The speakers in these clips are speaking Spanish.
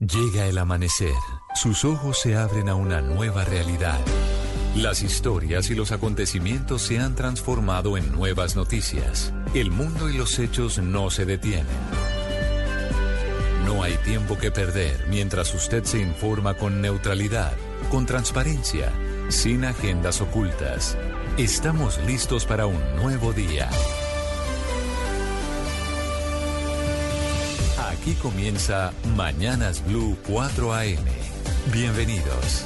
Llega el amanecer, sus ojos se abren a una nueva realidad. Las historias y los acontecimientos se han transformado en nuevas noticias. El mundo y los hechos no se detienen. No hay tiempo que perder mientras usted se informa con neutralidad, con transparencia, sin agendas ocultas. Estamos listos para un nuevo día. Aquí comienza Mañanas Blue 4 AM. Bienvenidos.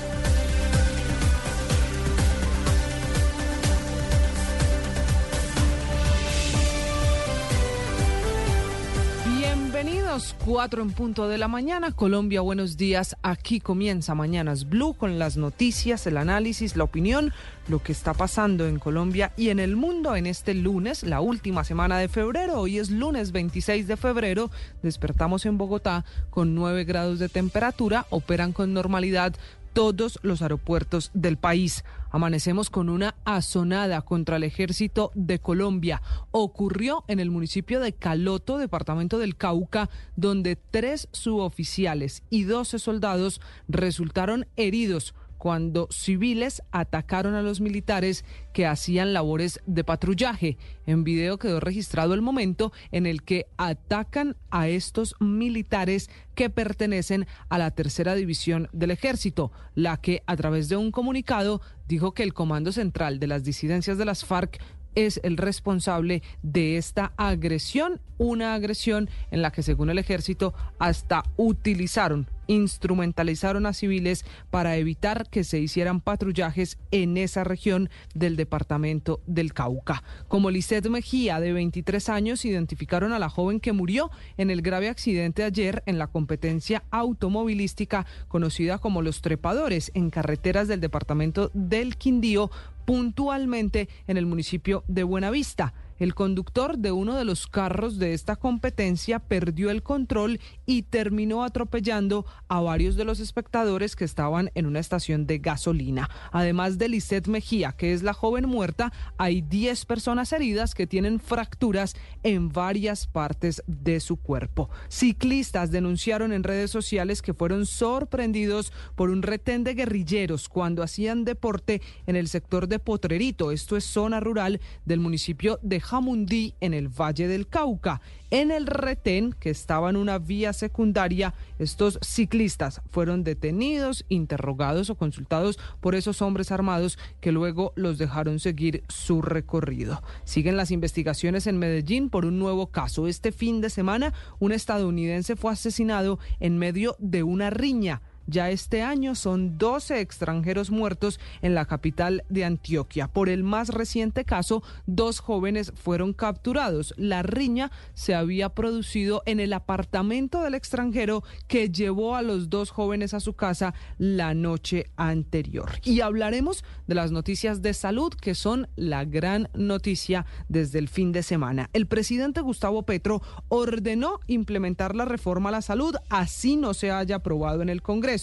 4 en punto de la mañana. Colombia, buenos días. Aquí comienza Mañanas Blue con las noticias, el análisis, la opinión, lo que está pasando en Colombia y en el mundo en este lunes, la última semana de febrero. Hoy es lunes 26 de febrero. Despertamos en Bogotá con 9 grados de temperatura. Operan con normalidad todos los aeropuertos del país. Amanecemos con una azonada contra el ejército de Colombia. Ocurrió en el municipio de Caloto, departamento del Cauca, donde tres suboficiales y 12 soldados resultaron heridos cuando civiles atacaron a los militares que hacían labores de patrullaje. En video quedó registrado el momento en el que atacan a estos militares que pertenecen a la tercera división del ejército, la que a través de un comunicado dijo que el Comando Central de las disidencias de las FARC es el responsable de esta agresión, una agresión en la que según el ejército hasta utilizaron instrumentalizaron a civiles para evitar que se hicieran patrullajes en esa región del departamento del Cauca. Como Lisette Mejía, de 23 años, identificaron a la joven que murió en el grave accidente ayer en la competencia automovilística conocida como Los Trepadores en carreteras del departamento del Quindío puntualmente en el municipio de Buenavista. El conductor de uno de los carros de esta competencia perdió el control y terminó atropellando a varios de los espectadores que estaban en una estación de gasolina. Además de Lisette Mejía, que es la joven muerta, hay 10 personas heridas que tienen fracturas en varias partes de su cuerpo. Ciclistas denunciaron en redes sociales que fueron sorprendidos por un retén de guerrilleros cuando hacían deporte en el sector de Potrerito. Esto es zona rural del municipio de Jamundí en el Valle del Cauca. En el retén, que estaba en una vía secundaria, estos ciclistas fueron detenidos, interrogados o consultados por esos hombres armados que luego los dejaron seguir su recorrido. Siguen las investigaciones en Medellín por un nuevo caso. Este fin de semana, un estadounidense fue asesinado en medio de una riña. Ya este año son 12 extranjeros muertos en la capital de Antioquia. Por el más reciente caso, dos jóvenes fueron capturados. La riña se había producido en el apartamento del extranjero que llevó a los dos jóvenes a su casa la noche anterior. Y hablaremos de las noticias de salud que son la gran noticia desde el fin de semana. El presidente Gustavo Petro ordenó implementar la reforma a la salud, así no se haya aprobado en el Congreso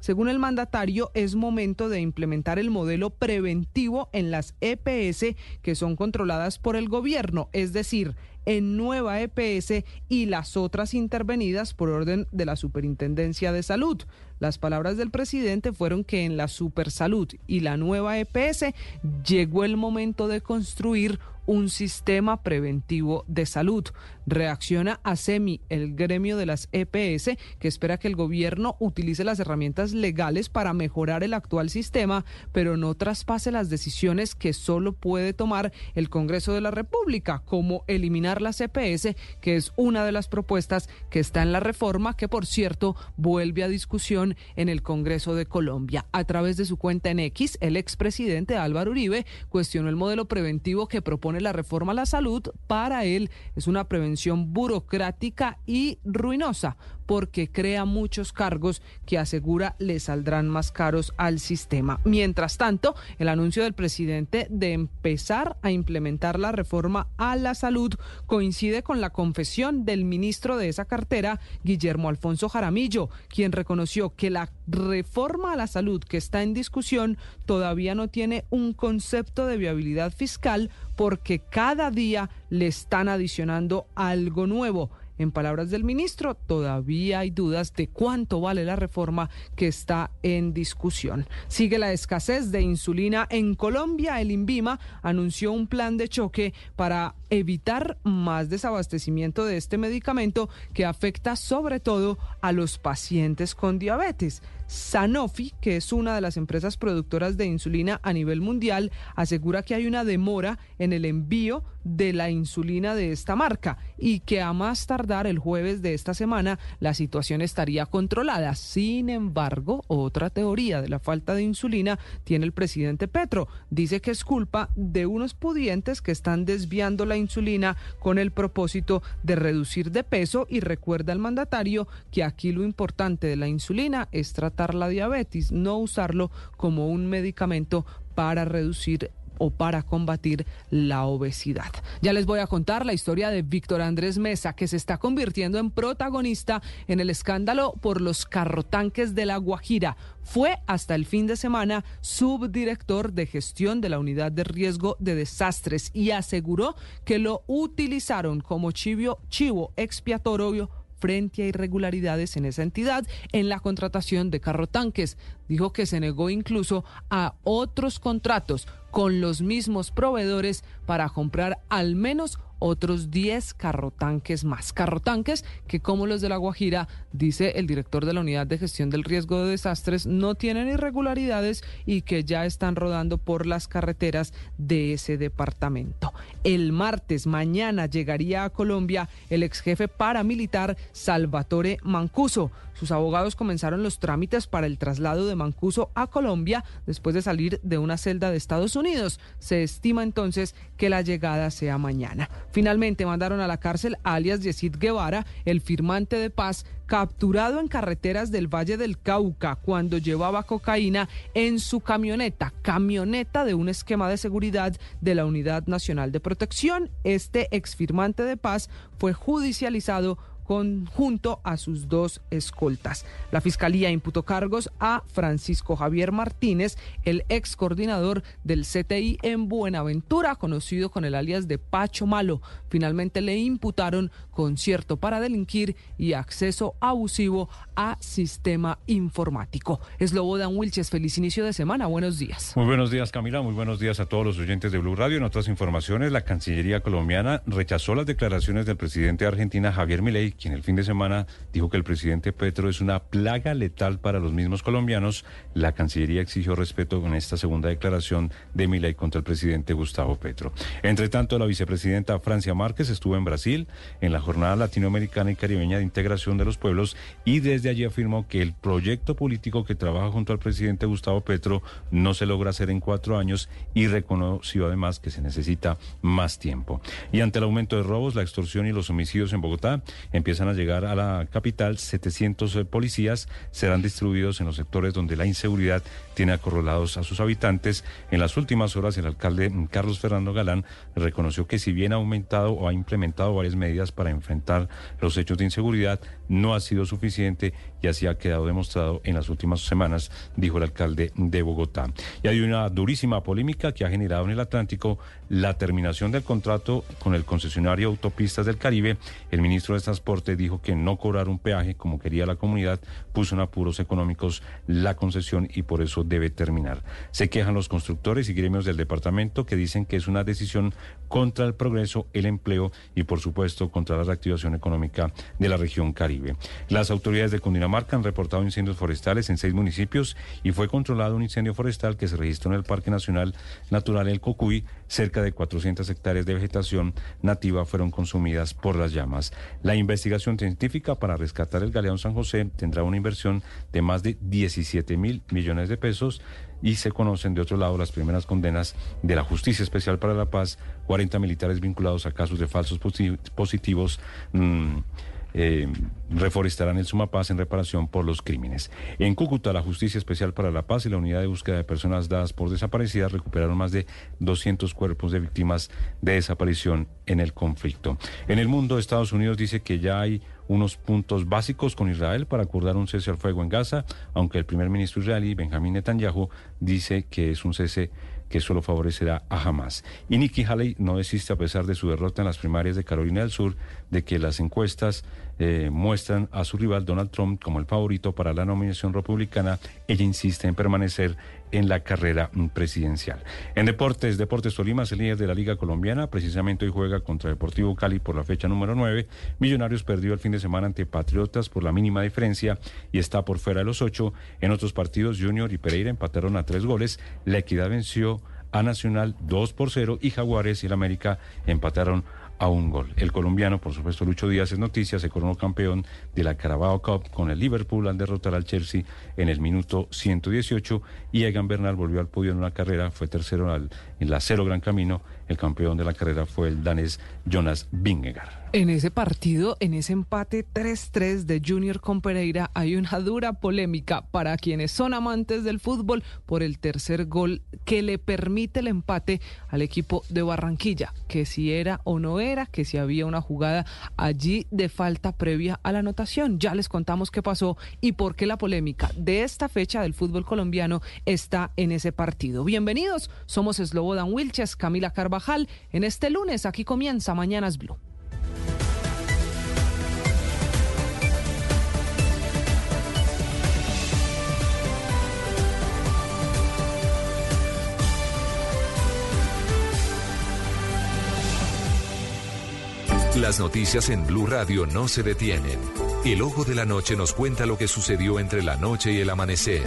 Según el mandatario, es momento de implementar el modelo preventivo en las EPS que son controladas por el gobierno, es decir, en Nueva EPS y las otras intervenidas por orden de la Superintendencia de Salud. Las palabras del presidente fueron que en la Supersalud y la nueva EPS llegó el momento de construir un sistema preventivo de salud. Reacciona a SEMI, el gremio de las EPS, que espera que el gobierno utilice las herramientas legales para mejorar el actual sistema, pero no traspase las decisiones que solo puede tomar el Congreso de la República, como eliminar las EPS, que es una de las propuestas que está en la reforma, que por cierto vuelve a discusión en el Congreso de Colombia. A través de su cuenta en X, el expresidente Álvaro Uribe cuestionó el modelo preventivo que propone la reforma a la salud, para él es una prevención burocrática y ruinosa porque crea muchos cargos que asegura le saldrán más caros al sistema. Mientras tanto, el anuncio del presidente de empezar a implementar la reforma a la salud coincide con la confesión del ministro de esa cartera, Guillermo Alfonso Jaramillo, quien reconoció que la reforma a la salud que está en discusión todavía no tiene un concepto de viabilidad fiscal porque cada día le están adicionando algo nuevo En palabras del ministro, todavía hay dudas de cuánto vale la reforma que está en discusión. Sigue la escasez de insulina en Colombia. El INVIMA anunció un plan de choque para evitar más desabastecimiento de este medicamento que afecta sobre todo a los pacientes con diabetes. Sanofi, que es una de las empresas productoras de insulina a nivel mundial, asegura que hay una demora en el envío de la insulina de esta marca y que a más tardar el jueves de esta semana la situación estaría controlada. Sin embargo, otra teoría de la falta de insulina tiene el presidente Petro. Dice que es culpa de unos pudientes que están desviando la insulina con el propósito de reducir de peso y recuerda al mandatario que aquí lo importante de la insulina es tratar la diabetes, no usarlo como un medicamento para reducir o para combatir la obesidad. Ya les voy a contar la historia de Víctor Andrés Mesa, que se está convirtiendo en protagonista en el escándalo por los carrotanques de la Guajira. Fue hasta el fin de semana subdirector de gestión de la unidad de riesgo de desastres y aseguró que lo utilizaron como chivo, expiatorio frente a irregularidades en esa entidad en la contratación de carrotanques. Dijo que se negó incluso a otros contratos con los mismos proveedores para comprar al menos otros 10 carrotanques más. Carrotanques que como los de La Guajira, dice el director de la Unidad de Gestión del Riesgo de Desastres, no tienen irregularidades y que ya están rodando por las carreteras de ese departamento. El martes, mañana, llegaría a Colombia el ex jefe paramilitar Salvatore Mancuso. Sus abogados comenzaron los trámites para el traslado de Mancuso a Colombia después de salir de una celda de Estados Unidos. Se estima entonces que la llegada sea mañana. Finalmente mandaron a la cárcel alias Yesid Guevara, el firmante de paz, capturado en carreteras del Valle del Cauca cuando llevaba cocaína en su camioneta, camioneta de un esquema de seguridad de la Unidad Nacional de Protección. Este exfirmante de paz fue judicializado junto a sus dos escoltas. La Fiscalía imputó cargos a Francisco Javier Martínez, el ex coordinador del CTI en Buenaventura, conocido con el alias de Pacho Malo. Finalmente le imputaron concierto para delinquir y acceso abusivo a sistema informático. Es Dan Wilches, feliz inicio de semana. Buenos días. Muy buenos días, Camila. Muy buenos días a todos los oyentes de Blue Radio. En otras informaciones, la Cancillería colombiana rechazó las declaraciones del presidente de Argentina, Javier Milei, quien el fin de semana dijo que el presidente Petro es una plaga letal para los mismos colombianos, la Cancillería exigió respeto con esta segunda declaración de Milei contra el presidente Gustavo Petro. Entre tanto, la vicepresidenta Francia Márquez estuvo en Brasil en la Jornada Latinoamericana y Caribeña de Integración de los Pueblos y desde allí afirmó que el proyecto político que trabaja junto al presidente Gustavo Petro no se logra hacer en cuatro años y reconoció además que se necesita más tiempo. Y ante el aumento de robos, la extorsión y los homicidios en Bogotá, empiezan a llegar a la capital. 700 eh, policías serán distribuidos en los sectores donde la inseguridad tiene acorralados a sus habitantes. En las últimas horas, el alcalde Carlos Fernando Galán reconoció que si bien ha aumentado o ha implementado varias medidas para enfrentar los hechos de inseguridad, no ha sido suficiente y así ha quedado demostrado en las últimas semanas, dijo el alcalde de Bogotá. Y hay una durísima polémica que ha generado en el Atlántico la terminación del contrato con el concesionario Autopistas del Caribe. El ministro de Transporte dijo que no cobrar un peaje como quería la comunidad puso en apuros económicos la concesión y por eso debe terminar. Se quejan los constructores y gremios del departamento que dicen que es una decisión contra el progreso, el empleo y por supuesto contra la reactivación económica de la región Caribe. Las autoridades de Cundinamarca han reportado incendios forestales en seis municipios y fue controlado un incendio forestal que se registró en el Parque Nacional Natural El Cocuy. Cerca de 400 hectáreas de vegetación nativa fueron consumidas por las llamas. La investigación científica para rescatar el galeón San José tendrá una inversión de más de 17 mil millones de pesos y se conocen de otro lado las primeras condenas de la Justicia Especial para la Paz, 40 militares vinculados a casos de falsos positivos. Mm, eh, reforestarán el Sumapaz en reparación por los crímenes. En Cúcuta, la Justicia Especial para la Paz y la Unidad de Búsqueda de Personas Dadas por Desaparecidas recuperaron más de 200 cuerpos de víctimas de desaparición en el conflicto. En el mundo, Estados Unidos dice que ya hay unos puntos básicos con Israel para acordar un cese al fuego en Gaza, aunque el primer ministro israelí, Benjamín Netanyahu, dice que es un cese que solo favorecerá a Hamas. Y Nikki Haley no desiste a pesar de su derrota en las primarias de Carolina del Sur, de que las encuestas eh, muestran a su rival Donald Trump como el favorito para la nominación republicana. Ella insiste en permanecer en la carrera presidencial. En deportes, Deportes Tolima es el líder de la Liga Colombiana. Precisamente hoy juega contra Deportivo Cali por la fecha número 9. Millonarios perdió el fin de semana ante Patriotas por la mínima diferencia y está por fuera de los ocho. En otros partidos, Junior y Pereira empataron a tres goles. La Equidad venció a Nacional 2 por 0 y Jaguares y el América empataron a un gol. El colombiano, por supuesto, Lucho Díaz es noticia, se coronó campeón de la Carabao Cup con el Liverpool al derrotar al Chelsea en el minuto 118 y Egan Bernal volvió al podio en una carrera, fue tercero en la cero Gran Camino, el campeón de la carrera fue el danés Jonas Vingegaard. En ese partido, en ese empate 3-3 de Junior con Pereira, hay una dura polémica para quienes son amantes del fútbol por el tercer gol que le permite el empate al equipo de Barranquilla, que si era o no era, que si había una jugada allí de falta previa a la anotación. Ya les contamos qué pasó y por qué la polémica de esta fecha del fútbol colombiano está en ese partido. Bienvenidos, somos Slobodan Wilches, Camila Carvajal. En este lunes, aquí comienza Mañanas Blue. Las noticias en Blue Radio no se detienen. El ojo de la noche nos cuenta lo que sucedió entre la noche y el amanecer.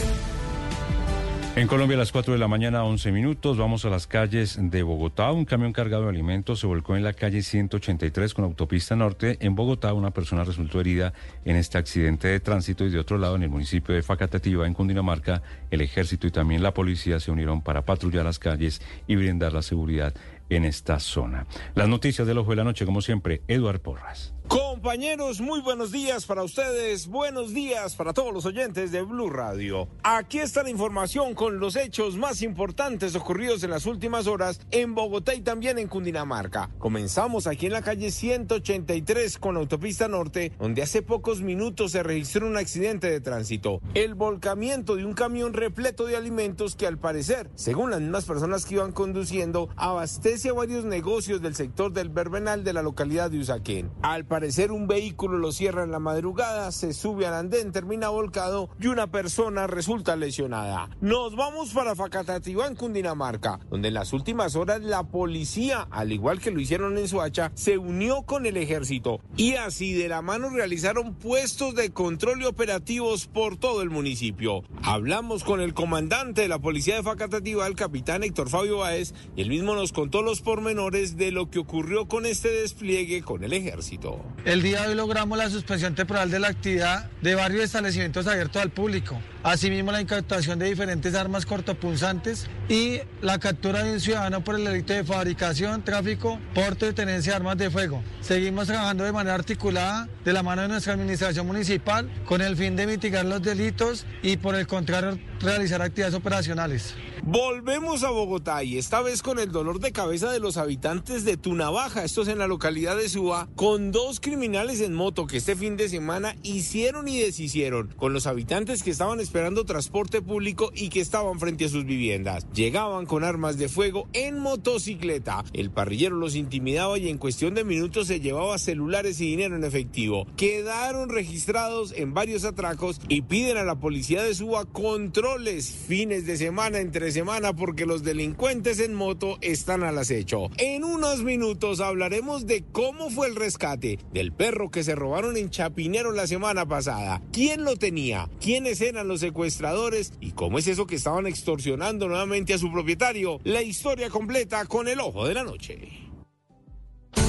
En Colombia a las 4 de la mañana, 11 minutos, vamos a las calles de Bogotá. Un camión cargado de alimentos se volcó en la calle 183 con autopista norte. En Bogotá, una persona resultó herida en este accidente de tránsito y de otro lado, en el municipio de Facatativa, en Cundinamarca, el ejército y también la policía se unieron para patrullar las calles y brindar la seguridad en esta zona. Las noticias del ojo de la noche, como siempre, Eduard Porras. Compañeros, muy buenos días para ustedes, buenos días para todos los oyentes de Blue Radio. Aquí está la información con los hechos más importantes ocurridos en las últimas horas en Bogotá y también en Cundinamarca. Comenzamos aquí en la calle 183 con la autopista norte, donde hace pocos minutos se registró un accidente de tránsito. El volcamiento de un camión repleto de alimentos que al parecer, según las mismas personas que iban conduciendo, abastece a varios negocios del sector del Berbenal de la localidad de Usaquén. Parecer un vehículo lo cierra en la madrugada, se sube al andén, termina volcado y una persona resulta lesionada. Nos vamos para Facatativá en Cundinamarca, donde en las últimas horas la policía, al igual que lo hicieron en Suacha, se unió con el ejército y así de la mano realizaron puestos de control y operativos por todo el municipio. Hablamos con el comandante de la policía de Facatativá, el capitán Héctor Fabio Báez, y él mismo nos contó los pormenores de lo que ocurrió con este despliegue con el ejército. El día de hoy logramos la suspensión temporal de la actividad de varios establecimientos abiertos al público. Asimismo, la incautación de diferentes armas cortopunzantes y la captura de un ciudadano por el delito de fabricación, tráfico, porte y tenencia de armas de fuego. Seguimos trabajando de manera articulada de la mano de nuestra administración municipal con el fin de mitigar los delitos y por el contrario realizar actividades operacionales. Volvemos a Bogotá y esta vez con el dolor de cabeza de los habitantes de Tunabaja, estos en la localidad de Suba, con dos criminales en moto que este fin de semana hicieron y deshicieron con los habitantes que estaban esperando transporte público y que estaban frente a sus viviendas. Llegaban con armas de fuego en motocicleta. El parrillero los intimidaba y en cuestión de minutos se llevaba celulares y dinero en efectivo. Quedaron registrados en varios atracos y piden a la policía de Suba controles fines de semana entre semana porque los delincuentes en moto están al acecho. En unos minutos hablaremos de cómo fue el rescate del perro que se robaron en Chapinero la semana pasada. ¿Quién lo tenía? ¿Quiénes eran los secuestradores? ¿Y cómo es eso que estaban extorsionando nuevamente a su propietario? La historia completa con el ojo de la noche.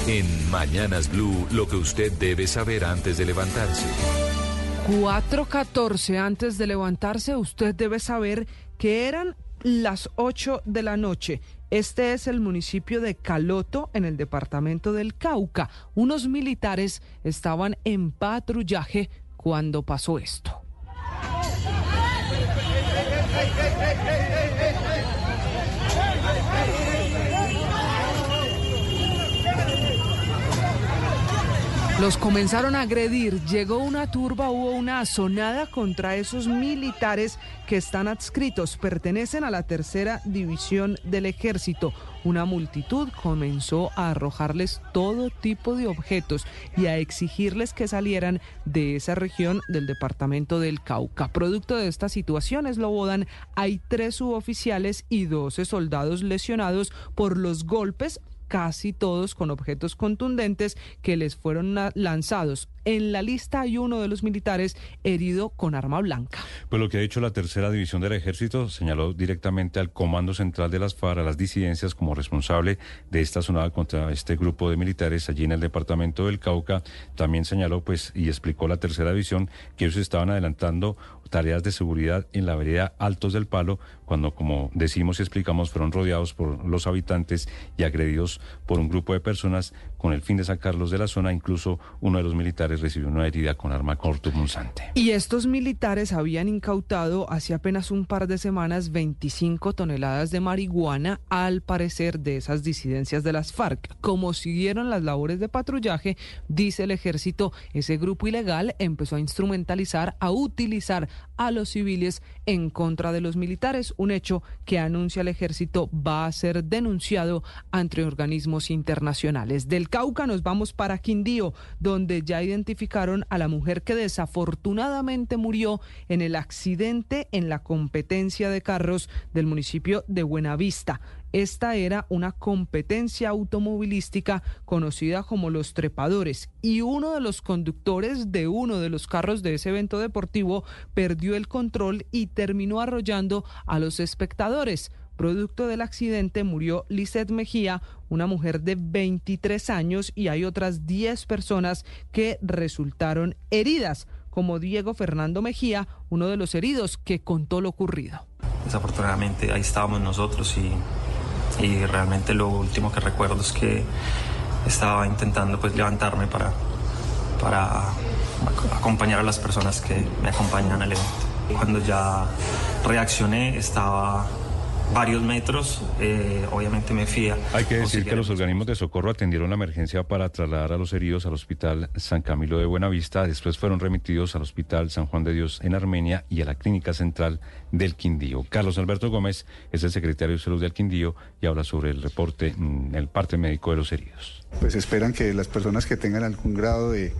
En Mañanas Blue, lo que usted debe saber antes de levantarse. 4.14 antes de levantarse, usted debe saber que eran las 8 de la noche. Este es el municipio de Caloto, en el departamento del Cauca. Unos militares estaban en patrullaje cuando pasó esto. Los comenzaron a agredir, llegó una turba, hubo una sonada contra esos militares que están adscritos, pertenecen a la tercera división del ejército. Una multitud comenzó a arrojarles todo tipo de objetos y a exigirles que salieran de esa región del departamento del Cauca. Producto de esta situación, Lobodan, hay tres suboficiales y 12 soldados lesionados por los golpes casi todos con objetos contundentes que les fueron lanzados. En la lista hay uno de los militares herido con arma blanca. Pues lo que ha dicho la tercera división del ejército señaló directamente al Comando Central de las FARC, a las disidencias, como responsable de esta sonada contra este grupo de militares allí en el departamento del Cauca. También señaló, pues, y explicó la tercera división que ellos estaban adelantando tareas de seguridad en la vereda Altos del Palo, cuando, como decimos y explicamos, fueron rodeados por los habitantes y agredidos por un grupo de personas con el fin de sacarlos de la zona. Incluso uno de los militares recibió una herida con arma cortopunzante. Y estos militares habían incautado hace apenas un par de semanas 25 toneladas de marihuana, al parecer de esas disidencias de las FARC. Como siguieron las labores de patrullaje, dice el ejército, ese grupo ilegal empezó a instrumentalizar, a utilizar a los civiles en contra de los militares, un hecho que anuncia el ejército va a ser denunciado ante organismos internacionales. Del Cauca nos vamos para Quindío, donde ya identificaron a la mujer que desafortunadamente murió en el accidente en la competencia de carros del municipio de Buenavista. Esta era una competencia automovilística conocida como los trepadores y uno de los conductores de uno de los carros de ese evento deportivo perdió el control y terminó arrollando a los espectadores. Producto del accidente murió Lisette Mejía, una mujer de 23 años, y hay otras 10 personas que resultaron heridas, como Diego Fernando Mejía, uno de los heridos que contó lo ocurrido. Desafortunadamente ahí estábamos nosotros y, y realmente lo último que recuerdo es que estaba intentando pues levantarme para, para acompañar a las personas que me acompañan al evento. Cuando ya reaccioné estaba varios metros, eh, obviamente me fía. Hay que decir que los organismos de socorro atendieron la emergencia para trasladar a los heridos al Hospital San Camilo de Buenavista, después fueron remitidos al Hospital San Juan de Dios en Armenia y a la Clínica Central del Quindío. Carlos Alberto Gómez es el secretario de Salud del Quindío y habla sobre el reporte, el parte médico de los heridos. Pues esperan que las personas que tengan algún grado de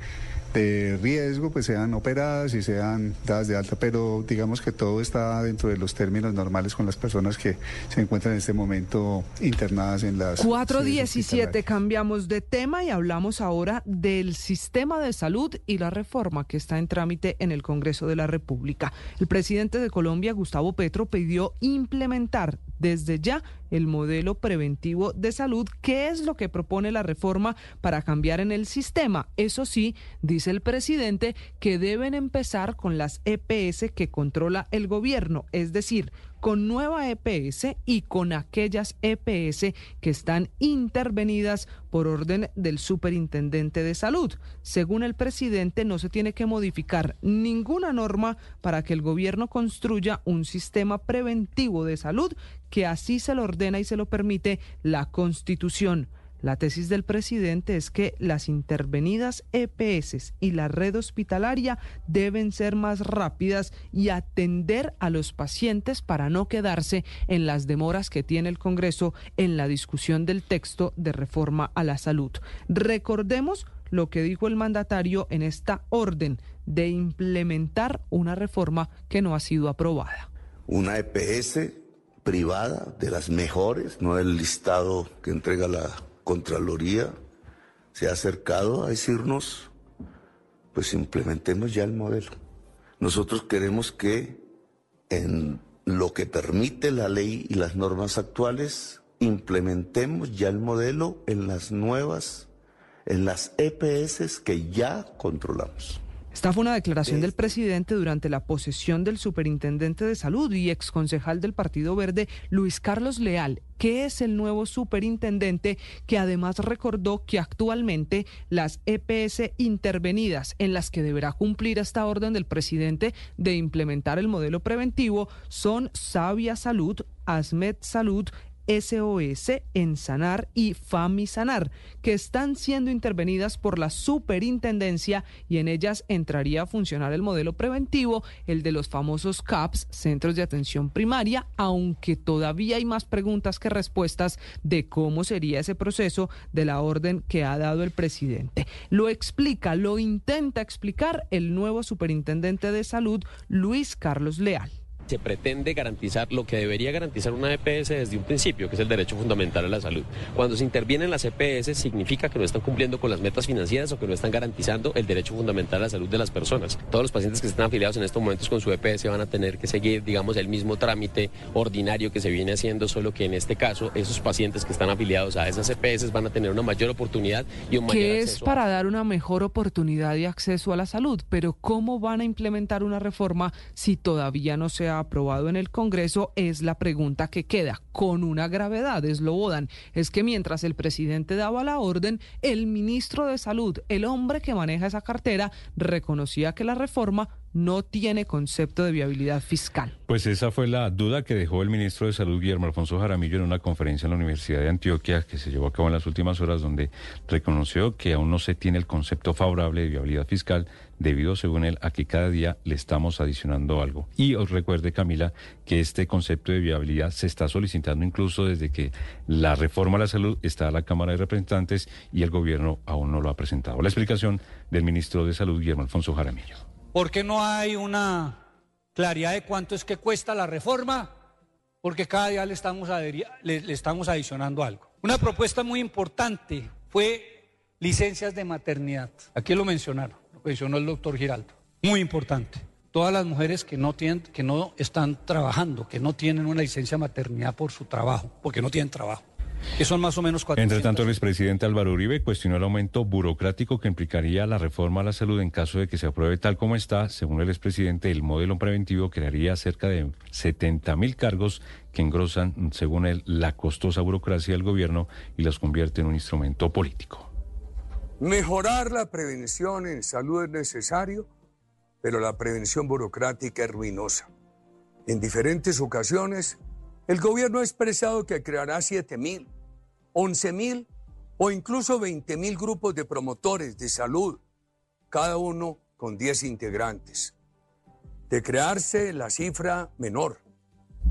de riesgo pues sean operadas y sean dadas de alta, pero digamos que todo está dentro de los términos normales con las personas que se encuentran en este momento internadas en las... 417, cambiamos de tema y hablamos ahora del sistema de salud y la reforma que está en trámite en el Congreso de la República. El presidente de Colombia, Gustavo Petro, pidió implementar desde ya el modelo preventivo de salud, qué es lo que propone la reforma para cambiar en el sistema. Eso sí, dice el presidente que deben empezar con las EPS que controla el gobierno, es decir, con nueva EPS y con aquellas EPS que están intervenidas por orden del superintendente de salud. Según el presidente, no se tiene que modificar ninguna norma para que el gobierno construya un sistema preventivo de salud que así se lo ordena y se lo permite la Constitución. La tesis del presidente es que las intervenidas EPS y la red hospitalaria deben ser más rápidas y atender a los pacientes para no quedarse en las demoras que tiene el Congreso en la discusión del texto de reforma a la salud. Recordemos lo que dijo el mandatario en esta orden de implementar una reforma que no ha sido aprobada. Una EPS privada de las mejores, no el listado que entrega la Contraloría se ha acercado a decirnos, pues implementemos ya el modelo. Nosotros queremos que en lo que permite la ley y las normas actuales, implementemos ya el modelo en las nuevas, en las EPS que ya controlamos. Esta fue una declaración del presidente durante la posesión del superintendente de salud y exconcejal del Partido Verde, Luis Carlos Leal, que es el nuevo superintendente que además recordó que actualmente las EPS intervenidas en las que deberá cumplir esta orden del presidente de implementar el modelo preventivo son Sabia Salud, Asmed Salud, SOS, Ensanar y Famisanar, que están siendo intervenidas por la superintendencia y en ellas entraría a funcionar el modelo preventivo, el de los famosos CAPS, Centros de Atención Primaria, aunque todavía hay más preguntas que respuestas de cómo sería ese proceso de la orden que ha dado el presidente. Lo explica, lo intenta explicar el nuevo superintendente de salud, Luis Carlos Leal. Se pretende garantizar lo que debería garantizar una EPS desde un principio, que es el derecho fundamental a la salud. Cuando se intervienen las EPS significa que no están cumpliendo con las metas financieras o que no están garantizando el derecho fundamental a la salud de las personas. Todos los pacientes que están afiliados en estos momentos con su EPS van a tener que seguir, digamos, el mismo trámite ordinario que se viene haciendo, solo que en este caso esos pacientes que están afiliados a esas EPS van a tener una mayor oportunidad y un mayor que acceso es para dar una mejor oportunidad y acceso a la salud, pero ¿cómo van a implementar una reforma si todavía no se ha aprobado en el Congreso? Es la pregunta que queda, con una gravedad, es lo bodan. Es que mientras el presidente daba la orden, el ministro de Salud, el hombre que maneja esa cartera, reconocía que la reforma no tiene concepto de viabilidad fiscal. Pues esa fue la duda que dejó el ministro de Salud, Guillermo Alfonso Jaramillo, en una conferencia en la Universidad de Antioquia que se llevó a cabo en las últimas horas, donde reconoció que aún no se tiene el concepto favorable de viabilidad fiscal, debido, según él, a que cada día le estamos adicionando algo. Y os recuerde, Camila, que este concepto de viabilidad se está solicitando incluso desde que la reforma a la salud está a la Cámara de Representantes y el gobierno aún no lo ha presentado. La explicación del ministro de Salud, Guillermo Alfonso Jaramillo. ¿Por qué no hay una claridad de cuánto es que cuesta la reforma? Porque cada día le estamos, le estamos adicionando algo. Una propuesta muy importante fue licencias de maternidad. Aquí lo mencionaron, lo mencionó el doctor Giraldo. Muy importante. Todas las mujeres que no, tienen, que no están trabajando, que no tienen una licencia de maternidad por su trabajo, porque no tienen trabajo, que son más o menos 400. Entre tanto, el expresidente Álvaro Uribe cuestionó el aumento burocrático que implicaría la reforma a la salud en caso de que se apruebe tal como está. Según el expresidente, el modelo preventivo crearía cerca de 70 mil cargos que engrosan, según él, la costosa burocracia del gobierno y los convierte en un instrumento político. Mejorar la prevención en salud es necesario, pero la prevención burocrática es ruinosa. En diferentes ocasiones, el gobierno ha expresado que creará 7 mil, 11 mil o incluso 20 mil grupos de promotores de salud, cada uno con 10 integrantes. De crearse la cifra menor.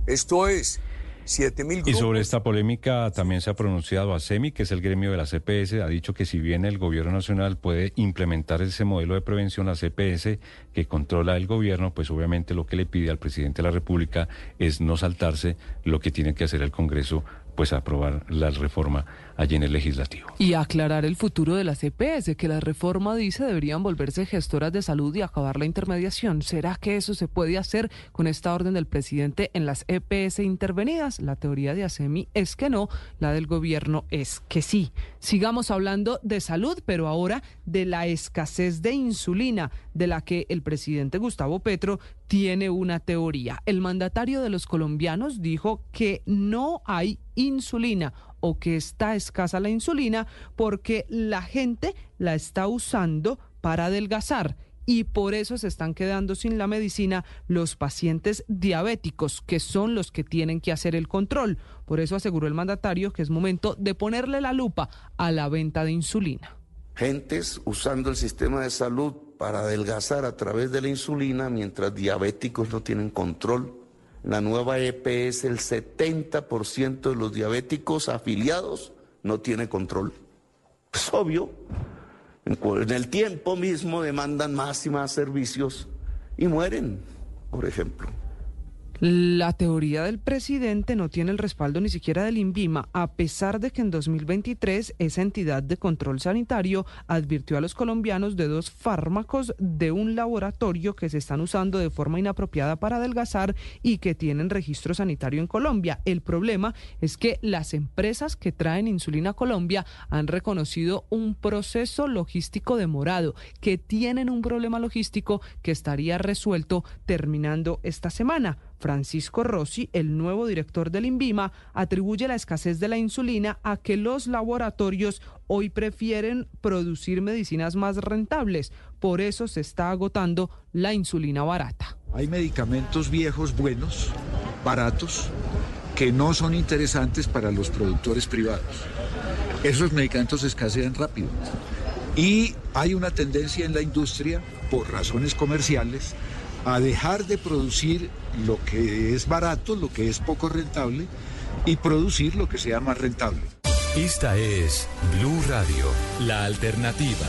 Esto es, 7 mil Y grupos. sobre esta polémica también se ha pronunciado ASEMI, que es el gremio de la CPS, ha dicho que si bien el gobierno nacional puede implementar ese modelo de prevención, la CPS, que controla el gobierno, pues obviamente lo que le pide al presidente de la República es no saltarse lo que tiene que hacer el Congreso, pues aprobar la reforma allí en el legislativo. Y aclarar el futuro de las EPS, que la reforma dice deberían volverse gestoras de salud y acabar la intermediación. ¿Será que eso se puede hacer con esta orden del presidente en las EPS intervenidas? La teoría de ASEMI es que no, la del gobierno es que sí. Sigamos hablando de salud, pero ahora de la escasez de insulina, de la que el presidente Gustavo Petro tiene una teoría. El mandatario de los colombianos dijo que no hay insulina o que está escasa la insulina porque la gente la está usando para adelgazar y por eso se están quedando sin la medicina los pacientes diabéticos, que son los que tienen que hacer el control. Por eso aseguró el mandatario que es momento de ponerle la lupa a la venta de insulina. Gentes usando el sistema de salud para adelgazar a través de la insulina mientras diabéticos no tienen control. La nueva EPS, el 70% de los diabéticos afiliados no tiene control. Es obvio. En el tiempo mismo demandan más y más servicios y mueren, por ejemplo. La teoría del presidente no tiene el respaldo ni siquiera del INVIMA, a pesar de que en 2023 esa entidad de control sanitario advirtió a los colombianos de dos fármacos de un laboratorio que se están usando de forma inapropiada para adelgazar y que tienen registro sanitario en Colombia. El problema es que las empresas que traen insulina a Colombia han reconocido un proceso logístico demorado, que tienen un problema logístico que estaría resuelto terminando esta semana. Francisco Rossi, el nuevo director del INVIMA, atribuye la escasez de la insulina a que los laboratorios hoy prefieren producir medicinas más rentables. Por eso se está agotando la insulina barata. Hay medicamentos viejos buenos, baratos, que no son interesantes para los productores privados. Esos medicamentos escasean rápido. Y hay una tendencia en la industria, por razones comerciales, a dejar de producir lo que es barato, lo que es poco rentable, y producir lo que sea más rentable. Esta es Blue Radio, la alternativa.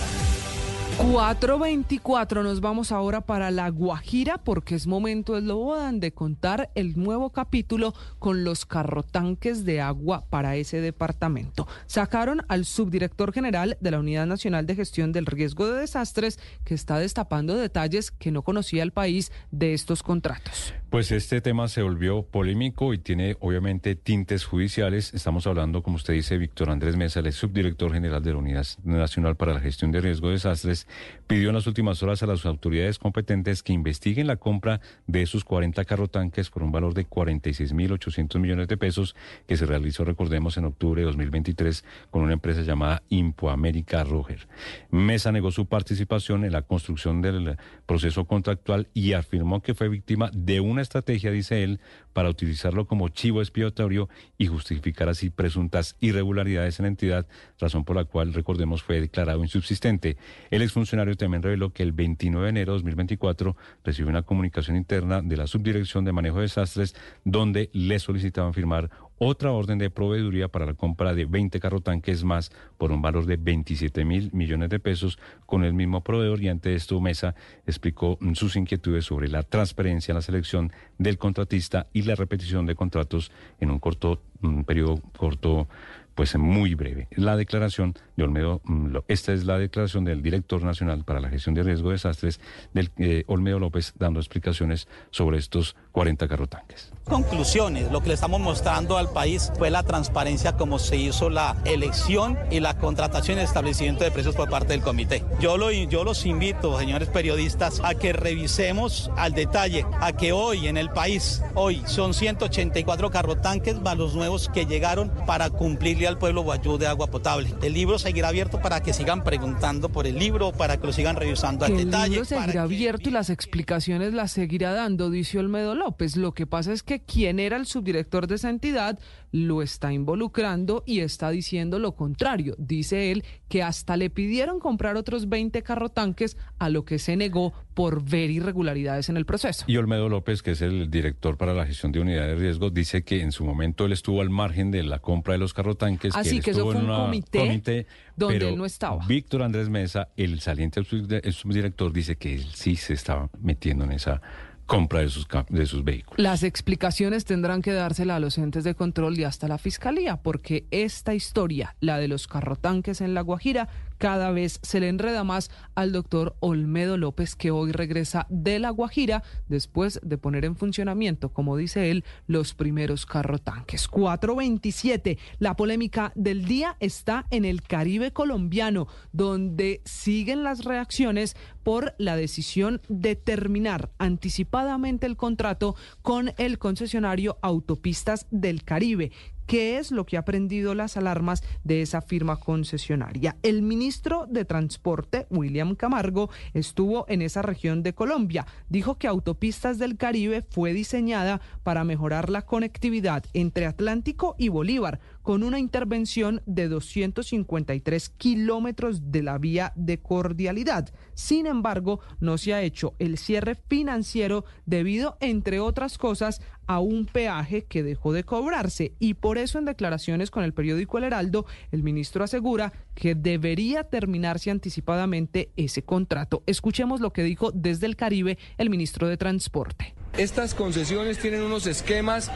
424, nos vamos ahora para La Guajira porque es momento, es lo bodan, de contar el nuevo capítulo con los carrotanques de agua para ese departamento. Sacaron al subdirector general de la Unidad Nacional de Gestión del Riesgo de Desastres que está destapando detalles que no conocía el país de estos contratos. Pues este tema se volvió polémico y tiene obviamente tintes judiciales. Estamos hablando, como usted dice, Víctor Andrés Mesa, el subdirector general de la Unidad Nacional para la Gestión de Riesgo de Desastres, pidió en las últimas horas a las autoridades competentes que investiguen la compra de esos 40 carrotanques por un valor de 46.800 millones de pesos que se realizó, recordemos, en octubre de 2023 con una empresa llamada Impoamérica Roger. Mesa negó su participación en la construcción del proceso contractual y afirmó que fue víctima de una estrategia, dice él, para utilizarlo como chivo expiatorio y justificar así presuntas irregularidades en la entidad, razón por la cual, recordemos, fue declarado insubsistente. El exfuncionario también reveló que el 29 de enero de 2024 recibió una comunicación interna de la Subdirección de Manejo de Desastres donde le solicitaban firmar otra orden de proveeduría para la compra de 20 carrotanques más por un valor de 27 mil millones de pesos con el mismo proveedor y ante esto Mesa explicó sus inquietudes sobre la transparencia en la selección del contratista y la repetición de contratos en un corto un periodo corto pues muy breve. La declaración de Olmedo, mm, esta es la declaración del director nacional para la gestión de riesgo de desastres, del eh, Olmedo López, dando explicaciones sobre estos 40 carrotanques. Conclusiones, lo que le estamos mostrando al país fue la transparencia como se hizo la elección y la contratación y establecimiento de precios por parte del comité. Yo, lo, yo los invito, señores periodistas, a que revisemos al detalle, a que hoy en el país, hoy son 184 carrotanques más los nuevos que llegaron para cumplirle al pueblo guayú de agua potable. El libro seguirá abierto para que sigan preguntando por el libro, para que lo sigan revisando al detalle. El libro seguirá abierto que... y las explicaciones las seguirá dando, dice Olmedo López. Lo que pasa es que quien era el subdirector de esa entidad lo está involucrando y está diciendo lo contrario. Dice él que hasta le pidieron comprar otros 20 carrotanques a lo que se negó por ver irregularidades en el proceso. Y Olmedo López, que es el director para la gestión de unidades de riesgo, dice que en su momento él estuvo al margen de la compra de los carrotanques. Así que, eso fue un comité, donde pero él no estaba. Víctor Andrés Mesa, el saliente el subdirector, dice que él sí se estaba metiendo en esa compra de sus, de sus vehículos. Las explicaciones tendrán que dársela a los entes de control y hasta la fiscalía, porque esta historia, la de los carrotanques en La Guajira, cada vez se le enreda más al doctor Olmedo López, que hoy regresa de La Guajira después de poner en funcionamiento, como dice él, los primeros carrotanques. 427. La polémica del día está en el Caribe colombiano, donde siguen las reacciones por la decisión de terminar anticipadamente el contrato con el concesionario Autopistas del Caribe. ¿Qué es lo que ha prendido las alarmas de esa firma concesionaria? El ministro de Transporte, William Camargo, estuvo en esa región de Colombia. Dijo que Autopistas del Caribe fue diseñada para mejorar la conectividad entre Atlántico y Bolívar, con una intervención de 253 kilómetros de la vía de cordialidad. Sin embargo, no se ha hecho el cierre financiero debido, entre otras cosas, a un peaje que dejó de cobrarse y por eso en declaraciones con el periódico El Heraldo, el ministro asegura que debería terminarse anticipadamente ese contrato. Escuchemos lo que dijo desde el Caribe el ministro de Transporte. Estas concesiones tienen unos esquemas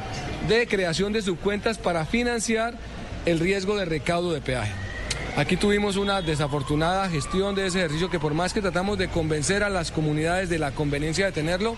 de creación de subcuentas para financiar el riesgo de recaudo de peaje. Aquí tuvimos una desafortunada gestión de ese ejercicio que por más que tratamos de convencer a las comunidades de la conveniencia de tenerlo,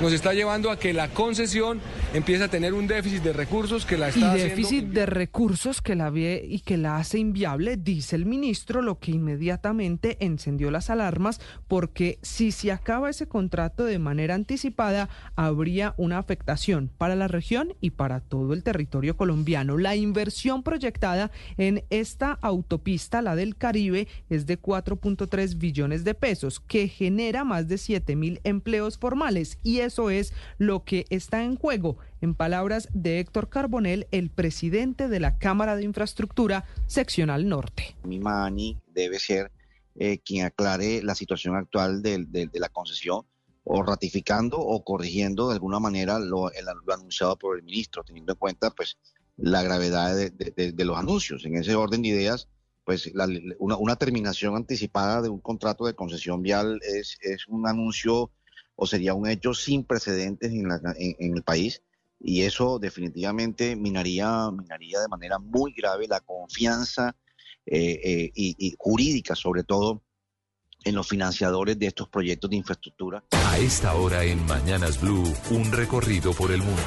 nos está llevando a que la concesión empiece a tener un déficit de recursos que la Y está haciendo... déficit de recursos que la ve y que la hace inviable, dice el ministro, lo que inmediatamente encendió las alarmas, porque si se acaba ese contrato de manera anticipada, habría una afectación para la región y para todo el territorio colombiano. La inversión proyectada en esta autopista, la del Caribe, es de 4.3 billones de pesos, que genera más de 7 mil empleos formales y eso es lo que está en juego, en palabras de Héctor Carbonell, el presidente de la Cámara de Infraestructura Seccional Norte. Mi mani debe ser eh, quien aclare la situación actual de, la concesión o ratificando o corrigiendo de alguna manera lo, anunciado por el ministro, teniendo en cuenta pues la gravedad de, los anuncios. En ese orden de ideas, pues una, terminación anticipada de un contrato de concesión vial es un anuncio o sería un hecho sin precedentes en, en, el país y eso definitivamente minaría, minaría de manera muy grave la confianza eh, eh, y, jurídica, sobre todo en los financiadores de estos proyectos de infraestructura. A esta hora en Mañanas Blue, un recorrido por el mundo.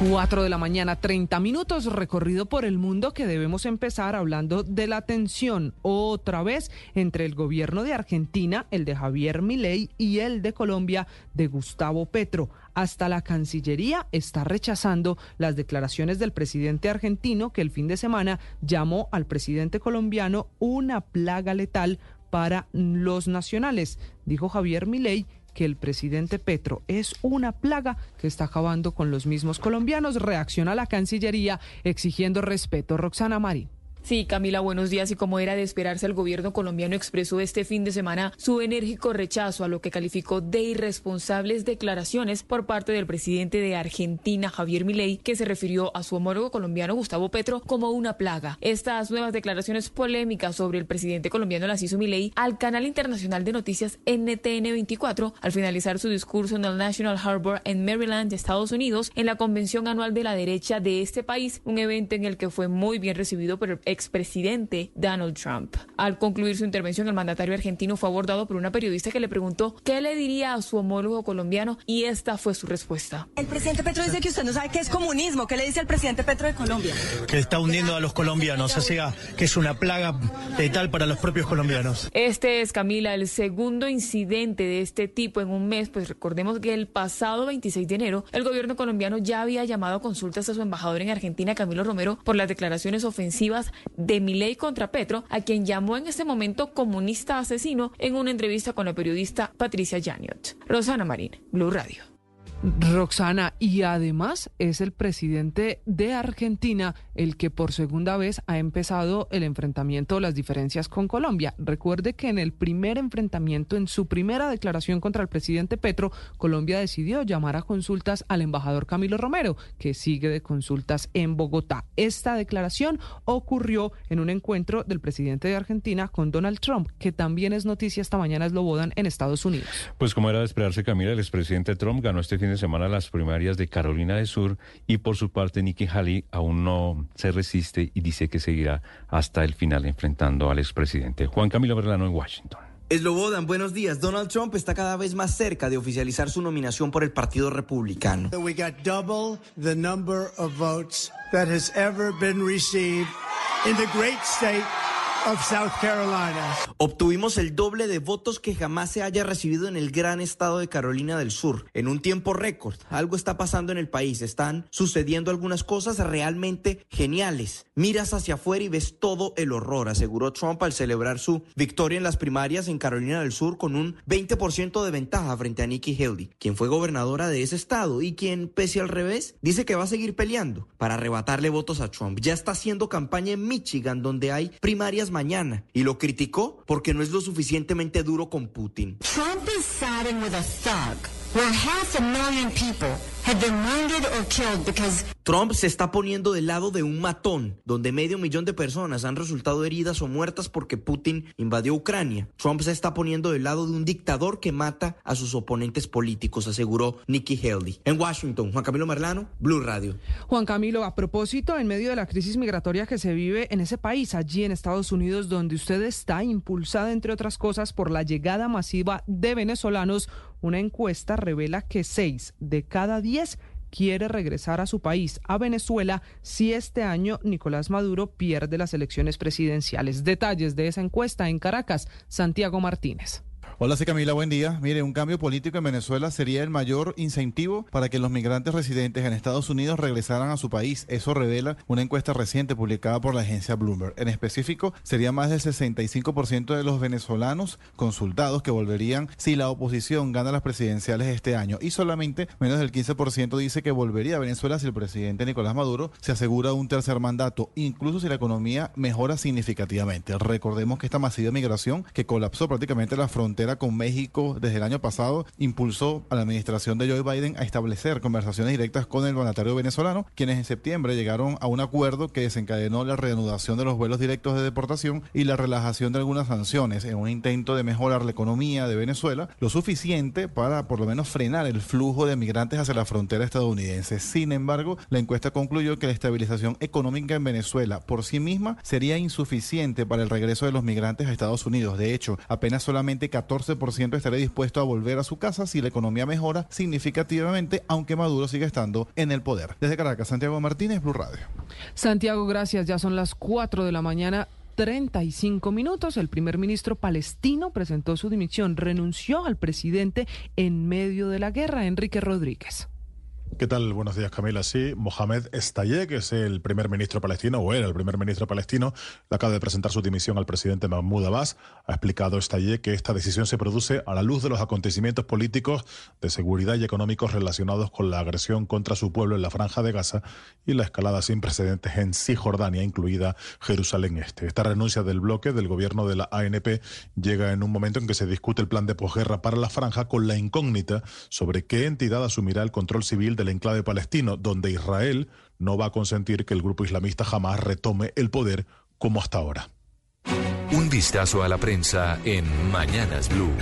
4 de la mañana, 30 minutos, recorrido por el mundo que debemos empezar hablando de la tensión otra vez entre el gobierno de Argentina, el de Javier Milei, y el de Colombia, de Gustavo Petro. Hasta la Cancillería está rechazando las declaraciones del presidente argentino que el fin de semana llamó al presidente colombiano una plaga letal para los nacionales. Dijo Javier Milei que el presidente Petro es una plaga que está acabando con los mismos colombianos. Reacciona la Cancillería exigiendo respeto. Roxana Mari. Sí, Camila, buenos días. Y como era de esperarse, el gobierno colombiano expresó este fin de semana su enérgico rechazo a lo que calificó de irresponsables declaraciones por parte del presidente de Argentina, Javier Milei, que se refirió a su homólogo colombiano Gustavo Petro como una plaga. Estas nuevas declaraciones polémicas sobre el presidente colombiano las hizo Milei al canal internacional de noticias NTN 24 al finalizar su discurso en el National Harbor en Maryland, Estados Unidos, en la convención anual de la derecha de este país, un evento en el que fue muy bien recibido por el expresidente Donald Trump. Al concluir su intervención, el mandatario argentino fue abordado por una periodista que le preguntó qué le diría a su homólogo colombiano y esta fue su respuesta. El presidente Petro dice que usted no sabe qué es comunismo. ¿Qué le dice al presidente Petro de Colombia? Que está hundiendo a los colombianos, o sea, que es una plaga letal para los propios colombianos. Este es, Camila, el segundo incidente de este tipo en un mes, pues recordemos que el pasado 26 de enero el gobierno colombiano ya había llamado a consultas a su embajador en Argentina, Camilo Romero, por las declaraciones ofensivas de Milei contra Petro, a quien llamó en ese momento comunista asesino en una entrevista con la periodista Patricia Janiot. Rosana Marín, Blue Radio. Roxana, y además es el presidente de Argentina el que por segunda vez ha empezado el enfrentamiento, las diferencias con Colombia. Recuerde que en el primer enfrentamiento, en su primera declaración contra el presidente Petro, Colombia decidió llamar a consultas al embajador Camilo Romero, que sigue de consultas en Bogotá. Esta declaración ocurrió en un encuentro del presidente de Argentina con Donald Trump, que también es noticia esta mañana, es lo bodan en Estados Unidos. Pues como era de esperarse, Camila, el expresidente Trump ganó este fin de semana las primarias de Carolina del Sur y por su parte Nikki Haley aún no se resiste y dice que seguirá hasta el final enfrentando al expresidente. Juan Camilo Berlano en Washington. Eslobodan, buenos días. Donald Trump está cada vez más cerca de oficializar su nominación por el Partido Republicano. We got double the number of votes that has ever been received in the great state South Carolina. Obtuvimos el doble de votos que jamás se haya recibido en el gran estado de Carolina del Sur, en un tiempo récord. Algo está pasando en el país, están sucediendo algunas cosas realmente geniales. Miras hacia afuera y ves todo el horror, aseguró Trump al celebrar su victoria en las primarias en Carolina del Sur con un 20% de ventaja frente a Nikki Haley, quien fue gobernadora de ese estado y quien, pese al revés, dice que va a seguir peleando para arrebatarle votos a Trump. Ya está haciendo campaña en Michigan, donde hay primarias mañana y lo criticó porque no es lo suficientemente duro con Putin. Trump is siding with a thug where half a million people Trump se está poniendo del lado de un matón, donde medio millón de personas han resultado heridas o muertas porque Putin invadió Ucrania. Trump se está poniendo del lado de un dictador que mata a sus oponentes políticos, aseguró Nikki Haley. En Washington, Juan Camilo Merlano, Blue Radio. Juan Camilo, a propósito, en medio de la crisis migratoria que se vive en ese país, allí en Estados Unidos, donde usted está impulsada, entre otras cosas, por la llegada masiva de venezolanos, una encuesta revela que seis de cada diez quiere regresar a su país, a Venezuela, si este año Nicolás Maduro pierde las elecciones presidenciales. Detalles de esa encuesta en Caracas, Santiago Martínez. Hola, sí Camila, buen día. Mire, un cambio político en Venezuela sería el mayor incentivo para que los migrantes residentes en Estados Unidos regresaran a su país. Eso revela una encuesta reciente publicada por la agencia Bloomberg. En específico, sería más del 65% de los venezolanos consultados que volverían si la oposición gana las presidenciales este año y solamente menos del 15% dice que volvería a Venezuela si el presidente Nicolás Maduro se asegura un tercer mandato, incluso si la economía mejora significativamente. Recordemos que esta masiva migración que colapsó prácticamente la frontera con México desde el año pasado impulsó a la administración de Joe Biden a establecer conversaciones directas con el mandatario venezolano, quienes en septiembre llegaron a un acuerdo que desencadenó la reanudación de los vuelos directos de deportación y la relajación de algunas sanciones en un intento de mejorar la economía de Venezuela, lo suficiente para por lo menos frenar el flujo de migrantes hacia la frontera estadounidense. Sin embargo, la encuesta concluyó que la estabilización económica en Venezuela por sí misma sería insuficiente para el regreso de los migrantes a Estados Unidos. De hecho, apenas solamente 14 14% estará dispuesto a volver a su casa si la economía mejora significativamente, aunque Maduro sigue estando en el poder. Desde Caracas, Santiago Martínez, Blue Radio. Santiago, gracias. Ya son las 4 de la mañana. 35 minutos, el primer ministro palestino presentó su dimisión, renunció al presidente en medio de la guerra, Enrique Rodríguez. ¿Qué tal? Buenos días, Camila. Sí, Mohamed Estallé, que es el primer ministro palestino, o era el primer ministro palestino, le acaba de presentar su dimisión al presidente Mahmoud Abbas. Ha explicado Estallé que esta decisión se produce a la luz de los acontecimientos políticos, de seguridad y económicos relacionados con la agresión contra su pueblo en la Franja de Gaza y la escalada sin precedentes en Cisjordania, incluida Jerusalén Este. Esta renuncia del bloque del gobierno de la ANP llega en un momento en que se discute el plan de posguerra para la Franja con la incógnita sobre qué entidad asumirá el control civil de del enclave palestino, donde Israel no va a consentir que el grupo islamista jamás retome el poder como hasta ahora. Un vistazo a la prensa en Mañanas Blue.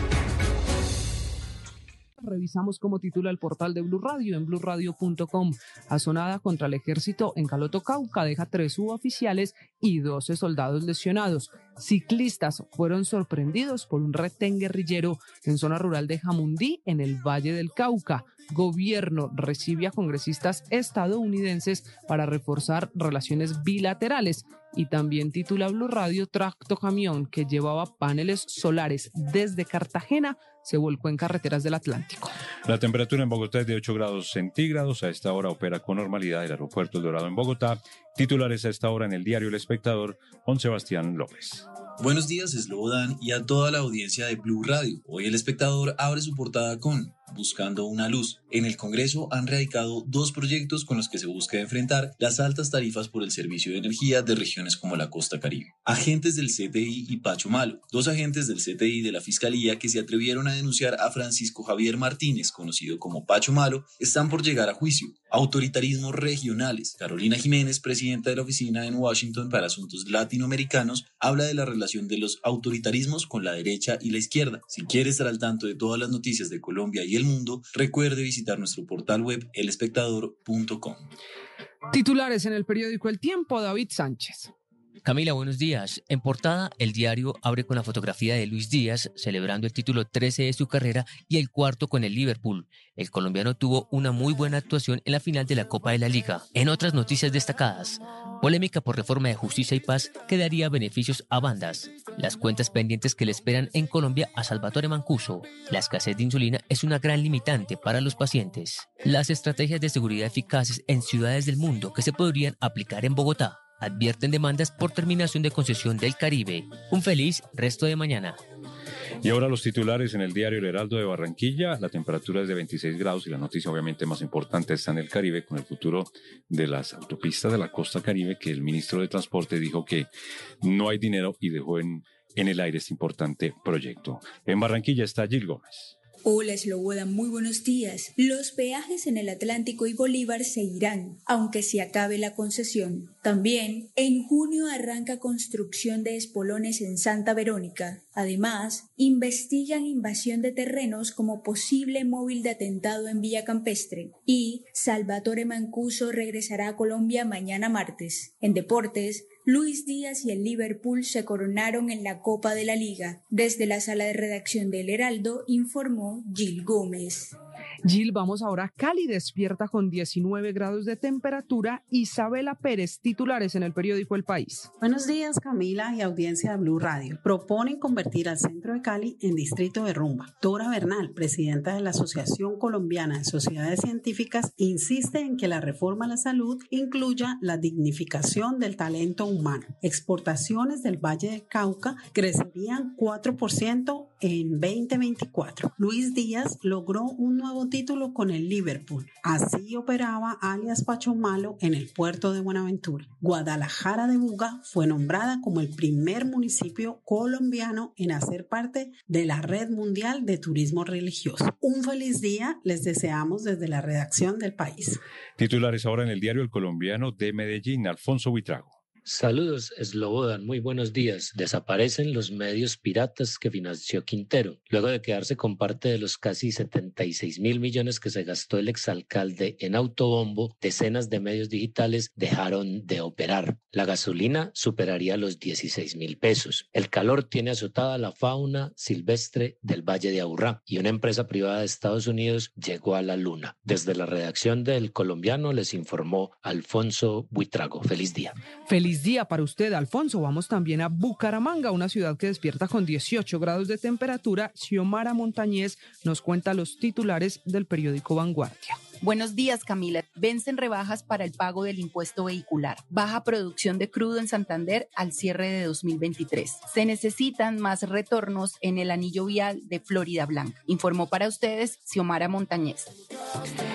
Revisamos cómo titula el portal de Blue Radio en blueradio.com. Azonada contra el ejército en Caloto Cauca deja tres suboficiales y 12 soldados lesionados. Ciclistas fueron sorprendidos por un retén guerrillero en zona rural de Jamundí, en el Valle del Cauca. Gobierno recibe a congresistas estadounidenses para reforzar relaciones bilaterales. Y también titula Blue Radio Tracto Camión que llevaba paneles solares desde Cartagena se volcó en carreteras del Atlántico. La temperatura en Bogotá es de 8 grados centígrados. A esta hora opera con normalidad el aeropuerto El Dorado en Bogotá. Titulares a esta hora en el diario El Espectador, con Sebastián López. Buenos días, Slobodan y a toda la audiencia de Blue Radio. Hoy el espectador abre su portada con Buscando una luz. En el Congreso han radicado dos proyectos con los que se busca enfrentar las altas tarifas por el servicio de energía de regiones como la costa caribe. Agentes del CTI y Pacho Malo, dos agentes del CTI de la Fiscalía que se atrevieron a denunciar a Francisco Javier Martínez, conocido como Pacho Malo, están por llegar a juicio. Autoritarismos regionales. Carolina Jiménez, presidenta de la oficina en Washington para asuntos latinoamericanos, habla de la relación de los autoritarismos con la derecha y la izquierda. Si quiere estar al tanto de todas las noticias de Colombia y el mundo, recuerde visitar nuestro portal web elespectador.com. Titulares en el periódico El Tiempo, David Sánchez. Camila, buenos días. En portada, el diario abre con la fotografía de Luis Díaz celebrando el título 13 de su carrera y el cuarto con el Liverpool. El colombiano tuvo una muy buena actuación en la final de la Copa de la Liga. En otras noticias destacadas, polémica por reforma de justicia y paz que daría beneficios a bandas. Las cuentas pendientes que le esperan en Colombia a Salvatore Mancuso. La escasez de insulina es una gran limitante para los pacientes. Las estrategias de seguridad eficaces en ciudades del mundo que se podrían aplicar en Bogotá advierten demandas por terminación de concesión del Caribe. Un feliz resto de mañana. Y ahora los titulares en el diario El Heraldo de Barranquilla. La temperatura es de 26 grados y la noticia obviamente más importante está en el Caribe con el futuro de las autopistas de la costa Caribe que el ministro de Transporte dijo que no hay dinero y dejó en, en el aire este importante proyecto. En Barranquilla está Gil Gómez. Hola Sloboda, muy buenos días. Los peajes en el Atlántico y Bolívar se irán, aunque se acabe la concesión. También, en junio arranca construcción de espolones en Santa Verónica. Además, investigan invasión de terrenos como posible móvil de atentado en Villa Campestre. Y Salvatore Mancuso regresará a Colombia mañana martes. En deportes, Luis Díaz y el Liverpool se coronaron en la Copa de la Liga. Desde la sala de redacción del Heraldo informó Gil Gómez. Gil, vamos ahora a Cali, despierta con 19 grados de temperatura. Isabela Pérez, titulares en el periódico El País. Buenos días, Camila y audiencia de Blue Radio. Proponen convertir al centro de Cali en distrito de rumba. Dora Bernal, presidenta de la Asociación Colombiana de Sociedades Científicas, insiste en que la reforma a la salud incluya la dignificación del talento humano. Exportaciones del Valle del Cauca crecerían 4% en 2024. Luis Díaz logró un nuevo título con el Liverpool. Así operaba alias Pacho Malo en el puerto de Buenaventura. Guadalajara de Buga fue nombrada como el primer municipio colombiano en hacer parte de la Red Mundial de Turismo Religioso. Un feliz día les deseamos desde la redacción del país. Titulares ahora en el diario El Colombiano de Medellín, Alfonso Buitrago. Saludos, Slobodan. Muy buenos días. Desaparecen los medios piratas que financió Quintero. Luego de quedarse con parte de los casi 76 mil millones que se gastó el exalcalde en autobombo, decenas de medios digitales dejaron de operar. La gasolina superaría los 16 mil pesos. El calor tiene azotada la fauna silvestre del Valle de Aburrá y una empresa privada de Estados Unidos llegó a la luna. Desde la redacción del colombiano les informó Alfonso Buitrago. Feliz día. Feliz día para usted, Alfonso. Vamos también a Bucaramanga, una ciudad que despierta con 18 grados de temperatura. Xiomara Montañez nos cuenta los titulares del periódico Vanguardia. Buenos días, Camila. Vencen rebajas para el pago del impuesto vehicular. Baja producción de crudo en Santander al cierre de 2023. Se necesitan más retornos en el anillo vial de Florida Blanca. Informó para ustedes Xiomara Montañez.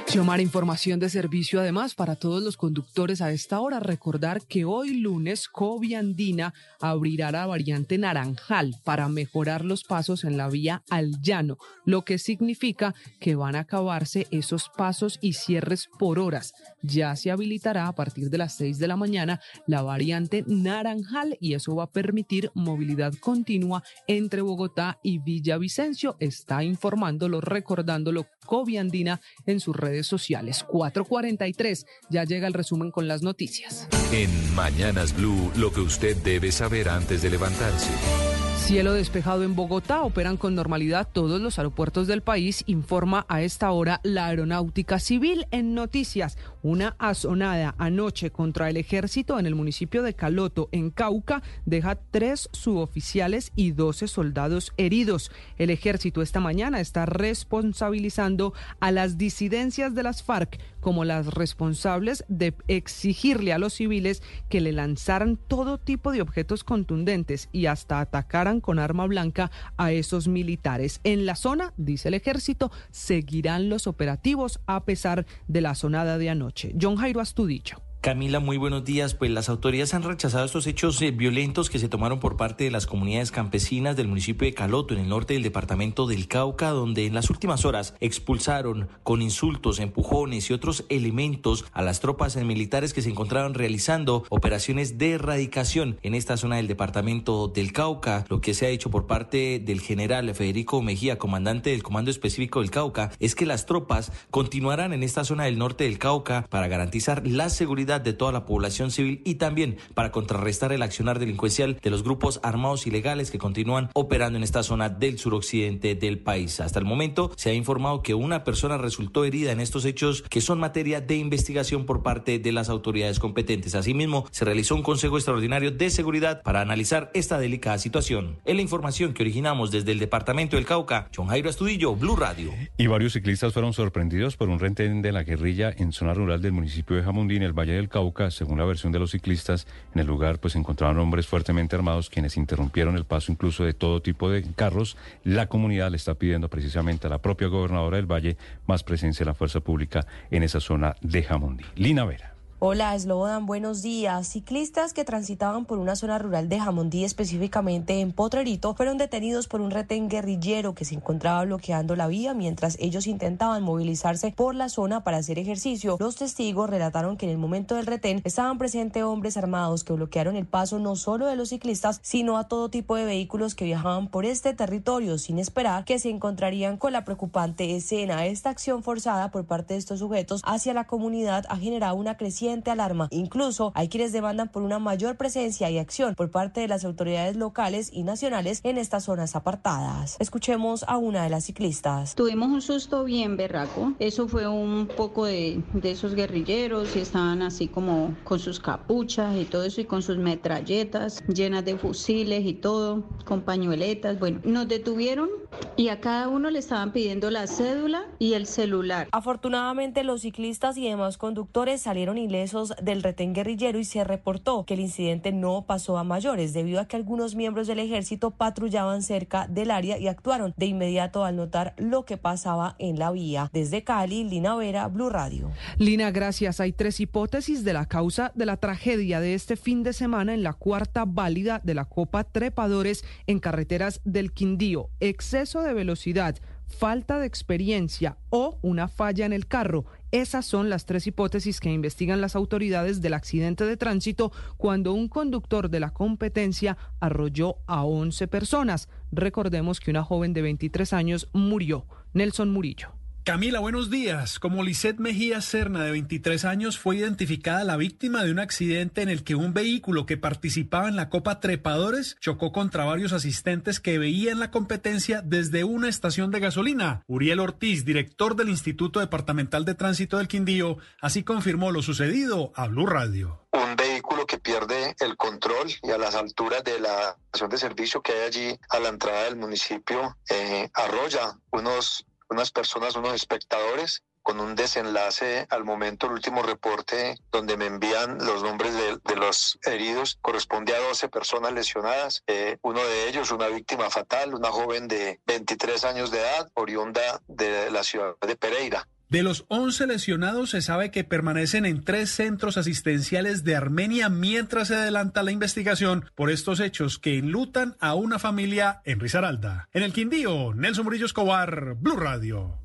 Xiomara, información de servicio además para todos los conductores a esta hora. Recordar que hoy lunes Coviandina abrirá la variante Naranjal para mejorar los pasos en la vía al llano, lo que significa que van a acabarse esos pasos y cierres por horas. Ya se habilitará a partir de las 6 de la mañana la variante Naranjal y eso va a permitir movilidad continua entre Bogotá y Villavicencio. Está informándolo, recordándolo Coviandina en sus redes sociales. 443. Ya llega el resumen con las noticias. En Mañanas Blue, lo que usted debe saber antes de levantarse. Cielo despejado en Bogotá, operan con normalidad todos los aeropuertos del país, informa a esta hora la Aeronáutica Civil en noticias. Una azonada anoche contra el ejército en el municipio de Caloto, en Cauca, deja tres suboficiales y doce soldados heridos. El ejército esta mañana está responsabilizando a las disidencias de las FARC como las responsables de exigirle a los civiles que le lanzaran todo tipo de objetos contundentes y hasta atacaran con arma blanca a esos militares. En la zona, dice el ejército, seguirán los operativos a pesar de la sonada de anoche. John Jairo Astudillo. Camila, muy buenos días. Pues las autoridades han rechazado estos hechos eh, violentos que se tomaron por parte de las comunidades campesinas del municipio de Caloto, en el norte del departamento del Cauca, donde en las últimas horas expulsaron con insultos, empujones y otros elementos a las tropas militares que se encontraban realizando operaciones de erradicación en esta zona del departamento del Cauca. Lo que se ha hecho por parte del general Federico Mejía, comandante del Comando Específico del Cauca, es que las tropas continuarán en esta zona del norte del Cauca para garantizar la seguridad de toda la población civil y también para contrarrestar el accionar delincuencial de los grupos armados ilegales que continúan operando en esta zona del suroccidente del país. Hasta el momento se ha informado que una persona resultó herida en estos hechos que son materia de investigación por parte de las autoridades competentes. Asimismo, se realizó un Consejo Extraordinario de Seguridad para analizar esta delicada situación. En la información que originamos desde el Departamento del Cauca, John Jairo Astudillo, Blue Radio. Y varios ciclistas fueron sorprendidos por un retén de la guerrilla en zona rural del municipio de Jamundí, en el Valle del Cauca, según la versión de los ciclistas, en el lugar pues se encontraban hombres fuertemente armados quienes interrumpieron el paso incluso de todo tipo de carros. La comunidad le está pidiendo precisamente a la propia gobernadora del Valle más presencia de la fuerza pública en esa zona de Jamundí. Lina Vera. Hola, Slobodan, buenos días. Ciclistas que transitaban por una zona rural de Jamundí, específicamente en Potrerito, fueron detenidos por un retén guerrillero que se encontraba bloqueando la vía mientras ellos intentaban movilizarse por la zona para hacer ejercicio. Los testigos relataron que en el momento del retén estaban presentes hombres armados que bloquearon el paso no solo de los ciclistas, sino a todo tipo de vehículos que viajaban por este territorio sin esperar que se encontrarían con la preocupante escena. Esta acción forzada por parte de estos sujetos hacia la comunidad ha generado una creciente alarma. Incluso hay quienes demandan por una mayor presencia y acción por parte de las autoridades locales y nacionales en estas zonas apartadas. Escuchemos a una de las ciclistas. Tuvimos un susto bien berraco. Eso fue un poco de, de esos guerrilleros y estaban así como con sus capuchas y todo eso y con sus metralletas llenas de fusiles y todo, con pañueletas. Bueno, nos detuvieron y a cada uno le estaban pidiendo la cédula y el celular. Afortunadamente los ciclistas y demás conductores salieron ilesos del retén guerrillero y se reportó que el incidente no pasó a mayores debido a que algunos miembros del ejército patrullaban cerca del área y actuaron de inmediato al notar lo que pasaba en la vía. Desde Cali, Lina Vera, Blue Radio. Lina, gracias. Hay tres hipótesis de la causa de la tragedia de este fin de semana en la cuarta válida de la Copa Trepadores en carreteras del Quindío. Exceso de velocidad, falta de experiencia o una falla en el carro. Esas son las tres hipótesis que investigan las autoridades del accidente de tránsito cuando un conductor de la competencia arrolló a 11 personas. Recordemos que una joven de 23 años murió. Nelson Murillo. Camila, buenos días. Como Lisette Mejía Serna, de 23 años, fue identificada la víctima de un accidente en el que un vehículo que participaba en la Copa Trepadores chocó contra varios asistentes que veían la competencia desde una estación de gasolina. Uriel Ortiz, director del Instituto Departamental de Tránsito del Quindío, así confirmó lo sucedido a Blue Radio un vehículo que pierde el control y a las alturas de la estación de servicio que hay allí a la entrada del municipio eh, arrolla unos unas personas, unos espectadores con un desenlace al momento, el último reporte donde me envían los nombres de, los heridos, corresponde a 12 personas lesionadas, eh, uno de ellos una víctima fatal, una joven de 23 años de edad, oriunda de la ciudad de Pereira. De los 11 lesionados se sabe que permanecen en tres centros asistenciales de Armenia mientras se adelanta la investigación por estos hechos que enlutan a una familia en Risaralda. En el Quindío, Nelson Murillo Escobar, Blue Radio.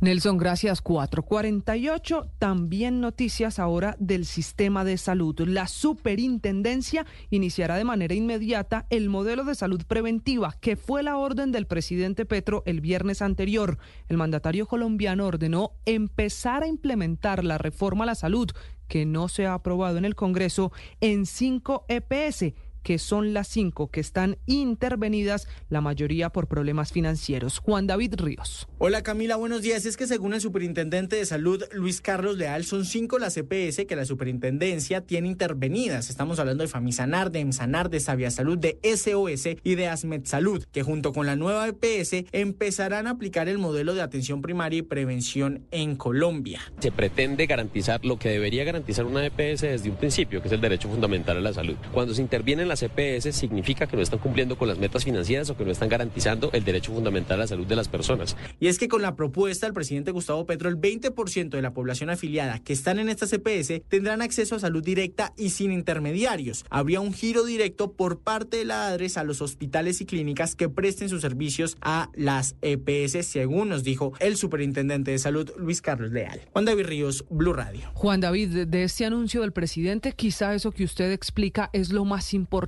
Nelson, gracias. 448. También noticias ahora del sistema de salud. La superintendencia iniciará de manera inmediata el modelo de salud preventiva, que fue la orden del presidente Petro el viernes anterior. El mandatario colombiano ordenó empezar a implementar la reforma a la salud que no se ha aprobado en el Congreso en cinco EPS que son las cinco que están intervenidas, la mayoría por problemas financieros. Juan David Ríos. Hola Camila, buenos días. Es que según el superintendente de salud Luis Carlos Leal, son cinco las EPS que la superintendencia tiene intervenidas. Estamos hablando de Famisanar, de Emsanar, de Sabia Salud, de SOS y de Asmed Salud, que junto con la nueva EPS empezarán a aplicar el modelo de atención primaria y prevención en Colombia. Se pretende garantizar lo que debería garantizar una EPS desde un principio, que es el derecho fundamental a la salud. Cuando se interviene en las EPS significa que no están cumpliendo con las metas financieras o que no están garantizando el derecho fundamental a la salud de las personas. Y es que con la propuesta del presidente Gustavo Petro, el 20% de la población afiliada que están en estas EPS tendrán acceso a salud directa y sin intermediarios. Habría un giro directo por parte de la ADRES a los hospitales y clínicas que presten sus servicios a las EPS, según nos dijo el superintendente de salud Luis Carlos Leal. Juan David Ríos, Blue Radio. Juan David, de este anuncio del presidente, quizá eso que usted explica es lo más importante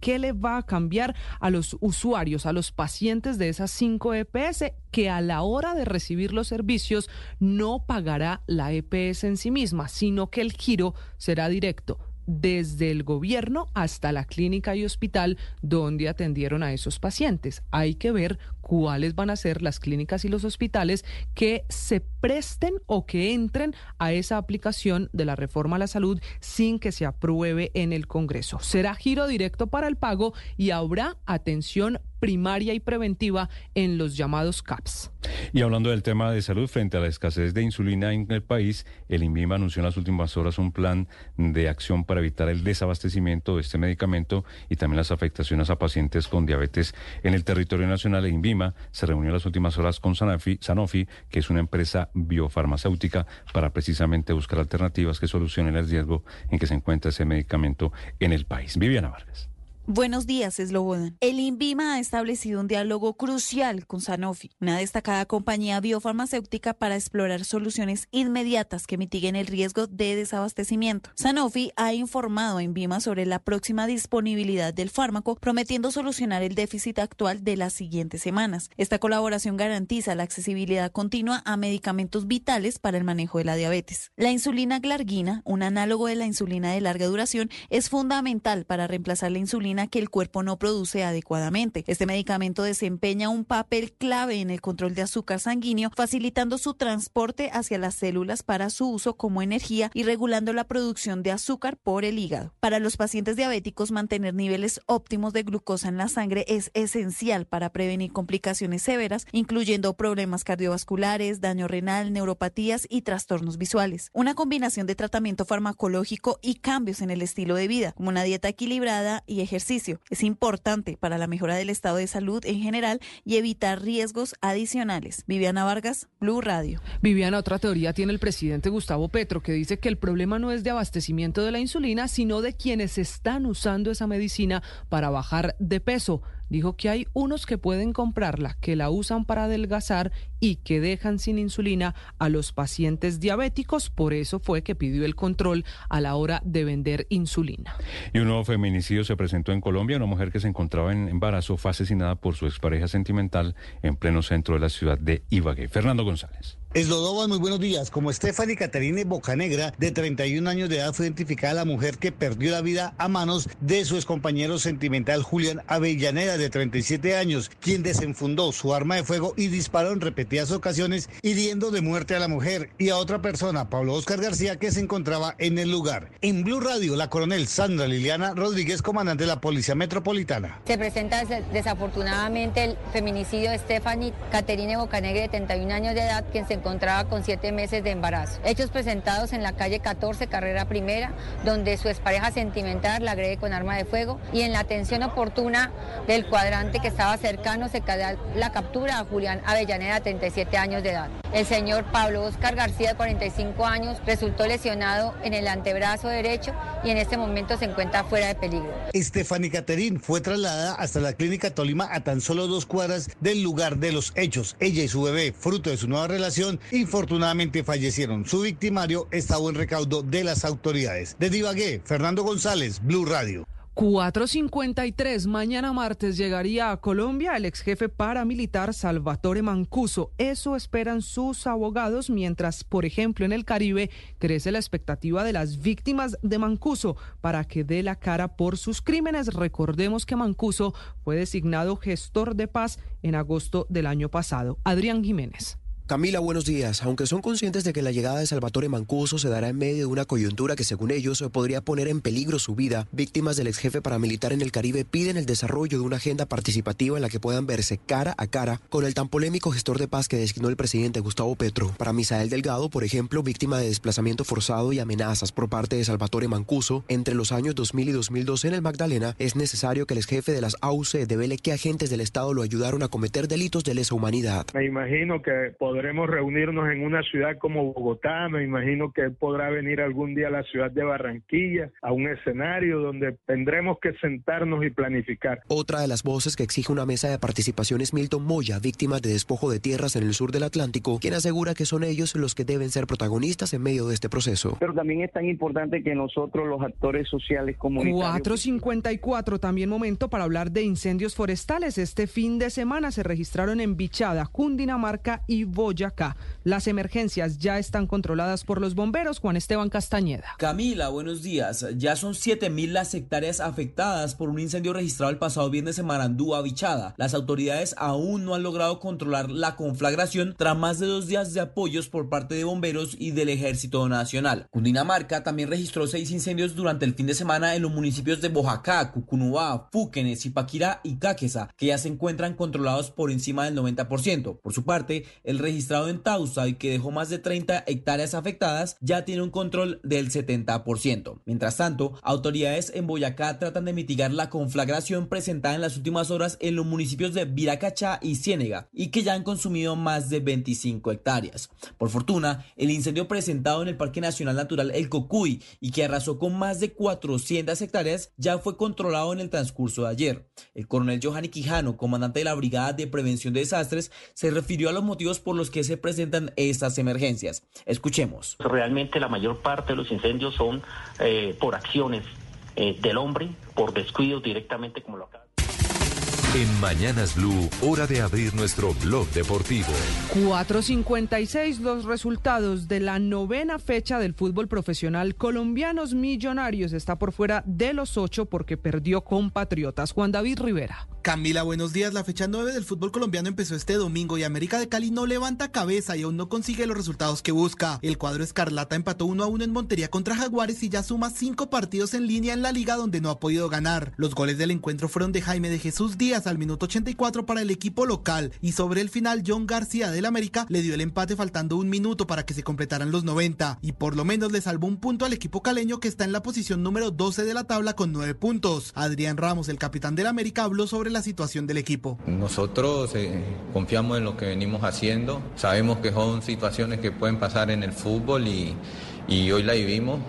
¿Qué le va a cambiar a los usuarios, a los pacientes de esas cinco EPS que a la hora de recibir los servicios no pagará la EPS en sí misma, sino que el giro será directo? desde el gobierno hasta la clínica y hospital donde atendieron a esos pacientes. Hay que ver cuáles van a ser las clínicas y los hospitales que se presten o que entren a esa aplicación de la reforma a la salud sin que se apruebe en el Congreso. Será giro directo para el pago y habrá atención primaria y preventiva en los llamados CAPS. Y hablando del tema de salud, frente a la escasez de insulina en el país, el INVIMA anunció en las últimas horas un plan de acción para evitar el desabastecimiento de este medicamento y también las afectaciones a pacientes con diabetes en el territorio nacional. El INVIMA se reunió en las últimas horas con Sanofi, que es una empresa biofarmacéutica, para precisamente buscar alternativas que solucionen el riesgo en que se encuentra ese medicamento en el país. Viviana Vargas. Buenos días, Eslobodan. El INVIMA ha establecido un diálogo crucial con Sanofi, una destacada compañía biofarmacéutica para explorar soluciones inmediatas que mitiguen el riesgo de desabastecimiento. Sanofi ha informado a INVIMA sobre la próxima disponibilidad del fármaco, prometiendo solucionar el déficit actual de las siguientes semanas. Esta colaboración garantiza la accesibilidad continua a medicamentos vitales para el manejo de la diabetes. La insulina glargina, un análogo de la insulina de larga duración, es fundamental para reemplazar la insulina que el cuerpo no produce adecuadamente. Este medicamento desempeña un papel clave en el control de azúcar sanguíneo, facilitando su transporte hacia las células para su uso como energía y regulando la producción de azúcar por el hígado. Para los pacientes diabéticos, mantener niveles óptimos de glucosa en la sangre es esencial para prevenir complicaciones severas, incluyendo problemas cardiovasculares, daño renal, neuropatías y trastornos visuales. Una combinación de tratamiento farmacológico y cambios en el estilo de vida, como una dieta equilibrada y ejercicio es importante para la mejora del estado de salud en general y evitar riesgos adicionales. Viviana Vargas, Blue Radio. Viviana, otra teoría tiene el presidente Gustavo Petro que dice que el problema no es de abastecimiento de la insulina, sino de quienes están usando esa medicina para bajar de peso dijo que hay unos que pueden comprarla, que la usan para adelgazar y que dejan sin insulina a los pacientes diabéticos. Por eso fue que pidió el control a la hora de vender insulina. Y un nuevo feminicidio se presentó en Colombia. Una mujer que se encontraba en embarazo fue asesinada por su expareja sentimental en pleno centro de la ciudad de Ibagué. Fernando González. Eslodoban, muy buenos días. Como Stephanie Caterine Bocanegra, de 31 años de edad, fue identificada la mujer que perdió la vida a manos de su excompañero sentimental Julián Avellaneda, de 37 años, quien desenfundó su arma de fuego y disparó en repetidas ocasiones, hiriendo de muerte a la mujer y a otra persona, Pablo Oscar García, que se encontraba en el lugar. En Blue Radio, la coronel Sandra Liliana Rodríguez, comandante de la Policía Metropolitana. Se presenta desafortunadamente el feminicidio de Stephanie Caterine Bocanegra, de 31 años de edad, quien se encontraba con siete meses de embarazo. Hechos presentados en la calle 14, carrera primera, donde su expareja sentimental la agrede con arma de fuego y en la atención oportuna del cuadrante que estaba cercano se cae la captura a Julián Avellaneda, 37 años de edad. El señor Pablo Oscar García, de 45 años, resultó lesionado en el antebrazo derecho y en este momento se encuentra fuera de peligro. Estefany Caterín fue trasladada hasta la clínica Tolima a tan solo dos cuadras del lugar de los hechos. Ella y su bebé, fruto de su nueva relación, infortunadamente fallecieron. Su victimario está en recaudo de las autoridades. De Divagué, Fernando González, Blue Radio. 453. Mañana martes llegaría a Colombia el ex jefe paramilitar Salvatore Mancuso. Eso esperan sus abogados, mientras, por ejemplo, en el Caribe crece la expectativa de las víctimas de Mancuso para que dé la cara por sus crímenes. Recordemos que Mancuso fue designado gestor de paz en agosto del año pasado. Adrián Jiménez. Camila, buenos días. Aunque son conscientes de que la llegada de Salvatore Mancuso se dará en medio de una coyuntura que, según ellos, podría poner en peligro su vida, víctimas del ex jefe paramilitar en el Caribe piden el desarrollo de una agenda participativa en la que puedan verse cara a cara con el tan polémico gestor de paz que designó el presidente Gustavo Petro. Para Misael Delgado, por ejemplo, víctima de desplazamiento forzado y amenazas por parte de Salvatore Mancuso, entre los años 2000 y 2012 en el Magdalena, es necesario que el ex jefe de las AUC devele que agentes del Estado lo ayudaron a cometer delitos de lesa humanidad. Me imagino que podremos reunirnos en una ciudad como Bogotá, me imagino que él podrá venir algún día a la ciudad de Barranquilla, a un escenario donde tendremos que sentarnos y planificar. Otra de las voces que exige una mesa de participación es Milton Moya, víctima de despojo de tierras en el sur del Atlántico, quien asegura que son ellos los que deben ser protagonistas en medio de este proceso. Pero también es tan importante que nosotros, los actores sociales comunitarios... 454, también momento para hablar de incendios forestales. Este fin de semana se registraron en Bichada, Cundinamarca y Boyacá. Las emergencias ya están controladas por los bomberos. Juan Esteban Castañeda. Camila, buenos días. Ya son 7.000 las hectáreas afectadas por un incendio registrado el pasado viernes en Marandúa, Bichada. Las autoridades aún no han logrado controlar la conflagración tras más de dos días de apoyos por parte de bomberos y del Ejército Nacional. Cundinamarca también registró seis incendios durante el fin de semana en los municipios de Bojacá, Cucunubá, Fúquenes, Zipaquirá y Cáqueza, que ya se encuentran controlados por encima del 90%. Por su parte, el registro registrado en Tausa y que dejó más de 30 hectáreas afectadas, ya tiene un control del 70%. Mientras tanto, autoridades en Boyacá tratan de mitigar la conflagración presentada en las últimas horas en los municipios de Viracachá y Ciénega y que ya han consumido más de 25 hectáreas. Por fortuna, el incendio presentado en el Parque Nacional Natural El Cocuy y que arrasó con más de 400 hectáreas ya fue controlado en el transcurso de ayer. El coronel Johanny Quijano, comandante de la Brigada de Prevención de Desastres, se refirió a los motivos por los que se presentan estas emergencias. Escuchemos. Realmente la mayor parte de los incendios son eh, por acciones eh, del hombre, por descuido directamente como lo acaba. En Mañanas Blue, hora de abrir nuestro blog deportivo. 4.56 los resultados de la novena fecha del fútbol profesional. Colombianos Millonarios está por fuera de los ocho porque perdió con Patriotas. Juan David Rivera. Camila, buenos días. La fecha 9 del fútbol colombiano empezó este domingo y América de Cali no levanta cabeza y aún no consigue los resultados que busca. El cuadro Escarlata empató 1 a 1 en Montería contra Jaguares y ya suma cinco partidos en línea en la liga donde no ha podido ganar. Los goles del encuentro fueron de Jaime de Jesús Díaz al minuto 84 para el equipo local y sobre el final John García del América le dio el empate faltando un minuto para que se completaran los 90 y por lo menos le salvó un punto al equipo caleño que está en la posición número 12 de la tabla con 9 puntos. Adrián Ramos, el capitán del América, habló sobre la situación del equipo. Nosotros eh, confiamos en lo que venimos haciendo, sabemos que son situaciones que pueden pasar en el fútbol y, y hoy la vivimos,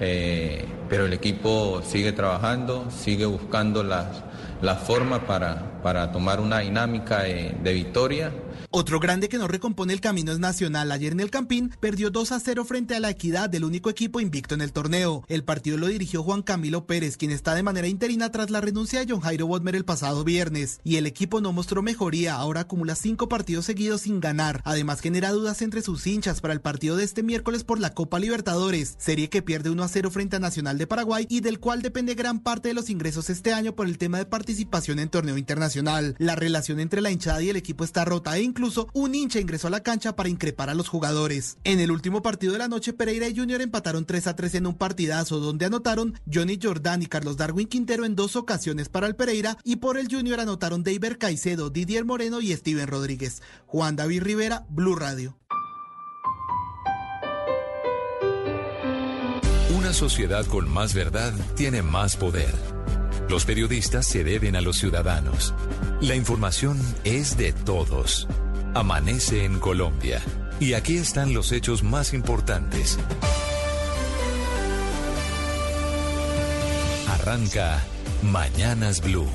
eh, pero el equipo sigue trabajando, sigue buscando las, las formas para, para tomar una dinámica de, de victoria otro grande que no recompone el camino es Nacional. Ayer en el Campín perdió 2 a 0 frente a la Equidad, del único equipo invicto en el torneo. El partido lo dirigió Juan Camilo Pérez, quien está de manera interina tras la renuncia de John Jairo Bodmer el pasado viernes. Y el equipo no mostró mejoría, ahora acumula cinco partidos seguidos sin ganar. Además genera dudas entre sus hinchas para el partido de este miércoles por la Copa Libertadores, serie que pierde 1 a 0 frente a Nacional de Paraguay y del cual depende gran parte de los ingresos este año por el tema de participación en torneo internacional. La relación entre la hinchada y el equipo está rota e incluso un hincha ingresó a la cancha para increpar a los jugadores. En el último partido de la noche, Pereira y Junior empataron 3 a 3 en un partidazo donde anotaron Johnny Jordán y Carlos Darwin Quintero en dos ocasiones para el Pereira y por el Junior anotaron David Caicedo, Didier Moreno y Steven Rodríguez. Juan David Rivera, Blue Radio. Una sociedad con más verdad tiene más poder. Los periodistas se deben a los ciudadanos. La información es de todos. Amanece en Colombia. Y aquí están los hechos más importantes. Arranca Mañanas Blue.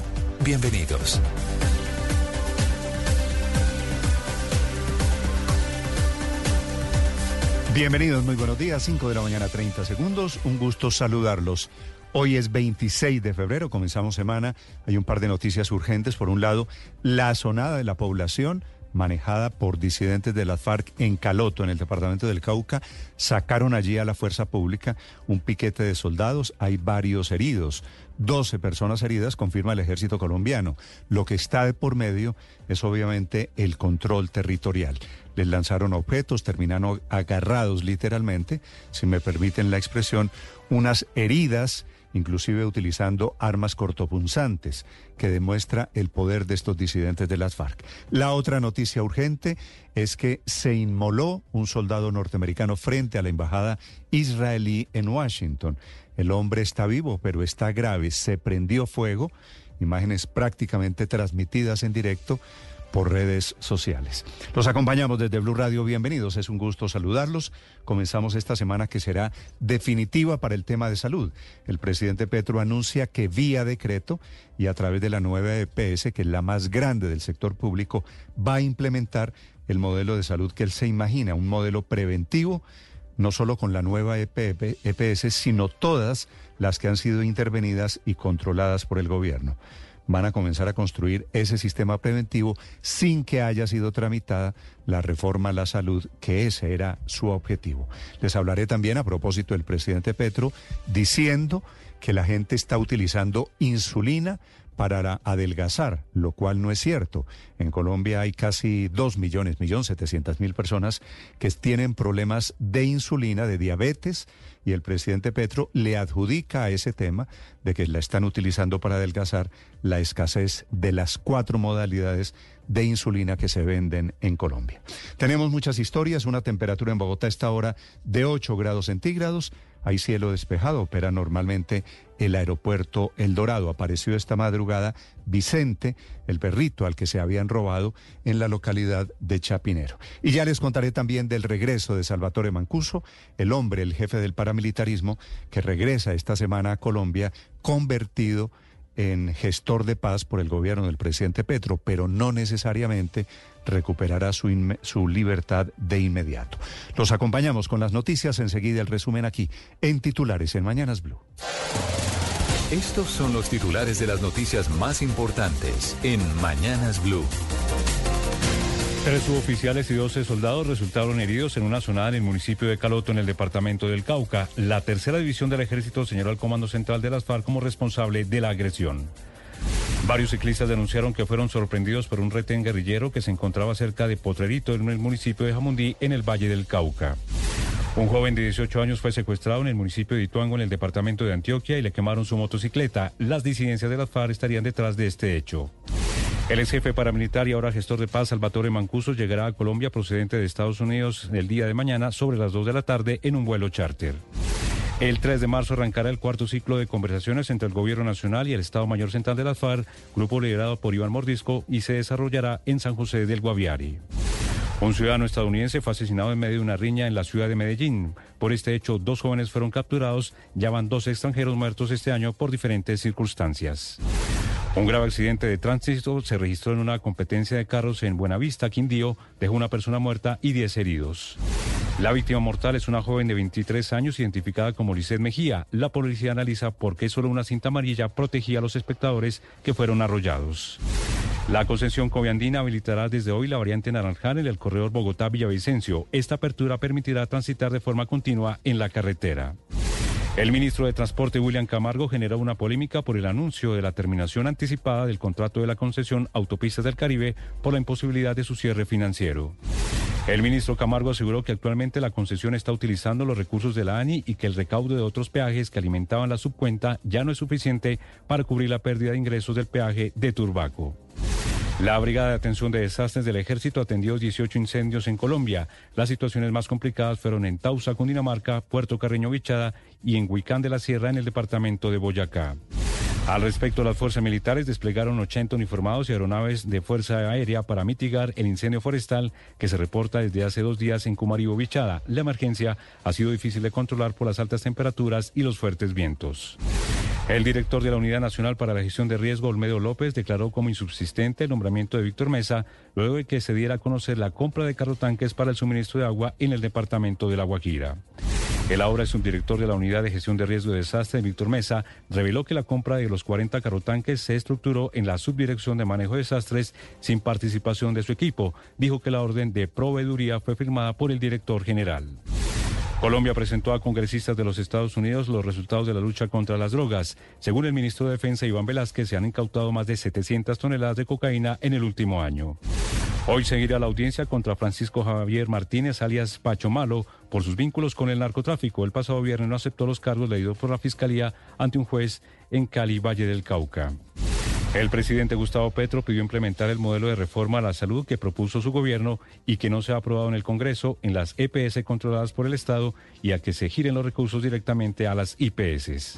Bienvenidos. Bienvenidos, muy buenos días, 5 de la mañana 30 segundos, un gusto saludarlos. Hoy es 26 de febrero, comenzamos semana, hay un par de noticias urgentes. Por un lado, la sonada de la población manejada por disidentes de las FARC en Caloto, en el departamento del Cauca, sacaron allí a la fuerza pública un piquete de soldados, hay varios heridos. 12 personas heridas, confirma el ejército colombiano. Lo que está de por medio es obviamente el control territorial. Les lanzaron objetos, terminaron agarrados literalmente, si me permiten la expresión, unas heridas inclusive utilizando armas cortopunzantes, que demuestra el poder de estos disidentes de las FARC. La otra noticia urgente es que se inmoló un soldado norteamericano frente a la embajada israelí en Washington. El hombre está vivo, pero está grave. Se prendió fuego, imágenes prácticamente transmitidas en directo por redes sociales. Los acompañamos desde Blue Radio, bienvenidos, es un gusto saludarlos. Comenzamos esta semana que será definitiva para el tema de salud. El presidente Petro anuncia que vía decreto y a través de la nueva EPS, que es la más grande del sector público, va a implementar el modelo de salud que él se imagina, un modelo preventivo, no solo con la nueva EPS, sino todas las que han sido intervenidas y controladas por el gobierno van a comenzar a construir ese sistema preventivo sin que haya sido tramitada la reforma a la salud, que ese era su objetivo. Les hablaré también a propósito del presidente Petro diciendo que la gente está utilizando insulina para adelgazar, lo cual no es cierto. En Colombia hay casi 2 millones, millón personas que tienen problemas de insulina, de diabetes, y el presidente Petro le adjudica a ese tema de que la están utilizando para adelgazar la escasez de las cuatro modalidades de insulina que se venden en Colombia. Tenemos muchas historias, una temperatura en Bogotá a esta hora de 8 grados centígrados. Hay cielo despejado, opera normalmente el aeropuerto El Dorado. Apareció esta madrugada Vicente, el perrito al que se habían robado en la localidad de Chapinero. Y ya les contaré también del regreso de Salvatore Mancuso, el hombre, el jefe del paramilitarismo, que regresa esta semana a Colombia convertido en gestor de paz por el gobierno del presidente Petro, pero no necesariamente recuperará su, su, libertad de inmediato. Los acompañamos con las noticias, enseguida el resumen aquí en titulares en Mañanas Blue. Estos son los titulares de las noticias más importantes en Mañanas Blue. Tres suboficiales y 12 soldados resultaron heridos en una zona en el municipio de Caloto, en el departamento del Cauca. La tercera división del ejército señaló al Comando Central de las FARC como responsable de la agresión. Varios ciclistas denunciaron que fueron sorprendidos por un retén guerrillero que se encontraba cerca de Potrerito, en el municipio de Jamundí, en el Valle del Cauca. Un joven de 18 años fue secuestrado en el municipio de Ituango, en el departamento de Antioquia, y le quemaron su motocicleta. Las disidencias de las FARC estarían detrás de este hecho. El ex jefe paramilitar y ahora gestor de paz, Salvatore Mancuso, llegará a Colombia procedente de Estados Unidos el día de mañana sobre las 2 de la tarde en un vuelo charter. El 3 de marzo arrancará el cuarto ciclo de conversaciones entre el Gobierno Nacional y el Estado Mayor Central de las FARC, grupo liderado por Iván Mordisco, y se desarrollará en San José del Guaviare. Un ciudadano estadounidense fue asesinado en medio de una riña en la ciudad de Medellín. Por este hecho, dos jóvenes fueron capturados, ya van dos extranjeros muertos este año por diferentes circunstancias. Un grave accidente de tránsito se registró en una competencia de carros en Buenavista, Quindío, dejó una persona muerta y 10 heridos. La víctima mortal es una joven de 23 años identificada como Lisset Mejía. La policía analiza por qué solo una cinta amarilla protegía a los espectadores que fueron arrollados. La concesión coviandina habilitará desde hoy la variante Naranjal en el corredor Bogotá-Villavicencio. Esta apertura permitirá transitar de forma continua en la carretera. El ministro de Transporte William Camargo generó una polémica por el anuncio de la terminación anticipada del contrato de la concesión Autopistas del Caribe por la imposibilidad de su cierre financiero. El ministro Camargo aseguró que actualmente la concesión está utilizando los recursos de la ANI y que el recaudo de otros peajes que alimentaban la subcuenta ya no es suficiente para cubrir la pérdida de ingresos del peaje de Turbaco. La Brigada de Atención de Desastres del Ejército atendió 18 incendios en Colombia. Las situaciones más complicadas fueron en Tausa, Cundinamarca, Puerto Carreño Bichada y en Huicán de la Sierra, en el departamento de Boyacá. Al respecto, las fuerzas militares desplegaron 80 uniformados y aeronaves de fuerza aérea para mitigar el incendio forestal que se reporta desde hace dos días en Cumaribo Bichada. La emergencia ha sido difícil de controlar por las altas temperaturas y los fuertes vientos. El director de la Unidad Nacional para la Gestión de Riesgo, Olmedo López, declaró como insubsistente el nombramiento de Víctor Mesa luego de que se diera a conocer la compra de carrotanques para el suministro de agua en el departamento de La Guajira. El ahora subdirector de la Unidad de Gestión de Riesgo de Desastre, Víctor Mesa, reveló que la compra de los 40 carrotanques se estructuró en la Subdirección de Manejo de Desastres sin participación de su equipo. Dijo que la orden de proveeduría fue firmada por el director general. Colombia presentó a congresistas de los Estados Unidos los resultados de la lucha contra las drogas. Según el ministro de Defensa Iván Velázquez, se han incautado más de 700 toneladas de cocaína en el último año. Hoy seguirá la audiencia contra Francisco Javier Martínez, alias Pacho Malo, por sus vínculos con el narcotráfico. El pasado viernes no aceptó los cargos leídos por la Fiscalía ante un juez en Cali, Valle del Cauca. El presidente Gustavo Petro pidió implementar el modelo de reforma a la salud que propuso su gobierno y que no se ha aprobado en el Congreso en las EPS controladas por el Estado y a que se giren los recursos directamente a las IPS.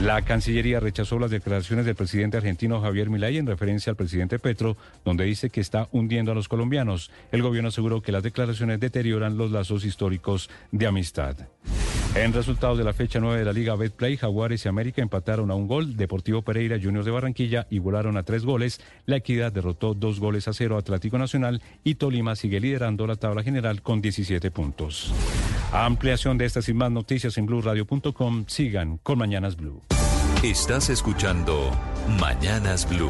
La Cancillería rechazó las declaraciones del presidente argentino Javier Milei en referencia al presidente Petro, donde dice que está hundiendo a los colombianos. El gobierno aseguró que las declaraciones deterioran los lazos históricos de amistad. En resultados de la fecha 9 de la Liga Betplay, Jaguares y América empataron a un gol, Deportivo Pereira Juniors de Barranquilla igualaron a tres goles, La Equidad derrotó dos goles a cero a Atlético Nacional y Tolima sigue liderando la tabla general con 17 puntos. ampliación de estas y más noticias en blueradio.com, sigan con Mañanas Blue. Estás escuchando Mañanas Blue.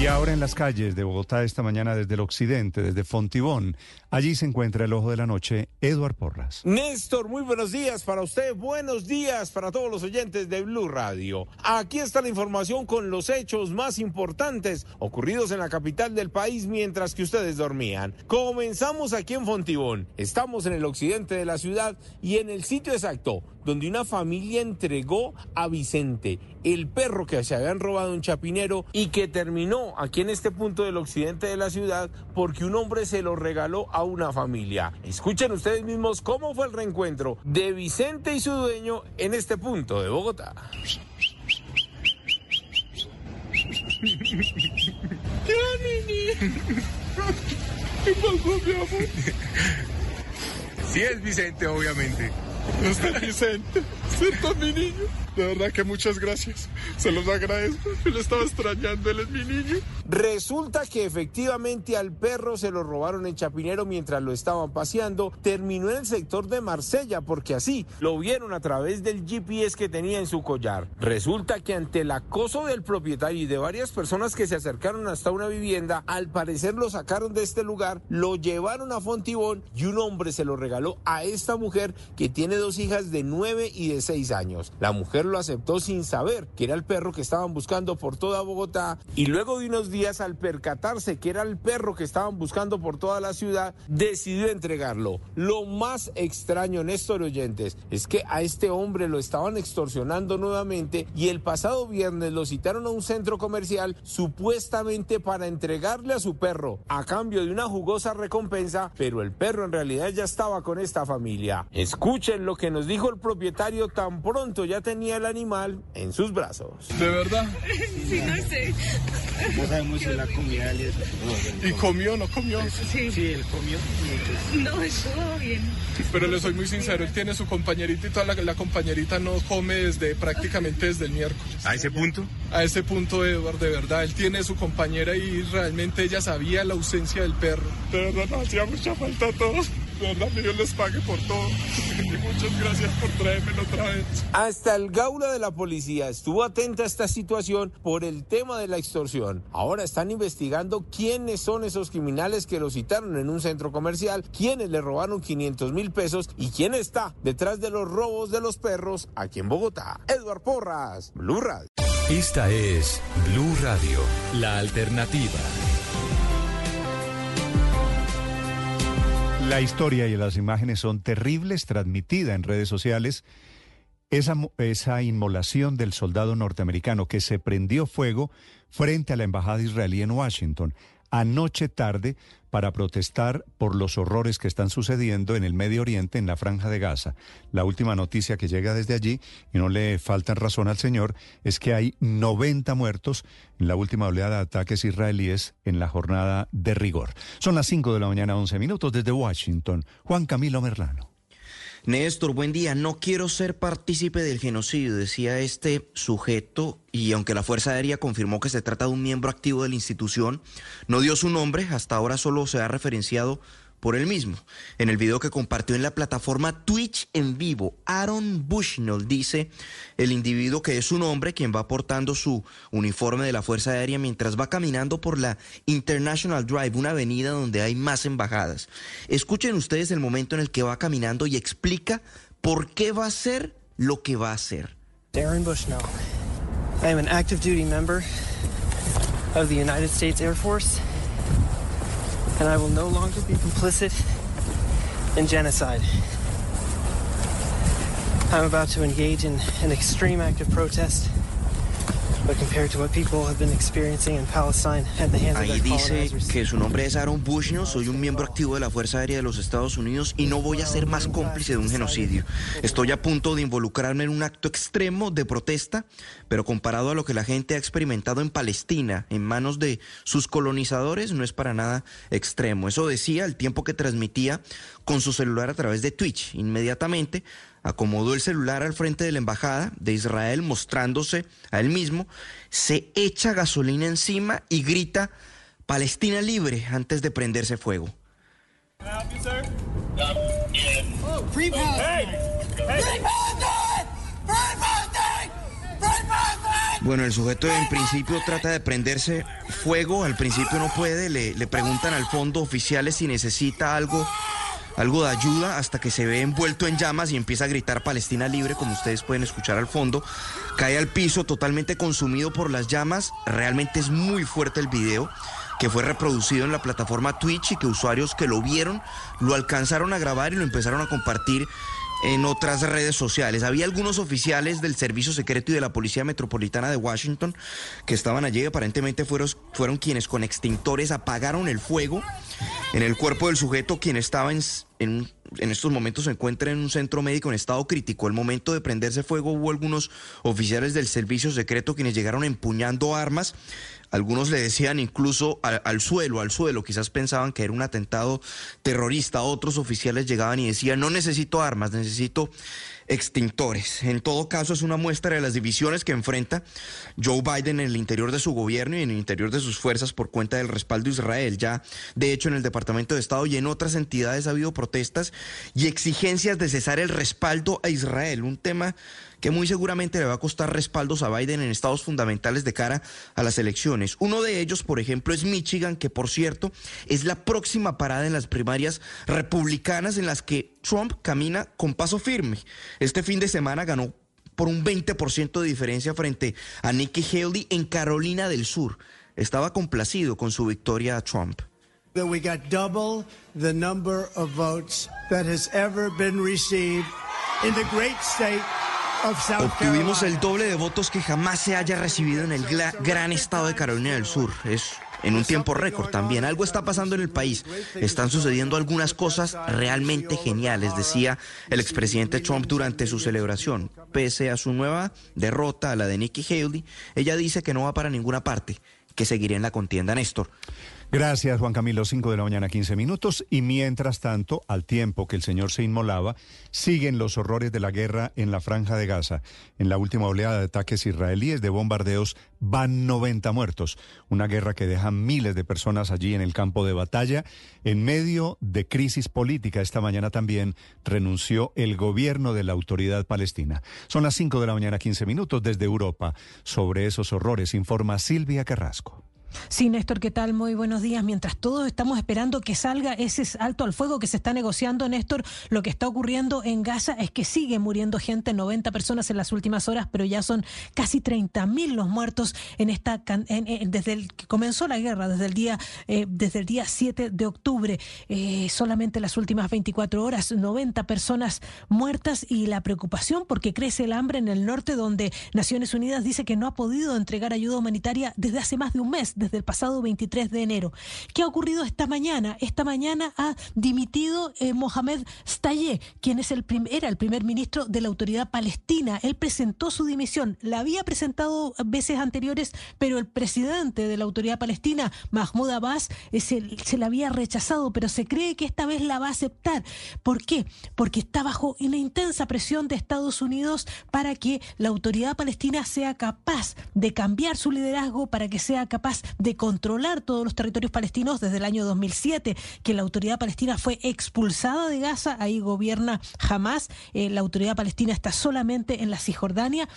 Y ahora en las calles de Bogotá esta mañana desde el occidente, desde Fontibón, allí se encuentra el ojo de la noche, Eduard Porras. Néstor, muy buenos días para usted, buenos días para todos los oyentes de Blue Radio. Aquí está la información con los hechos más importantes ocurridos en la capital del país mientras que ustedes dormían. Comenzamos aquí en Fontibón, estamos en el occidente de la ciudad y en el sitio exacto donde una familia entregó a Vicente, el perro que se habían robado un chapinero y que terminó aquí en este punto del occidente de la ciudad porque un hombre se lo regaló a una familia. Escuchen ustedes mismos cómo fue el reencuentro de Vicente y su dueño en este punto de Bogotá. ¿Qué es Vicente, obviamente. Usted Vicente, ¿cierto, mi niño? De verdad que muchas gracias. Se los agradezco. Yo lo estaba extrañando, él es mi niño. Resulta que efectivamente al perro se lo robaron en Chapinero mientras lo estaban paseando. Terminó en el sector de Marsella porque así lo vieron a través del GPS que tenía en su collar. Resulta que ante el acoso del propietario y de varias personas que se acercaron hasta una vivienda, al parecer lo sacaron de este lugar, lo llevaron a Fontibón y un hombre se lo regaló a esta mujer que tiene dos hijas de 9 y de 6 años. La mujer lo aceptó sin saber que era el perro que estaban buscando por toda Bogotá y luego de unos días al percatarse que era el perro que estaban buscando por toda la ciudad, decidió entregarlo. Lo más extraño, Néstor Oyentes, es que a este hombre lo estaban extorsionando nuevamente y el pasado viernes lo citaron a un centro comercial supuestamente para entregarle a su perro a cambio de una jugosa recompensa, pero el perro en realidad ya estaba con esta familia. Escuchen lo que nos dijo el propietario tan pronto ya tenía el animal en sus brazos. ¿De verdad? Sí, no sé. No sabemos si la comida ¿Y comió no comió? Sí. Sí, él comió. No, estuvo bien. Pero le soy muy sincero, él tiene su compañerita y toda la, la compañerita no come desde prácticamente desde el miércoles. ¿A ese punto? A ese punto, Eduardo, de verdad. Él tiene su compañera y realmente ella sabía la ausencia del perro. De verdad, nos hacía mucha falta a todos. Que Dios les pague por todo. Y muchas gracias por traérmelo otra vez. Hasta el gaula de la policía estuvo atenta a esta situación por el tema de la extorsión. Ahora están investigando quiénes son esos criminales que lo citaron en un centro comercial, quiénes le robaron 500 mil pesos y quién está detrás de los robos de los perros aquí en Bogotá. Eduard Porras, Blue Radio. Esta es Blue Radio, la alternativa. La historia y las imágenes son terribles, transmitida en redes sociales. Esa, inmolación del soldado norteamericano que se prendió fuego frente a la embajada israelí en Washington anoche tarde para protestar por los horrores que están sucediendo en el Medio Oriente, en la franja de Gaza. La última noticia que llega desde allí, y no le faltan razón al señor, es que hay 90 muertos en la última oleada de ataques israelíes en la jornada de rigor. Son las 5 de la mañana, 11 minutos desde Washington. Juan Camilo Merlano. Néstor, buen día. No quiero ser partícipe del genocidio, decía este sujeto, y aunque la Fuerza Aérea confirmó que se trata de un miembro activo de la institución, no dio su nombre, hasta ahora solo se ha referenciado por él mismo. En el video que compartió en la plataforma Twitch en vivo, Aaron Bushnell dice el individuo que es un hombre quien va portando su uniforme de la Fuerza Aérea mientras va caminando por la International Drive, una avenida donde hay más embajadas. Escuchen ustedes el momento en el que va caminando y explica por qué va a hacer lo que va a hacer. Aaron Bushnell. I am an active duty member of the United States Air Force. And I will no longer be complicit in genocide. I'm about to engage in an extreme act of protest, Ahí dice que su nombre es Aaron Bushnell, soy un miembro activo de la Fuerza Aérea de los Estados Unidos y no voy a ser más cómplice de un genocidio. Estoy a punto de involucrarme en un acto extremo de protesta, pero comparado a lo que la gente ha experimentado en Palestina en manos de sus colonizadores, no es para nada extremo. Eso decía al tiempo que transmitía con su celular a través de Twitch. Inmediatamente acomodó el celular al frente de la embajada de Israel mostrándose a él mismo, se echa gasolina encima y grita Palestina libre antes de prenderse fuego. Bueno, el sujeto en principio trata de prenderse fuego, al principio no puede, le, le preguntan al fondo oficiales si necesita algo, algo de ayuda, hasta que se ve envuelto en llamas y empieza a gritar Palestina libre, como ustedes pueden escuchar al fondo, cae al piso totalmente consumido por las llamas, realmente es muy fuerte el video que fue reproducido en la plataforma Twitch y que usuarios que lo vieron lo alcanzaron a grabar y lo empezaron a compartir en otras redes sociales. Había algunos oficiales del Servicio Secreto y de la Policía Metropolitana de Washington que estaban allí. Aparentemente fueron, fueron quienes con extintores apagaron el fuego en el cuerpo del sujeto, quien estaba en, en, estos momentos se encuentra en un centro médico en estado crítico. Al momento de prenderse fuego hubo algunos oficiales del Servicio Secreto quienes llegaron empuñando armas. Algunos le decían incluso al, suelo, al suelo, quizás pensaban que era un atentado terrorista. Otros oficiales llegaban y decían, no necesito armas, necesito extintores. En todo caso, es una muestra de las divisiones que enfrenta Joe Biden en el interior de su gobierno y en el interior de sus fuerzas por cuenta del respaldo a Israel. Ya, de hecho, en el Departamento de Estado y en otras entidades ha habido protestas y exigencias de cesar el respaldo a Israel, un tema que muy seguramente le va a costar respaldos a Biden en estados fundamentales de cara a las elecciones. Uno de ellos, por ejemplo, es Michigan, que por cierto es la próxima parada en las primarias republicanas en las que Trump camina con paso firme. Este fin de semana ganó por un 20% de diferencia frente a Nikki Haley en Carolina del Sur. Estaba complacido con su victoria a Trump. We got double the number of votes that has ever been received in the great state Obtuvimos el doble de votos que jamás se haya recibido en el gran estado de Carolina del Sur. Es en un tiempo récord también. Algo está pasando en el país. Están sucediendo algunas cosas realmente geniales, decía el expresidente Trump durante su celebración. Pese a su nueva derrota, a la de Nikki Haley, ella dice que no va para ninguna parte, que seguirá en la contienda, Néstor. Gracias, Juan Camilo. 5 de la mañana, 15 minutos. Y mientras tanto, al tiempo que el señor se inmolaba, siguen los horrores de la guerra en la franja de Gaza. En la última oleada de ataques israelíes de bombardeos van 90 muertos. Una guerra que deja miles de personas allí en el campo de batalla. En medio de crisis política, esta mañana también renunció el gobierno de la autoridad palestina. Son las 5 de la mañana, 15 minutos desde Europa. Sobre esos horrores informa Silvia Carrasco. Sí, Néstor, ¿qué tal? Muy buenos días. Mientras todos estamos esperando que salga ese alto al fuego que se está negociando, Néstor, lo que está ocurriendo en Gaza es que sigue muriendo gente, 90 personas en las últimas horas, pero ya son casi 30 mil los muertos en esta desde el que comenzó la guerra, desde el día eh, desde el día 7 de octubre, eh, solamente las últimas 24 horas, 90 personas muertas y la preocupación porque crece el hambre en el norte, donde Naciones Unidas dice que no ha podido entregar ayuda humanitaria desde hace más de un mes desde el pasado 23 de enero. ¿Qué ha ocurrido esta mañana? Esta mañana ha dimitido eh, Mohamed Stayeh, quien es el era el primer ministro de la autoridad palestina. Él presentó su dimisión. La había presentado veces anteriores, pero el presidente de la autoridad palestina, Mahmoud Abbas, eh, se, se la había rechazado, pero se cree que esta vez la va a aceptar. ¿Por qué? Porque está bajo una intensa presión de Estados Unidos para que la autoridad palestina sea capaz de cambiar su liderazgo, para que sea capaz de controlar todos los territorios palestinos desde el año 2007, que la autoridad palestina fue expulsada de Gaza, ahí gobierna Hamas, eh, la autoridad palestina está solamente en la Cisjordania.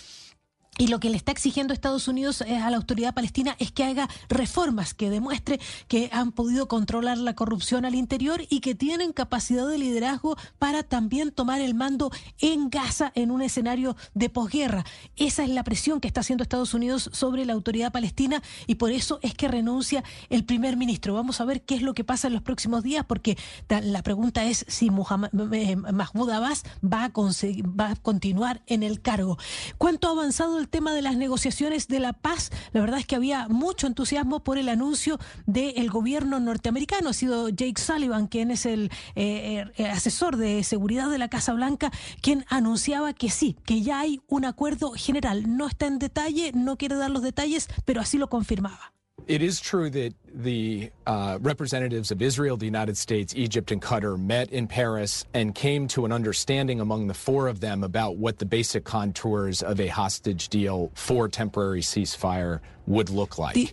Y lo que le está exigiendo Estados Unidos eh, a la autoridad palestina es que haga reformas que demuestre que han podido controlar la corrupción al interior y que tienen capacidad de liderazgo para también tomar el mando en Gaza en un escenario de posguerra. Esa es la presión que está haciendo Estados Unidos sobre la autoridad palestina y por eso es que renuncia el primer ministro. Vamos a ver qué es lo que pasa en los próximos días porque la pregunta es si Mahmoud Abbas va a, va a continuar en el cargo. ¿Cuánto ha avanzado el tema de las negociaciones de la paz, la verdad es que había mucho entusiasmo por el anuncio del gobierno norteamericano. Ha sido Jake Sullivan, quien es el eh, eh, asesor de seguridad de la Casa Blanca, quien anunciaba que sí, que ya hay un acuerdo general. No está en detalle, no quiere dar los detalles, pero así lo confirmaba. It true that the uh, representatives of Israel, the United States, Egypt, and Qatar met in Paris and came to an understanding among the four of them about what the basic contours of a hostage deal for temporary ceasefire would look like.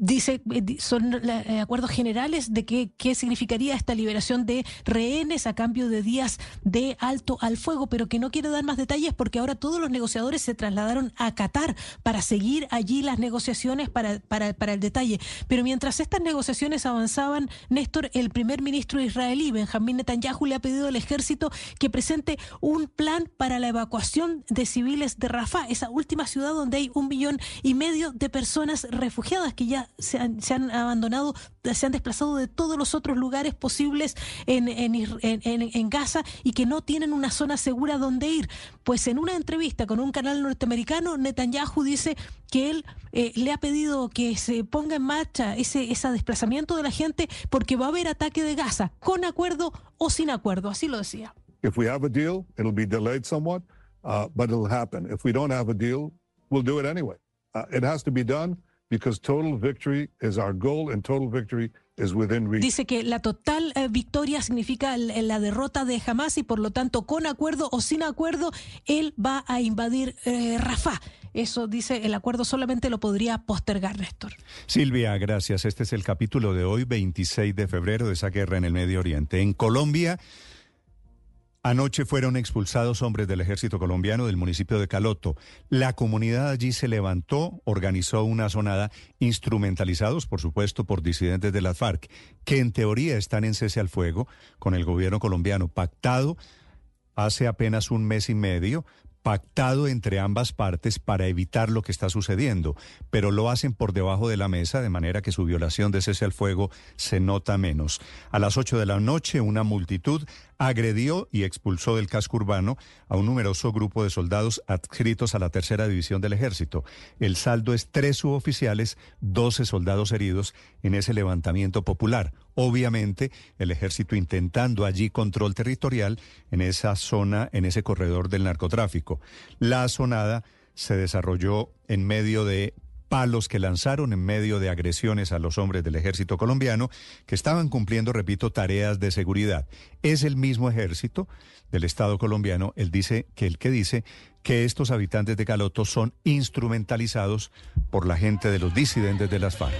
Dice, eh, son eh, acuerdos generales de que, qué significaría esta liberación de rehenes a cambio de días de alto al fuego, pero que no quiere dar más detalles porque ahora todos los negociadores se trasladaron a Qatar para seguir allí las negociaciones para, para, para el detalle. Pero mientras estas negociaciones avanzaban, Néstor, el primer ministro israelí, Benjamín Netanyahu, le ha pedido al ejército que presente un plan para la evacuación de civiles de Rafah, esa última ciudad donde hay un millón y medio de personas refugiadas que ya se han, abandonado, se han desplazado de todos los otros lugares posibles en, en, Gaza y que no tienen una zona segura donde ir. Pues en una entrevista con un canal norteamericano, Netanyahu dice que él eh, le ha pedido que se ponga en marcha ese, ese desplazamiento de la gente porque va a haber ataque de Gaza, con acuerdo o sin acuerdo, así lo decía. If we have a deal, it'll be delayed somewhat, uh, but it'll happen. If we don't have a deal, we'll do it anyway. Uh, it has to be done. because total victory is our goal and total victory is within reach. Dice que la total eh, victoria significa la derrota de Hamas y por lo tanto con acuerdo o sin acuerdo él va a invadir eh, Rafah. Eso dice el acuerdo solamente lo podría postergar Néstor. Silvia, gracias. Este es el capítulo de hoy, 26 de febrero, de esa guerra en el Medio Oriente. En Colombia Anoche fueron expulsados hombres del ejército colombiano del municipio de Caloto. La comunidad allí se levantó, organizó una sonada, instrumentalizados, por supuesto, por disidentes de las FARC, que en teoría están en cese al fuego con el gobierno colombiano, pactado hace apenas un mes y medio pactado entre ambas partes para evitar lo que está sucediendo, pero lo hacen por debajo de la mesa de manera que su violación de cese al fuego se nota menos. A las 8 de la noche, una multitud agredió y expulsó del casco urbano a un numeroso grupo de soldados adscritos a la tercera división del ejército. El saldo es tres suboficiales, 12 soldados heridos en ese levantamiento popular. Obviamente, el ejército intentando allí control territorial en esa zona, en ese corredor del narcotráfico. La sonada se desarrolló en medio de palos que lanzaron en medio de agresiones a los hombres del ejército colombiano que estaban cumpliendo, repito, tareas de seguridad. Es el mismo ejército del Estado colombiano, él dice que el que dice que estos habitantes de Caloto son instrumentalizados por la gente de los disidentes de las FARC.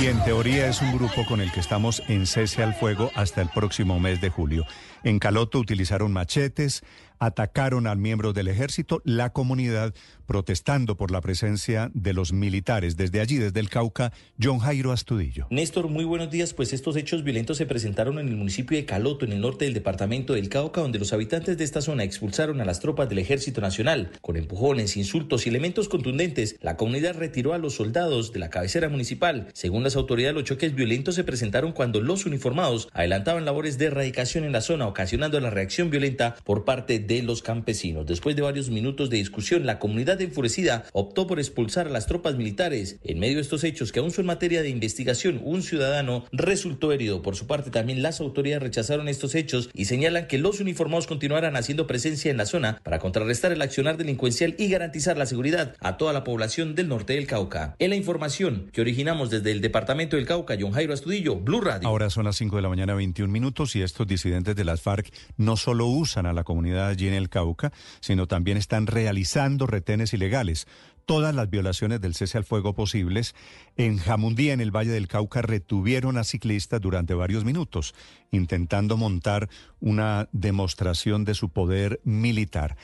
Y en teoría es un grupo con el que estamos en cese al fuego hasta el próximo mes de julio. En Caloto utilizaron machetes, atacaron al miembro del ejército, la comunidad protestando por la presencia de los militares. Desde allí, desde el Cauca, John Jairo Astudillo. Néstor, muy buenos días. Pues estos hechos violentos se presentaron en el municipio de Caloto, en el norte del departamento del Cauca, donde los habitantes de esta zona expulsaron a las tropas del Ejército Nacional. Con empujones, insultos y elementos contundentes, la comunidad retiró a los soldados de la cabecera municipal. Según las autoridades, los choques violentos se presentaron cuando los uniformados adelantaban labores de erradicación en la zona, ocasionando la reacción violenta por parte de los campesinos. Después de varios minutos de discusión, la comunidad enfurecida optó por expulsar a las tropas militares. En medio de estos hechos, que aún son materia de investigación, un ciudadano resultó herido. Por su parte, también las autoridades rechazaron estos hechos y señalan que los uniformados continuarán haciendo presencia en la zona para contrarrestar el accionar delincuencial y garantizar la seguridad a toda la población del norte del Cauca. En la información que originamos desde el departamento del Cauca, John Jairo Astudillo, Blue Radio. Ahora son las 5 de la mañana, 21 minutos, y estos disidentes de las FARC no solo usan a la comunidad allí en el Cauca, sino también están realizando retenes ilegales. Todas las violaciones del cese al fuego posibles en Jamundí, en el Valle del Cauca, retuvieron a ciclistas durante varios minutos, intentando montar una demostración de su poder militar.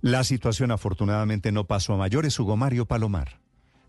La situación afortunadamente no pasó a mayores. Hugo Mario Palomar.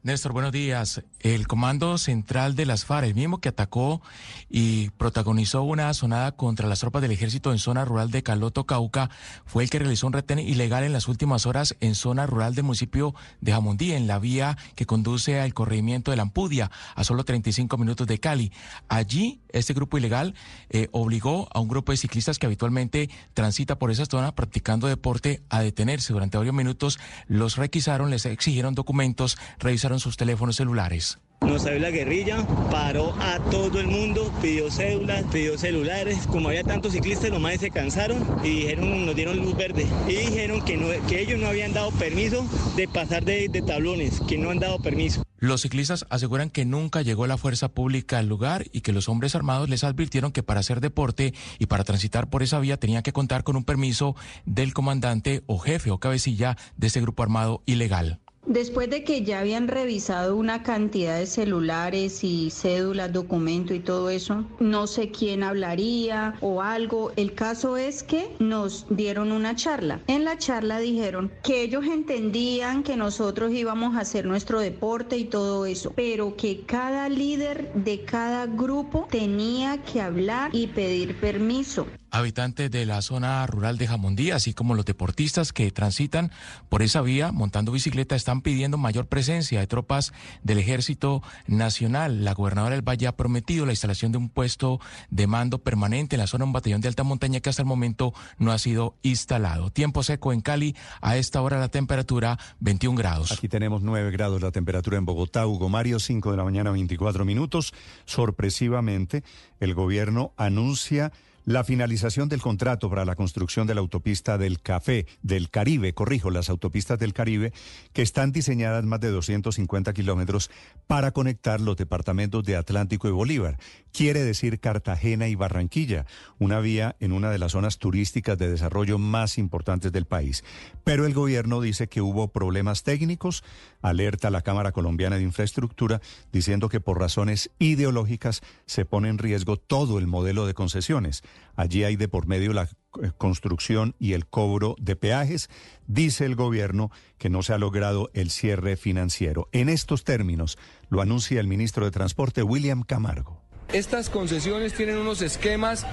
Néstor, buenos días. El Comando Central de las FARC, el mismo que atacó y protagonizó una sonada contra las tropas del ejército en zona rural de Caloto, Cauca, fue el que realizó un retén ilegal en las últimas horas en zona rural del municipio de Jamundí, en la vía que conduce al corregimiento de la Ampudia, a solo 35 minutos de Cali. Allí, este grupo ilegal eh, obligó a un grupo de ciclistas que habitualmente transita por esa zona practicando deporte a detenerse. Durante varios minutos los requisaron, les exigieron documentos, revisaron sus teléfonos celulares. Nos salió la guerrilla, paró a todo el mundo, pidió cédulas, pidió celulares. Como había tantos ciclistas, los más se cansaron y dijeron, nos dieron luz verde. Y dijeron que, no, que ellos no habían dado permiso de pasar de, de tablones, que no han dado permiso. Los ciclistas aseguran que nunca llegó la fuerza pública al lugar y que los hombres armados les advirtieron que para hacer deporte y para transitar por esa vía tenían que contar con un permiso del comandante o jefe o cabecilla de ese grupo armado ilegal. Después de que ya habían revisado una cantidad de celulares y cédulas, documento y todo eso, no sé quién hablaría o algo. El caso es que nos dieron una charla. En la charla dijeron que ellos entendían que nosotros íbamos a hacer nuestro deporte y todo eso, pero que cada líder de cada grupo tenía que hablar y pedir permiso habitantes de la zona rural de Jamondí, así como los deportistas que transitan por esa vía montando bicicleta, están pidiendo mayor presencia de tropas del Ejército Nacional. La gobernadora del Valle ha prometido la instalación de un puesto de mando permanente en la zona, un batallón de alta montaña que hasta el momento no ha sido instalado. Tiempo seco en Cali, a esta hora la temperatura 21 grados. Aquí tenemos 9 grados la temperatura en Bogotá, Hugo Mario, 5 de la mañana, 24 minutos. Sorpresivamente, el gobierno anuncia la finalización del contrato para la construcción de la autopista del Café, del Caribe, corrijo, las autopistas del Caribe, que están diseñadas más de 250 kilómetros para conectar los departamentos de Atlántico y Bolívar. Quiere decir Cartagena y Barranquilla, una vía en una de las zonas turísticas de desarrollo más importantes del país. Pero el gobierno dice que hubo problemas técnicos, alerta a la Cámara Colombiana de Infraestructura, diciendo que por razones ideológicas se pone en riesgo todo el modelo de concesiones. Allí hay de por medio la eh, construcción y el cobro de peajes. Dice el gobierno que no se ha logrado el cierre financiero. En estos términos lo anuncia el ministro de Transporte, William Camargo. Estas concesiones tienen unos esquemas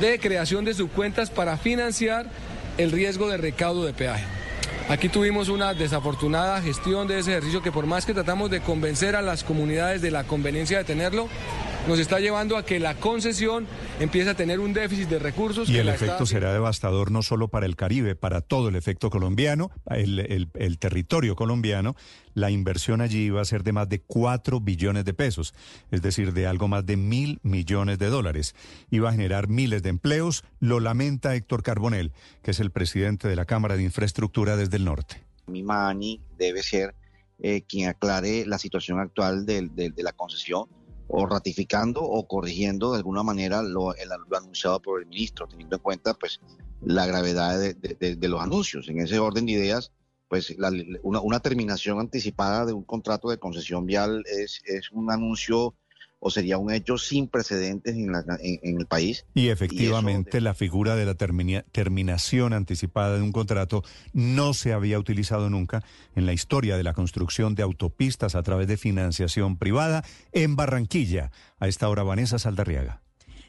de creación de subcuentas para financiar el riesgo de recaudo de peaje. Aquí tuvimos una desafortunada gestión de ese ejercicio que por más que tratamos de convencer a las comunidades de la conveniencia de tenerlo, nos está llevando a que la concesión empiece a tener un déficit de recursos. Y el efecto será devastador no solo para el Caribe, para todo el efecto colombiano, el, el, territorio colombiano. La inversión allí va a ser de más de 4 billones de pesos, es decir, de algo más de mil millones de dólares. Iba a generar miles de empleos, lo lamenta Héctor Carbonel, que es el presidente de la Cámara de Infraestructura desde el norte. Mi mani debe ser eh, quien aclare la situación actual de la concesión o ratificando o corrigiendo de alguna manera lo, anunciado por el ministro, teniendo en cuenta pues la gravedad de, los anuncios. En ese orden de ideas, pues una, terminación anticipada de un contrato de concesión vial es, es un anuncio o sería un hecho sin precedentes en, el país. Y efectivamente la figura de la terminación anticipada de un contrato no se había utilizado nunca en la historia de la construcción de autopistas a través de financiación privada en Barranquilla. A esta hora Vanessa Saldarriaga.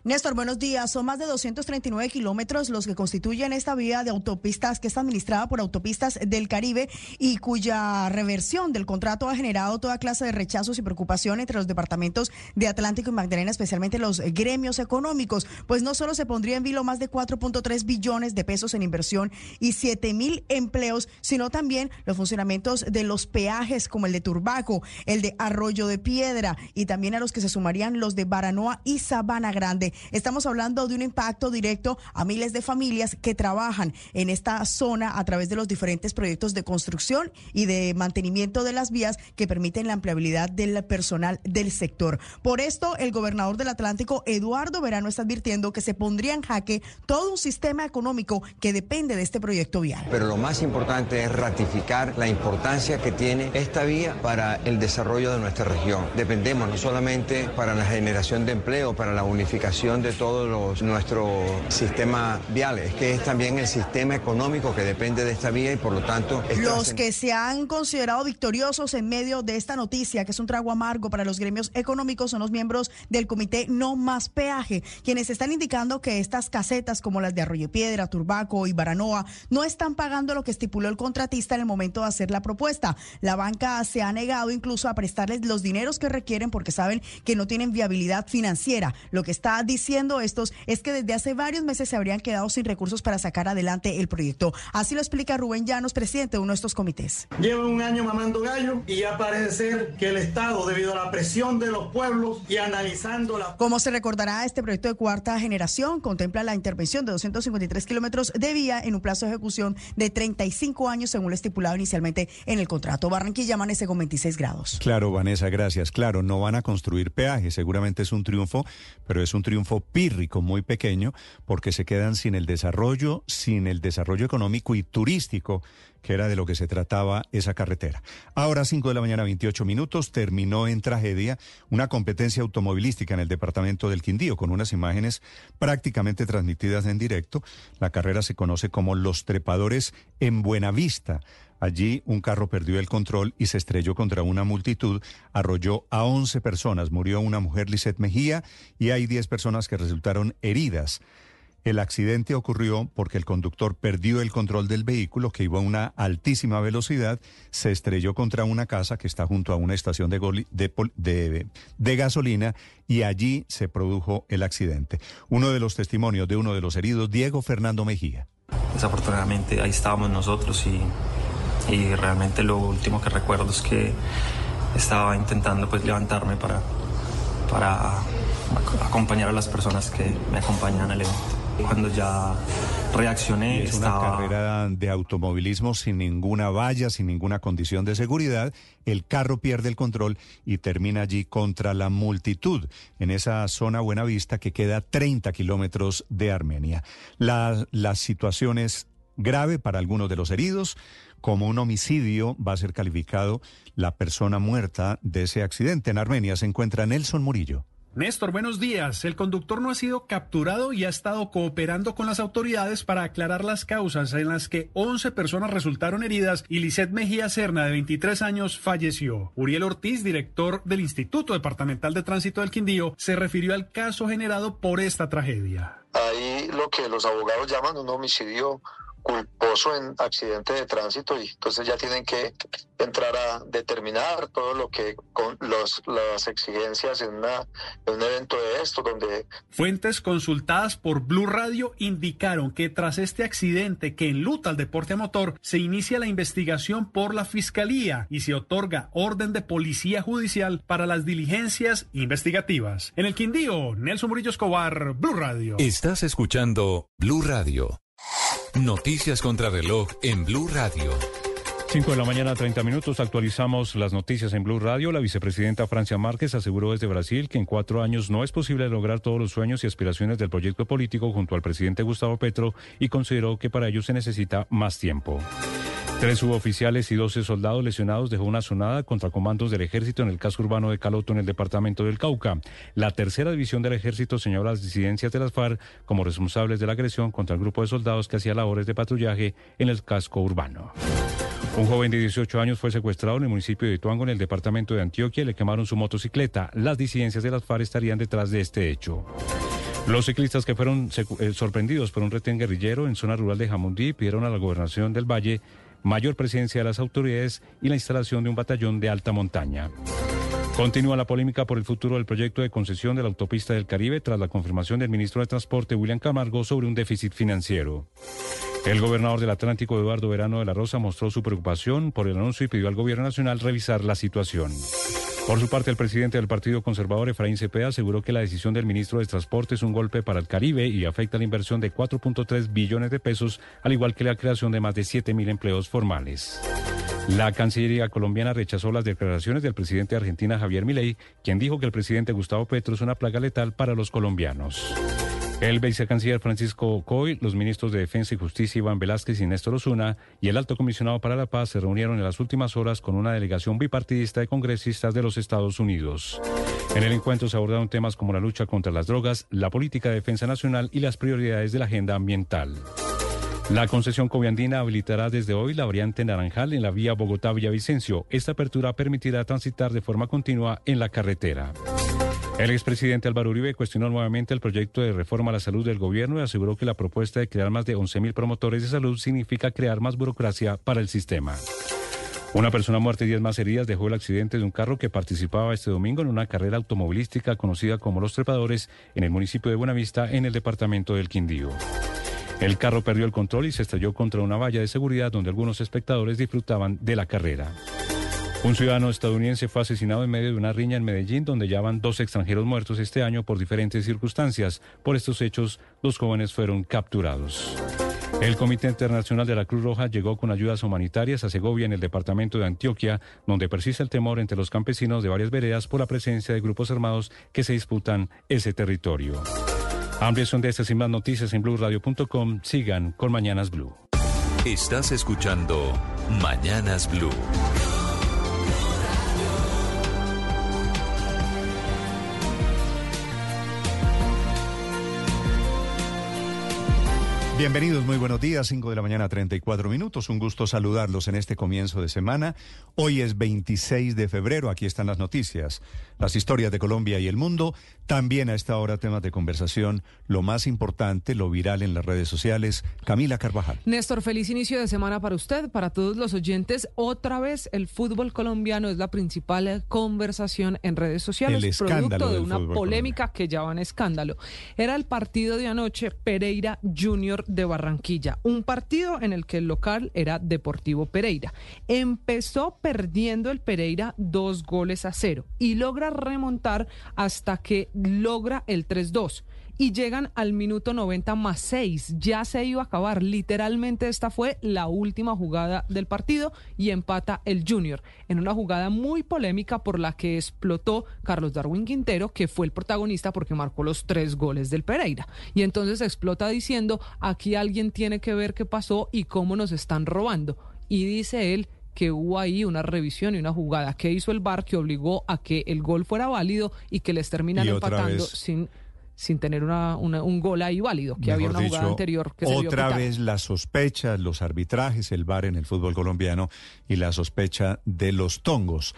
Néstor, buenos días. Son más de 239 kilómetros los que constituyen esta vía de autopistas que está administrada por Autopistas del Caribe y cuya reversión del contrato ha generado toda clase de rechazos y preocupación entre los departamentos de Atlántico y Magdalena, especialmente los gremios económicos, pues no solo se pondría en vilo más de 4.3 billones de pesos en inversión y 7 mil empleos, sino también los funcionamientos de los peajes como el de Turbaco, el de Arroyo de Piedra y también a los que se sumarían los de Baranoa y Sabana Grande. Estamos hablando de un impacto directo a miles de familias que trabajan en esta zona a través de los diferentes proyectos de construcción y de mantenimiento de las vías que permiten la ampliabilidad del personal del sector. Por esto, el gobernador del Atlántico, Eduardo Verano, está advirtiendo que se pondría en jaque todo un sistema económico que depende de este proyecto vial. Pero lo más importante es ratificar la importancia que tiene esta vía para el desarrollo de nuestra región. Dependemos no solamente para la generación de empleo, para la unificación, de todo los, nuestro sistema vial, es que es también el sistema económico que depende de esta vía y por lo tanto... Los que se han considerado victoriosos en medio de esta noticia, que es un trago amargo para los gremios económicos, son los miembros del comité No Más Peaje, quienes están indicando que estas casetas como las de Arroyo Piedra, Turbaco y Baranoa no están pagando lo que estipuló el contratista en el momento de hacer la propuesta. La banca se ha negado incluso a prestarles los dineros que requieren porque saben que no tienen viabilidad financiera, lo que está diciendo estos es que desde hace varios meses se habrían quedado sin recursos para sacar adelante el proyecto. Así lo explica Rubén Llanos, presidente de uno de estos comités. Lleva un año mamando gallo y ya parece ser que el Estado, debido a la presión de los pueblos y analizando la... Como se recordará, este proyecto de cuarta generación contempla la intervención de 253 kilómetros de vía en un plazo de ejecución de 35 años, según lo estipulado inicialmente en el contrato. Barranquilla amanece con 26 grados. Claro, Vanessa, gracias. Claro, no van a construir peaje, seguramente es un triunfo, pero es un triunfo pírrico, muy pequeño, porque se quedan sin el desarrollo, sin el desarrollo económico y turístico que era de lo que se trataba esa carretera. Ahora, 5 de la mañana, 28 minutos, terminó en tragedia una competencia automovilística en el departamento del Quindío, con unas imágenes prácticamente transmitidas en directo. La carrera se conoce como Los Trepadores en Buenavista. Allí un carro perdió el control y se estrelló contra una multitud, arrolló a 11 personas, murió una mujer, Lisette Mejía, y hay 10 personas que resultaron heridas. El accidente ocurrió porque el conductor perdió el control del vehículo que iba a una altísima velocidad, se estrelló contra una casa que está junto a una estación de, de, de, de, gasolina y allí se produjo el accidente. Uno de los testimonios de uno de los heridos, Diego Fernando Mejía. Desafortunadamente ahí estábamos nosotros y, y realmente lo último que recuerdo es que estaba intentando pues levantarme para, para acompañar a las personas que me acompañan al evento. Cuando ya reaccioné, es una carrera de automovilismo sin ninguna valla, sin ninguna condición de seguridad. El carro pierde el control y termina allí contra la multitud, en esa zona Buenavista que queda a 30 kilómetros de Armenia. La, la situación es grave para algunos de los heridos. Como un homicidio va a ser calificado la persona muerta de ese accidente. En Armenia se encuentra Nelson Murillo. Néstor, buenos días. El conductor no ha sido capturado y ha estado cooperando con las autoridades para aclarar las causas en las que 11 personas resultaron heridas y Lisette Mejía Serna, de 23 años, falleció. Uriel Ortiz, director del Instituto Departamental de Tránsito del Quindío, se refirió al caso generado por esta tragedia. Ahí lo que los abogados llaman un homicidio culposo en accidente de tránsito y entonces ya tienen que entrar a determinar todo lo que con los, las exigencias en, una, en un evento de esto donde fuentes consultadas por Blue Radio indicaron que tras este accidente que enluta al deporte motor se inicia la investigación por la fiscalía y se otorga orden de policía judicial para las diligencias investigativas. En el Quindío, Nelson Murillo Escobar, Blue Radio. Estás escuchando Blue Radio. Noticias contra reloj en Blue Radio. 5 de la mañana, 30 minutos. Actualizamos las noticias en Blue Radio. La vicepresidenta Francia Márquez aseguró desde Brasil que en cuatro años no es posible lograr todos los sueños y aspiraciones del proyecto político junto al presidente Gustavo Petro y consideró que para ello se necesita más tiempo. Tres suboficiales y 12 soldados lesionados dejó una sonada contra comandos del ejército en el casco urbano de Caloto en el departamento del Cauca. La tercera división del ejército señaló las disidencias de las FARC como responsables de la agresión contra el grupo de soldados que hacía labores de patrullaje en el casco urbano. Un joven de 18 años fue secuestrado en el municipio de Tuango, en el departamento de Antioquia, y le quemaron su motocicleta. Las disidencias de las FARC estarían detrás de este hecho. Los ciclistas que fueron eh, sorprendidos por un retén guerrillero en zona rural de Jamundí pidieron a la gobernación del Valle mayor presencia de las autoridades y la instalación de un batallón de alta montaña. Continúa la polémica por el futuro del proyecto de concesión de la autopista del Caribe tras la confirmación del ministro de Transporte William Camargo sobre un déficit financiero. El gobernador del Atlántico, Eduardo Verano de la Rosa, mostró su preocupación por el anuncio y pidió al gobierno nacional revisar la situación. Por su parte, el presidente del Partido Conservador, Efraín Cepeda, aseguró que la decisión del ministro de Transporte es un golpe para el Caribe y afecta la inversión de 4.3 billones de pesos, al igual que la creación de más de 7 mil empleos formales. La Cancillería colombiana rechazó las declaraciones del presidente de Argentina, Javier Milei, quien dijo que el presidente Gustavo Petro es una plaga letal para los colombianos. El vicecanciller Francisco Coy, los ministros de Defensa y Justicia Iván Velázquez y Néstor Osuna y el alto comisionado para la paz se reunieron en las últimas horas con una delegación bipartidista de congresistas de los Estados Unidos. En el encuentro se abordaron temas como la lucha contra las drogas, la política de defensa nacional y las prioridades de la agenda ambiental. La concesión coviandina habilitará desde hoy la variante Naranjal en la vía Bogotá-Villavicencio. Esta apertura permitirá transitar de forma continua en la carretera. El expresidente Álvaro Uribe cuestionó nuevamente el proyecto de reforma a la salud del gobierno y aseguró que la propuesta de crear más de 11.000 promotores de salud significa crear más burocracia para el sistema. Una persona muerta y diez más heridas dejó el accidente de un carro que participaba este domingo en una carrera automovilística conocida como Los Trepadores en el municipio de Buenavista, en el departamento del Quindío. El carro perdió el control y se estrelló contra una valla de seguridad donde algunos espectadores disfrutaban de la carrera. Un ciudadano estadounidense fue asesinado en medio de una riña en Medellín, donde ya van dos extranjeros muertos este año por diferentes circunstancias. Por estos hechos, dos jóvenes fueron capturados. El Comité Internacional de la Cruz Roja llegó con ayudas humanitarias a Segovia en el departamento de Antioquia, donde persiste el temor entre los campesinos de varias veredas por la presencia de grupos armados que se disputan ese territorio. Amplias son de estas y más noticias en blueradio.com. Sigan con Mañanas Blue. Estás escuchando Mañanas Blue. Bienvenidos, muy buenos días, 5 de la mañana, 34 minutos. Un gusto saludarlos en este comienzo de semana. Hoy es 26 de febrero, aquí están las noticias, las historias de Colombia y el mundo. También a esta hora temas de conversación, lo más importante, lo viral en las redes sociales. Camila Carvajal. Néstor, feliz inicio de semana para usted, para todos los oyentes. Otra vez el fútbol colombiano es la principal conversación en redes sociales, El producto de una polémica que ya va en escándalo. Era el partido de anoche Pereira Junior de Barranquilla, un partido en el que el local era Deportivo Pereira. Empezó perdiendo el Pereira dos goles a cero y logra remontar hasta que logra el 3-2 y llegan al minuto 90 más 6. Ya se iba a acabar. Literalmente esta fue la última jugada del partido y empata el Junior en una jugada muy polémica por la que explotó Carlos Darwin Quintero, que fue el protagonista porque marcó los tres goles del Pereira. Y entonces explota diciendo, aquí alguien tiene que ver qué pasó y cómo nos están robando. Y dice él que hubo ahí una revisión y una jugada que hizo el VAR que obligó a que el gol fuera válido y que les terminan empatando vez- sin sin tener una, una- un gol ahí válido, que había una jugada anterior que Otra vez las sospechas, los arbitrajes, el VAR en el fútbol colombiano y la sospecha de los tongos.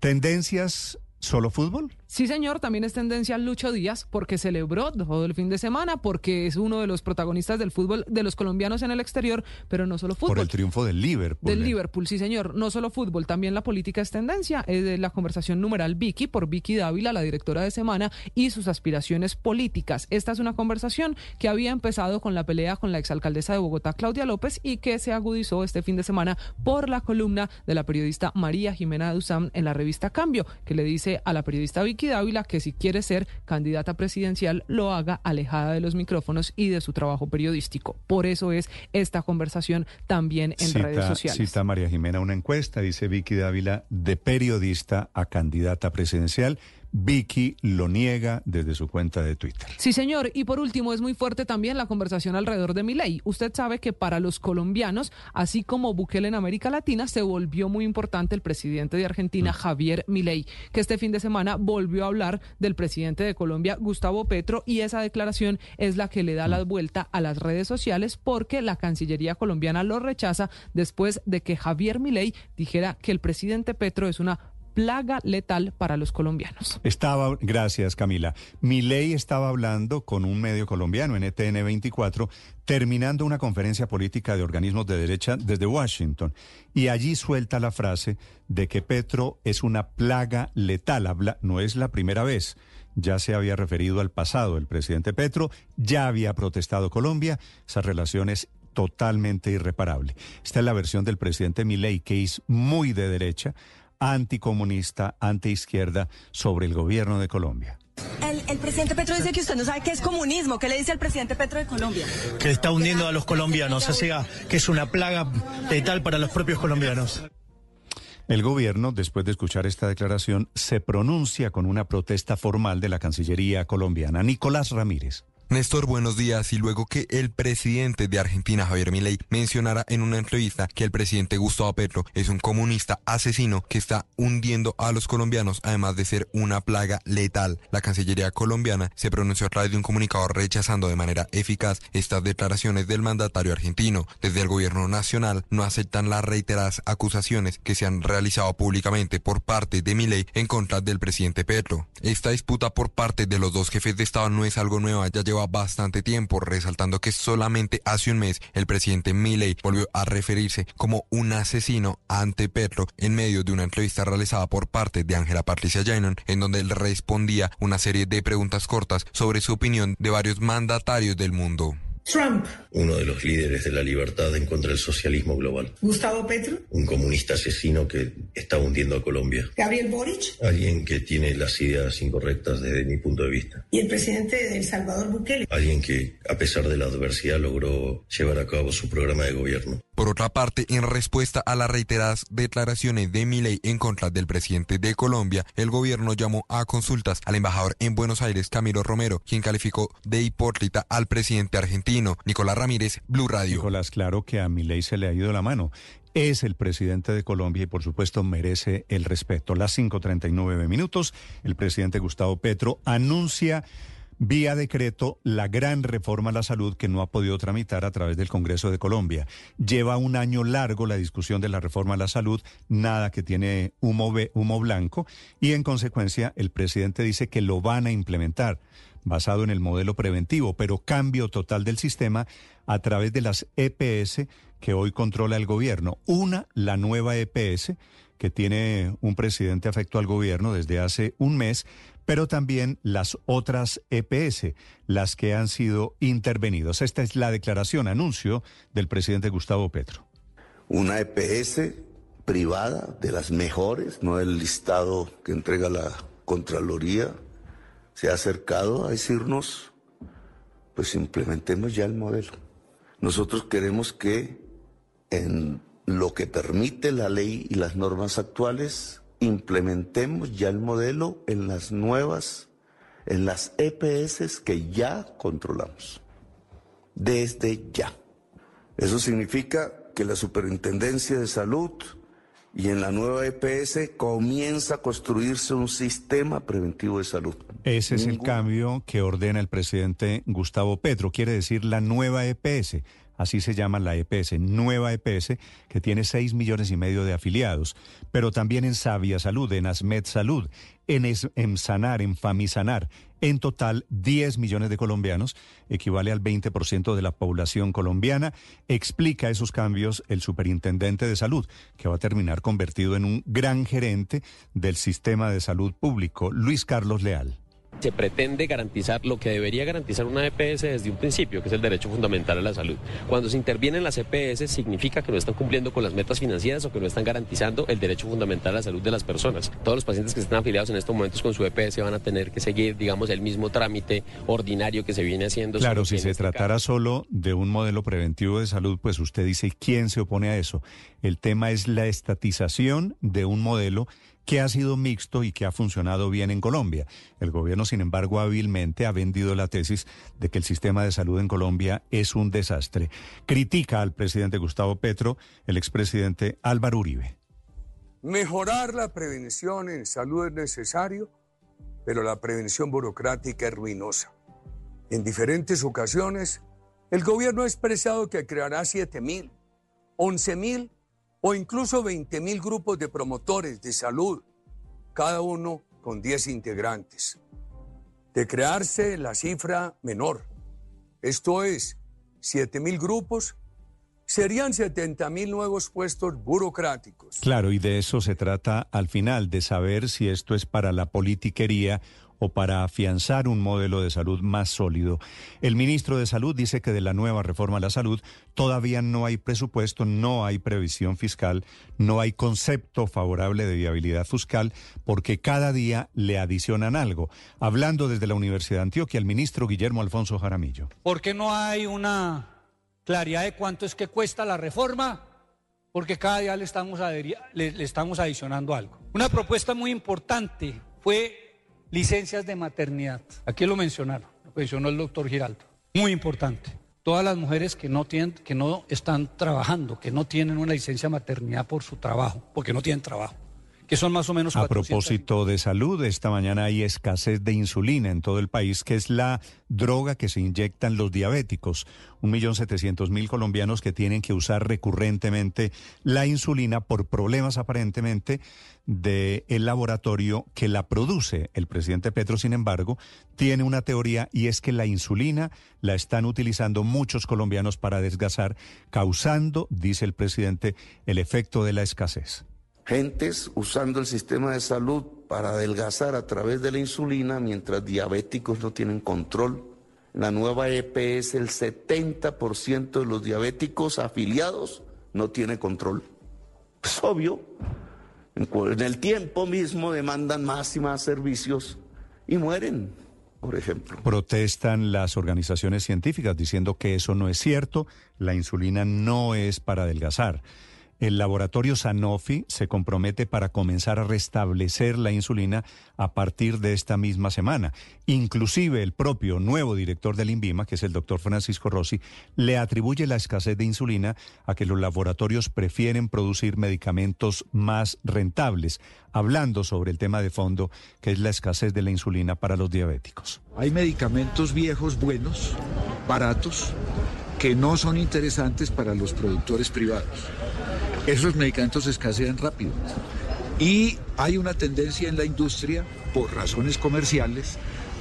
¿Tendencias solo fútbol? Sí, señor, también es tendencia Lucho Díaz porque celebró todo el fin de semana, porque es uno de los protagonistas del fútbol de los colombianos en el exterior, pero no solo fútbol. Por el triunfo del Liverpool. Del Liverpool, sí señor. No solo fútbol, también la política es tendencia. Es de la conversación numeral Vicky por Vicky Dávila, la directora de Semana, y sus aspiraciones políticas. Esta es una conversación que había empezado con la pelea con la exalcaldesa de Bogotá, Claudia López, y que se agudizó este fin de semana por la columna de la periodista María Jimena Duzán en la revista Cambio, que le dice a la periodista Vicky Dávila que si quiere ser candidata presidencial lo haga alejada de los micrófonos y de su trabajo periodístico. Por eso es esta conversación también en redes sociales. cita María Jimena una encuesta, dice Vicky Dávila, de periodista a candidata presidencial. Vicky lo niega desde su cuenta de Twitter. Sí, señor. Y por último, es muy fuerte también la conversación alrededor de Milei. Usted sabe que para los colombianos, así como Bukele en América Latina, se volvió muy importante el presidente de Argentina, Javier Milei, que este fin de semana volvió a hablar del presidente de Colombia, Gustavo Petro, y esa declaración es la que le da la vuelta a las redes sociales porque la Cancillería colombiana lo rechaza después de que Javier Milei dijera que el presidente Petro es una plaga letal para los colombianos. Estaba, gracias Camila. Milei estaba hablando con un medio colombiano en ETN 24, terminando una conferencia política de organismos de derecha desde Washington. Y allí suelta la frase de que Petro es una plaga letal. Habla, no es la primera vez. Ya se había referido al pasado. El presidente Petro ya había protestado Colombia. Esa relación es totalmente irreparable. Esta es la versión del presidente Milei, que es muy de derecha, anticomunista, antiizquierda, sobre el gobierno de Colombia. El, el presidente Petro dice que usted no sabe qué es comunismo. ¿Qué le dice al presidente Petro de Colombia? que está hundiendo a los colombianos, o sea, que es una plaga letal para los propios colombianos. El gobierno, después de escuchar esta declaración, se pronuncia con una protesta formal de la Cancillería colombiana. Nicolás Ramírez. Néstor, buenos días. Y luego que el presidente de Argentina, Javier Milei, mencionara en una entrevista que el presidente Gustavo Petro es un comunista asesino que está hundiendo a los colombianos, además de ser una plaga letal. La Cancillería colombiana se pronunció a través de un comunicado rechazando de manera eficaz estas declaraciones del mandatario argentino. Desde el gobierno nacional no aceptan las reiteradas acusaciones que se han realizado públicamente por parte de Milei en contra del presidente Petro. Esta disputa por parte de los dos jefes de Estado no es algo nuevo, ya lleva lleva bastante tiempo, resaltando que solamente hace un mes el presidente Milley volvió a referirse como un asesino ante Petro en medio de una entrevista realizada por parte de Ángela Patricia Jainon, en donde él respondía una serie de preguntas cortas sobre su opinión de varios mandatarios del mundo. Trump. Uno de los líderes de la libertad en contra del socialismo global. Gustavo Petro. Un comunista asesino que está hundiendo a Colombia. Gabriel Boric. Alguien que tiene las ideas incorrectas desde mi punto de vista. Y el presidente de El Salvador Bukele. Alguien que, a pesar de la adversidad, logró llevar a cabo su programa de gobierno. Por otra parte, en respuesta a las reiteradas declaraciones de Milei en contra del presidente de Colombia, el gobierno llamó a consultas al embajador en Buenos Aires, Camilo Romero, quien calificó de hipócrita al presidente argentino, Nicolás Ramírez, Blue Radio. Nicolás, claro que a Milei se le ha ido la mano. Es el presidente de Colombia y por supuesto merece el respeto. Las 5.39 minutos, el presidente Gustavo Petro anuncia vía decreto la gran reforma a la salud que no ha podido tramitar a través del Congreso de Colombia. Lleva un año largo la discusión de la reforma a la salud, nada que tiene humo, blanco, y en consecuencia el presidente dice que lo van a implementar basado en el modelo preventivo, pero cambio total del sistema a través de las EPS que hoy controla el gobierno. Una, la nueva EPS, que tiene un presidente afecto al gobierno desde hace un mes, pero también las otras EPS, las que han sido intervenidos. Esta es la declaración, anuncio del presidente Gustavo Petro. Una EPS privada de las mejores, no el listado que entrega la Contraloría, se ha acercado a decirnos, pues implementemos ya el modelo. Nosotros queremos que en lo que permite la ley y las normas actuales, implementemos ya el modelo en las nuevas, en las EPS que ya controlamos, desde ya. Eso significa que la Superintendencia de Salud y en la nueva EPS comienza a construirse un sistema preventivo de salud. Ese es el cambio que ordena el presidente Gustavo Petro, quiere decir la nueva EPS así se llama la EPS, nueva EPS, que tiene 6 millones y medio de afiliados, pero también en Sabia Salud, en Asmed Salud, en Emsanar, en Famisanar. En total, 10 millones de colombianos, equivale al 20% de la población colombiana. Explica esos cambios el superintendente de salud, que va a terminar convertido en un gran gerente del sistema de salud público, Luis Carlos Leal se pretende garantizar lo que debería garantizar una EPS desde un principio, que es el derecho fundamental a la salud. Cuando se intervienen las EPS significa que no están cumpliendo con las metas financieras o que no están garantizando el derecho fundamental a la salud de las personas. Todos los pacientes que están afiliados en estos momentos con su EPS van a tener que seguir, digamos, el mismo trámite ordinario que se viene haciendo. Claro, si se este tratara solo de un modelo preventivo de salud, pues usted dice, ¿quién se opone a eso? El tema es la estatización de un modelo que ha sido mixto y que ha funcionado bien en Colombia. El gobierno, sin embargo, hábilmente ha vendido la tesis de que el sistema de salud en Colombia es un desastre. Critica al presidente Gustavo Petro, el expresidente Álvaro Uribe. Mejorar la prevención en salud es necesario, pero la prevención burocrática es ruinosa. En diferentes ocasiones, el gobierno ha expresado que creará 7 mil, 11 mil o incluso 20 mil grupos de promotores de salud, cada uno con 10 integrantes. De crearse la cifra menor, esto es, 7 mil grupos, serían 70 mil nuevos puestos burocráticos. Claro, y de eso se trata al final, de saber si esto es para la politiquería o para afianzar un modelo de salud más sólido. El ministro de Salud dice que de la nueva reforma a la salud todavía no hay presupuesto, no hay previsión fiscal, no hay concepto favorable de viabilidad fiscal, porque cada día le adicionan algo. Hablando desde la Universidad de Antioquia, el ministro Guillermo Alfonso Jaramillo. ¿Por qué no hay una claridad de cuánto es que cuesta la reforma? Porque cada día le estamos, le estamos adicionando algo. Una propuesta muy importante fue Licencias de maternidad. Aquí lo mencionaron, lo mencionó el doctor Giraldo. Muy importante. Todas las mujeres que no, tienen, que no están trabajando, que no tienen una licencia de maternidad por su trabajo, porque no tienen trabajo, que son más o menos A 400 propósito de salud, esta mañana hay escasez de insulina en todo el país, que es la droga que se inyectan los diabéticos. Un millón setecientos mil colombianos que tienen que usar recurrentemente la insulina por problemas aparentemente del laboratorio que la produce. El presidente Petro, sin embargo, tiene una teoría y es que la insulina la están utilizando muchos colombianos para desgasar, causando, dice el presidente, el efecto de la escasez. Gentes usando el sistema de salud para adelgazar a través de la insulina mientras diabéticos no tienen control. La nueva EPS el 70% de los diabéticos afiliados no tiene control. Es obvio. En el tiempo mismo demandan más y más servicios y mueren, por ejemplo. Protestan las organizaciones científicas diciendo que eso no es cierto, la insulina no es para adelgazar. El laboratorio Sanofi se compromete para comenzar a restablecer la insulina a partir de esta misma semana. Inclusive el propio nuevo director del INVIMA, que es el doctor Francisco Rossi, le atribuye la escasez de insulina a que los laboratorios prefieren producir medicamentos más rentables, hablando sobre el tema de fondo, que es la escasez de la insulina para los diabéticos. Hay medicamentos viejos buenos, baratos, que no son interesantes para los productores privados. Esos medicamentos escasean rápido. Y hay una tendencia en la industria, por razones comerciales,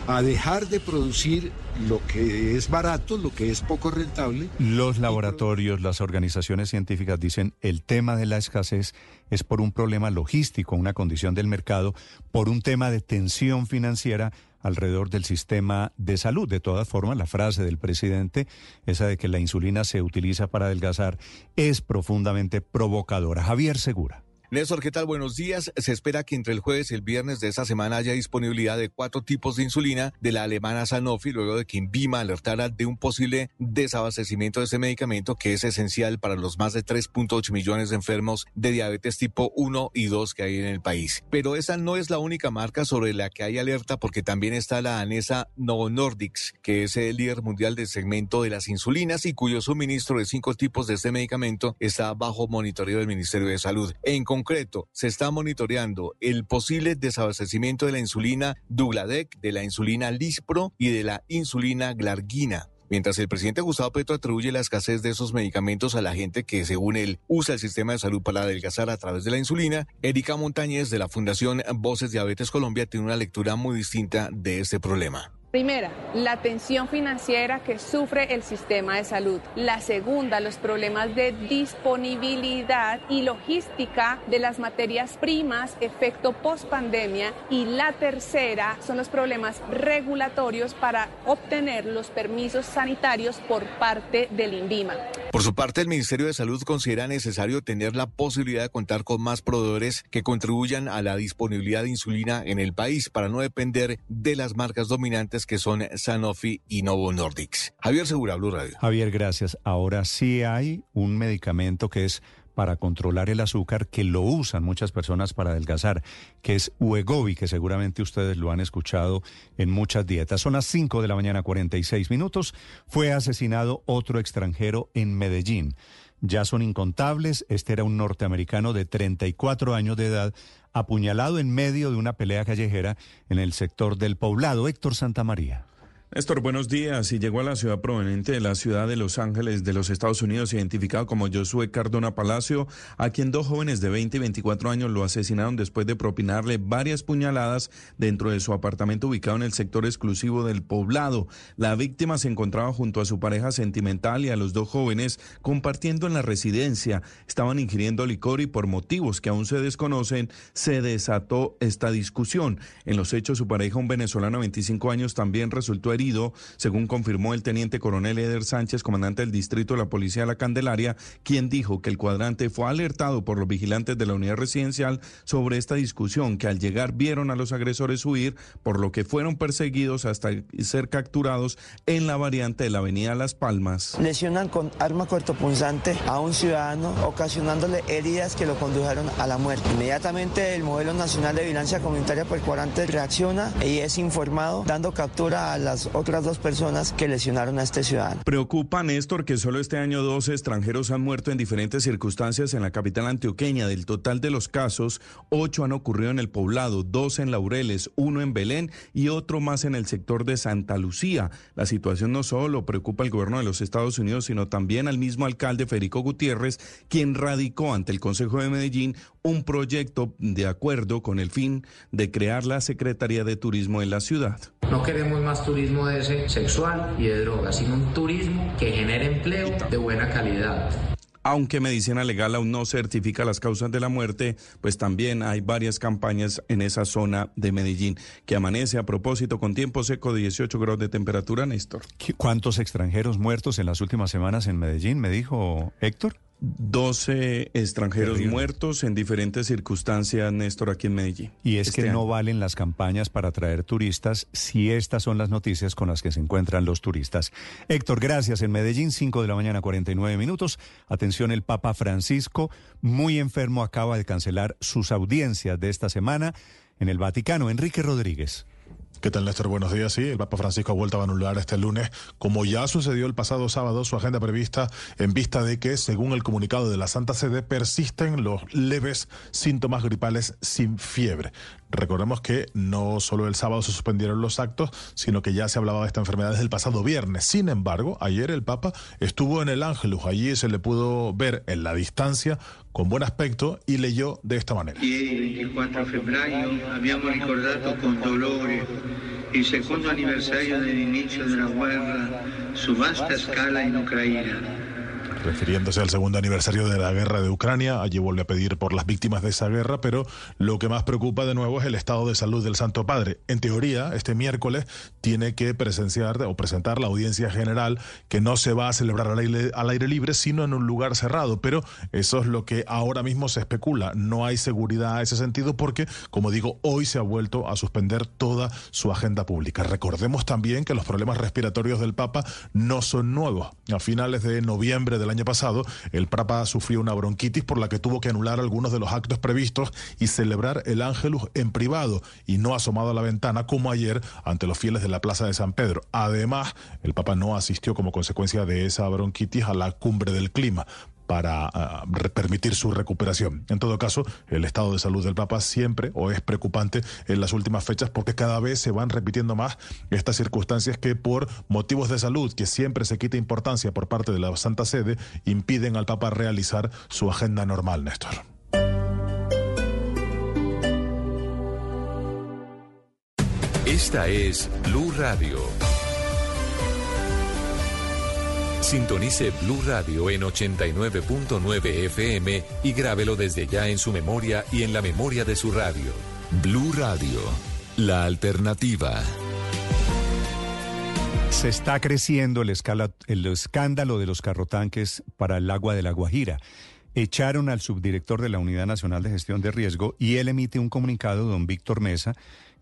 a dejar de producir lo que es barato, lo que es poco rentable. Los laboratorios, las organizaciones científicas dicen el tema de la escasez es por un problema logístico, una condición del mercado, por un tema de tensión financiera alrededor del sistema de salud. De todas formas, la frase del presidente, esa de que la insulina se utiliza para adelgazar, es profundamente provocadora. Javier Segura. Néstor, ¿qué tal? Buenos días. Se espera que entre el jueves y el viernes de esta semana haya disponibilidad de cuatro tipos de insulina de la alemana Sanofi, luego de que Invima alertara de un posible desabastecimiento de este medicamento que es esencial para los más de 3.8 millones de enfermos de diabetes tipo 1 y 2 que hay en el país. Pero esa no es la única marca sobre la que hay alerta porque también está la danesa Novo Nordics, que es el líder mundial del segmento de las insulinas y cuyo suministro de cinco tipos de este medicamento está bajo monitoreo del Ministerio de Salud. En concreto, se está monitoreando el posible desabastecimiento de la insulina Dugladec, de la insulina Lispro y de la insulina Glargina. Mientras el presidente Gustavo Petro atribuye la escasez de esos medicamentos a la gente que, según él, usa el sistema de salud para adelgazar a través de la insulina, Erika Montañez de la Fundación Voces Diabetes Colombia tiene una lectura muy distinta de este problema. Primera, la tensión financiera que sufre el sistema de salud. La segunda, los problemas de disponibilidad y logística de las materias primas, efecto post-pandemia. Y la tercera son los problemas regulatorios para obtener los permisos sanitarios por parte del INVIMA. Por su parte, el Ministerio de Salud considera necesario tener la posibilidad de contar con más proveedores que contribuyan a la disponibilidad de insulina en el país para no depender de las marcas dominantes que son Sanofi y Novo Nordics. Javier Segura, Blue Radio. Javier, gracias. Ahora sí hay un medicamento que es para controlar el azúcar que lo usan muchas personas para adelgazar, que es Uegovi, que seguramente ustedes lo han escuchado en muchas dietas. Son las 5 de la mañana, 46 minutos. Fue asesinado otro extranjero en Medellín. Ya son incontables. Este era un norteamericano de 34 años de edad, apuñalado en medio de una pelea callejera en el sector del poblado. Héctor Santamaría. Néstor, buenos días. Y llegó a la ciudad proveniente de la ciudad de Los Ángeles de los Estados Unidos, identificado como Josué Cardona Palacio, a quien dos jóvenes de 20 y 24 años lo asesinaron después de propinarle varias puñaladas dentro de su apartamento ubicado en el sector exclusivo del poblado. La víctima se encontraba junto a su pareja sentimental y a los dos jóvenes compartiendo en la residencia. Estaban ingiriendo licor y por motivos que aún se desconocen, se desató esta discusión. En los hechos, su pareja, un venezolano de 25 años, también resultó herido según confirmó el teniente coronel Eder Sánchez, comandante del distrito de la Policía de la Candelaria, quien dijo que el cuadrante fue alertado por los vigilantes de la unidad residencial sobre esta discusión, que al llegar vieron a los agresores huir, por lo que fueron perseguidos hasta ser capturados en la variante de la avenida Las Palmas. Lesionan con arma cortopunzante a un ciudadano, ocasionándole heridas que lo condujeron a la muerte. Inmediatamente el modelo nacional de vigilancia comunitaria por cuadrante reacciona y es informado, dando captura a las otras dos personas que lesionaron a este ciudadano. Preocupa, Néstor, que solo este año 12 extranjeros han muerto en diferentes circunstancias en la capital antioqueña. Del total de los casos, ocho han ocurrido en el poblado, dos en Laureles, uno en Belén y otro más en el sector de Santa Lucía. La situación no solo preocupa al gobierno de los Estados Unidos, sino también al mismo alcalde Federico Gutiérrez, quien radicó ante el Consejo de Medellín un proyecto de acuerdo con el fin de crear la Secretaría de Turismo en la ciudad. No queremos más turismo de ese sexual y de drogas, sino un turismo que genere empleo de buena calidad. Aunque medicina legal aún no certifica las causas de la muerte, pues también hay varias campañas en esa zona de Medellín que amanece a propósito con tiempo seco, 18 grados de temperatura, Néstor. ¿Cuántos extranjeros muertos en las últimas semanas en Medellín? Me dijo Héctor. 12 extranjeros muertos en diferentes circunstancias, Néstor, aquí en Medellín. Y es este que no valen las campañas para atraer turistas si estas son las noticias con las que se encuentran los turistas. Héctor, gracias. En Medellín, 5 de la mañana, 49 minutos. Atención, el Papa Francisco, muy enfermo, acaba de cancelar sus audiencias de esta semana en el Vaticano. Enrique Rodríguez. ¿Qué tal, Néstor? Buenos días. Sí, el Papa Francisco ha vuelto a anular este lunes, como ya sucedió el pasado sábado, su agenda prevista en vista de que, según el comunicado de la Santa Sede, persisten los leves síntomas gripales sin fiebre. Recordemos que no solo el sábado se suspendieron los actos, sino que ya se hablaba de esta enfermedad desde el pasado viernes. Sin embargo, ayer el Papa estuvo en el Ángelus. Allí se le pudo ver en la distancia con buen aspecto y leyó de esta manera. Ieri, 24 febbraio, abbiamo ricordato con dolore il secondo anniversario dell'inizio della guerra su vasta scala in Ucraina. Refiriéndose al segundo aniversario de la guerra de Ucrania, allí vuelve a pedir por las víctimas de esa guerra, pero lo que más preocupa de nuevo es el estado de salud del Santo Padre. En teoría, este miércoles tiene que presenciar o presentar la audiencia general que no se va a celebrar al aire, al aire libre, sino en un lugar cerrado. Pero eso es lo que ahora mismo se especula. No hay seguridad a ese sentido porque, como digo, hoy se ha vuelto a suspender toda su agenda pública. Recordemos también que los problemas respiratorios del Papa no son nuevos. A finales de noviembre del año pasado, el Papa sufrió una bronquitis por la que tuvo que anular algunos de los actos previstos y celebrar el Ángelus en privado y no asomado a la ventana como ayer ante los fieles de la Plaza de San Pedro. Además, el Papa no asistió como consecuencia de esa bronquitis a la cumbre del clima para ah, permitir su recuperación. En todo caso, el estado de salud del Papa siempre o es preocupante en las últimas fechas porque cada vez se van repitiendo más estas circunstancias que por motivos de salud, que siempre se quita importancia por parte de la Santa Sede, impiden al Papa realizar su agenda normal, Néstor. Esta es Blue Radio. Sintonice Blue Radio en 89.9 FM y grábelo desde ya en su memoria y en la memoria de su radio. Blue Radio, la alternativa. Se está creciendo el, escándalo de los carrotanques para el agua de la Guajira. Echaron al subdirector de la Unidad Nacional de Gestión de Riesgo y él emite un comunicado, don Víctor Mesa,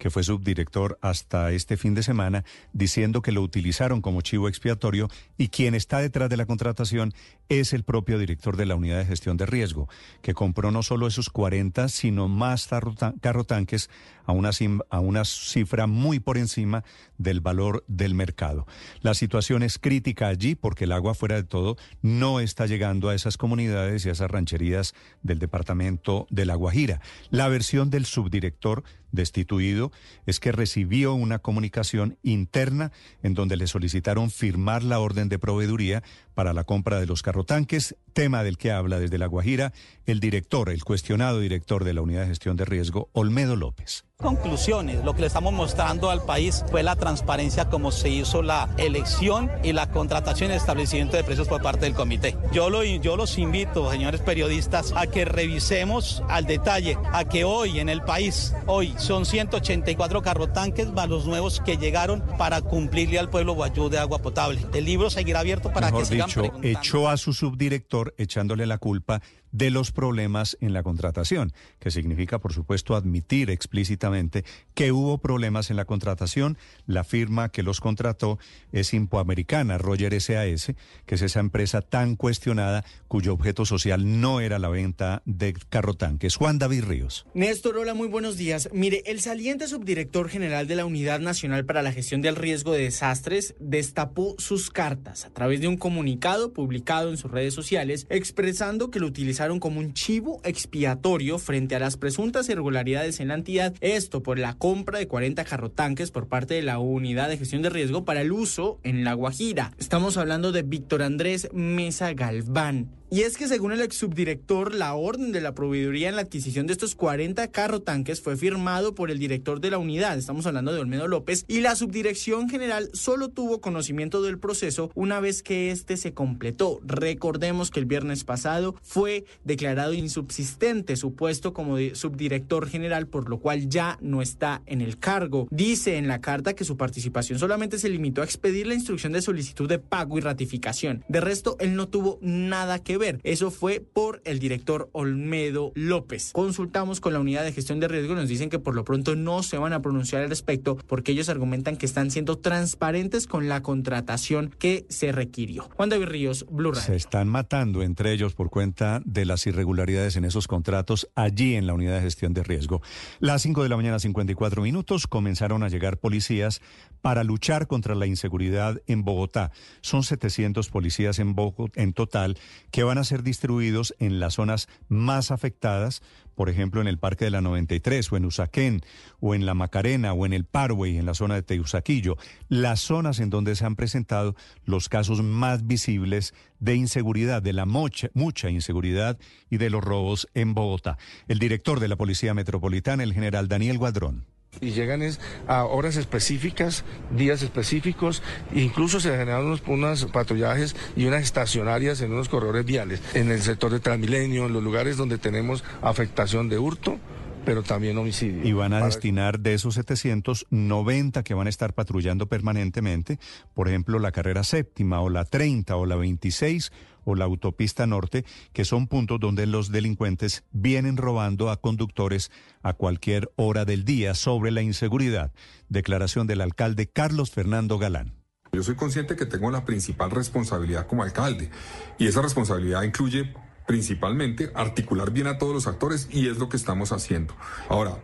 que fue subdirector hasta este fin de semana, diciendo que lo utilizaron como chivo expiatorio y quien está detrás de la contratación es el propio director de la Unidad de Gestión de Riesgo, que compró no solo esos 40, sino más tarrota- carrotanques a una, a una cifra muy por encima del valor del mercado. La situación es crítica allí porque el agua fuera de todo no está llegando a esas comunidades y a esas rancherías del departamento de La Guajira. La versión del subdirector destituido es que recibió una comunicación interna en donde le solicitaron firmar la orden de proveeduría para la compra de los carrotanques, tema del que habla desde La Guajira el director, el cuestionado director de la Unidad de Gestión de Riesgo, Olmedo López. Conclusiones, lo que le estamos mostrando al país fue la transparencia como se hizo la elección y la contratación y establecimiento de precios por parte del comité. Yo, lo, yo los invito, señores periodistas, a que revisemos al detalle, a que hoy en el país, hoy son 184 carrotanques más los nuevos que llegaron para cumplirle al pueblo guayú de agua potable. El libro seguirá abierto para Mejor que sigan dicho, preguntando. echó a su subdirector echándole la culpa de los problemas en la contratación, que significa, por supuesto, admitir explícitamente que hubo problemas en la contratación. La firma que los contrató es Impoamericana, Roger SAS, que es esa empresa tan cuestionada cuyo objeto social no era la venta de carrotanques. Juan David Ríos. Néstor, hola, muy buenos días. Mire, el saliente subdirector general de la Unidad Nacional para la Gestión del Riesgo de Desastres destapó sus cartas a través de un comunicado publicado en sus redes sociales expresando que lo utilizaron como un chivo expiatorio frente a las presuntas irregularidades en la entidad, esto por la compra de 40 carrotanques por parte de la Unidad de Gestión de Riesgo para el uso en La Guajira. Estamos hablando de Víctor Andrés Mesa Galván. Y es que según el ex subdirector, la orden de la proveeduría en la adquisición de estos 40 carro tanques fue firmado por el director de la unidad, estamos hablando de Olmedo López, y la subdirección general solo tuvo conocimiento del proceso una vez que este se completó. Recordemos que el viernes pasado fue declarado insubsistente su puesto como subdirector general, por lo cual ya no está en el cargo. Dice en la carta que su participación solamente se limitó a expedir la instrucción de solicitud de pago y ratificación. De resto, él no tuvo nada que ver. Eso fue por el director Olmedo López. Consultamos con la unidad de gestión de riesgo y nos dicen que por lo pronto no se van a pronunciar al respecto porque ellos argumentan que están siendo transparentes con la contratación que se requirió. Juan David Ríos, Blue Radio. Se están matando entre ellos por cuenta de las irregularidades en esos contratos allí en la unidad de gestión de riesgo. Las 5 de la mañana, 54 minutos, comenzaron a llegar policías para luchar contra la inseguridad en Bogotá. Son 700 policías en, Bogotá, en total que van a ser distribuidos en las zonas más afectadas, por ejemplo en el Parque de la 93 o en Usaquén o en la Macarena o en el Parway, en la zona de Teusaquillo, las zonas en donde se han presentado los casos más visibles de inseguridad, de la mucha inseguridad y de los robos en Bogotá. El director de la Policía Metropolitana, el general Daniel Guadrón. Y llegan es a horas específicas, días específicos, incluso se generan unos, unos patrullajes y unas estacionarias en unos corredores viales, en el sector de Transmilenio, en los lugares donde tenemos afectación de hurto, pero también homicidio. Y van a destinar de esos 790 que van a estar patrullando permanentemente, por ejemplo, la carrera séptima o la 30 o la 26 o la autopista norte, que son puntos donde los delincuentes vienen robando a conductores a cualquier hora del día sobre la inseguridad. Declaración del alcalde Carlos Fernando Galán. Yo soy consciente que tengo la principal responsabilidad como alcalde y esa responsabilidad incluye principalmente articular bien a todos los actores y es lo que estamos haciendo. Ahora,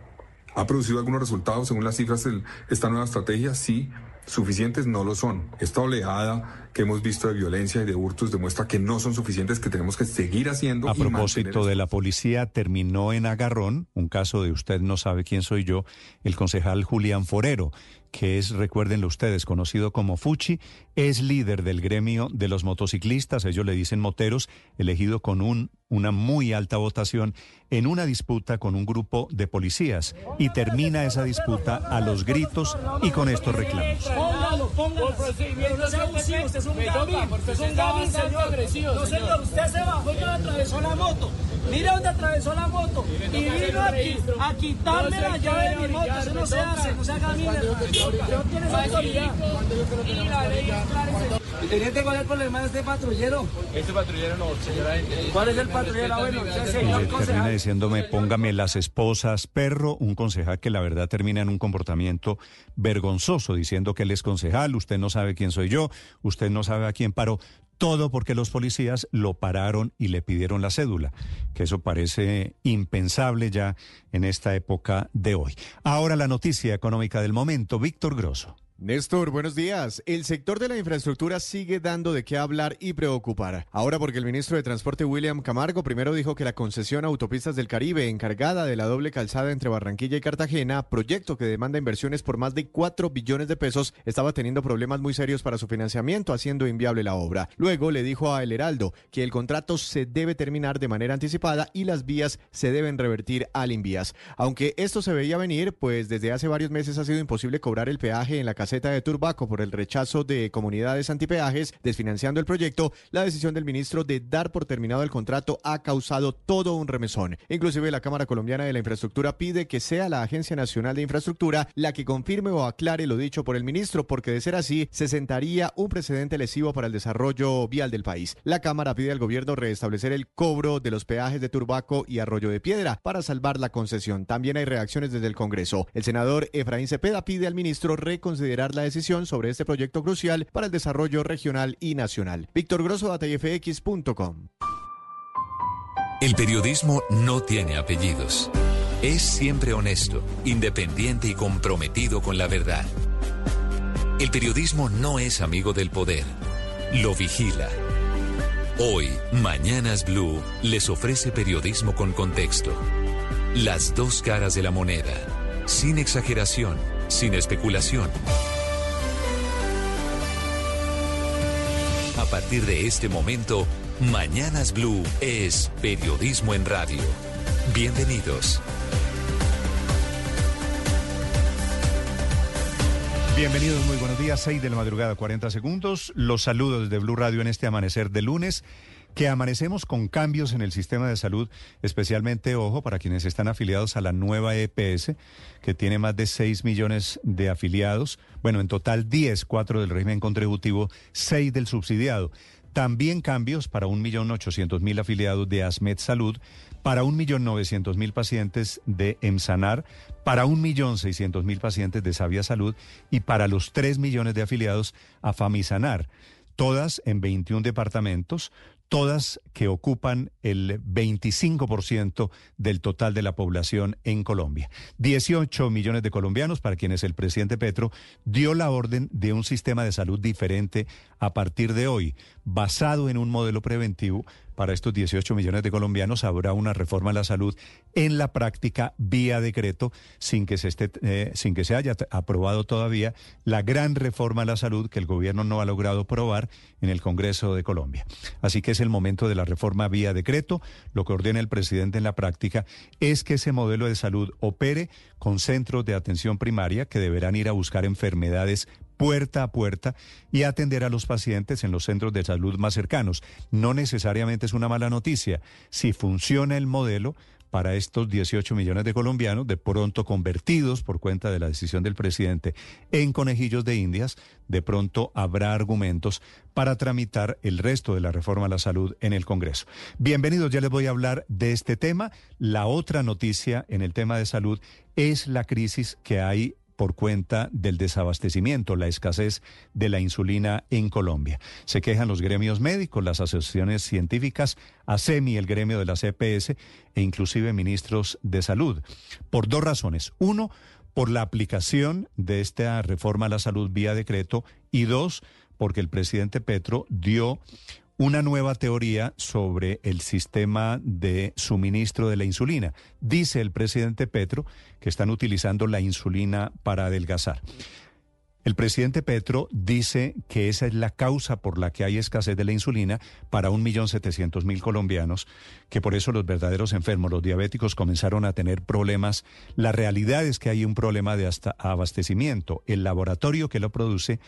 ¿ha producido algunos resultados según las cifras de esta nueva estrategia? Sí, suficientes no lo son. Esta oleada que hemos visto de violencia y de hurtos demuestra que no son suficientes, que tenemos que seguir haciendo. A propósito de la policía, terminó en Agarrón, un caso de usted no sabe quién soy yo, el concejal Julián Forero, que es, recuérdenlo ustedes, conocido como Fuchi, es líder del gremio de los motociclistas, ellos le dicen moteros, elegido con un, una muy alta votación en una disputa con un grupo de policías y termina esa disputa a los gritos y con estos reclamos. Póngalo, póngalo. Usted es un gamín, usted es un gamín, señor. No, señor, usted se bajó y no atravesó la moto. Mira dónde atravesó la moto. Y vino aquí a quitarme la llave de mi moto. Eso no se hace, no se haga Yo tiene esa autoridad. Y la ley es clara. Teniente, ¿cuál es el problema de este patrullero? Este patrullero no, señora. ¿Cuál es el patrullero? Termina diciéndome, póngame las esposas, perro, un concejal que la verdad termina en un comportamiento vergonzoso, diciendo que él es concejal, usted no sabe quién soy yo, usted no sabe a quién paró. Todo porque los policías lo pararon y le pidieron la cédula, que eso parece impensable ya en esta época de hoy. Ahora la noticia económica del momento, Víctor Grosso. Néstor, buenos días. El sector de la infraestructura sigue dando de qué hablar y preocupar. Ahora porque el ministro de Transporte William Camargo primero dijo que la concesión Autopistas del Caribe, encargada de la doble calzada entre Barranquilla y Cartagena, proyecto que demanda inversiones por más de 4 billones de pesos, estaba teniendo problemas muy serios para su financiamiento, haciendo inviable la obra. Luego le dijo a El Heraldo que el contrato se debe terminar de manera anticipada y las vías se deben revertir al Invías. Aunque esto se veía venir, pues desde hace varios meses ha sido imposible cobrar el peaje en la casa caseta de Turbaco por el rechazo de comunidades antipeajes, desfinanciando el proyecto, la decisión del ministro de dar por terminado el contrato ha causado todo un remesón. Inclusive la Cámara Colombiana de la Infraestructura pide que sea la Agencia Nacional de Infraestructura la que confirme o aclare lo dicho por el ministro, porque de ser así, se sentaría un precedente lesivo para el desarrollo vial del país. La Cámara pide al gobierno restablecer el cobro de los peajes de Turbaco y Arroyo de Piedra para salvar la concesión. También hay reacciones desde el Congreso. El senador Efraín Cepeda pide al ministro reconsiderar la decisión sobre este proyecto crucial para el desarrollo regional y nacional. Víctor Grosso, ATFX.com. El periodismo no tiene apellidos. Es siempre honesto, independiente y comprometido con la verdad. El periodismo no es amigo del poder, lo vigila. Hoy, Mañanas Blue les ofrece periodismo con contexto. Las dos caras de la moneda, sin exageración, sin especulación. A partir de este momento, Mañanas Blue es periodismo en radio. Bienvenidos. Bienvenidos, muy buenos días. 6 de la madrugada, 40 segundos. Los saludos desde Blue Radio en este amanecer de lunes que amanecemos con cambios en el sistema de salud, especialmente, ojo, para quienes están afiliados a la nueva EPS, que tiene más de 6 millones de afiliados. Bueno, en total 10, 4 del régimen contributivo, 6 del subsidiado. También cambios para 1.800.000 afiliados de ASMED Salud, para 1.900.000 pacientes de EMSANAR, para 1.600.000 pacientes de Sabia Salud y para los 3 millones de afiliados a Famisanar, todas en 21 departamentos, todas que ocupan el 25% del total de la población en Colombia. 18 millones de colombianos para quienes el presidente Petro dio la orden de un sistema de salud diferente a partir de hoy, basado en un modelo preventivo para estos 18 millones de colombianos habrá una reforma a la salud en la práctica vía decreto sin que se esté eh, sin que se haya aprobado todavía la gran reforma a la salud que el gobierno no ha logrado aprobar en el Congreso de Colombia. Así que es el momento de la reforma vía decreto. Lo que ordena el presidente en la práctica es que ese modelo de salud opere con centros de atención primaria que deberán ir a buscar enfermedades puerta a puerta y atender a los pacientes en los centros de salud más cercanos. No necesariamente es una mala noticia. Si funciona el modelo, para estos 18 millones de colombianos, de pronto convertidos por cuenta de la decisión del presidente en conejillos de indias, de pronto habrá argumentos para tramitar el resto de la reforma a la salud en el Congreso. Bienvenidos, ya les voy a hablar de este tema. La otra noticia en el tema de salud es la crisis que hay por cuenta del desabastecimiento, la escasez de la insulina en Colombia. Se quejan los gremios médicos, las asociaciones científicas, ASEMI, el gremio de la CPS e inclusive ministros de salud, por dos razones. Uno, por la aplicación de esta reforma a la salud vía decreto y dos, porque el presidente Petro dio una nueva teoría sobre el sistema de suministro de la insulina. Dice el presidente Petro que están utilizando la insulina para adelgazar. El presidente Petro dice que esa es la causa por la que hay escasez de la insulina para 1.700.000 colombianos, que por eso los verdaderos enfermos, los diabéticos, comenzaron a tener problemas. La realidad es que hay un problema de hasta abastecimiento. El laboratorio que lo produce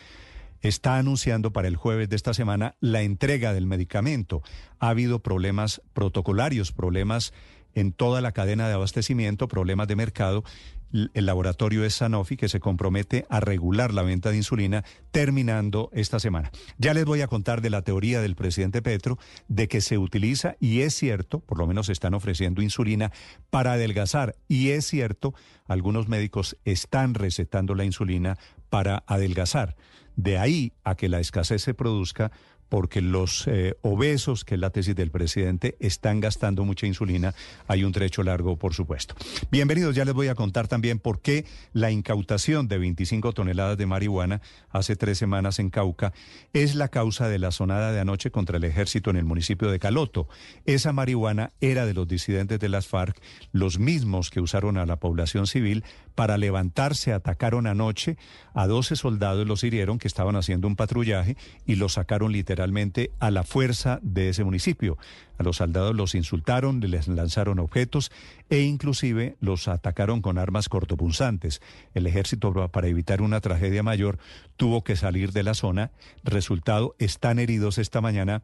está anunciando para el jueves de esta semana la entrega del medicamento. Ha habido problemas protocolarios, problemas en toda la cadena de abastecimiento, problemas de mercado. El laboratorio es Sanofi que se compromete a regular la venta de insulina terminando esta semana. Ya les voy a contar de la teoría del presidente Petro de que se utiliza y es cierto, por lo menos están ofreciendo insulina para adelgazar y es cierto, algunos médicos están recetando la insulina para adelgazar. De ahí a que la escasez se produzca porque los eh, obesos, que es la tesis del presidente, están gastando mucha insulina. Hay un trecho largo, por supuesto. Bienvenidos, ya les voy a contar también por qué la incautación de 25 toneladas de marihuana hace tres semanas en Cauca es la causa de la sonada de anoche contra el ejército en el municipio de Caloto. Esa marihuana era de los disidentes de las FARC, los mismos que usaron a la población civil para levantarse, atacaron anoche a 12 soldados, los hirieron que estaban haciendo un patrullaje y los sacaron literalmente a la fuerza de ese municipio. A los soldados los insultaron, les lanzaron objetos e inclusive los atacaron con armas cortopunzantes. El ejército, para evitar una tragedia mayor, tuvo que salir de la zona. Resultado, están heridos esta mañana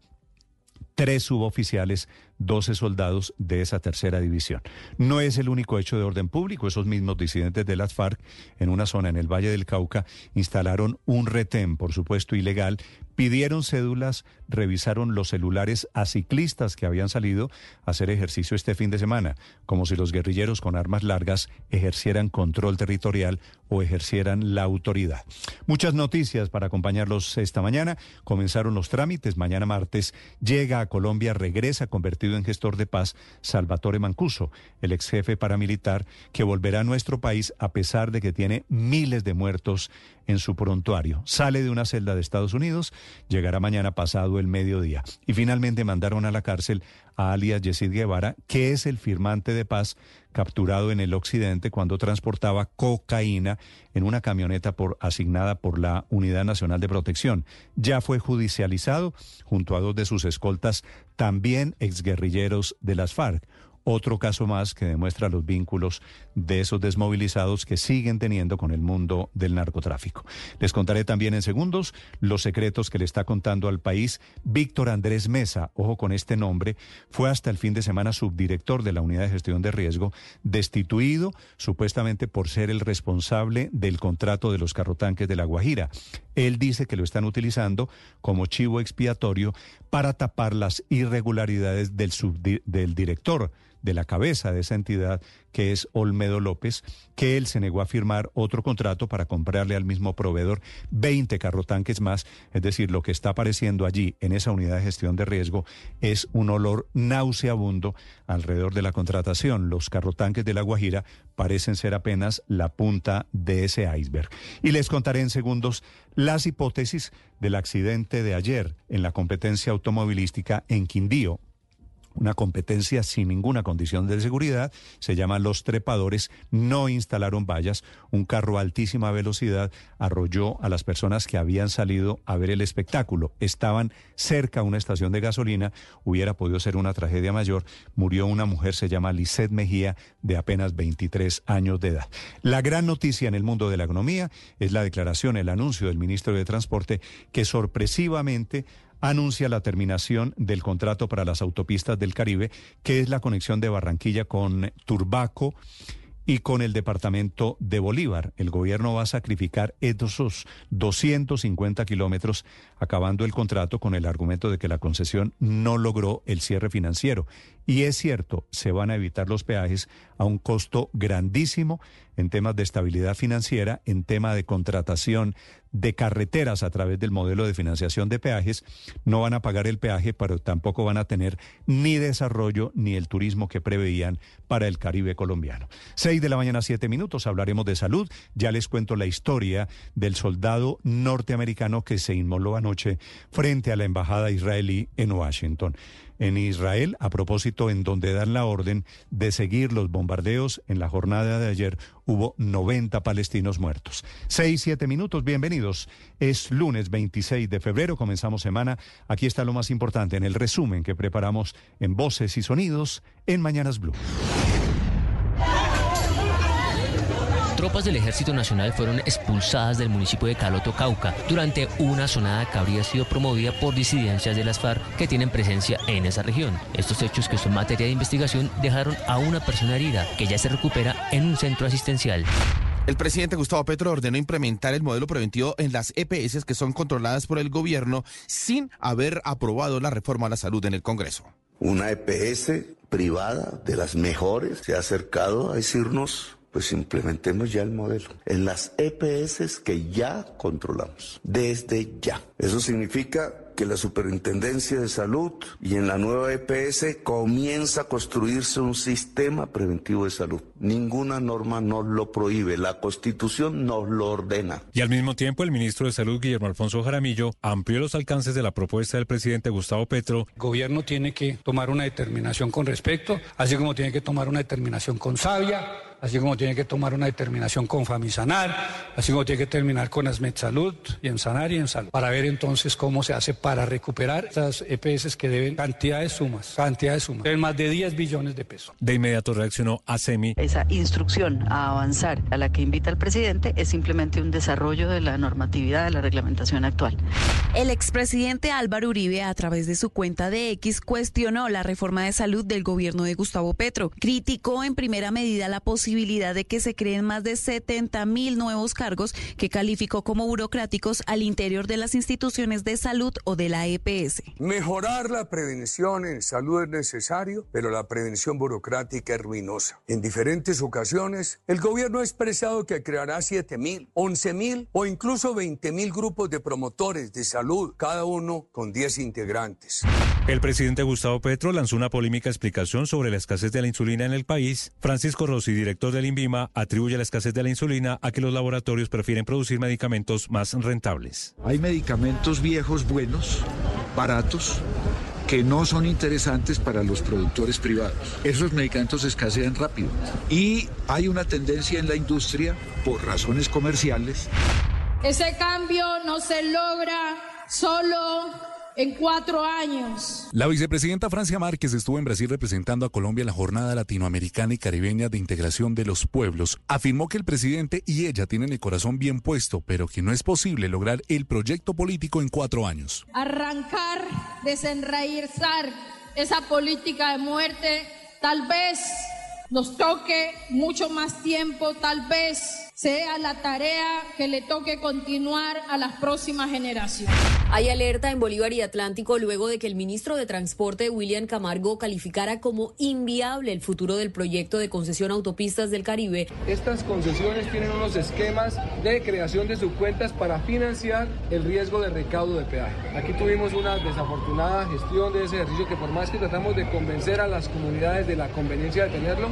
tres suboficiales, 12 soldados de esa tercera división. No es el único hecho de orden público. Esos mismos disidentes de las FARC, en una zona en el Valle del Cauca, instalaron un retén, por supuesto ilegal, pidieron cédulas, revisaron los celulares a ciclistas que habían salido a hacer ejercicio este fin de semana, como si los guerrilleros con armas largas ejercieran control territorial o ejercieran la autoridad. Muchas noticias para acompañarlos esta mañana. Comenzaron los trámites. Mañana martes llega a Colombia, regresa convertido en gestor de paz Salvatore Mancuso, el ex jefe paramilitar que volverá a nuestro país a pesar de que tiene miles de muertos en su prontuario. Sale de una celda de Estados Unidos, llegará mañana pasado el mediodía. Y finalmente mandaron a la cárcel a alias Yesid Guevara, que es el firmante de paz capturado en el occidente cuando transportaba cocaína en una camioneta por, asignada por la Unidad Nacional de Protección. Ya fue judicializado junto a dos de sus escoltas, también exguerrilleros de las FARC. Otro caso más que demuestra los vínculos de esos desmovilizados que siguen teniendo con el mundo del narcotráfico. Les contaré también en segundos los secretos que le está contando al país Víctor Andrés Mesa. Ojo con este nombre. Fue hasta el fin de semana subdirector de la Unidad de Gestión de Riesgo, destituido supuestamente por ser el responsable del contrato de los carrotanques de La Guajira. Él dice que lo están utilizando como chivo expiatorio para tapar las irregularidades del, del director de la cabeza de esa entidad, que es Olmedo López, que él se negó a firmar otro contrato para comprarle al mismo proveedor 20 carrotanques más. Es decir, lo que está apareciendo allí en esa unidad de gestión de riesgo es un olor nauseabundo alrededor de la contratación. Los carrotanques de La Guajira parecen ser apenas la punta de ese iceberg. Y les contaré en segundos las hipótesis del accidente de ayer en la competencia automovilística en Quindío, una competencia sin ninguna condición de seguridad, se llama Los Trepadores, no instalaron vallas, un carro a altísima velocidad arrolló a las personas que habían salido a ver el espectáculo, estaban cerca a una estación de gasolina, hubiera podido ser una tragedia mayor, murió una mujer, se llama Lisette Mejía, de apenas 23 años de edad. La gran noticia en el mundo de la economía es la declaración, el anuncio del ministro de Transporte que sorpresivamente anuncia la terminación del contrato para las autopistas del Caribe, que es la conexión de Barranquilla con Turbaco y con el departamento de Bolívar. El gobierno va a sacrificar esos 250 kilómetros acabando el contrato con el argumento de que la concesión no logró el cierre financiero. Y es cierto, se van a evitar los peajes a un costo grandísimo en temas de estabilidad financiera, en tema de contratación de carreteras a través del modelo de financiación de peajes, no van a pagar el peaje, pero tampoco van a tener ni desarrollo ni el turismo que preveían para el Caribe colombiano. Seis de la mañana, siete minutos, hablaremos de salud. Ya les cuento la historia del soldado norteamericano que se inmoló anoche frente a la embajada israelí en Washington en Israel, a propósito en donde dan la orden de seguir los bombardeos. En la jornada de ayer hubo 90 palestinos muertos. Seis, siete minutos, bienvenidos. Es lunes 26 de febrero, comenzamos semana. Aquí está lo más importante en el resumen que preparamos en Voces y Sonidos en Mañanas Blue. Tropas del Ejército Nacional fueron expulsadas del municipio de Caloto, Cauca, durante una sonada que habría sido promovida por disidencias de las FARC que tienen presencia en esa región. Estos hechos, que son materia de investigación, dejaron a una persona herida que ya se recupera en un centro asistencial. El presidente Gustavo Petro ordenó implementar el modelo preventivo en las EPS que son controladas por el gobierno sin haber aprobado la reforma a la salud en el Congreso. Una EPS privada de las mejores se ha acercado a decirnos pues implementemos ya el modelo en las EPS que ya controlamos, desde ya. Eso significa que la Superintendencia de Salud y en la nueva EPS comienza a construirse un sistema preventivo de salud. Ninguna norma nos lo prohíbe, la Constitución nos lo ordena. Y al mismo tiempo, el ministro de Salud, Guillermo Alfonso Jaramillo, amplió los alcances de la propuesta del presidente Gustavo Petro. El gobierno tiene que tomar una determinación con respecto, así como tiene que tomar una determinación con sabia así como tiene que tomar una determinación con Famisanar, así como tiene que terminar con Asmed Salud y en Sanar y en Salud, para ver entonces cómo se hace para recuperar estas EPS que deben cantidades sumas, cantidades sumas, deben más de 10 billones de pesos. De inmediato reaccionó ASEMI. Esa instrucción a avanzar a la que invita el presidente es simplemente un desarrollo de la normatividad de la reglamentación actual. El expresidente Álvaro Uribe, a través de su cuenta de X, cuestionó la reforma de salud del gobierno de Gustavo Petro. Criticó en primera medida la posibilidad de que se creen más de 70 mil nuevos cargos que calificó como burocráticos al interior de las instituciones de salud o de la EPS. Mejorar la prevención en salud es necesario, pero la prevención burocrática es ruinosa. En diferentes ocasiones, el gobierno ha expresado que creará 7 mil, 11 mil o incluso 20 mil grupos de promotores de salud, cada uno con 10 integrantes. El presidente Gustavo Petro lanzó una polémica explicación sobre la escasez de la insulina en el país. Francisco Rossi, director del INVIMA, atribuye la escasez de la insulina a que los laboratorios prefieren producir medicamentos más rentables. Hay medicamentos viejos buenos, baratos, que no son interesantes para los productores privados. Esos medicamentos escasean rápido. Y hay una tendencia en la industria, por razones comerciales. Ese cambio no se logra solo en cuatro años. La vicepresidenta Francia Márquez estuvo en Brasil representando a Colombia en la Jornada Latinoamericana y Caribeña de Integración de los Pueblos. Afirmó que el presidente y ella tienen el corazón bien puesto, pero que no es posible lograr el proyecto político en cuatro años. Arrancar, desenraizar esa política de muerte, tal vez nos toque mucho más tiempo, tal vez sea la tarea que le toque continuar a las próximas generaciones. Hay alerta en Bolívar y Atlántico luego de que el ministro de Transporte, William Camargo, calificara como inviable el futuro del proyecto de concesión autopistas del Caribe. Estas concesiones tienen unos esquemas de creación de subcuentas para financiar el riesgo de recaudo de peaje. Aquí tuvimos una desafortunada gestión de ese ejercicio que por más que tratamos de convencer a las comunidades de la conveniencia de tenerlo,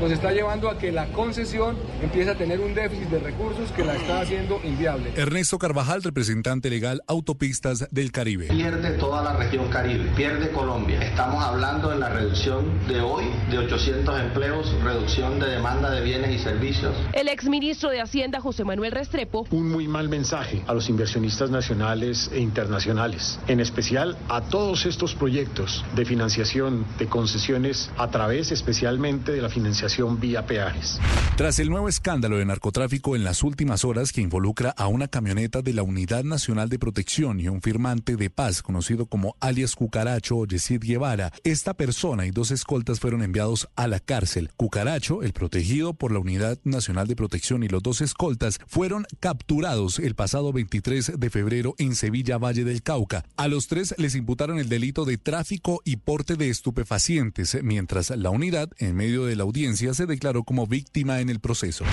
nos está llevando a que la concesión empiece a tener un déficit de recursos que la está haciendo inviable. Ernesto Carvajal, representante legal Autopistas del Caribe. Pierde toda la región Caribe, pierde Colombia. Estamos hablando en la reducción de hoy de 800 empleos, reducción de demanda de bienes y servicios. El exministro de Hacienda, José Manuel Restrepo. Un muy mal mensaje a los inversionistas nacionales e internacionales, en especial a todos estos proyectos de financiación de concesiones a través especialmente de la financiación vía peajes. Tras el nuevo escándalo de narcotráfico en las últimas horas que involucra a una camioneta de la Unidad Nacional de Protección y un firmante de paz conocido como alias Cucaracho o Yesid Guevara, esta persona y dos escoltas fueron enviados a la cárcel. Cucaracho, el protegido por la Unidad Nacional de Protección y los dos escoltas fueron capturados el pasado 23 de febrero en Sevilla, Valle del Cauca. A los tres les imputaron el delito de tráfico y porte de estupefacientes, mientras la unidad, en medio de la audiencia, se declaró como víctima en el proceso.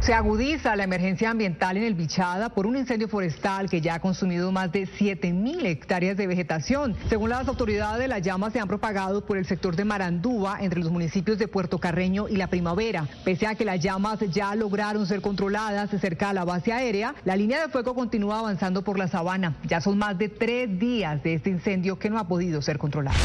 Se agudiza la emergencia ambiental en el Bichada por un incendio forestal que ya ha consumido más de 7.000 hectáreas de vegetación. Según las autoridades, las llamas se han propagado por el sector de Marandúa, entre los municipios de Puerto Carreño y La Primavera. Pese a que las llamas ya lograron ser controladas cerca de la base aérea, la línea de fuego continúa avanzando por la sabana. Ya son más de tres días de este incendio que no ha podido ser controlado.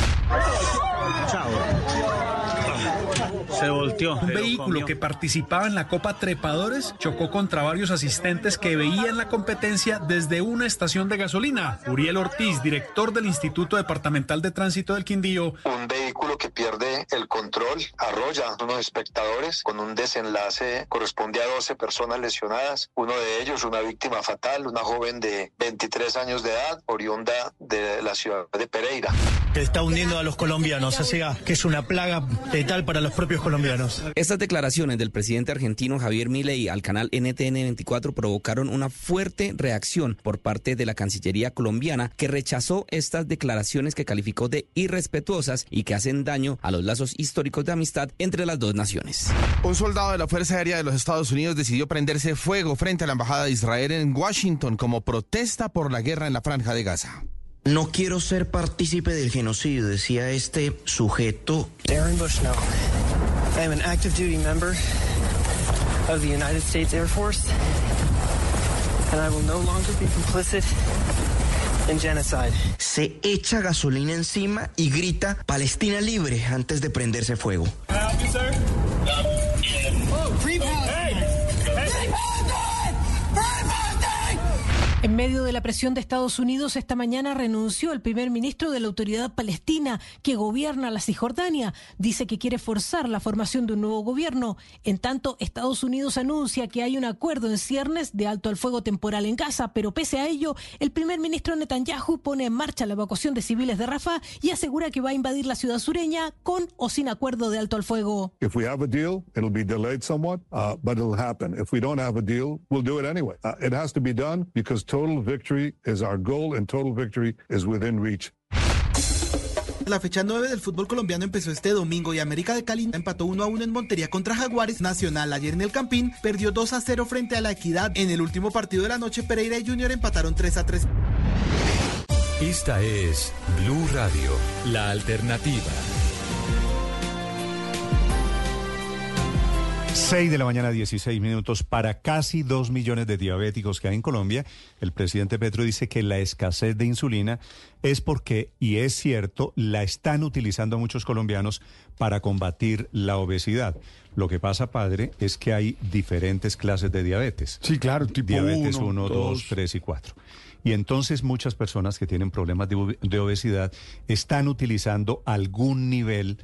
Se volteó. Un vehículo que participaba en la Copa Trepadores chocó contra varios asistentes que veían la competencia desde una estación de gasolina. Uriel Ortiz, director del Instituto Departamental de Tránsito del Quindío. Un vehículo que pierde el control arrolla a unos espectadores con un desenlace corresponde a 12 personas lesionadas. Uno de ellos, una víctima fatal, una joven de 23 años de edad, oriunda de la ciudad de Pereira. Que está hundiendo a los colombianos, o sea, que es una plaga letal para los propios colombianos. Estas declaraciones del presidente argentino Javier Milei al canal NTN 24 provocaron una fuerte reacción por parte de la Cancillería colombiana que rechazó estas declaraciones que calificó de irrespetuosas y que hacen daño a los lazos históricos de amistad entre las dos naciones. Un soldado de la Fuerza Aérea de los Estados Unidos decidió prenderse fuego frente a la Embajada de Israel en Washington como protesta por la guerra en la franja de Gaza. No quiero ser partícipe del genocidio, decía este sujeto. Darren Bushnell. I am an active duty member of the United States Air Force, and I will no longer be complicit in genocide. Se echa gasolina encima y grita Palestina libre antes de prenderse fuego. Medio de la presión de Estados Unidos, esta mañana renunció el primer ministro de la autoridad palestina que gobierna la Cisjordania. Dice que quiere forzar la formación de un nuevo gobierno. En tanto, Estados Unidos anuncia que hay un acuerdo en ciernes de alto al fuego temporal en Gaza, pero pese a ello, el primer ministro Netanyahu pone en marcha la evacuación de civiles de Rafah y asegura que va a invadir la ciudad sureña con o sin acuerdo de alto al fuego. Deal, delayed somewhat, uh, deal, we'll do it anyway. Uh, it has to be done because total victory is our goal and total victory is within reach. La fecha 9 del fútbol colombiano empezó este domingo y América de Cali empató 1 a 1 en Montería contra Jaguares. Nacional ayer en el Campín perdió 2 a 0 frente a la Equidad. En el último partido de la noche Pereira y Junior empataron 3 a 3. Esta es Blue Radio, la alternativa. 6 de la mañana, 16 minutos. Para casi 2 millones de diabéticos que hay en Colombia, el presidente Petro dice que la escasez de insulina es porque, y es cierto, la están utilizando muchos colombianos para combatir la obesidad. Lo que pasa, padre, es que hay diferentes clases de diabetes. Sí, claro, tipo Diabetes 1, uno, 2, dos. 3 y 4. Y entonces muchas personas que tienen problemas de, ob- de obesidad están utilizando algún nivel de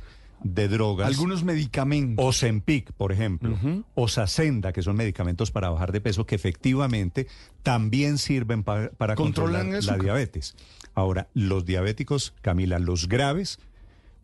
drogas. Algunos medicamentos. Ozempic, por ejemplo, o Saxenda, que son medicamentos para bajar de peso, que efectivamente también sirven pa- para controlar la diabetes. Ahora, los diabéticos, Camila, los graves,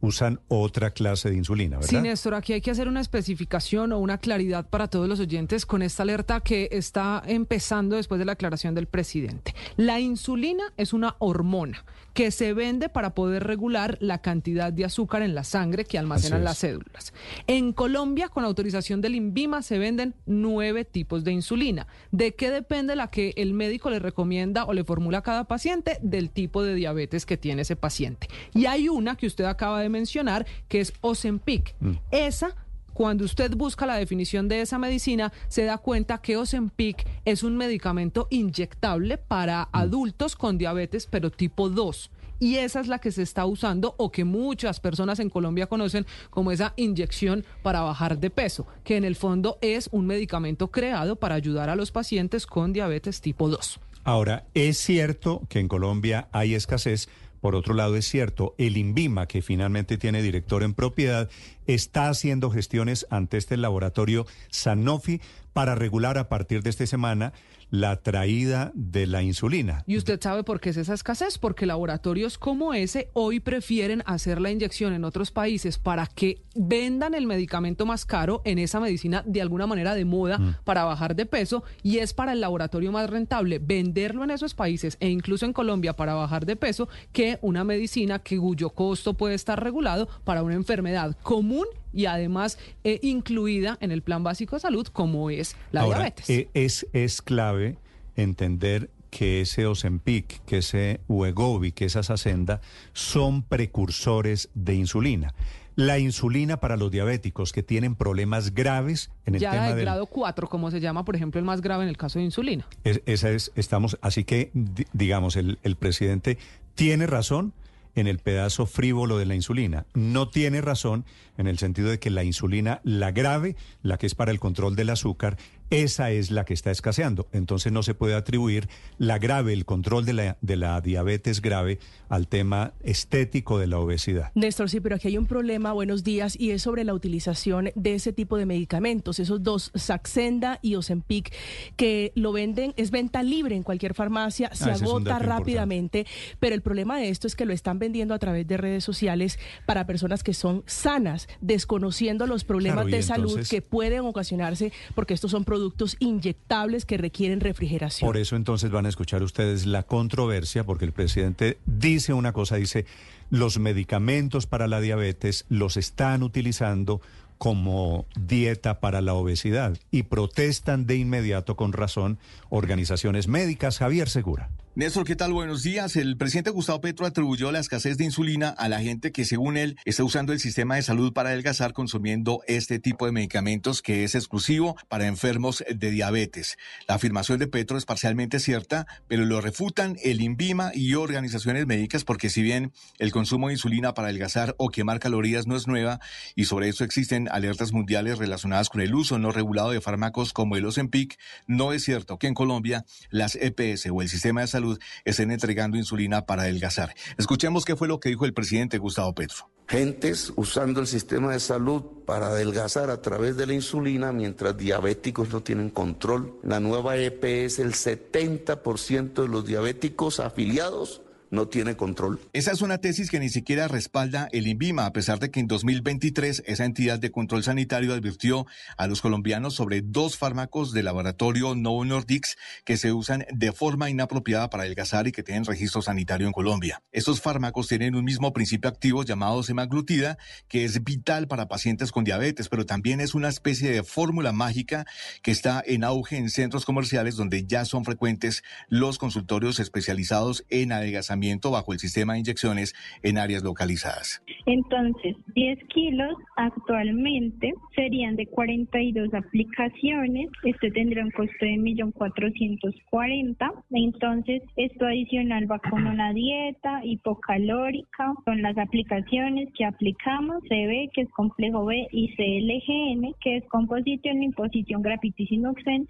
usan otra clase de insulina, ¿verdad? Sí, Néstor, aquí hay que hacer una especificación o una claridad para todos los oyentes con esta alerta que está empezando después de la aclaración del presidente. La insulina es una hormona que se vende para poder regular la cantidad de azúcar en la sangre que almacenan las células. En Colombia, con autorización del INVIMA, se venden nueve tipos de insulina. ¿De qué depende la que el médico le recomienda o le formula a cada paciente? Del tipo de diabetes que tiene ese paciente. Y hay una que usted acaba de mencionar, que es Ozempic. Esa cuando usted busca la definición de esa medicina, se da cuenta que Ozempic es un medicamento inyectable para adultos con diabetes, pero tipo 2. Y esa es la que se está usando o que muchas personas en Colombia conocen como esa inyección para bajar de peso, que en el fondo es un medicamento creado para ayudar a los pacientes con diabetes tipo 2. Ahora, es cierto que en Colombia hay escasez. Por otro lado, es cierto, el INVIMA, que finalmente tiene director en propiedad, está haciendo gestiones ante este laboratorio Sanofi para regular a partir de esta semana la traída de la insulina. ¿Y usted sabe por qué es esa escasez? Porque laboratorios como ese hoy prefieren hacer la inyección en otros países para que vendan el medicamento más caro en esa medicina de alguna manera de moda Mm. para bajar de peso y es para el laboratorio más rentable venderlo en esos países e incluso en Colombia para bajar de peso que una medicina que cuyo costo puede estar regulado para una enfermedad común y además eh, incluida en el plan básico de salud como es la Ahora, diabetes. eh, es, es clave entender que ese Ozempic, que ese Wegovy, que esa Saxenda son precursores de insulina. La insulina para los diabéticos que tienen problemas graves en el ya tema de del grado 4, como se llama, por ejemplo, el más grave en el caso de insulina. Es- esa es, estamos, así que, di- digamos, el, el presidente tiene razón en el pedazo frívolo de la insulina. No tiene razón en el sentido de que la insulina, la grave, la que es para el control del azúcar, esa es la que está escaseando. Entonces no se puede atribuir la grave, el control de la, de la diabetes grave al tema estético de la obesidad. Néstor, sí, pero aquí hay un problema, buenos días, y es sobre la utilización de ese tipo de medicamentos, esos dos, Saxenda y Ozempic, que lo venden, es venta libre en cualquier farmacia, se Ah, agota rápidamente, pero el problema de esto es que lo están vendiendo a través de redes sociales para personas que son sanas, desconociendo los problemas Claro, de salud que pueden ocasionarse porque estos son productos inyectables que requieren refrigeración. Por eso entonces van a escuchar ustedes la controversia, porque el presidente dice una cosa, dice, los medicamentos para la diabetes los están utilizando como dieta para la obesidad y protestan de inmediato con razón organizaciones médicas. Javier Segura. Néstor, ¿qué tal? Buenos días. El presidente Gustavo Petro atribuyó la escasez de insulina a la gente que, según él, está usando el sistema de salud para adelgazar consumiendo este tipo de medicamentos que es exclusivo para enfermos de diabetes. La afirmación de Petro es parcialmente cierta, pero lo refutan el INVIMA y organizaciones médicas porque si bien el consumo de insulina para adelgazar o quemar calorías no es nueva y sobre eso existen alertas mundiales relacionadas con el uso no regulado de fármacos como el Ozempic, no es cierto que en Colombia las EPS o el sistema de salud estén entregando insulina para adelgazar. Escuchemos qué fue lo que dijo el presidente Gustavo Petro. Gentes usando el sistema de salud para adelgazar a través de la insulina mientras diabéticos no tienen control. La nueva EPS, el 70% de los diabéticos afiliados no tiene control. Esa es una tesis que ni siquiera respalda el INVIMA, a pesar de que en 2023 esa entidad de control sanitario advirtió a los colombianos sobre dos fármacos del laboratorio Novo Nordics que se usan de forma inapropiada para adelgazar y que tienen registro sanitario en Colombia. Estos fármacos tienen un mismo principio activo llamado semaglutida, que es vital para pacientes con diabetes, pero también es una especie de fórmula mágica que está en auge en centros comerciales donde ya son frecuentes los consultorios especializados en adelgazamiento bajo el sistema de inyecciones en áreas localizadas. Entonces, 10 kilos actualmente serían de 42 aplicaciones. Este tendría un costo de 1.440.000. Entonces, esto adicional va con una dieta hipocalórica, con las aplicaciones que aplicamos, CB, que es complejo B, y CLGN, que es composición, imposición, grafitis y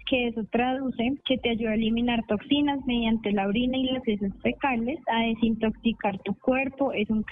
que eso traduce que te ayuda a eliminar toxinas mediante la orina y las heces fecales, desintoxicar tu cuerpo, es un,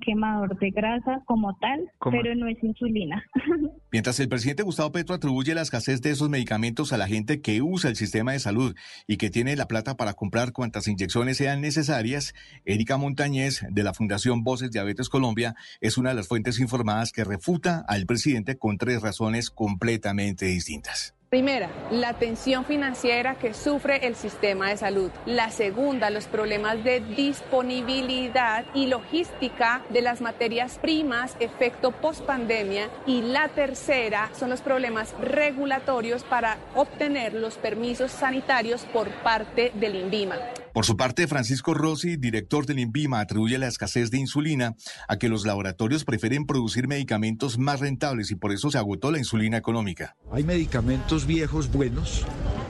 quemador de grasa como tal, pero no es insulina. Mientras el presidente Gustavo Petro atribuye la escasez de esos medicamentos a la gente que usa el sistema de salud y que tiene la plata para comprar cuantas inyecciones sean necesarias, Erika Montañez de la Fundación Voces Diabetes Colombia es una de las fuentes informadas que refuta al presidente con tres razones completamente distintas. Primera, la tensión financiera que sufre el sistema de salud. La segunda, los problemas de disponibilidad y logística de las materias primas, efecto pospandemia. Y la tercera son los problemas regulatorios para obtener los permisos sanitarios por parte del INVIMA. Por su parte, Francisco Rossi, director del INVIMA, atribuye la escasez de insulina a que los laboratorios prefieren producir medicamentos más rentables y por eso se agotó la insulina económica. Hay medicamentos viejos buenos,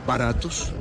baratos,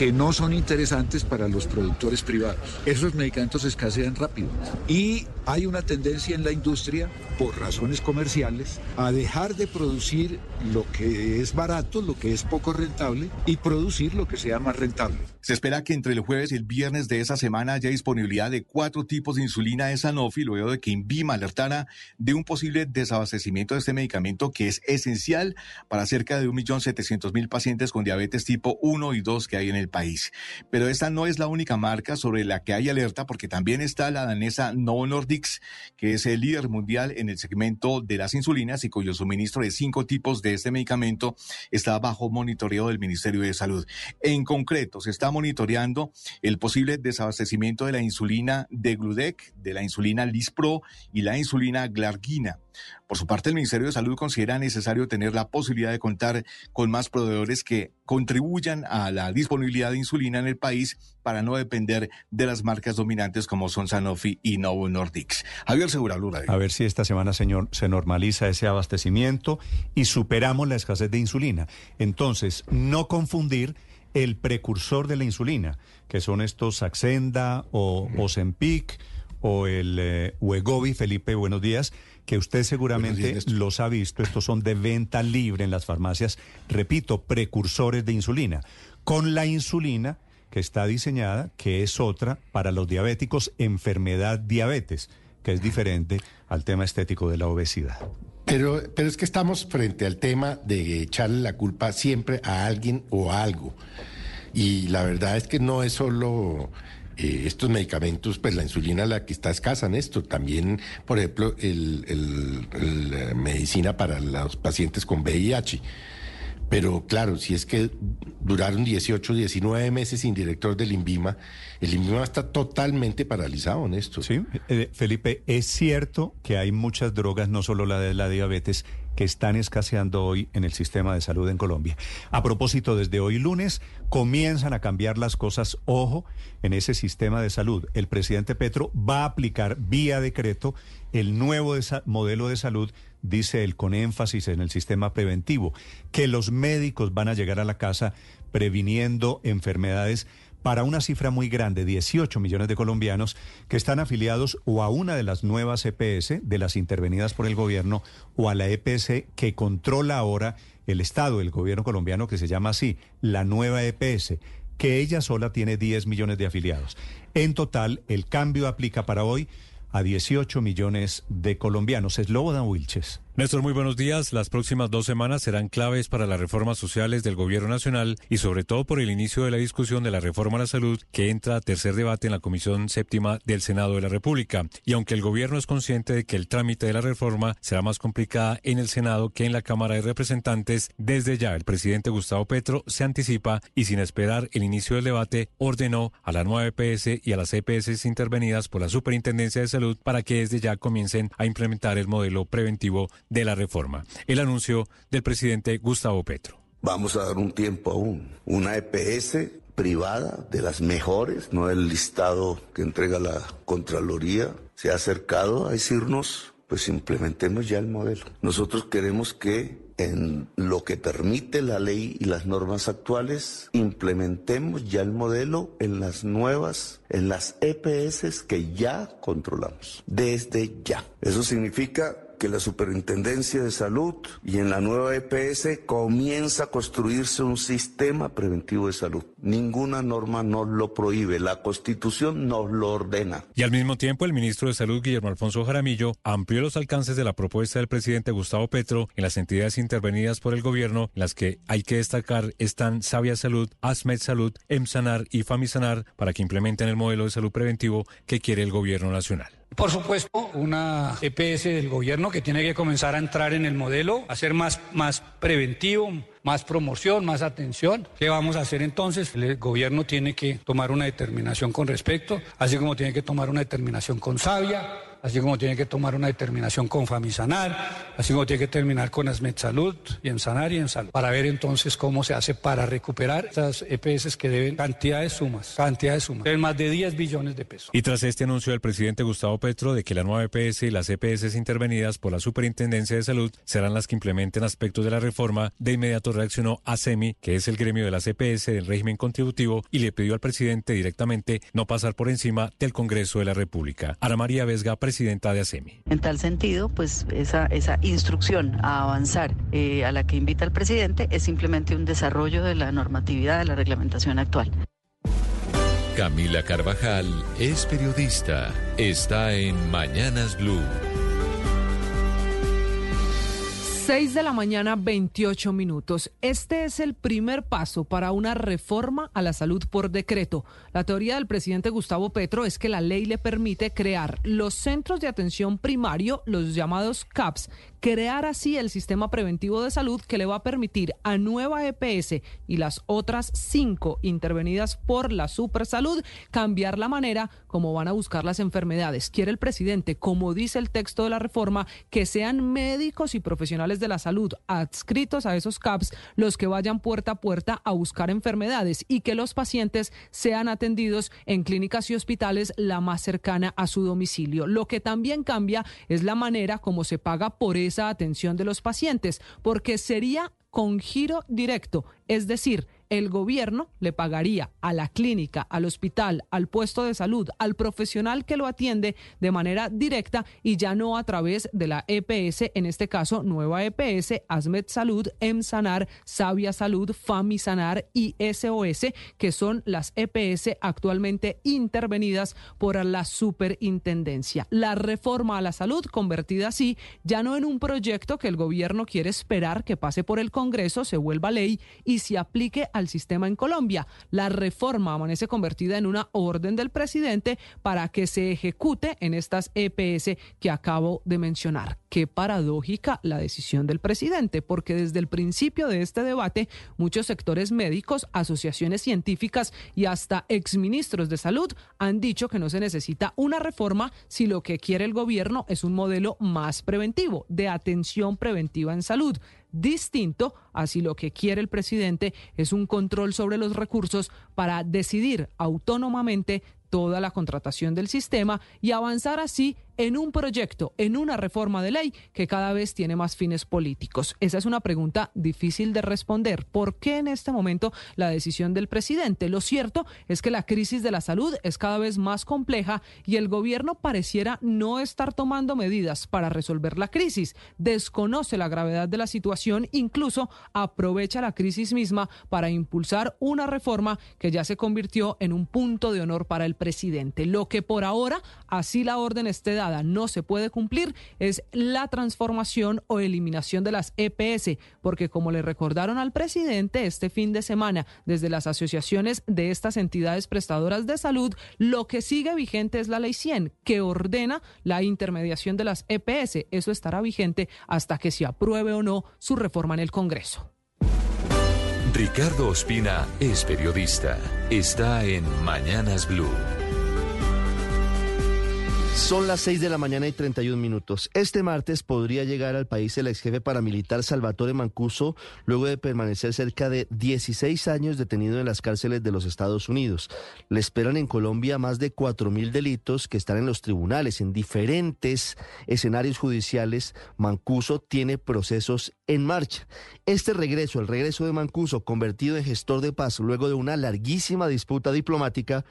que no son interesantes para los productores privados. Esos medicamentos escasean rápido. Y hay una tendencia en la industria, por razones comerciales, a dejar de producir lo que es barato, lo que es poco rentable, y producir lo que sea más rentable. Se espera que entre el jueves y el viernes de esa semana haya disponibilidad de cuatro tipos de insulina de Sanofi, luego de que Invima alertara de un posible desabastecimiento de este medicamento que es esencial para cerca de 1.700.000 pacientes con diabetes tipo 1 y 2 que hay en el país. Pero esta no es la única marca sobre la que hay alerta, porque también está la danesa Novo Nordics, que es el líder mundial en el segmento de las insulinas y cuyo suministro de cinco tipos de este medicamento está bajo monitoreo del Ministerio de Salud. En concreto, se está monitoreando el posible desabastecimiento de la insulina de Gludec, de la insulina Lispro y la insulina Glargina. Por su parte, el Ministerio de Salud considera necesario tener la posibilidad de contar con más proveedores que contribuyan a la disponibilidad de insulina en el país para no depender de las marcas dominantes como son Sanofi y Novo Nordics. Javier Segura, Lura. A ver si esta semana, señor, se normaliza ese abastecimiento y superamos la escasez de insulina. Entonces, no confundir el precursor de la insulina, que son estos Saxenda o Ozempic o el eh, Felipe, buenos días, que usted seguramente los ha visto, estos son de venta libre en las farmacias, repito, precursores de insulina, con la insulina que está diseñada, que es otra para los diabéticos, enfermedad diabetes, que es diferente al tema estético de la obesidad. Pero, pero es que estamos frente al tema de echarle la culpa siempre a alguien o a algo. Y la verdad es que no es solo eh, estos medicamentos, pues la insulina la que está escasa en esto, también, por ejemplo, la medicina para los pacientes con VIH. Pero claro, si es que duraron 18, 19 meses sin director del INVIMA, el INVIMA está totalmente paralizado en esto. Sí, eh, Felipe, es cierto que hay muchas drogas, no solo la de la diabetes, que están escaseando hoy en el sistema de salud en Colombia. A propósito, desde hoy lunes comienzan a cambiar las cosas, ojo, en ese sistema de salud. El presidente Petro va a aplicar vía decreto el nuevo modelo de salud dice él con énfasis en el sistema preventivo, que los médicos van a llegar a la casa previniendo enfermedades para una cifra muy grande, 18 millones de colombianos que están afiliados o a una de las nuevas EPS, de las intervenidas por el gobierno, o a la EPS que controla ahora el Estado, el gobierno colombiano, que se llama así, la nueva EPS, que ella sola tiene 10 millones de afiliados. En total, el cambio aplica para hoy a 18 millones de colombianos. Slobodan Wilches. Néstor, muy buenos días. Las próximas dos semanas serán claves para las reformas sociales del Gobierno Nacional y sobre todo por el inicio de la discusión de la reforma a la salud que entra a tercer debate en la Comisión Séptima del Senado de la República. Y aunque el Gobierno es consciente de que el trámite de la reforma será más complicada en el Senado que en la Cámara de Representantes, desde ya el presidente Gustavo Petro se anticipa y sin esperar el inicio del debate ordenó a la nueva EPS y a las EPS intervenidas por la Superintendencia de Salud para que desde ya comiencen a implementar el modelo preventivo de la reforma. El anuncio del presidente Gustavo Petro. Vamos a dar un tiempo aún. Una EPS privada de las mejores, no el listado que entrega la Contraloría, se ha acercado a decirnos, pues implementemos ya el modelo. Nosotros queremos que en lo que permite la ley y las normas actuales, implementemos ya el modelo en las nuevas, en las EPS que ya controlamos, desde ya. Eso significa que la Superintendencia de Salud y en la nueva EPS comienza a construirse un sistema preventivo de salud. Ninguna norma nos lo prohíbe, la Constitución nos lo ordena. Y al mismo tiempo, el ministro de Salud, Guillermo Alfonso Jaramillo, amplió los alcances de la propuesta del presidente Gustavo Petro en las entidades intervenidas por el gobierno, las que hay que destacar están Sabia Salud, Asmed Salud, EMSANAR y Famisanar para que implementen el modelo de salud preventivo que quiere el gobierno nacional. Por supuesto, una EPS del gobierno que tiene que comenzar a entrar en el modelo, a ser más, más preventivo, más promoción, más atención. ¿Qué vamos a hacer entonces? El gobierno tiene que tomar una determinación con respecto, así como tiene que tomar una determinación con sabia, así como tiene que tomar una determinación con Famisanar, así como tiene que terminar con Asmed Salud y en Sanar y en para ver entonces cómo se hace para recuperar estas EPS que deben cantidades sumas, cantidades sumas, deben más de 10 billones de pesos. Y tras este anuncio del presidente Gustavo Petro de que la nueva EPS y las EPS intervenidas por la Superintendencia de Salud serán las que implementen aspectos de la reforma, de inmediato reaccionó ASEMI, que es el gremio de las EPS del régimen contributivo, y le pidió al presidente directamente no pasar por encima del Congreso de la República. Ana María Vesga, presidenta de ASEMI. En tal sentido, pues esa, esa instrucción a avanzar eh, a la que invita el presidente es simplemente un desarrollo de la normatividad, de la reglamentación actual. Camila Carvajal es periodista. Está en Mañanas Blue. 6 de la mañana, 28 minutos. Este es el primer paso para una reforma a la salud por decreto. La teoría del presidente Gustavo Petro es que la ley le permite crear los centros de atención primario, los llamados CAPS, crear así el sistema preventivo de salud que le va a permitir a Nueva EPS y las otras cinco intervenidas por la Supersalud cambiar la manera como van a buscar las enfermedades. Quiere el presidente, como dice el texto de la reforma, que sean médicos y profesionales de la salud adscritos a esos CAPS los que vayan puerta a puerta a buscar enfermedades y que los pacientes sean atendidos en clínicas y hospitales la más cercana a su domicilio. Lo que también cambia es la manera como se paga por eso esa atención de los pacientes, porque sería con giro directo, es decir, el gobierno le pagaría a la clínica, al hospital, al puesto de salud, al profesional que lo atiende de manera directa y ya no a través de la EPS, en este caso nueva EPS, Asmed Salud, EMSANAR, Sabia Salud, FAMISANAR y SOS, que son las EPS actualmente intervenidas por la superintendencia. La reforma a la salud convertida así ya no en un proyecto que el gobierno quiere esperar que pase por el Congreso, se vuelva ley y se aplique a al sistema en Colombia. La reforma amanece convertida en una orden del presidente para que se ejecute en estas EPS que acabo de mencionar. Qué paradójica la decisión del presidente, porque desde el principio de este debate, muchos sectores médicos, asociaciones científicas y hasta exministros de salud han dicho que no se necesita una reforma si lo que quiere el gobierno es un modelo más preventivo, de atención preventiva en salud distinto a si lo que quiere el presidente es un control sobre los recursos para decidir autónomamente toda la contratación del sistema y avanzar así en un proyecto, en una reforma de ley que cada vez tiene más fines políticos? Esa es una pregunta difícil de responder. ¿Por qué en este momento la decisión del presidente? Lo cierto es que la crisis de la salud es cada vez más compleja y el gobierno pareciera no estar tomando medidas para resolver la crisis. Desconoce la gravedad de la situación, incluso aprovecha la crisis misma para impulsar una reforma que ya se convirtió en un punto de honor para el presidente. Lo que por ahora, así la orden esté dada, no se puede cumplir es la transformación o eliminación de las EPS, porque como le recordaron al presidente este fin de semana desde las asociaciones de estas entidades prestadoras de salud, lo que sigue vigente es la ley 100, que ordena la intermediación de las EPS. Eso estará vigente hasta que se apruebe o no su reforma en el Congreso. Ricardo Ospina es periodista. Está en Mañanas Blue. Son las 6 de la mañana y 31 minutos. Este martes podría llegar al país el ex jefe paramilitar Salvatore Mancuso luego de permanecer cerca de 16 años detenido en las cárceles de los Estados Unidos. Le esperan en Colombia más de 4.000 delitos que están en los tribunales. En diferentes escenarios judiciales, Mancuso tiene procesos en marcha. Este regreso, el regreso de Mancuso, convertido en gestor de paz luego de una larguísima disputa diplomática,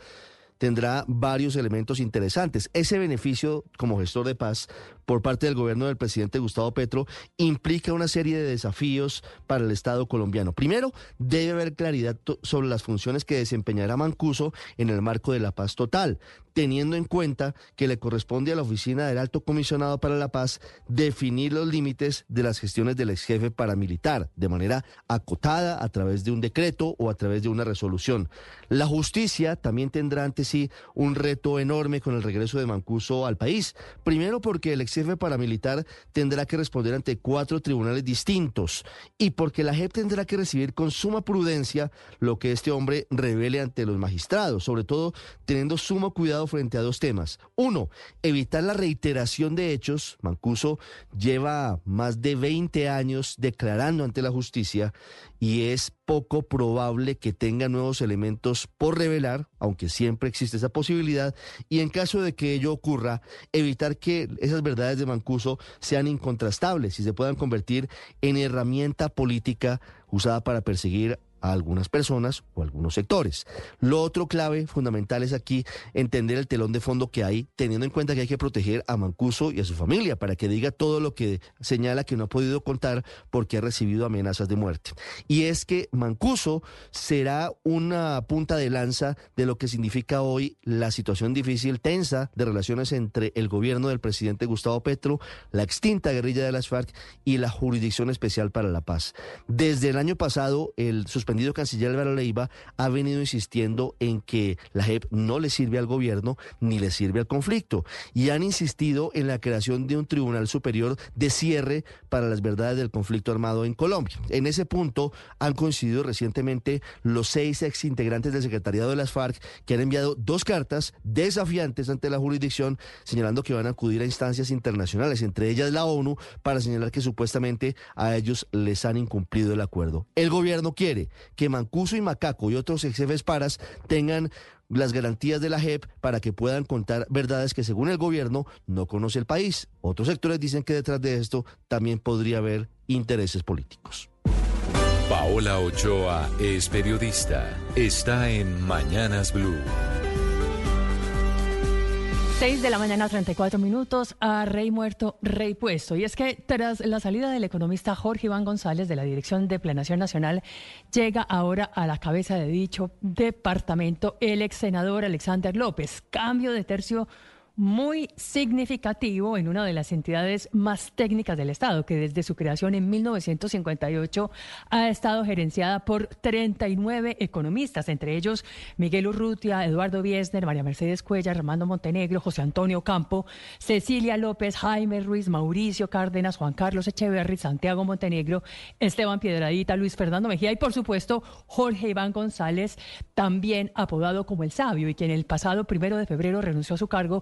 tendrá varios elementos interesantes. Ese beneficio como gestor de paz por parte del gobierno del presidente Gustavo Petro implica una serie de desafíos para el Estado colombiano. Primero, debe haber claridad sobre las funciones que desempeñará Mancuso en el marco de la paz total, teniendo en cuenta que le corresponde a la oficina del Alto Comisionado para la Paz definir los límites de las gestiones del ex jefe paramilitar de manera acotada a través de un decreto o a través de una resolución. La justicia también tendrá ante sí un reto enorme con el regreso de Mancuso al país. Primero porque el ex jefe paramilitar tendrá que responder ante cuatro tribunales distintos y porque la JEP tendrá que recibir con suma prudencia lo que este hombre revele ante los magistrados, sobre todo teniendo sumo cuidado frente a dos temas. Uno, evitar la reiteración de hechos. Mancuso lleva más de 20 años declarando ante la justicia y es poco probable que tenga nuevos elementos por revelar, aunque siempre existe esa posibilidad, y en caso de que ello ocurra, evitar que esas verdades de Mancuso sean incontrastables y se puedan convertir en herramienta política usada para perseguir a algunas personas o algunos sectores. Lo otro clave fundamental es aquí entender el telón de fondo que hay, teniendo en cuenta que hay que proteger a Mancuso y a su familia para que diga todo lo que señala que no ha podido contar porque ha recibido amenazas de muerte. Y es que Mancuso será una punta de lanza de lo que significa hoy la situación difícil, tensa de relaciones entre el gobierno del presidente Gustavo Petro, la extinta guerrilla de las FARC y la Jurisdicción Especial para la Paz. Desde el año pasado, el suspendido canciller Álvaro Leiva ha venido insistiendo en que la JEP no le sirve al gobierno ni le sirve al conflicto y han insistido en la creación de un tribunal superior de cierre para las verdades del conflicto armado en Colombia. En ese punto han coincidido recientemente los seis ex integrantes del secretariado de las FARC que han enviado dos cartas desafiantes ante la jurisdicción señalando que van a acudir a instancias internacionales, entre ellas la ONU, para señalar que supuestamente a ellos les han incumplido el acuerdo. El gobierno quiere que Mancuso y Macaco y otros ex jefes paras tengan las garantías de la JEP para que puedan contar verdades que según el gobierno no conoce el país. Otros sectores dicen que detrás de esto también podría haber intereses políticos. Paola Ochoa es periodista. Está en Mañanas Blue. 6 de la mañana, 34 minutos, a Rey Muerto, Rey Puesto. Y es que tras la salida del economista Jorge Iván González de la Dirección de Planación Nacional, llega ahora a la cabeza de dicho departamento el ex senador Alexander López. Cambio de tercio muy significativo en una de las entidades más técnicas del Estado, que desde su creación en 1958 ha estado gerenciada por 39 economistas, entre ellos Miguel Urrutia, Eduardo Biesner, María Mercedes Cuellar, Armando Montenegro, José Antonio Campo, Cecilia López, Jaime Ruiz, Mauricio Cárdenas, Juan Carlos Echeverri, Santiago Montenegro, Esteban Piedradita, Luis Fernando Mejía y por supuesto Jorge Iván González, también apodado como el sabio y quien el pasado primero de febrero renunció a su cargo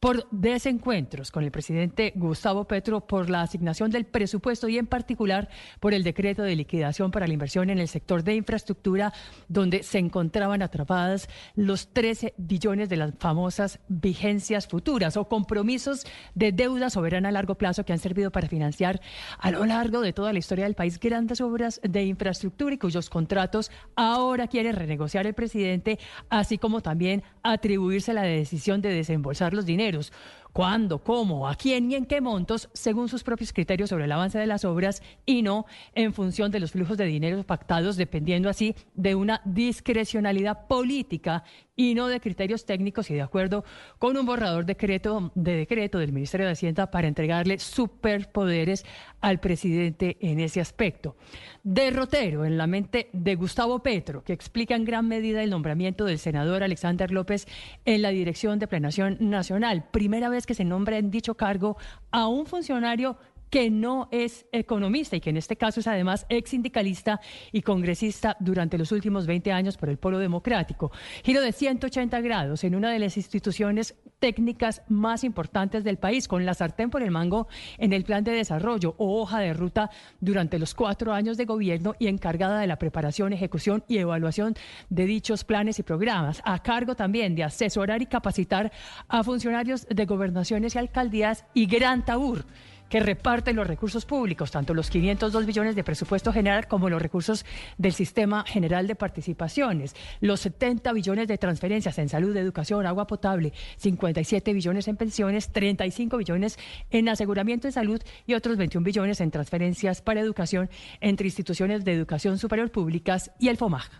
por desencuentros con el presidente Gustavo Petro por la asignación del presupuesto y en particular por el decreto de liquidación para la inversión en el sector de infraestructura donde se encontraban atrapadas los 13 billones de las famosas vigencias futuras o compromisos de deuda soberana a largo plazo que han servido para financiar a lo largo de toda la historia del país grandes obras de infraestructura y cuyos contratos ahora quiere renegociar el presidente, así como también atribuirse la decisión de desembolsar los dineros mineros cuándo, cómo, a quién y en qué montos, según sus propios criterios sobre el avance de las obras y no en función de los flujos de dinero pactados, dependiendo así de una discrecionalidad política y no de criterios técnicos y de acuerdo con un borrador de decreto del Ministerio de Hacienda para entregarle superpoderes al presidente en ese aspecto. Derrotero en la mente de Gustavo Petro, que explica en gran medida el nombramiento del senador Alexander López en la dirección de Planación Nacional. Primera vez que se nombra en dicho cargo a un funcionario que no es economista y que en este caso es además ex sindicalista y congresista durante los últimos 20 años por el Polo Democrático. Giro de 180 grados en una de las instituciones técnicas más importantes del país, con la sartén por el mango en el plan de desarrollo o hoja de ruta durante los cuatro años de gobierno y encargada de la preparación, ejecución y evaluación de dichos planes y programas, a cargo también de asesorar y capacitar a funcionarios de gobernaciones y alcaldías y gran tabur que reparten los recursos públicos, tanto los 502 billones de presupuesto general como los recursos del Sistema General de Participaciones, los 70 billones de transferencias en salud, educación, agua potable, 57 billones en pensiones, 35 billones en aseguramiento de salud y otros 21 billones en transferencias para educación entre instituciones de educación superior públicas y el FOMAG.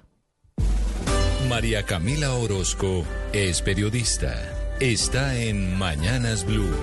María Camila Orozco es periodista. Está en Mañanas Blue.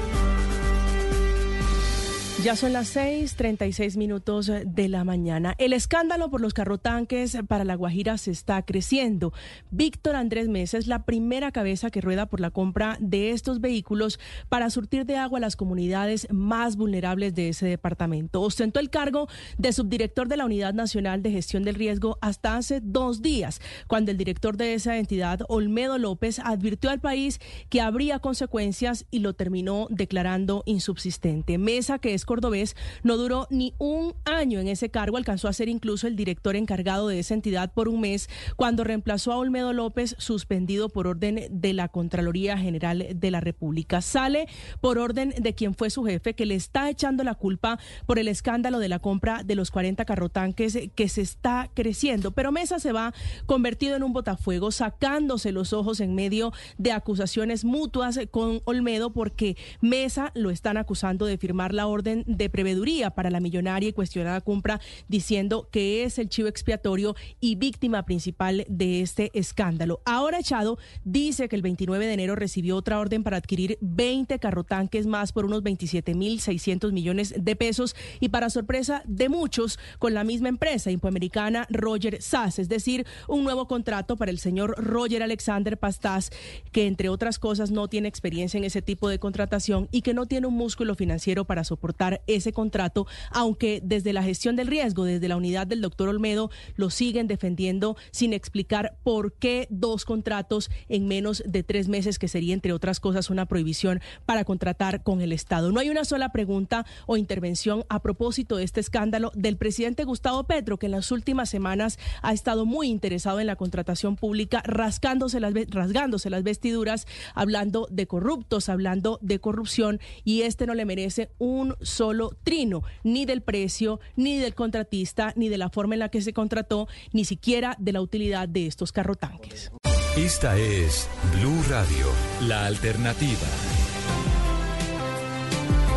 Ya son las 6:36 minutos de la mañana. El escándalo por los carrotanques para La Guajira se está creciendo. Víctor Andrés Mesa es la primera cabeza que rueda por la compra de estos vehículos para surtir de agua a las comunidades más vulnerables de ese departamento. Ostentó el cargo de subdirector de la Unidad Nacional de Gestión del Riesgo hasta hace dos días, cuando el director de esa entidad, Olmedo López, advirtió al país que habría consecuencias y lo terminó declarando insubsistente. Mesa, que es cordobés, no duró ni un año en ese cargo, alcanzó a ser incluso el director encargado de esa entidad por un mes, cuando reemplazó a Olmedo López, suspendido por orden de la Contraloría General de la República. Sale por orden de quien fue su jefe, que le está echando la culpa por el escándalo de la compra de los 40 carrotanques que se está creciendo. Pero Mesa se va convertido en un botafuego, sacándose los ojos en medio de acusaciones mutuas con Olmedo, porque Mesa lo están acusando de firmar la orden de preveduría para la millonaria y cuestionada compra, diciendo que es el chivo expiatorio y víctima principal de este escándalo. Ahora Echado dice que el 29 de enero recibió otra orden para adquirir 20 carrotanques más por unos 27 mil 600 millones de pesos y para sorpresa de muchos con la misma empresa impoamericana Roger Sass, es decir, un nuevo contrato para el señor Roger Alexander Pastaz, que entre otras cosas no tiene experiencia en ese tipo de contratación y que no tiene un músculo financiero para soportar ese contrato, aunque desde la gestión del riesgo, desde la unidad del doctor Olmedo, lo siguen defendiendo sin explicar por qué dos contratos en menos de tres meses, que sería, entre otras cosas, una prohibición para contratar con el Estado. No hay una sola pregunta o intervención a propósito de este escándalo del presidente Gustavo Petro, que en las últimas semanas ha estado muy interesado en la contratación pública, rasgándose las, rasgándose las vestiduras, hablando de corruptos, hablando de corrupción, y este no le merece un solo trino, ni del precio, ni del contratista, ni de la forma en la que se contrató, ni siquiera de la utilidad de estos carrotanques. Esta es Blue Radio, la alternativa.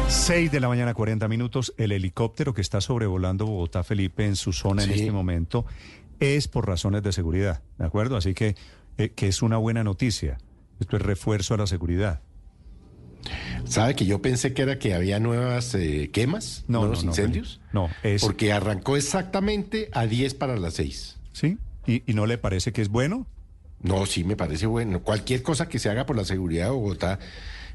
6 de la mañana, 40 minutos. El helicóptero que está sobrevolando Bogotá, Felipe, en su zona en este momento, es por razones de seguridad, ¿de acuerdo? Así que, eh, que es una buena noticia. Esto es refuerzo a la seguridad. ¿Sabe que yo pensé que era que había nuevas eh, quemas, No, nuevos no, no, incendios? No, es... Porque arrancó exactamente a 10 para las 6. ¿Sí? ¿Y, ¿Y no le parece que es bueno? No, sí, me parece bueno. Cualquier cosa que se haga por la seguridad de Bogotá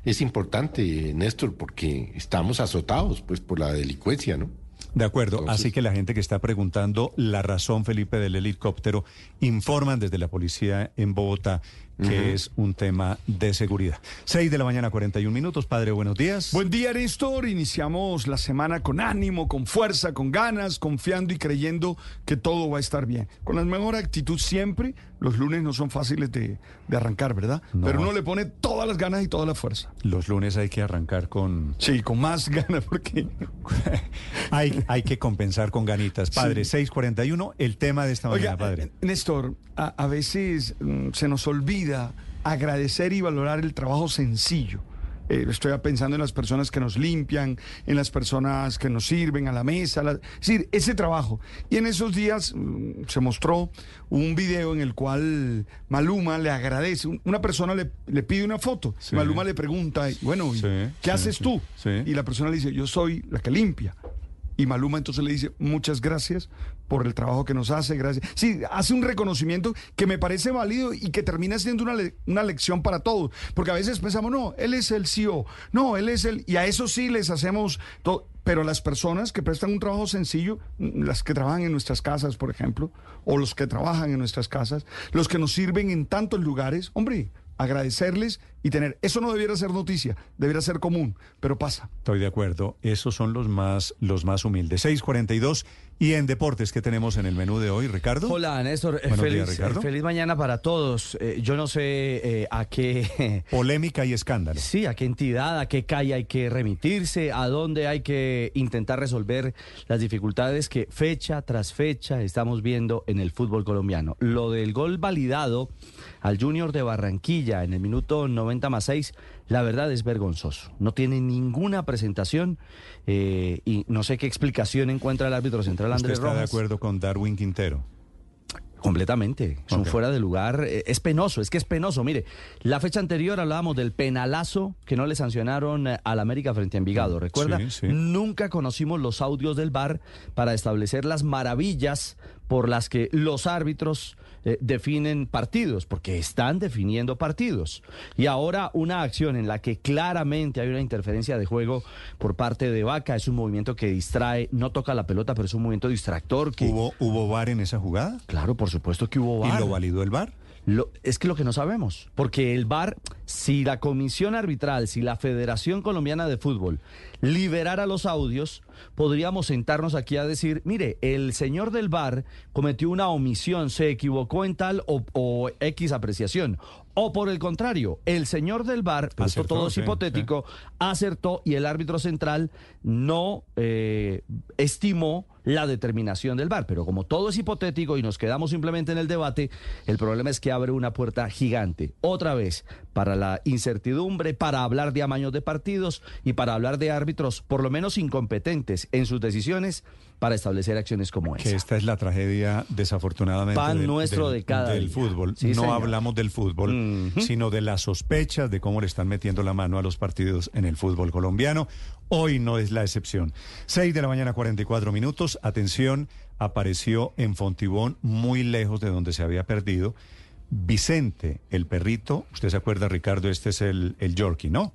es importante, Néstor, porque estamos azotados pues por la delincuencia, ¿no? De acuerdo, Entonces- así que la gente que está preguntando la razón, Felipe, del helicóptero, informan desde la policía en Bogotá que es un tema de seguridad. 6 de la mañana, 41 minutos. Padre, buenos días. Buen día, Néstor. Iniciamos la semana con ánimo, con fuerza, con ganas, confiando y creyendo que todo va a estar bien. Con la mejor actitud siempre. Los lunes no son fáciles de, de arrancar, ¿verdad? No. Pero uno le pone todas las ganas y toda la fuerza. Los lunes hay que arrancar con... Sí, con más ganas porque... hay, hay que compensar con ganitas. Padre, 641, el tema de esta mañana, padre. eh, Néstor, a, a veces mm, se nos olvida agradecer y valorar el trabajo sencillo. Eh, estoy pensando en las personas que nos limpian, en las personas que nos sirven a la mesa, la- es decir, ese trabajo. Y en esos días mm, se mostró un video en el cual Maluma le agradece, un- una persona le, le pide una foto, Sí. Maluma le pregunta, bueno, ¿y ¿qué sí, haces tú? Y la persona le dice, yo soy la que limpia. Y Maluma entonces le dice, muchas gracias por el trabajo que nos hace, gracias. Sí, hace un reconocimiento que me parece válido y que termina siendo una, una lección para todos. Porque a veces pensamos, no, él es el CEO, no, él es el... Y a eso sí les hacemos todo. Pero las personas que prestan un trabajo sencillo, mm, las que trabajan en nuestras casas, por ejemplo, o los que trabajan en nuestras casas, los que nos sirven en tantos lugares, hombre, agradecerles y tener... Eso no debiera ser noticia, debiera ser común, pero pasa. Estoy de acuerdo. Esos son los más, los más humildes. 642. Y en deportes, ¿qué tenemos en el menú de hoy, Ricardo? Hola, Néstor. Eh, Buenos feliz, días, Ricardo. eh, feliz mañana para todos. Eh, yo no sé eh, a qué... Polémica y escándalo. Sí, a qué entidad, a qué calle hay que remitirse, a dónde hay que intentar resolver las dificultades que fecha tras fecha estamos viendo en el fútbol colombiano. Lo del gol validado al Junior de Barranquilla en el minuto 90 más 6, la verdad es vergonzoso. No tiene ninguna presentación eh, y no sé qué explicación encuentra el árbitro central ¿Usted Andrés está de acuerdo con Darwin Quintero? Completamente. Son fuera de lugar. Eh, Es penoso, es que es penoso. Mire, la fecha anterior hablábamos del penalazo que no le sancionaron eh, al América frente a Envigado. ¿Recuerda? Sí, sí. Nunca conocimos los audios del VAR para establecer las maravillas por las que los árbitros eh, definen partidos, porque están definiendo partidos. Y ahora una acción en la que claramente hay una interferencia de juego por parte de Vaca, es un movimiento que distrae, no toca la pelota, pero es un movimiento distractor. Que... ¿Hubo, ¿Hubo VAR en esa jugada? Claro, por supuesto que hubo ¿Y VAR. lo validó el VAR? Lo- es que lo que no sabemos, porque el VAR, si la comisión arbitral, si la Federación Colombiana de Fútbol liberara los audios, podríamos sentarnos aquí a decir, mire, el señor del VAR cometió una omisión, se equivocó en tal o, o X apreciación. O por el contrario, el señor del VAR, esto todo es sí, hipotético, acertó y el árbitro central no eh, estimó la determinación del VAR. Pero como todo es hipotético y nos quedamos simplemente en el debate, el problema es que abre una puerta gigante. Otra vez, para la incertidumbre, para hablar de amaños de partidos y para hablar de árbitros por lo menos incompetentes en sus decisiones para establecer acciones como Que esa. esta es la tragedia, desafortunadamente, Pan del, nuestro del- de cada del fútbol. Sí, no señor. hablamos del fútbol, sino de las sospechas de cómo le están metiendo la mano a los partidos en el fútbol colombiano. Hoy no es la excepción. 6 de la mañana, 44 minutos. Atención, apareció en Fontibón, muy lejos de donde se había perdido. Vicente, el perrito, usted se acuerda, Ricardo, este es el, el Yorkie, ¿no?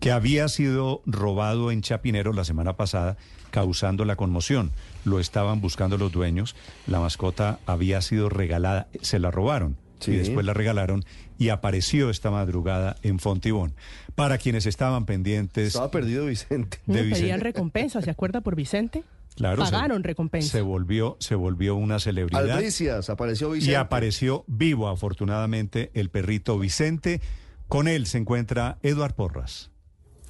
que había sido robado en Chapinero la semana pasada, causando la conmoción. Lo estaban buscando los dueños, la mascota había sido regalada, se la robaron Sí. y después la regalaron y apareció esta madrugada en Fontibón. Para quienes estaban pendientes Estaba perdido Vicente. de Pedían Vicente, recompensa, ¿se acuerda por Vicente? claro, se- Pagaron recompensa. se volvió, se volvió una celebridad. Albricias, apareció Vicente. Y apareció vivo, afortunadamente, el perrito Vicente. Con él se encuentra Eduard Porras.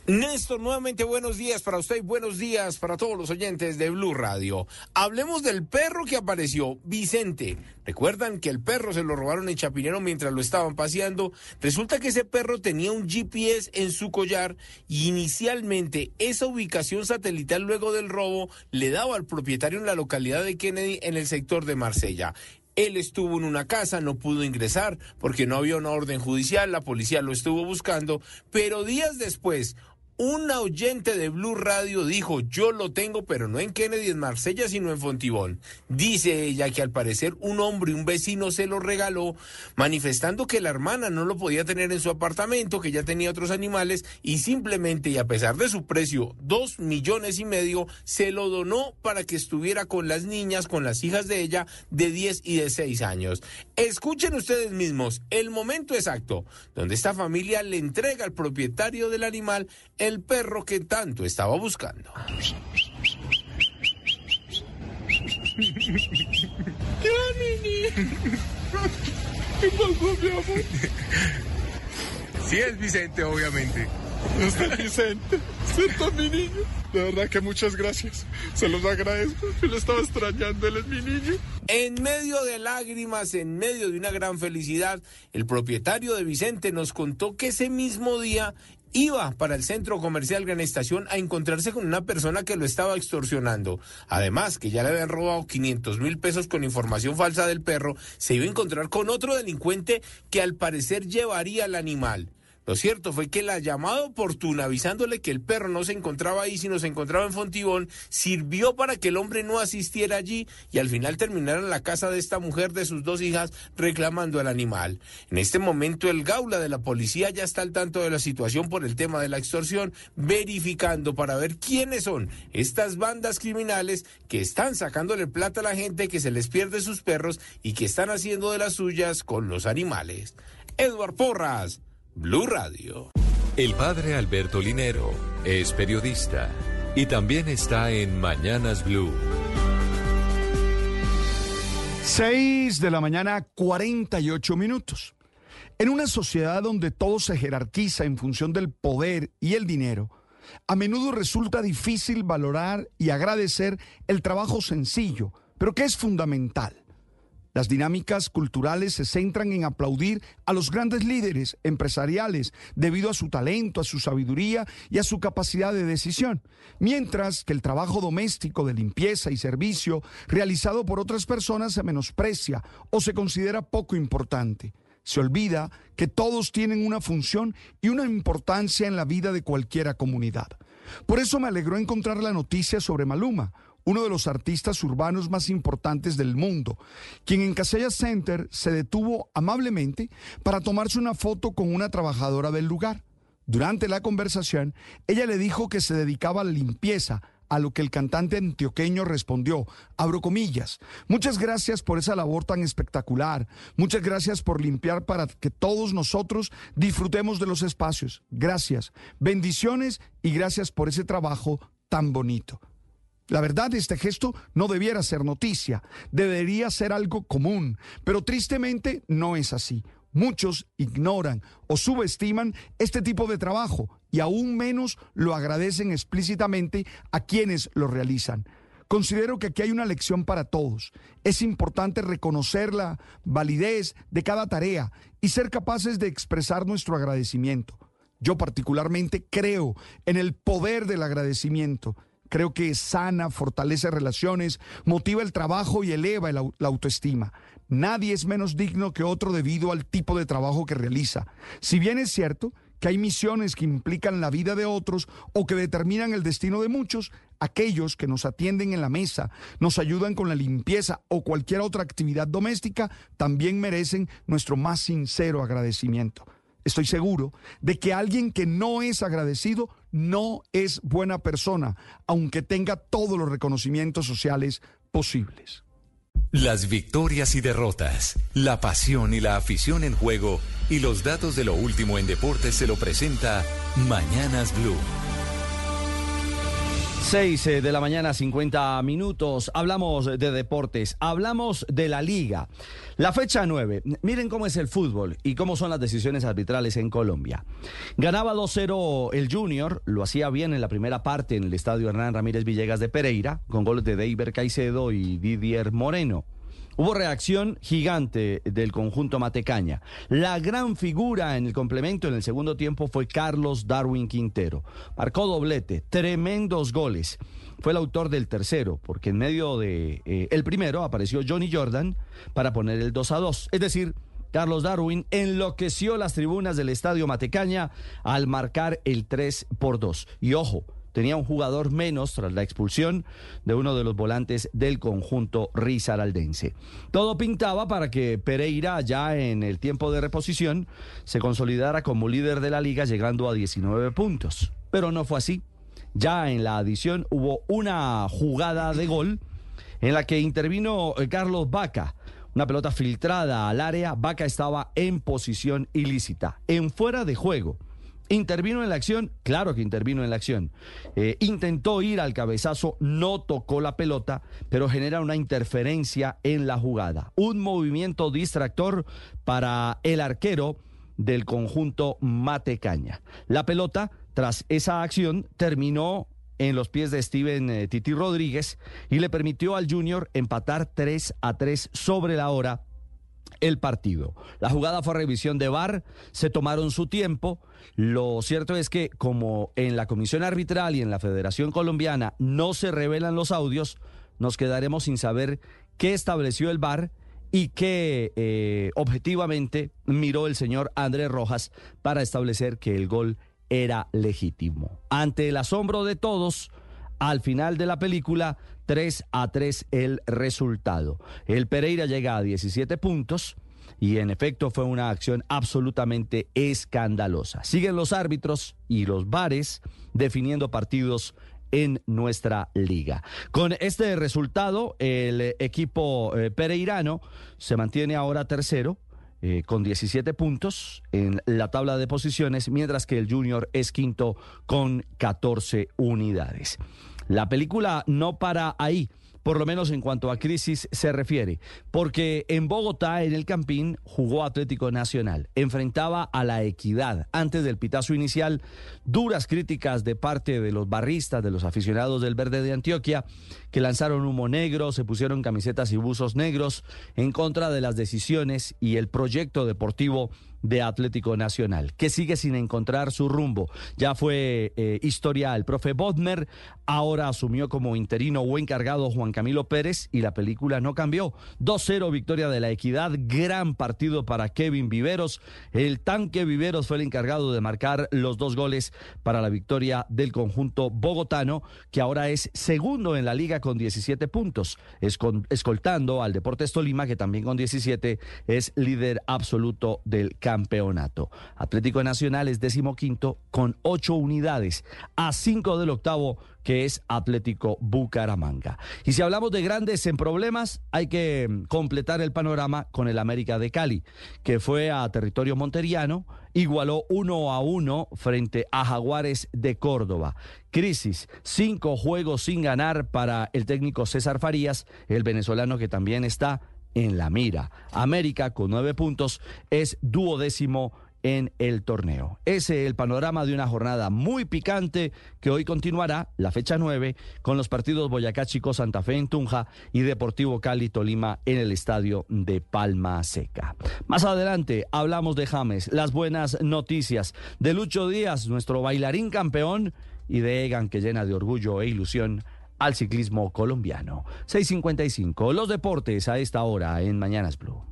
Néstor, nuevamente buenos días para usted y buenos días para todos los oyentes de Blue Radio. Hablemos del perro que apareció, Vicente. ¿Recuerdan que el perro se lo robaron en Chapinero mientras lo estaban paseando? Resulta que ese perro tenía un GPS en su collar y inicialmente esa ubicación satelital luego del robo le daba al propietario en la localidad de Kennedy en el sector de Marsella. Él estuvo en una casa, no pudo ingresar porque no había una orden judicial, la policía lo estuvo buscando, pero días después un oyente de Blue Radio dijo, yo lo tengo, pero no en Kennedy, en Marsella, sino en Fontibón. Dice ella que al parecer un hombre, un vecino, se lo regaló, manifestando que la hermana no lo podía tener en su apartamento, que ya tenía otros animales, y simplemente, y a pesar de su precio, dos millones y medio, se lo donó para que estuviera con las niñas, con las hijas de ella, de 10 y de 6 años. Escuchen ustedes mismos el momento exacto donde esta familia le entrega al propietario del animal el perro que tanto estaba buscando. ¿Qué pasó, mi amor? Sí es Vicente, obviamente. Es Vicente, ¿cierto, mi niño? De verdad que muchas gracias. Se los agradezco. Yo lo estaba extrañando, él es mi niño. En medio de lágrimas, en medio de una gran felicidad, el propietario de Vicente nos contó que ese mismo día iba para el centro comercial Gran Estación a encontrarse con una persona que lo estaba extorsionando. Además, que ya le habían robado 500 mil pesos con información falsa del perro, se iba a encontrar con otro delincuente que al parecer llevaría al animal. Lo cierto fue que la llamada oportuna avisándole que el perro no se encontraba ahí, sino se encontraba en Fontibón, sirvió para que el hombre no asistiera allí y al final terminara en la casa de esta mujer de sus dos hijas reclamando al animal. En este momento el gaula de la policía ya está al tanto de la situación por el tema de la extorsión, verificando para ver quiénes son estas bandas criminales que están sacándole plata a la gente que se les pierde sus perros y que están haciendo de las suyas con los animales. Edward Porras. Blue Radio. El padre Alberto Linero es periodista y también está en Mañanas Blue. 6 de la mañana, 48 minutos. En una sociedad donde todo se jerarquiza en función del poder y el dinero, a menudo resulta difícil valorar y agradecer el trabajo sencillo, pero que es fundamental. Las dinámicas culturales se centran en aplaudir a los grandes líderes empresariales debido a su talento, a su sabiduría y a su capacidad de decisión, mientras que el trabajo doméstico de limpieza y servicio realizado por otras personas se menosprecia o se considera poco importante. Se olvida que todos tienen una función y una importancia en la vida de cualquiera comunidad. Por eso me alegró encontrar la noticia sobre Maluma, uno de los artistas urbanos más importantes del mundo, quien en Casella Center se detuvo amablemente para tomarse una foto con una trabajadora del lugar. Durante la conversación, ella le dijo que se dedicaba a la limpieza, a lo que el cantante antioqueño respondió, abro comillas, muchas gracias por esa labor tan espectacular, muchas gracias por limpiar para que todos nosotros disfrutemos de los espacios, gracias, bendiciones y gracias por ese trabajo tan bonito. La verdad, este gesto no debiera ser noticia, debería ser algo común, pero tristemente no es así. Muchos ignoran o subestiman este tipo de trabajo y aún menos lo agradecen explícitamente a quienes lo realizan. Considero que aquí hay una lección para todos. Es importante reconocer la validez de cada tarea y ser capaces de expresar nuestro agradecimiento. Yo particularmente creo en el poder del agradecimiento. Creo que sana, fortalece relaciones, motiva el trabajo y eleva la autoestima. Nadie es menos digno que otro debido al tipo de trabajo que realiza. Si bien es cierto que hay misiones que implican la vida de otros o que determinan el destino de muchos, aquellos que nos atienden en la mesa, nos ayudan con la limpieza o cualquier otra actividad doméstica, también merecen nuestro más sincero agradecimiento. Estoy seguro de que alguien que no es agradecido no es buena persona, aunque tenga todos los reconocimientos sociales posibles. Las victorias y derrotas, la pasión y la afición en juego y los datos de lo último en deportes se lo presenta Mañanas Blue. 6 eh, de la mañana, 50 minutos. Hablamos de deportes, hablamos de la liga. La fecha 9. Miren cómo es el fútbol y cómo son las decisiones arbitrales en Colombia. Ganaba 2-0 el Junior, lo hacía bien en la primera parte en el estadio Hernán Ramírez Villegas de Pereira, con goles de Deiber Caicedo y Didier Moreno. Hubo reacción gigante del conjunto Matecaña. La gran figura en el complemento en el segundo tiempo fue Carlos Darwin Quintero. Marcó doblete, tremendos goles. Fue el autor del tercero, porque en medio de eh, el primero apareció Johnny Jordan para poner el 2 a 2. Es decir, Carlos Darwin enloqueció las tribunas del Estadio Matecaña al marcar el 3 por 2. Y ojo, tenía un jugador menos tras la expulsión de uno de los volantes del conjunto risaraldense. Todo pintaba para que Pereira, ya en el tiempo de reposición, se consolidara como líder de la liga llegando a 19 puntos. Pero no fue así. Ya en la adición hubo una jugada de gol en la que intervino eh, Carlos Vaca. Una pelota filtrada al área, Vaca estaba en posición ilícita, en fuera de juego. ¿Intervino en la acción? Claro que intervino en la acción. Eh, intentó ir al cabezazo, no tocó la pelota, pero genera una interferencia en la jugada. Un movimiento distractor para el arquero del conjunto Matecaña. La pelota, tras esa acción, terminó en los pies de Steven eh, Titi Rodríguez y le permitió al Junior empatar 3 a 3 sobre la hora el partido. La jugada fue revisión de VAR, se tomaron su tiempo. Lo cierto es que como en la Comisión Arbitral y en la Federación Colombiana no se revelan los audios, nos quedaremos sin saber qué estableció el VAR y qué eh, objetivamente miró el señor Andrés Rojas para establecer que el gol era legítimo. Ante el asombro de todos, al final de la película 3 a 3 el resultado. El Pereira llega a 17 puntos y en efecto fue una acción absolutamente escandalosa. Siguen los árbitros y los bares definiendo partidos en nuestra liga. Con este resultado, el equipo eh, pereirano se mantiene ahora tercero. Eh, con 17 puntos en la tabla de posiciones, mientras que el Junior es quinto con 14 unidades. La película no para ahí por lo menos en cuanto a crisis se refiere, porque en Bogotá, en el Campín, jugó Atlético Nacional, enfrentaba a la equidad. Antes del pitazo inicial, duras críticas de parte de los barristas, de los aficionados del Verde de Antioquia, que lanzaron humo negro, se pusieron camisetas y buzos negros en contra de las decisiones y el proyecto deportivo de Atlético Nacional, que sigue sin encontrar su rumbo. Ya fue eh, historia el profe Bodmer, ahora asumió como interino o encargado Juan Camilo Pérez y la película no cambió. 2-0 victoria de la Equidad, gran partido para Kevin Viveros. El tanque Viveros fue el encargado de marcar los dos goles para la victoria del conjunto bogotano, que ahora es segundo en la liga con 17 puntos, escoltando al Deportes Tolima, que también con 17 es líder absoluto del campeonato. Atlético Nacional es decimoquinto con ocho unidades, a cinco del octavo que es Atlético Bucaramanga. Y si hablamos de grandes en problemas, hay que mm, completar el panorama con el América de Cali, que fue a territorio monteriano, igualó uno a uno frente a Jaguares de Córdoba. Crisis, cinco juegos sin ganar para el técnico César Farías, el venezolano que también está en la mira. América, con nueve puntos, es duodécimo en el torneo. Ese es el panorama de una jornada muy picante que hoy continuará, la fecha nueve, con los partidos Boyacá Chico Santa Fe en Tunja y Deportivo Cali Tolima en el estadio de Palma Seca. Más adelante hablamos de James, las buenas noticias de Lucho Díaz, nuestro bailarín campeón, y de Egan que llena de orgullo e ilusión al ciclismo colombiano. 6.55, los deportes a esta hora en Mañanas Blue.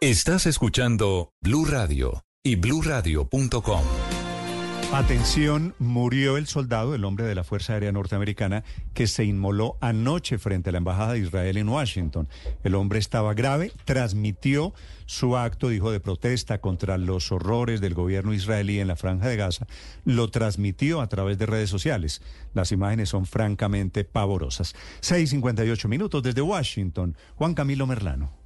Estás escuchando Blue Radio y bluradio.com. Atención, murió el soldado, el hombre de la Fuerza Aérea Norteamericana, que se inmoló anoche frente a la Embajada de Israel en Washington. El hombre estaba grave, transmitió su acto, dijo, de protesta contra los horrores del gobierno israelí en la franja de Gaza, lo transmitió a través de redes sociales. Las imágenes son francamente pavorosas. 6.58 minutos desde Washington. Juan Camilo Merlano.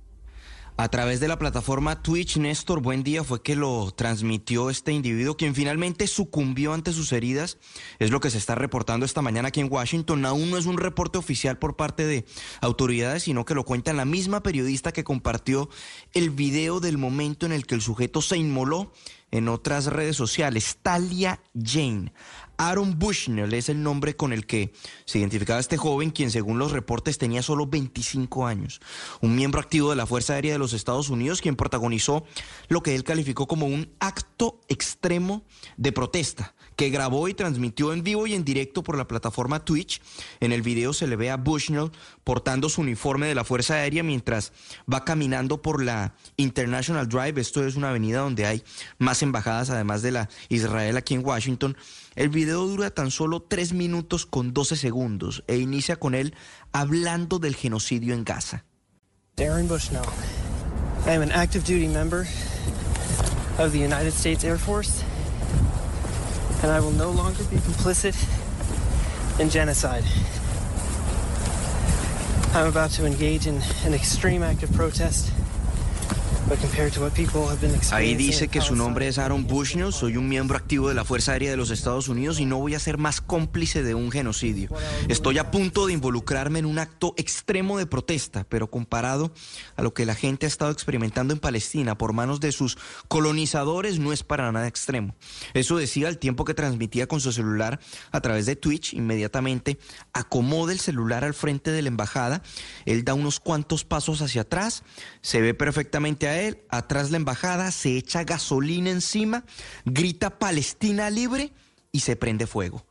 A través de la plataforma Twitch, Néstor, buen día, fue que lo transmitió este individuo, quien finalmente sucumbió ante sus heridas. Es lo que se está reportando esta mañana aquí en Washington. Aún no es un reporte oficial por parte de autoridades, sino que lo cuenta la misma periodista que compartió el video del momento en el que el sujeto se inmoló en otras redes sociales. Talia Jane. Aaron Bushnell es el nombre con el que se identificaba este joven, quien según los reportes tenía solo 25 años. Un miembro activo de la Fuerza Aérea de los Estados Unidos, quien protagonizó lo que él calificó como un acto extremo de protesta, que grabó y transmitió en vivo y en directo por la plataforma Twitch. En el video se le ve a Bushnell portando su uniforme de la Fuerza Aérea mientras va caminando por la International Drive. Esto es una avenida donde hay más embajadas, además de la Israel aquí en Washington. El video dura tan solo 3 minutos con 12 segundos e inicia con él hablando del genocidio en Gaza. Darren Bushnell. I am an active duty member of the United States Air Force, and I will no longer be complicit in genocide. I'm about to engage in an extreme act of protest. Ahí dice que su nombre es Aaron Bushnell, soy un miembro activo de la Fuerza Aérea de los Estados Unidos y no voy a ser más cómplice de un genocidio. Estoy a punto de involucrarme en un acto extremo de protesta, pero comparado a lo que la gente ha estado experimentando en Palestina por manos de sus colonizadores no es para nada extremo. Eso decía al tiempo que transmitía con su celular a través de Twitch, inmediatamente acomoda el celular al frente de la embajada, él da unos cuantos pasos hacia atrás, se ve perfectamente a él, atrás la embajada, se echa gasolina encima, grita Palestina libre y se prende fuego.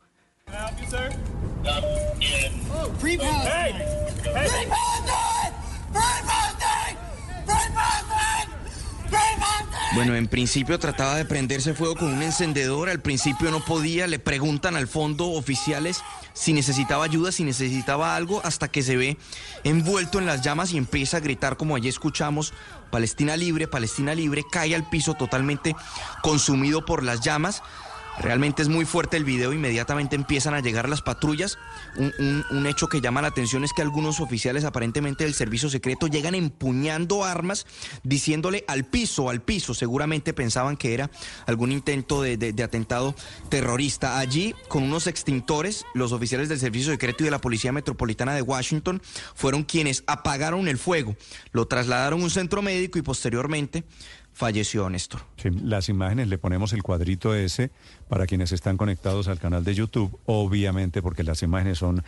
Bueno, en principio trataba de prenderse fuego con un encendedor, al principio no podía, le preguntan al fondo oficiales si necesitaba ayuda, si necesitaba algo, hasta que se ve envuelto en las llamas y empieza a gritar como allí escuchamos, Palestina libre, Palestina libre, cae al piso totalmente consumido por las llamas. Realmente es muy fuerte el video, inmediatamente empiezan a llegar las patrullas. Un, hecho que llama la atención es que algunos oficiales aparentemente del servicio secreto llegan empuñando armas, diciéndole al piso, al piso. Seguramente pensaban que era algún intento de, de atentado terrorista. Allí, con unos extintores, los oficiales del servicio secreto y de la Policía Metropolitana de Washington fueron quienes apagaron el fuego, lo trasladaron a un centro médico y posteriormente falleció Néstor. las imágenes le ponemos el cuadrito ese para quienes están conectados al canal de YouTube, obviamente porque las imágenes son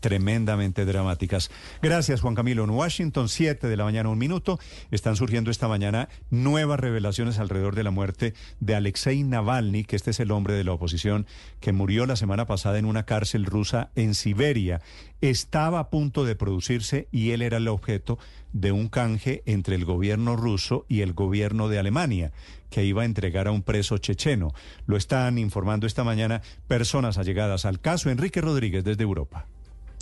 tremendamente dramáticas. Gracias, Juan Camilo. En Washington, 7 de la mañana, un minuto. Están surgiendo esta mañana nuevas revelaciones alrededor de la muerte de Alexei Navalny, que este es el hombre de la oposición que murió la semana pasada en una cárcel rusa en Siberia. Estaba a punto de producirse y él era el objeto de un canje entre el gobierno ruso y el gobierno de Alemania, que iba a entregar a un preso checheno. Lo están informando esta mañana personas allegadas al caso. Enrique Rodríguez desde Europa.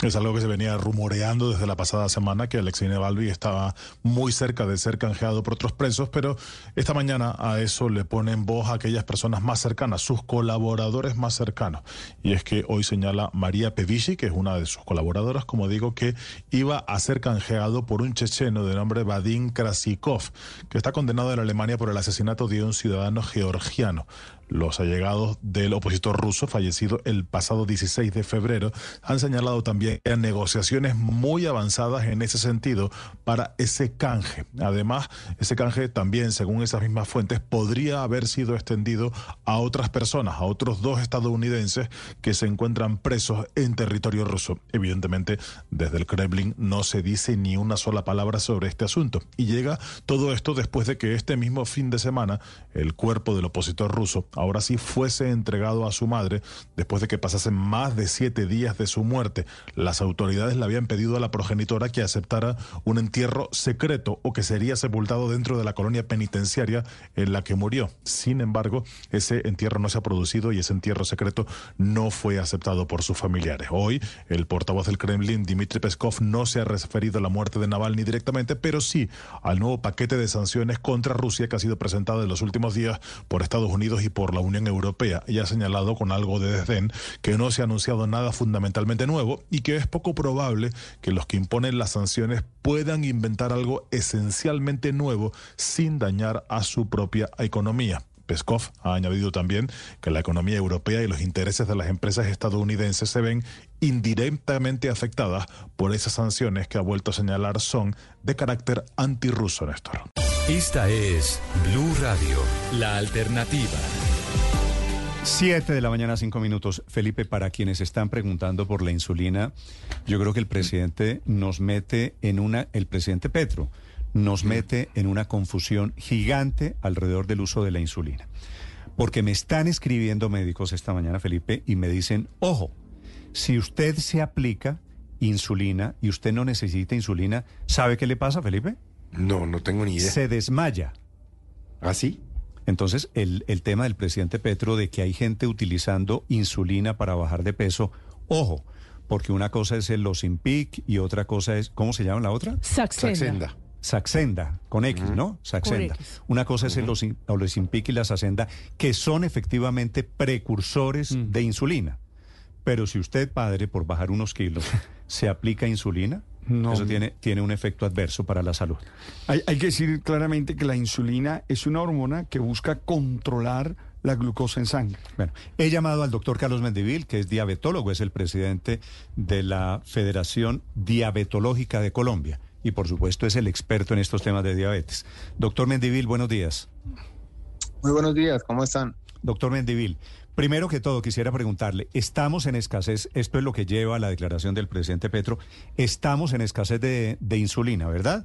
Es algo que se venía rumoreando desde la pasada semana que Alexei Navalny estaba muy cerca de ser canjeado por otros presos, pero esta mañana a eso le ponen voz a aquellas personas más cercanas, sus colaboradores más cercanos. Y es que hoy señala María Pevici, que es una de sus colaboradoras, como digo, que iba a ser canjeado por un checheno de nombre Vadim Krasikov, que está condenado en Alemania por el asesinato de un ciudadano georgiano. Los allegados del opositor ruso, fallecido el pasado 16 de febrero, han señalado también negociaciones muy avanzadas en ese sentido para ese canje. Además, ese canje también, según esas mismas fuentes, podría haber sido extendido a otras personas, a otros dos estadounidenses que se encuentran presos en territorio ruso. Evidentemente, desde el Kremlin no se dice ni una sola palabra sobre este asunto. Y llega todo esto después de que este mismo fin de semana el cuerpo del opositor ruso ahora sí fuese entregado a su madre después de que pasasen más de siete días de su muerte. Las autoridades le habían pedido a la progenitora que aceptara un entierro secreto o que sería sepultado dentro de la colonia penitenciaria en la que murió. Sin embargo, ese entierro no se ha producido y ese entierro secreto no fue aceptado por sus familiares. Hoy, el portavoz del Kremlin, Dmitry Peskov, no se ha referido a la muerte de Navalny directamente, pero sí al nuevo paquete de sanciones contra Rusia que ha sido presentado en los últimos días por Estados Unidos y por la Unión Europea y ha señalado con algo de desdén que no se ha anunciado nada fundamentalmente nuevo y que es poco probable que los que imponen las sanciones puedan inventar algo esencialmente nuevo sin dañar a su propia economía. Peskov ha añadido también que la economía europea y los intereses de las empresas estadounidenses se ven indirectamente afectadas por esas sanciones que ha vuelto a señalar son de carácter antirruso, Néstor. Esta es Blue Radio, la alternativa. Siete de la mañana, cinco minutos. Felipe, para quienes están preguntando por la insulina, yo creo que el presidente nos mete en una, el presidente Petro, nos mete en una confusión gigante alrededor del uso de la insulina. Porque me están escribiendo médicos esta mañana, Felipe, y me dicen, ojo, si usted se aplica insulina y usted no necesita insulina, ¿sabe qué le pasa, Felipe? No, no tengo ni idea. Se desmaya. ¿Ah, sí? Entonces, el, el tema del presidente Petro de que hay gente utilizando insulina para bajar de peso, ojo, porque una cosa es el Ozempic y otra cosa es, ¿cómo se llama la otra? Saxenda. Saxenda. Saxenda, con X, ¿no? Saxenda. X. Una cosa es el Ozempic y la Saxenda, que son efectivamente precursores de insulina. Pero si usted, padre, por bajar unos kilos, se aplica insulina, No. eso tiene, tiene un efecto adverso para la salud. Hay, hay que decir claramente que la insulina es una hormona que busca controlar la glucosa en sangre. Bueno, he llamado al doctor Carlos Mendivil, que es diabetólogo, es el presidente de la Federación Diabetológica de Colombia y por supuesto es el experto en estos temas de diabetes. Doctor Mendivil, buenos días. Muy buenos días, ¿cómo están? Doctor Mendivil, primero que todo quisiera preguntarle, ¿estamos en escasez? Esto es lo que lleva a la declaración del presidente Petro. Estamos en escasez de, de insulina, ¿verdad?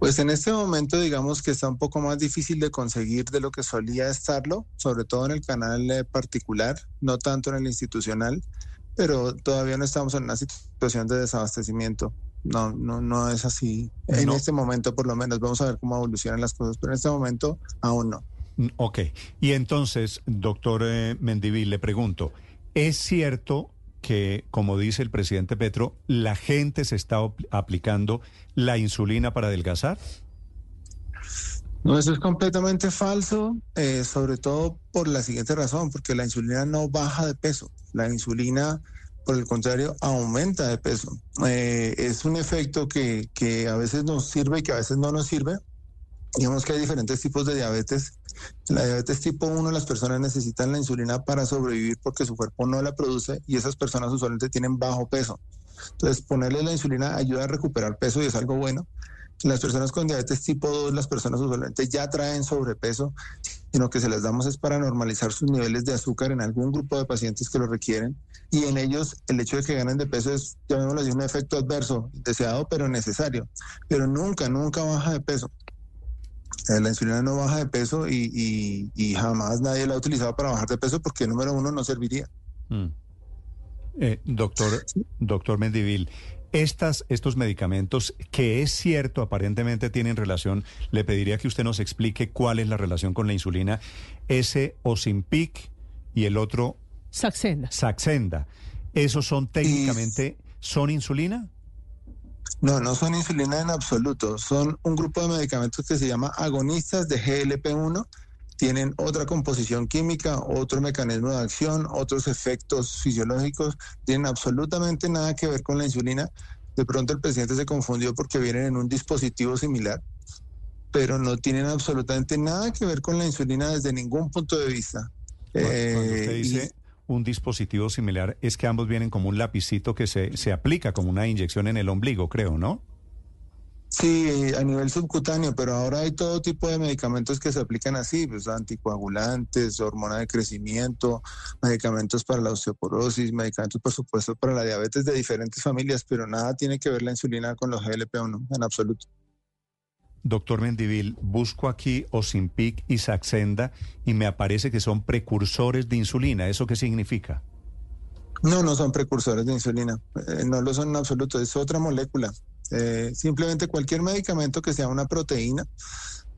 Pues en este momento digamos que está un poco más difícil de conseguir de lo que solía estarlo, sobre todo en el canal eh, particular, no tanto en el institucional, pero todavía no estamos en una situación de desabastecimiento. No, no, no es así. En No. este momento por lo menos, vamos a ver cómo evolucionan las cosas, pero en este momento aún no. Ok. Y entonces, doctor eh, Mendivil, le pregunto, ¿es cierto que, como dice el presidente Petro, la gente se está aplicando la insulina para adelgazar? No, eso es completamente falso, eh, sobre todo por la siguiente razón, porque la insulina no baja de peso. La insulina, por el contrario, aumenta de peso. Eh, es un efecto que, que a veces nos sirve y que a veces no nos sirve. Digamos que hay diferentes tipos de diabetes. La diabetes tipo 1, las personas necesitan la insulina para sobrevivir porque su cuerpo no la produce y esas personas usualmente tienen bajo peso. Entonces, ponerle la insulina ayuda a recuperar peso y es algo bueno. Las personas con diabetes tipo 2, las personas usualmente ya traen sobrepeso, sino que se las damos es para normalizar sus niveles de azúcar en algún grupo de pacientes que lo requieren. Y en ellos el hecho de que ganen de peso es, llamémoslo así, un efecto adverso, deseado pero necesario. Pero nunca, nunca baja de peso. Eh, La insulina no baja de peso y, y- y jamás nadie la ha utilizado para bajar de peso porque número uno no serviría. Mm. Eh, doctor, doctor Mendivil, estas, estos medicamentos que es cierto aparentemente tienen relación, le pediría que usted nos explique cuál es la relación con la insulina, ese Ozempic y el otro Saxenda. Saxenda. ¿Esos son técnicamente, son insulina? No, no son insulina en absoluto. Son un grupo de medicamentos que se llama agonistas de GLP-1. Tienen otra composición química, otro mecanismo de acción, otros efectos fisiológicos. Tienen absolutamente nada que ver con la insulina. De pronto el presidente se confundió porque vienen en un dispositivo similar, pero no tienen absolutamente nada que ver con la insulina desde ningún punto de vista. Cuando Eh, usted dice un dispositivo similar, es que ambos vienen como un lapicito que se, se aplica como una inyección en el ombligo, creo, ¿no? Sí, a nivel subcutáneo, pero ahora hay todo tipo de medicamentos que se aplican así, pues anticoagulantes, hormona de crecimiento, medicamentos para la osteoporosis, medicamentos por supuesto para la diabetes de diferentes familias, pero nada tiene que ver la insulina con los GLP-1 en absoluto. Doctor Mendivil, busco aquí Ozempic y Saxenda y me aparece que son precursores de insulina. ¿Eso qué significa? No, no son precursores de insulina, eh, no lo son en absoluto, es otra molécula. Eh, simplemente cualquier medicamento que sea una proteína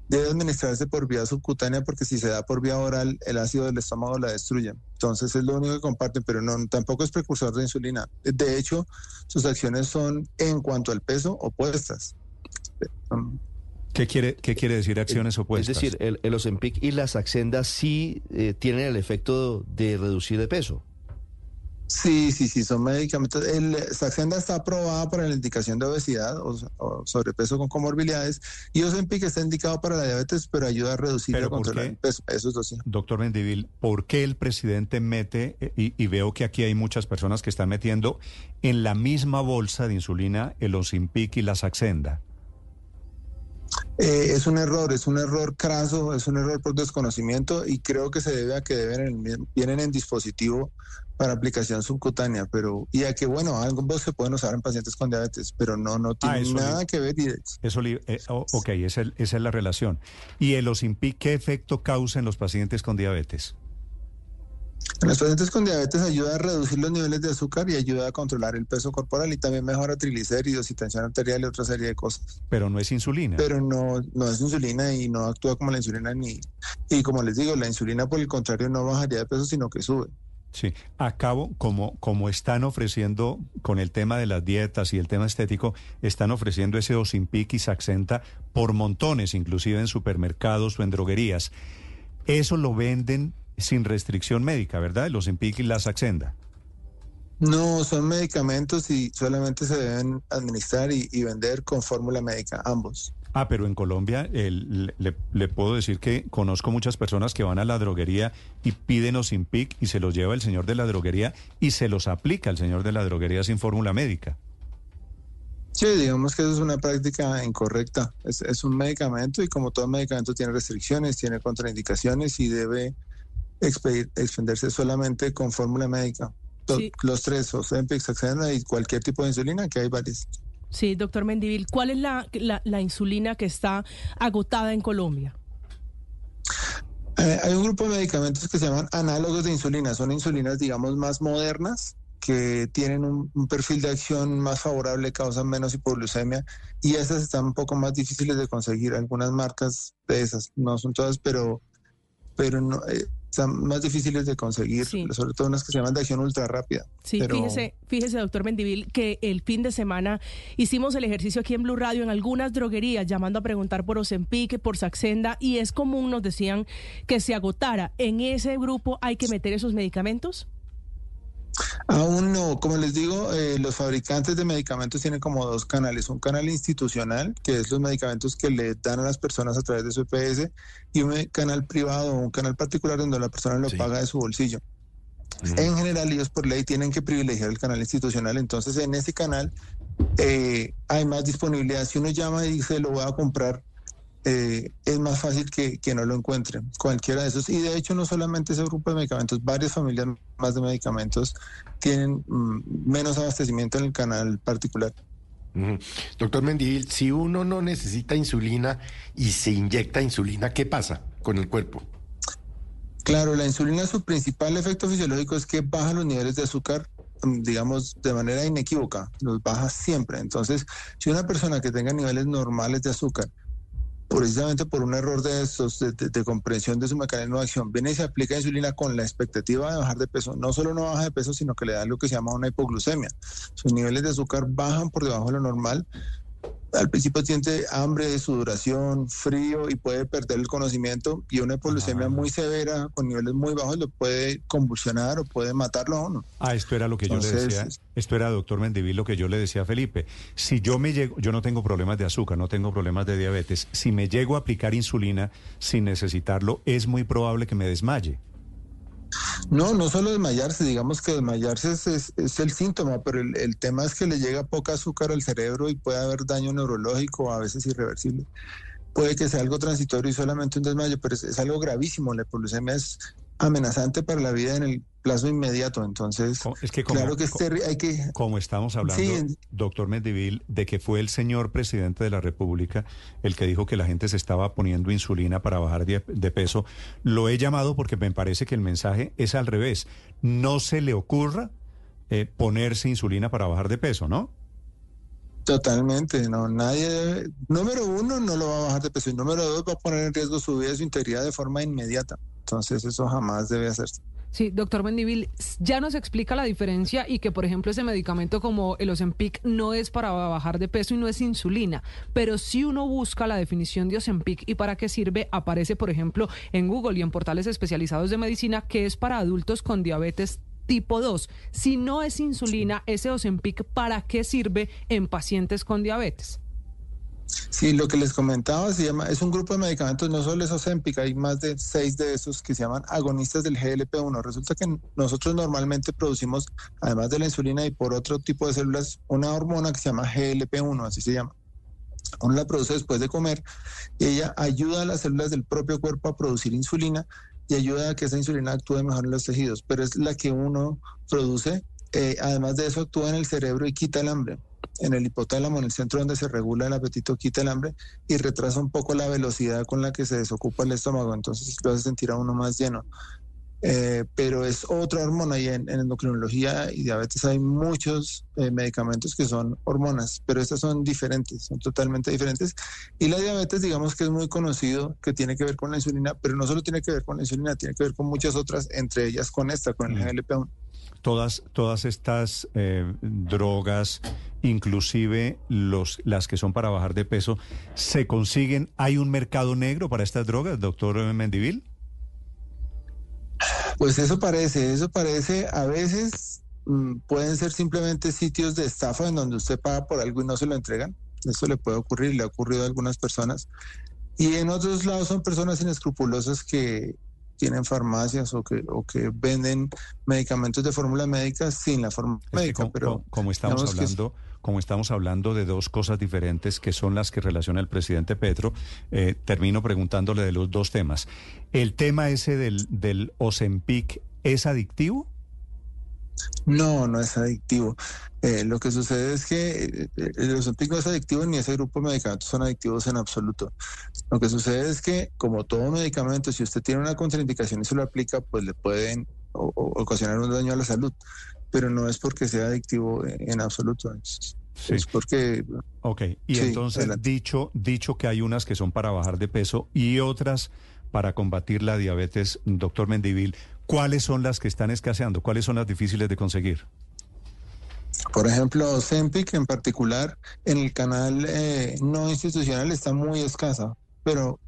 debe administrarse por vía subcutánea porque si se da por vía oral el ácido del estómago la destruye. Entonces es lo único que comparten, pero no, tampoco es precursor de insulina. De hecho, sus acciones son en cuanto al peso opuestas. Um, ¿Qué quiere, qué quiere decir acciones opuestas? Es decir, el, el Ozempic y la Saxenda sí eh, tienen el efecto de reducir de peso. Sí, sí, sí, son medicamentos. El Saxenda está aprobada para la indicación de obesidad o, o sobrepeso con comorbilidades y Ozempic está indicado para la diabetes, pero ayuda a reducir y Pero a ¿por controlar qué? el peso. Eso es así. Doctor Mendivil, ¿por qué el presidente mete, eh, y, y veo que aquí hay muchas personas que están metiendo en la misma bolsa de insulina el Ozempic y la Saxenda? Eh, es un error, es un error craso, es un error por desconocimiento y creo que se debe a que deben vienen en dispositivo para aplicación subcutánea, pero y a que bueno, ambos se pueden usar en pacientes con diabetes, pero no no tiene Ah, eso nada li- que ver y Eso, li- eh, ok, esa, es- esa es la relación. ¿Y el Ozempic qué efecto causa en los pacientes con diabetes? En los pacientes con diabetes ayuda a reducir los niveles de azúcar y ayuda a controlar el peso corporal y también mejora triglicéridos y tensión arterial y otra serie de cosas. Pero no es insulina. Pero no, no es insulina y no actúa como la insulina ni... Y como les digo, la insulina por el contrario no bajaría de peso, sino que sube. Sí, acabo, como, como están ofreciendo con el tema de las dietas y el tema estético, están ofreciendo ese Ozempic y Saxenta por montones, inclusive en supermercados o en droguerías. Eso lo venden sin restricción médica, ¿verdad? El Ozempic y la Saxenda. No, son medicamentos y solamente se deben administrar y, y vender con fórmula médica, ambos. Ah, pero en Colombia el- le, le puedo decir que conozco muchas personas que van a la droguería y piden Ozempic y se los lleva el señor de la droguería y se los aplica el señor de la droguería sin fórmula médica. Sí, digamos que eso es una práctica incorrecta. Es, es un medicamento y como todo medicamento tiene restricciones, tiene contraindicaciones y debe expedir- expenderse solamente con fórmula médica. Sí. Los tres, Ozempic, Saxenda y cualquier tipo de insulina, que hay varias. Sí, doctor Mendivil, ¿cuál es la, la, la insulina que está agotada en Colombia? Eh, hay un grupo de medicamentos que se llaman análogos de insulina. Son insulinas, digamos, más modernas que tienen un, un perfil de acción más favorable, causan menos hipoglucemia y esas están un poco más difíciles de conseguir. Algunas marcas de esas, no son todas, pero, pero no, eh, están más difíciles de conseguir, Sí. sobre todo unas que se llaman de acción ultra rápida. Sí, pero, fíjese, fíjese, doctor Mendivil, que el fin de semana hicimos el ejercicio aquí en Blue Radio en algunas droguerías, llamando a preguntar por Ozempic, por Saxenda, y es común, nos decían, que se agotara. ¿En ese grupo hay que meter esos medicamentos? Aún no, como les digo, eh, los fabricantes de medicamentos tienen como dos canales, un canal institucional, que es los medicamentos que le dan a las personas a través de su EPS, y un canal privado, un canal particular donde la persona lo paga de su bolsillo. En general, ellos por ley tienen que privilegiar el canal institucional, entonces en ese canal eh, hay más disponibilidad. Si uno llama y dice lo voy a comprar, eh, es más fácil que, que no lo encuentren, cualquiera de esos. Y de hecho, no solamente ese grupo de medicamentos, varias familias más de medicamentos tienen mm, menos abastecimiento en el canal particular. Doctor Mendivil, si uno no necesita insulina y se inyecta insulina, ¿qué pasa con el cuerpo? Claro, la insulina, su principal efecto fisiológico es que baja los niveles de azúcar, mm, digamos, de manera inequívoca, los baja siempre. Entonces, si una persona que tenga niveles normales de azúcar, precisamente por un error de estos, de, comprensión de su mecanismo de acción, viene y se aplica insulina con la expectativa de bajar de peso, no solo no baja de peso, sino que le da lo que se llama una hipoglucemia. Sus niveles de azúcar bajan por debajo de lo normal. Al principio siente hambre, sudoración, frío y puede perder el conocimiento y una hipoglucemia muy severa con niveles muy bajos lo puede convulsionar o puede matarlo a uno. Ah, esto era lo que yo le decía. Esto era, doctor Mendivil, lo que yo le decía a Felipe. Si yo me llego, yo no tengo problemas de azúcar, no tengo problemas de diabetes. Si me llego a aplicar insulina sin necesitarlo, es muy probable que me desmaye. No, no solo desmayarse, digamos que desmayarse es, es- el síntoma, pero el, el tema es que le llega poca azúcar al cerebro y puede haber daño neurológico, a veces irreversible. Puede que sea algo transitorio y solamente un desmayo, pero es, es algo gravísimo. La hipoglucemia es amenazante para la vida en el plazo inmediato, entonces Es que como, claro que hay que como estamos hablando, Sí. doctor Mendivil, de que fue el señor presidente de la República el que dijo que la gente se estaba poniendo insulina para bajar de, de peso, lo he llamado porque me parece que el mensaje es al revés. No se le ocurra eh, ponerse insulina para bajar de peso, ¿no? Totalmente, no, nadie debe, número uno no lo va a bajar de peso y número dos va a poner en riesgo su vida y su integridad de forma inmediata. Entonces eso jamás debe hacerse. Sí, doctor Mendivil, ya nos explica la diferencia y que, por ejemplo, ese medicamento como el Ozempic no es para bajar de peso y no es insulina, pero si uno busca la definición de Ozempic y para qué sirve, aparece, por ejemplo, en Google y en portales especializados de medicina que es para adultos con diabetes tipo 2. Si no es insulina, ese Ozempic, ¿para qué sirve en pacientes con diabetes? Sí, lo que les comentaba se llama, es un grupo de medicamentos, no solo es Ozempic, hay más de seis de esos que se llaman agonistas del GLP-1. Resulta que nosotros normalmente producimos, además de la insulina y por otro tipo de células, una hormona que se llama GLP-1, así se llama. Uno la produce después de comer y ella ayuda a las células del propio cuerpo a producir insulina y ayuda a que esa insulina actúe mejor en los tejidos, pero es la que uno produce. Eh, además de eso, actúa en el cerebro y quita el hambre en el hipotálamo, en el centro donde se regula el apetito, quita el hambre y retrasa un poco la velocidad con la que se desocupa el estómago, entonces lo hace sentir a uno más lleno. Eh, pero es otra hormona y en, endocrinología y diabetes hay muchos eh, medicamentos que son hormonas, pero estas son diferentes, son totalmente diferentes. Y la diabetes, digamos que es muy conocido, que tiene que ver con la insulina, pero no solo tiene que ver con la insulina, tiene que ver con muchas otras, entre ellas con esta, con el GLP-1 todas, todas estas eh, drogas, inclusive los, las que son para bajar de peso, ¿se consiguen? ¿Hay un mercado negro para estas drogas, doctor Mendivil? Pues eso parece, eso parece, a veces mm, pueden ser simplemente sitios de estafa en donde usted paga por algo y no se lo entregan. Eso le puede ocurrir, le ha ocurrido a algunas personas. Y en otros lados son personas inescrupulosas que, tienen farmacias o que, o que venden medicamentos de fórmula médica sin la fórmula médica. Como, pero como estamos hablando, como estamos hablando de dos cosas diferentes que son las que relaciona el presidente Petro, eh, termino preguntándole de los dos temas. ¿El tema ese del, del Ozempic es adictivo? No, no es adictivo. Eh, lo que sucede es que eh, el Ozempic no es adictivo ni ese grupo de medicamentos son adictivos en absoluto. Lo que sucede es que, como todo medicamento, si usted tiene una contraindicación y se lo aplica, pues le pueden ocasionar un daño a la salud, pero no es porque sea adictivo en, absoluto. Es, porque... Ok, y entonces dicho, dicho que hay unas que son para bajar de peso y otras para combatir la diabetes, doctor Mendivil, ¿cuáles son las que están escaseando? ¿Cuáles son las difíciles de conseguir? Por ejemplo, Zempic en particular, en el canal eh, no institucional está muy escasa, pero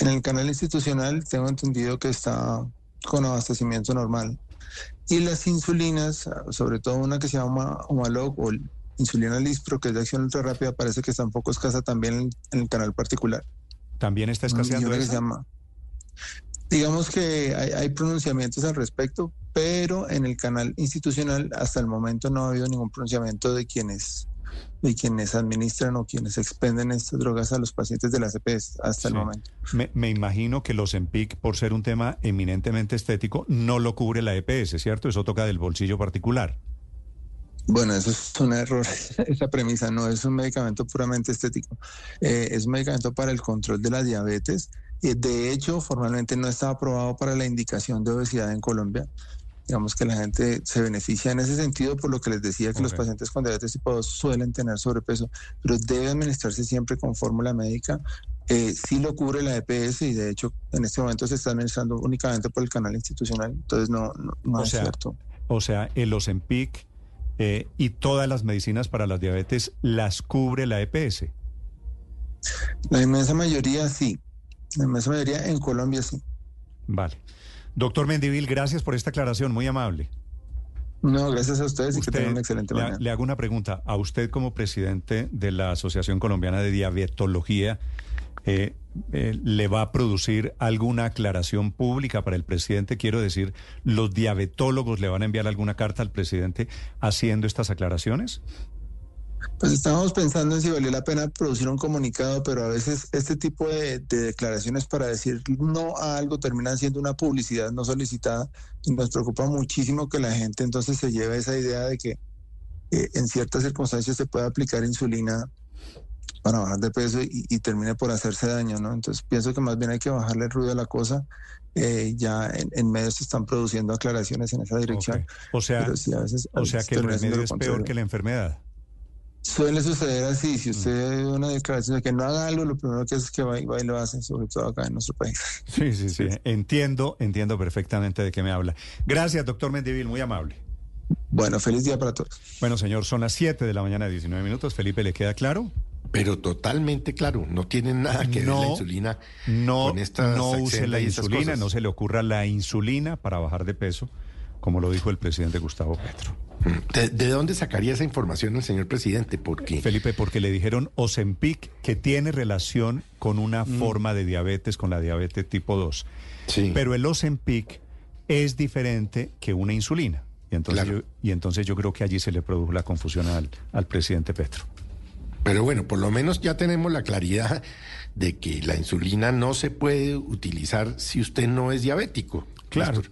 en el canal institucional tengo entendido que está con abastecimiento normal. Y las insulinas, sobre todo una que se llama Humalog o insulina Lispro, que es de acción ultra rápida, parece que está un poco escasa también en, el canal particular. ¿También está escaseando esa? Digamos que hay, pronunciamientos al respecto, pero en el canal institucional hasta el momento no ha habido ningún pronunciamiento de quienes de quienes administran o quienes expenden estas drogas a los pacientes de la CPS hasta el momento. Me, imagino que los EMPIC, por ser un tema eminentemente estético, no lo cubre la EPS, ¿cierto? Eso toca del bolsillo particular. Bueno, eso es un error, esa premisa no es un medicamento puramente estético, eh, es un medicamento para el control de la diabetes de hecho, formalmente no está aprobado para la indicación de obesidad en Colombia. Digamos que la gente se beneficia en ese sentido por lo que les decía que los pacientes con diabetes tipo 2 suelen tener sobrepeso, pero debe administrarse siempre con fórmula médica. Eh, sí lo cubre la EPS y de hecho en este momento se está administrando únicamente por el canal institucional, entonces no, no, es cierto. O sea, el Ozempic eh, y todas las medicinas para la diabetes las cubre la EPS. La inmensa mayoría sí. Inmensa mayoría en Colombia sí. Vale. Doctor Mendivil, gracias por esta aclaración, muy amable. No, gracias a ustedes y que tengan una excelente mañana. Le hago una pregunta. A usted como presidente de la Asociación Colombiana de Diabetología, eh, eh, ¿le va a producir alguna aclaración pública para el presidente? Quiero decir, ¿los diabetólogos le van a enviar alguna carta al presidente haciendo estas aclaraciones? Pues estábamos pensando en si valía la pena producir un comunicado, pero a veces este tipo de, declaraciones para decir no a algo terminan siendo una publicidad no solicitada y nos preocupa muchísimo que la gente entonces se lleve esa idea de que eh, en ciertas circunstancias se puede aplicar insulina para bajar de peso y, termine por hacerse daño, ¿no? Entonces pienso que más bien hay que bajarle el ruido a la cosa. Eh, ya en, medios se están produciendo aclaraciones en esa dirección. O sea, o sea que el remedio es peor que la enfermedad. Suele suceder así, si usted una declaración de que no haga algo, lo primero que hace es que va, y lo hace, sobre todo acá en nuestro país. Sí, sí, sí, entiendo, entiendo perfectamente de qué me habla. Gracias, doctor Mendivil, muy amable. Bueno, feliz día para todos. Bueno, señor, son las 7 de la mañana, 19 minutos. Felipe, ¿le queda claro? Pero totalmente claro, no tiene nada que ver la insulina no, con No use la insulina, no se le ocurra la insulina para bajar de peso como lo dijo el presidente Gustavo Petro. ¿De, de dónde sacaría esa información el señor presidente? Porque Felipe, porque le dijeron Ozempic que tiene relación con una Mm. forma de diabetes, con la diabetes tipo 2. Sí. Pero el Ozempic es diferente que una insulina. Y entonces, Claro. yo, y entonces yo creo que allí se le produjo la confusión al, al presidente Petro. Pero bueno, por lo menos ya tenemos la claridad de que la insulina no se puede utilizar si usted no es diabético. Claro.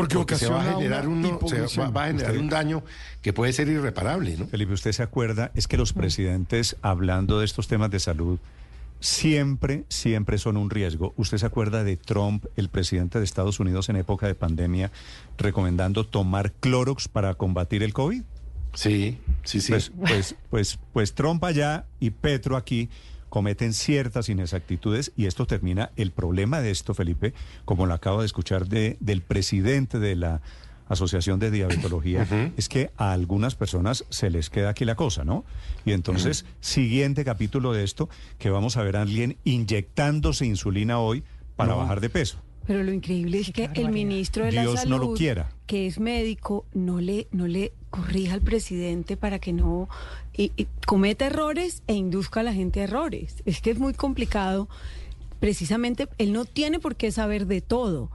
Porque se ocasiona va a generar, una uno- se va, a generar Usted- un daño que puede ser irreparable, ¿no? Felipe, usted se acuerda, es que los presidentes, hablando de estos temas de salud, siempre, siempre son un riesgo. ¿Usted se acuerda de Trump, el presidente de Estados Unidos en época de pandemia, recomendando tomar Clorox para combatir el COVID? Sí, sí, sí. Pues, pues, pues, pues Trump allá y Petro aquí cometen ciertas inexactitudes y esto termina el problema de esto, Felipe, como lo acabo de escuchar de, del presidente de la Asociación de Diabetología, es que a algunas personas se les queda aquí la cosa, ¿no? Y entonces, siguiente capítulo de esto, que vamos a ver a alguien inyectándose insulina hoy para No. bajar de peso. Pero lo increíble es que el ministro de la Salud, no lo quiera. que es médico, no le, no le corrija al presidente para que no y- y cometa errores e induzca a la gente a errores. Es que es muy complicado. Precisamente, él no tiene por qué saber de todo,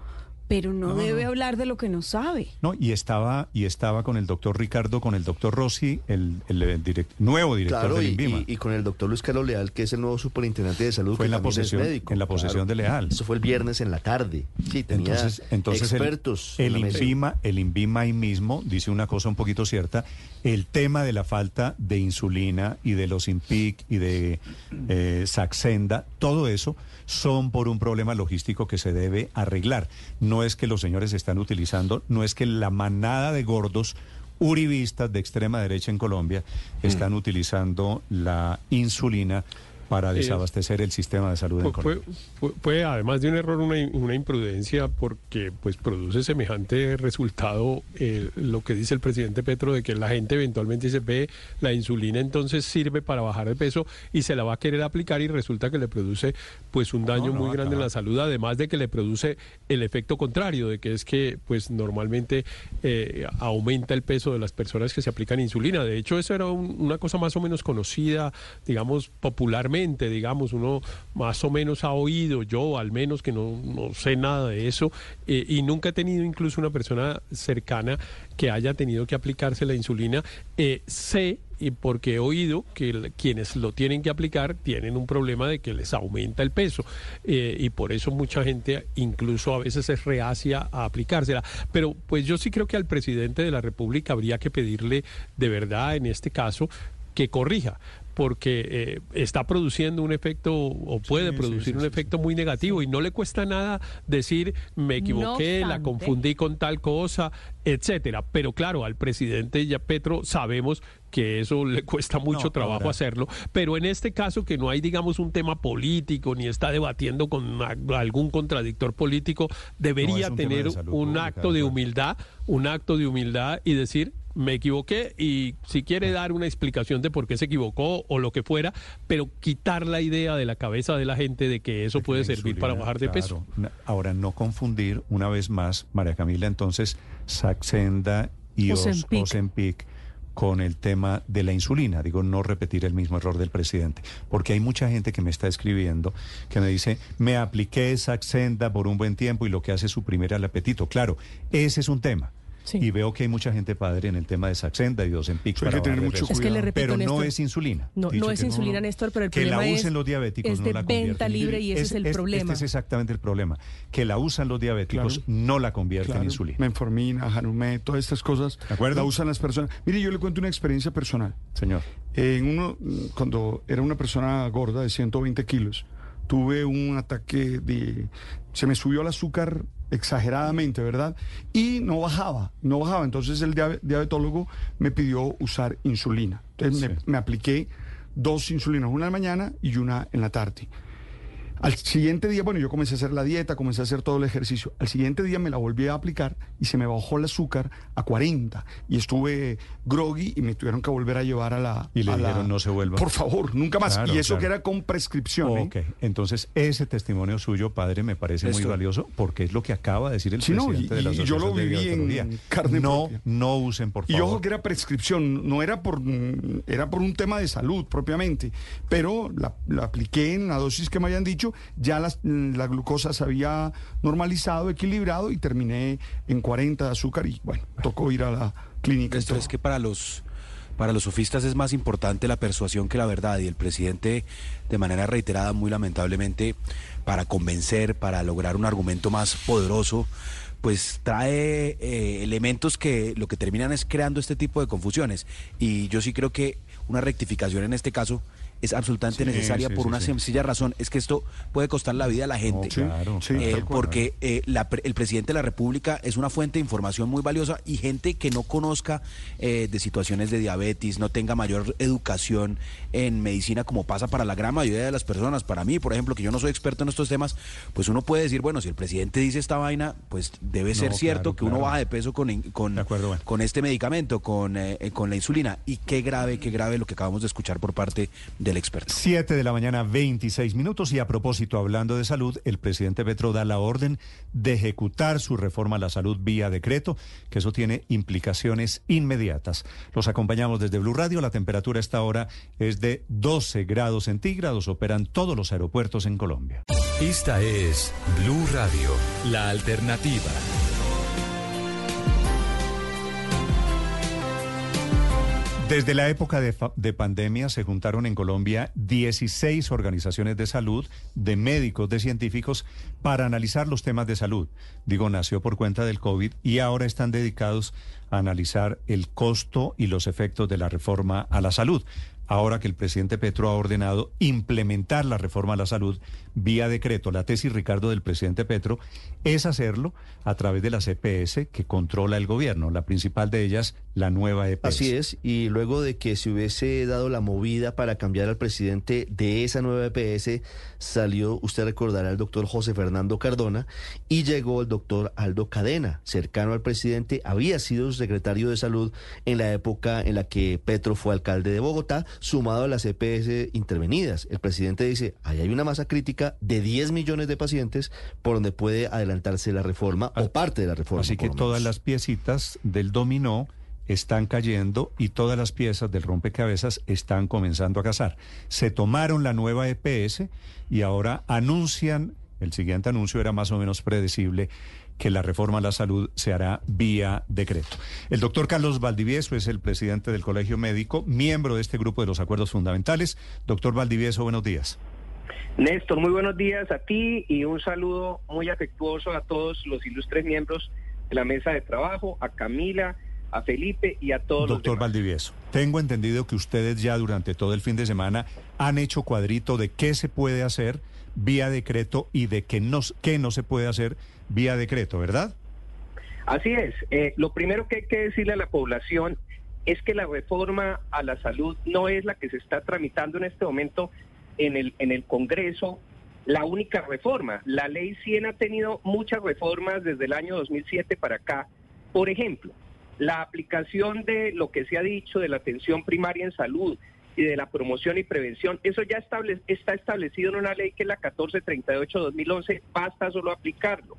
pero no, No, debe no. hablar de lo que no sabe. No, y estaba, y estaba con el doctor Ricardo, con el doctor Rossi, el, el, el direct- nuevo director Claro, del INVIMA. y- y con el doctor Luis Carlos Leal, que es el nuevo superintendente de salud, Fue que en la posesión- médico. en la posesión de Leal. Eso fue el viernes en la tarde. Sí, tenía Entonces, entonces el- expertos. el, en mesa. INVIMA, el INVIMA ahí mismo dice una cosa un poquito cierta. El tema de la falta de insulina y de los INPIC y de eh, Saxenda, todo eso son por un problema logístico que se debe arreglar. No es que los señores están utilizando, no es que la manada de gordos uribistas de extrema derecha en Colombia están utilizando la insulina para Eh, desabastecer el sistema de salud en Colombia. Puede, pu- puede, además de un error, una, imprudencia, porque pues produce semejante resultado eh, lo que dice el presidente Petro de que la gente eventualmente dice, ve, la insulina entonces sirve para bajar de peso y se la va a querer aplicar y resulta que le produce pues un daño No, no, muy grande en la salud, además de que le produce el efecto contrario, de que es que pues normalmente eh, aumenta el peso de las personas que se aplican insulina. De hecho, eso era un- una cosa más o menos conocida, digamos, popularmente, digamos, uno más o menos ha oído, yo al menos que no, no sé nada de eso, eh, y nunca he tenido incluso una persona cercana que haya tenido que aplicarse la insulina. Eh, sé y porque he oído que quienes lo tienen que aplicar tienen un problema de que les aumenta el peso eh, y por eso mucha gente incluso a veces es reacia a aplicársela. Pero pues yo sí creo que al presidente de la República habría que pedirle de verdad en este caso que corrija porque eh, está produciendo un efecto o puede sí, producir sí, un sí, efecto muy negativo y no le cuesta nada decir me equivoqué, la confundí con tal cosa, etcétera. Pero claro, al presidente ya Petro sabemos que eso le cuesta mucho No, trabajo ahora- hacerlo, pero en este caso que no hay digamos un tema político ni está debatiendo con algún contradictor político, debería un tema de tener salud un pública, acto de humildad, un acto de humildad y decir me equivoqué y si quiere dar una explicación de por qué se equivocó o lo que fuera, pero quitar la idea de la cabeza de la gente de que eso puede servir para bajar de peso. claro. Na- Ahora, no confundir una vez más, María Camila, entonces, Saxenda y Os- Ozempic. Ozempic con el tema de la insulina. Digo, no repetir el mismo error del presidente. Porque hay mucha gente que me está escribiendo que me dice, me apliqué Saxenda por un buen tiempo y lo que hace es suprimir el apetito. Claro, ese es un tema. Y veo que hay mucha gente padre en el tema de Saxenda y de Ozempic hay que tener de mucho. Es que le repito, Pero no es insulina. No, no es que insulina, Néstor, pero el que problema la es- usen los diabéticos es no de la venta libre y ese es el problema. Este es exactamente el problema. Que la usan los diabéticos no la convierten Claro, en insulina. Menformina, Janumet, todas estas cosas acuerdo? la usan las personas. Mire, yo le cuento una experiencia personal. Señor. En uno, cuando era una persona gorda de 120 kilos, tuve un ataque de... Se me subió el azúcar exageradamente, ¿verdad? Y no bajaba, no bajaba. Entonces el diabe- diabetólogo me pidió usar insulina. Entonces me, me apliqué dos insulinas, una en la mañana y una en la tarde. Al siguiente día, bueno, yo comencé a hacer la dieta, comencé a hacer todo el ejercicio. Al siguiente día me la volví a aplicar y se me bajó el azúcar a 40 y estuve groggy y me tuvieron que volver a llevar a la... Y le a la- dijeron no se vuelva. Por favor, nunca más. Claro, y eso claro. que era con prescripción. ¿eh? Ok, entonces ese testimonio suyo, padre, me parece muy valioso porque es lo que acaba de decir el Sí, no, presidente y- de la y yo lo viví en Diabetología. carne No, propia. no usen, por Y favor. ojo que era prescripción, no era por, era por un tema de salud propiamente, pero la, la apliqué en la dosis que me habían dicho, ya las- la glucosa se había normalizado, equilibrado y terminé en 40 de azúcar y bueno, tocó ir a la clínica. Esto es que para los para los sofistas es más importante la persuasión que la verdad y el presidente de manera reiterada muy lamentablemente para convencer, para lograr un argumento más poderoso, pues trae eh, elementos que lo que terminan es creando este tipo de confusiones y yo sí creo que una rectificación en este caso es absolutamente Sí, necesaria sí, por sí, una sencilla razón, es que esto puede costar la vida a la gente. Claro, Eh, porque eh, la el presidente de la República es una fuente de información muy valiosa y gente que no conozca eh, de situaciones de diabetes, no tenga mayor educación en medicina como pasa para la gran mayoría de las personas. Para mí, por ejemplo, que yo no soy experto en estos temas, pues uno puede decir, bueno, si el presidente dice esta vaina, pues debe ser No, cierto claro, que uno baja de peso con, con, con este medicamento, con, con la insulina. Y qué grave, qué grave lo que acabamos de escuchar por parte del experto. 7 de la mañana, 26 minutos. Y a propósito, hablando de salud, el presidente Petro da la orden de ejecutar su reforma a la salud vía decreto, que eso tiene implicaciones inmediatas. Los acompañamos desde Blue Radio. La temperatura a esta hora es de 12 grados centígrados. Operan todos los aeropuertos en Colombia. Esta es Blue Radio, la alternativa. Desde la época de, de pandemia se juntaron en Colombia 16 organizaciones de salud, de médicos, de científicos, para analizar los temas de salud. Digo, nació por cuenta del COVID y ahora están dedicados a analizar el costo y los efectos de la reforma a la salud. Ahora que el presidente Petro ha ordenado implementar la reforma a la salud vía decreto, la tesis, Ricardo, del presidente Petro es hacerlo a través de la CPS que controla el gobierno, la principal de ellas, la nueva EPS. Así es, y luego de que se hubiese dado la movida para cambiar al presidente de esa nueva EPS, salió, usted recordará, el doctor José Fernando Cardona y llegó el doctor Aldo Cadena, cercano al presidente, había sido secretario de salud en la época en la que Petro fue alcalde de Bogotá, sumado a las EPS intervenidas. El presidente dice, ahí hay una masa crítica de 10 millones de pacientes por donde puede adelantarse la reforma o parte de la reforma. Así que todas las piecitas del dominó están cayendo y todas las piezas del rompecabezas están comenzando a casar. Se tomaron la nueva EPS y ahora anuncian, el siguiente anuncio era más o menos predecible, que la reforma a la salud se hará vía decreto. El doctor Carlos Valdivieso es el presidente del Colegio Médico, miembro de este grupo de los acuerdos fundamentales. Doctor Valdivieso, buenos días. Néstor, muy buenos días a ti y un saludo muy afectuoso a todos los ilustres miembros de la mesa de trabajo, a Camila, a Felipe y a todos los Doctor Valdivieso, tengo entendido que ustedes ya durante todo el fin de semana han hecho cuadrito de qué se puede hacer vía decreto y de qué no, qué no se puede hacer vía decreto, ¿verdad? Así es. Eh, lo primero que hay que decirle a la población es que la reforma a la salud no es la que se está tramitando en este momento en el, en el Congreso, la única reforma. La ley 100 ha tenido muchas reformas desde el año 2007 para acá. Por ejemplo, la aplicación de lo que se ha dicho de la atención primaria en salud y de la promoción y prevención, eso ya estable- está establecido en una ley que es la 1438-2011, basta solo aplicarlo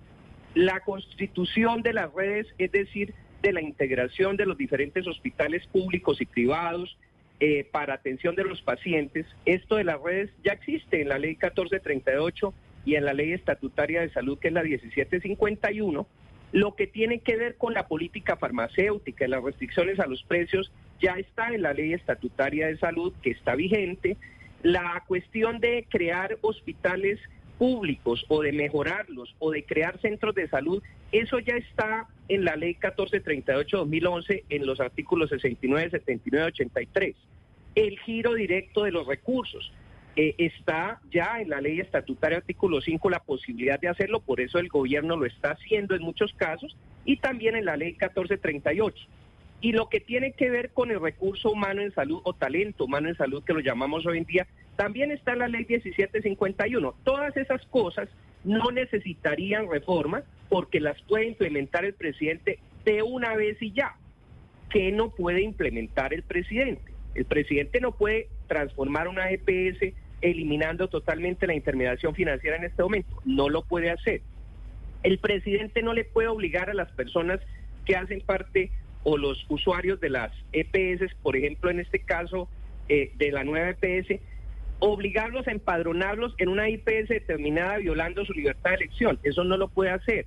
la constitución de las redes, es decir, de la integración de los diferentes hospitales públicos y privados eh, para atención de los pacientes. Esto de las redes ya existe en la ley 1438 y en la ley estatutaria de salud, que es la 1751. Lo que tiene que ver con la política farmacéutica y las restricciones a los precios ya está en la ley estatutaria de salud, que está vigente. La cuestión de crear hospitales públicos o de mejorarlos o de crear centros de salud, eso ya está en la ley 1438-2011 en los artículos 69, 79, 83. El giro directo de los recursos. eh, está ya en la ley estatutaria artículo 5 la posibilidad de hacerlo, por eso el gobierno lo está haciendo en muchos casos, y también en la ley 1438. Y lo que tiene que ver con el recurso humano en salud o talento humano en salud, que lo llamamos hoy en día, También está la ley 1751. Todas esas cosas no necesitarían reforma porque las puede implementar el presidente de una vez y ya. ¿Qué no puede implementar el presidente? El presidente no puede transformar una EPS eliminando totalmente la intermediación financiera en este momento. No lo puede hacer. El presidente no le puede obligar a las personas que hacen parte o los usuarios de las EPS, por ejemplo, en este caso eh, de la nueva EPS, obligarlos a empadronarlos en una IPS determinada violando su libertad de elección. Eso no lo puede hacer.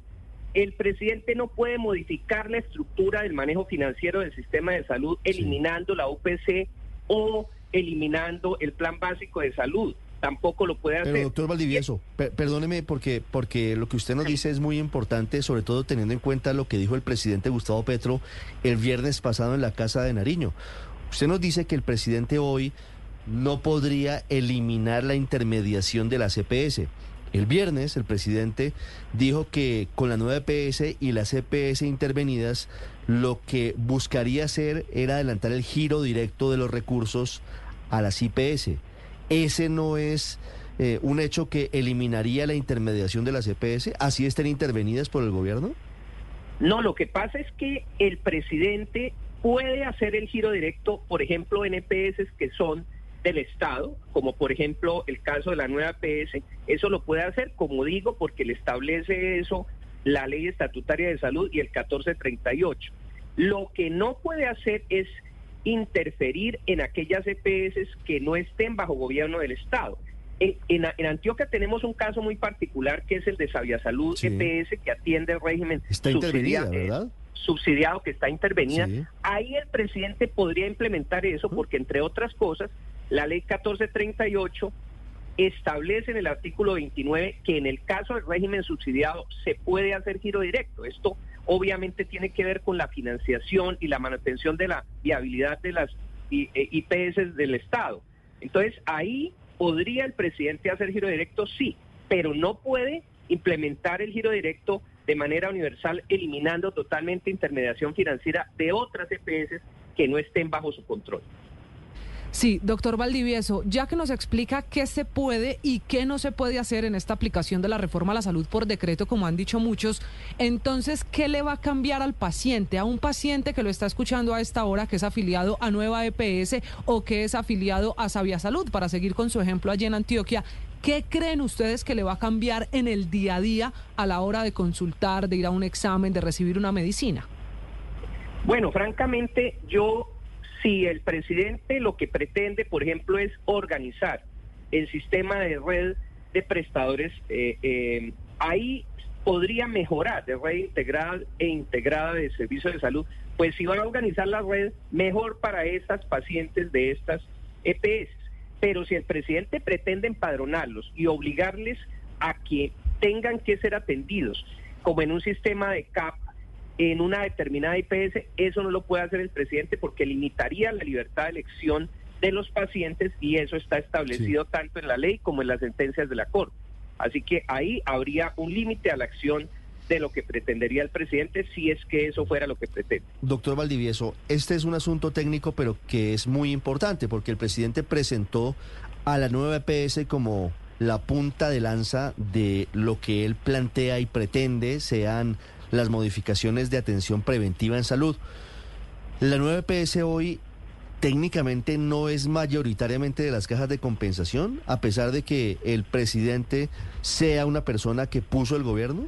El presidente no puede modificar la estructura del manejo financiero del sistema de salud eliminando la UPC o eliminando el plan básico de salud. Tampoco lo puede hacer. Pero doctor Valdivieso, perdóneme porque, porque lo que usted nos dice es muy importante, sobre todo teniendo en cuenta lo que dijo el presidente Gustavo Petro el viernes pasado en la Casa de Nariño. Usted nos dice que el presidente hoy no podría eliminar la intermediación de la CPS. El viernes el presidente dijo que con la nueva EPS y las CPS intervenidas lo que buscaría hacer era adelantar el giro directo de los recursos a las IPS. Ese no es eh, un hecho que eliminaría la intermediación de las EPS, así estén intervenidas por el gobierno. No, lo que pasa es que el presidente puede hacer el giro directo, por ejemplo, en EPS que son del Estado, como por ejemplo el caso de la nueva PS, eso lo puede hacer, como digo, porque le establece eso la ley estatutaria de salud y el 1438. Lo que no puede hacer es interferir en aquellas EPS que no estén bajo gobierno del Estado. En, Antioquia tenemos un caso muy particular que es el de Sabia Salud EPS que atiende el régimen Está subsidiado, ¿verdad? subsidiado que está intervenida. Ahí el presidente podría implementar eso porque entre otras cosas la ley 1438 establece en el artículo 29 que en el caso del régimen subsidiado se puede hacer giro directo. Esto obviamente tiene que ver con la financiación y la manutención de la viabilidad de las IPS eh, del Estado. Entonces ahí podría el presidente hacer giro directo, sí, pero no puede implementar el giro directo de manera universal, eliminando totalmente intermediación financiera de otras EPS que no estén bajo su control. Sí, doctor Valdivieso, ya que nos explica qué se puede y qué no se puede hacer en esta aplicación de la reforma a la salud por decreto, como han dicho muchos, entonces, ¿qué le va a cambiar al paciente? A un paciente que lo está escuchando a esta hora, que es afiliado a Nueva EPS o que es afiliado a Sabia Salud, para seguir con su ejemplo allí en Antioquia, ¿Qué creen ustedes que le va a cambiar en el día a día a la hora de consultar, de ir a un examen, de recibir una medicina? Bueno, francamente, yo si el presidente lo que pretende, por ejemplo, es organizar el sistema de red de prestadores, eh, eh, ahí podría mejorar de red integrada e integrada de servicios de salud, pues si van a organizar la red mejor para estas pacientes de estas EPS. Pero si el presidente pretende empadronarlos y obligarles a que tengan que ser atendidos como en un sistema de CAP en una determinada IPS, eso no lo puede hacer el presidente porque limitaría la libertad de elección de los pacientes y eso está establecido tanto en la ley como en las sentencias de la Corte. Así que ahí habría un límite a la acción de lo que pretendería el presidente si es que eso fuera lo que pretende. Doctor Valdivieso, este es un asunto técnico pero que es muy importante porque el presidente presentó a la nueva EPS como la punta de lanza de lo que él plantea y pretende sean las modificaciones de atención preventiva en salud. La nueva EPS hoy técnicamente no es mayoritariamente de las cajas de compensación, a pesar de que el presidente sea una persona que puso el gobierno.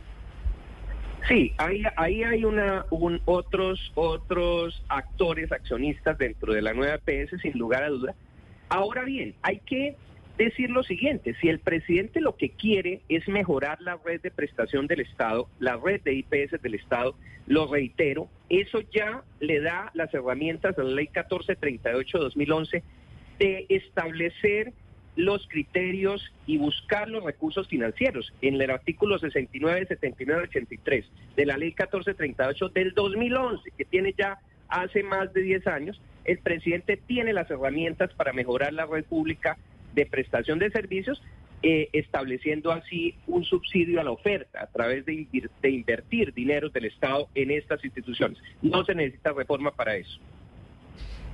Sí, ahí, ahí hay una, un, otros, otros actores accionistas dentro de la nueva EPS, sin lugar a duda. Ahora bien, hay que decir lo siguiente, si el presidente lo que quiere es mejorar la red de prestación del Estado, la red de IPS del Estado, lo reitero, eso ya le da las herramientas a la ley 1438-2011 de establecer los criterios y buscar los recursos financieros. En el artículo 69, 79, 83 de la ley 1438 del 2011, que tiene ya hace más de 10 años, el presidente tiene las herramientas para mejorar la red pública de prestación de servicios, eh, estableciendo así un subsidio a la oferta a través de, de invertir dinero del Estado en estas instituciones. No se necesita reforma para eso.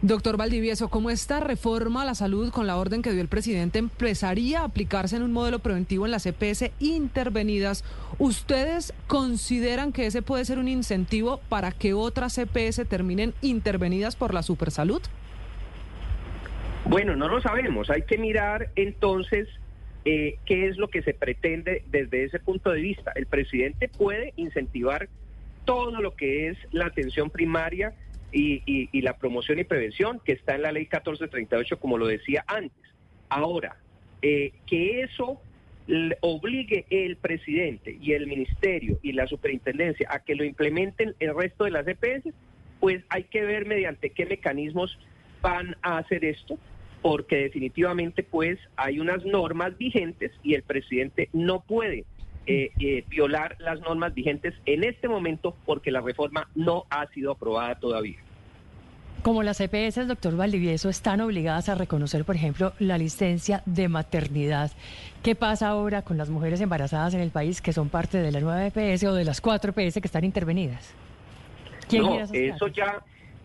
Doctor Valdivieso, ¿cómo esta reforma a la salud con la orden que dio el presidente empezaría a aplicarse en un modelo preventivo en las EPS intervenidas? ¿Ustedes consideran que ese puede ser un incentivo para que otras EPS terminen intervenidas por la supersalud? Bueno, no lo sabemos. Hay que mirar entonces eh, qué es lo que se pretende desde ese punto de vista. El presidente puede incentivar todo lo que es la atención primaria y, la promoción y prevención que está en la ley 1438, como lo decía antes. Ahora, eh, que eso obligue el presidente y el ministerio y la superintendencia a que lo implementen el resto de las EPS, pues hay que ver mediante qué mecanismos van a hacer esto, porque definitivamente pues hay unas normas vigentes y el presidente no puede eh, eh, violar las normas vigentes en este momento porque la reforma no ha sido aprobada todavía. Como las EPS, doctor Valdivieso, están obligadas a reconocer, por ejemplo, la licencia de maternidad. ¿Qué pasa ahora con las mujeres embarazadas en el país que son parte de la nueva EPS o de las cuatro EPS que están intervenidas? no, eso ya,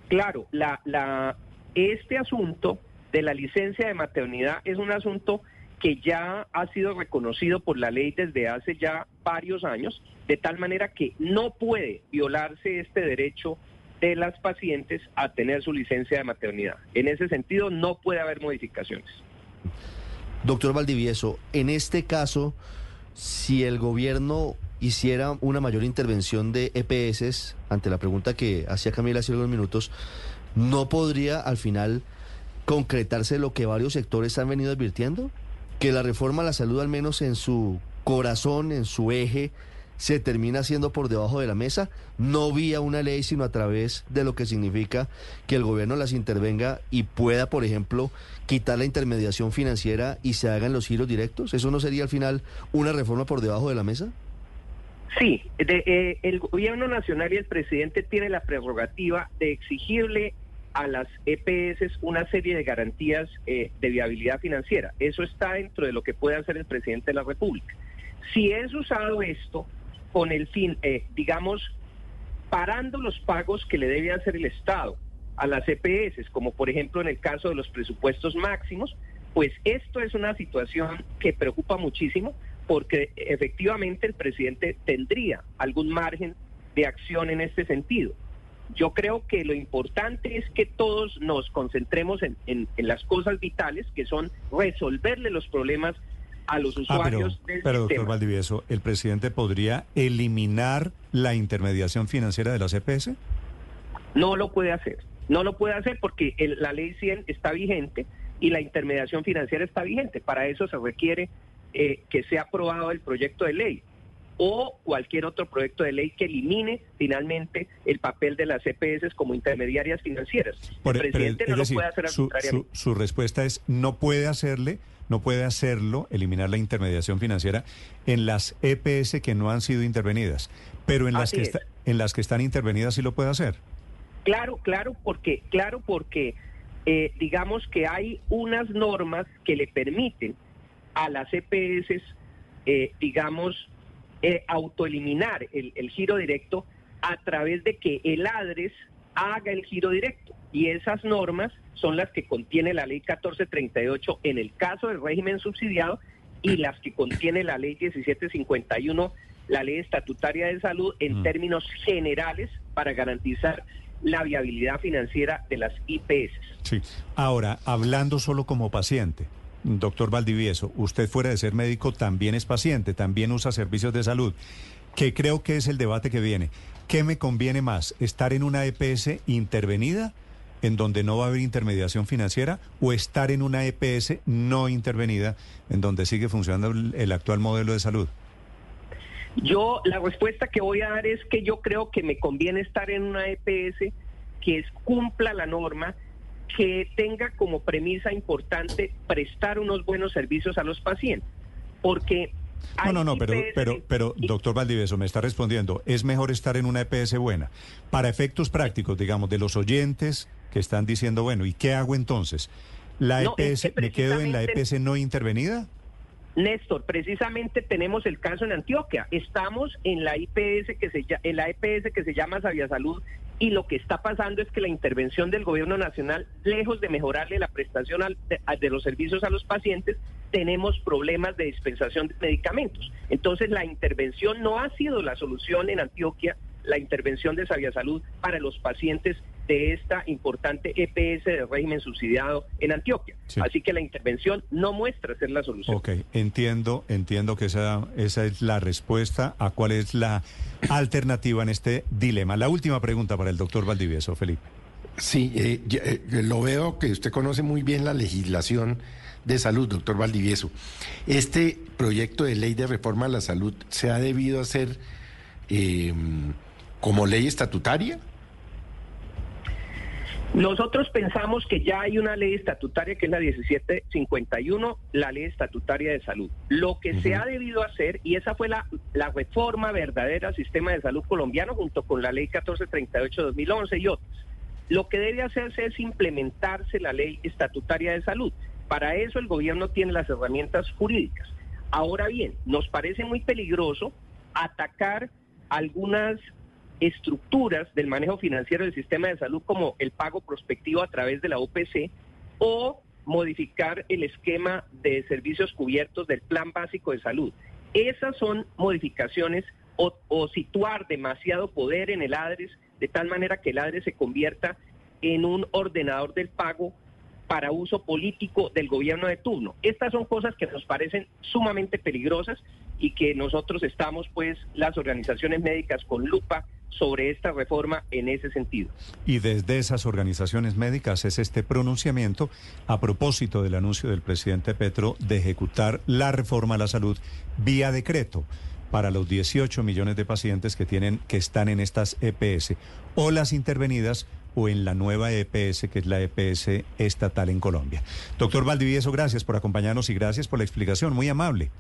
claro, la, la, este asunto de la licencia de maternidad es un asunto que ya ha sido reconocido por la ley desde hace ya varios años, de tal manera que no puede violarse este derecho de las pacientes a tener su licencia de maternidad. En ese sentido, no puede haber modificaciones. Doctor Valdivieso, en este caso, si el gobierno hiciera una mayor intervención de EPS, ante la pregunta que hacía Camila hace algunos minutos, ¿no podría al final concretarse lo que varios sectores han venido advirtiendo? Que la reforma a la salud, al menos en su corazón, en su eje, se termina haciendo por debajo de la mesa, no vía una ley, sino a través de lo que significa que el gobierno las intervenga y pueda, por ejemplo, quitar la intermediación financiera y se hagan los giros directos. ¿Eso no sería al final una reforma por debajo de la mesa? Sí, eh, el gobierno nacional y el presidente tienen la prerrogativa de exigirle a las EPS una serie de garantías eh, de viabilidad financiera. Eso está dentro de lo que puede hacer el presidente de la República. Si es usado esto con el fin, eh, digamos, parando los pagos que le debe hacer el Estado a las EPS, como por ejemplo en el caso de los presupuestos máximos, pues esto es una situación que preocupa muchísimo porque efectivamente el presidente tendría algún margen de acción en este sentido. Yo creo que lo importante es que todos nos concentremos en, en las cosas vitales, que son resolverle los problemas a los ah, usuarios pero, pero doctor Valdivieso, ¿el presidente podría eliminar la intermediación financiera de la CPS? No lo puede hacer. No lo puede hacer porque la ley 100 está vigente y la intermediación financiera está vigente. Para eso se requiere eh, que sea aprobado el proyecto de ley o cualquier otro proyecto de ley que elimine finalmente el papel de las CPS como intermediarias financieras. el presidente no lo puede hacer arbitrariamente. su respuesta es no puede hacerle no puede hacerlo, eliminar la intermediación financiera en las EPS que no han sido intervenidas, pero en las que en las que están intervenidas sí lo puede hacer. Claro, claro, porque claro porque eh, digamos que hay unas normas que le permiten a las EPS, eh, digamos, eh, autoeliminar el, el giro directo a través de que el ADRES haga el giro directo. Y esas normas son las que contiene la ley 1438 en el caso del régimen subsidiado y las que contiene la ley 1751, la ley estatutaria de salud en mm. términos generales para garantizar la viabilidad financiera de las IPS. Sí. Ahora, hablando solo como paciente, doctor Valdivieso, usted fuera de ser médico también es paciente, también usa servicios de salud, que creo que es el debate que viene. ¿Qué me conviene más, estar en una EPS intervenida? en donde no va a haber intermediación financiera o estar en una EPS no intervenida en donde sigue funcionando el, actual modelo de salud? Yo, la respuesta que voy a dar es que yo creo que me conviene estar en una EPS que cumpla la norma, que tenga como premisa importante prestar unos buenos servicios a los pacientes. Porque no, no, no, pero, pero, pero, doctor Valdivieso, me está respondiendo, es mejor estar en una EPS buena. Para efectos prácticos, digamos, de los oyentes que están diciendo, bueno, ¿y qué hago entonces? ¿La EPS, me quedo en la EPS no intervenida? Néstor, precisamente tenemos el caso en Antioquia. Estamos en la IPS que se en la EPS que se llama Sabia Salud y lo que está pasando es que la intervención del gobierno nacional, lejos de mejorarle la prestación de, de los servicios a los pacientes, tenemos problemas de dispensación de medicamentos. Entonces la intervención no ha sido la solución en Antioquia, la intervención de Sabia Salud para los pacientes de esta importante EPS de régimen subsidiado en Antioquia. Sí. Así que la intervención no muestra ser la solución. Ok, entiendo, entiendo que esa, esa es la respuesta a cuál es la alternativa en este dilema. La última pregunta para el doctor Valdivieso, Felipe. Sí, eh, eh, lo veo que usted conoce muy bien la legislación de salud, doctor Valdivieso. Este proyecto de ley de reforma a la salud se ha debido hacer eh, como ley estatutaria. Nosotros pensamos que ya hay una ley estatutaria que es la 1751, la ley estatutaria de salud. Lo que se ha debido hacer, y esa fue la, la reforma verdadera al sistema de salud colombiano junto con la ley 1438-2011 y otras, lo que debe hacerse es implementarse la ley estatutaria de salud. Para eso el gobierno tiene las herramientas jurídicas. Ahora bien, nos parece muy peligroso atacar algunas estructuras del manejo financiero del sistema de salud como el pago prospectivo a través de la OPC o modificar el esquema de servicios cubiertos del plan básico de salud. Esas son modificaciones o, o situar demasiado poder en el ADRES de tal manera que el ADRES se convierta en un ordenador del pago para uso político del gobierno de turno. Estas son cosas que nos parecen sumamente peligrosas y que nosotros estamos, pues, las organizaciones médicas con lupa sobre esta reforma en ese sentido. Y desde esas organizaciones médicas es este pronunciamiento a propósito del anuncio del presidente Petro de ejecutar la reforma a la salud vía decreto para los 18 millones de pacientes que tienen que están en estas EPS o las intervenidas o en la nueva EPS que es la EPS estatal en Colombia. Doctor Valdivieso, gracias por acompañarnos y gracias por la explicación, muy amable.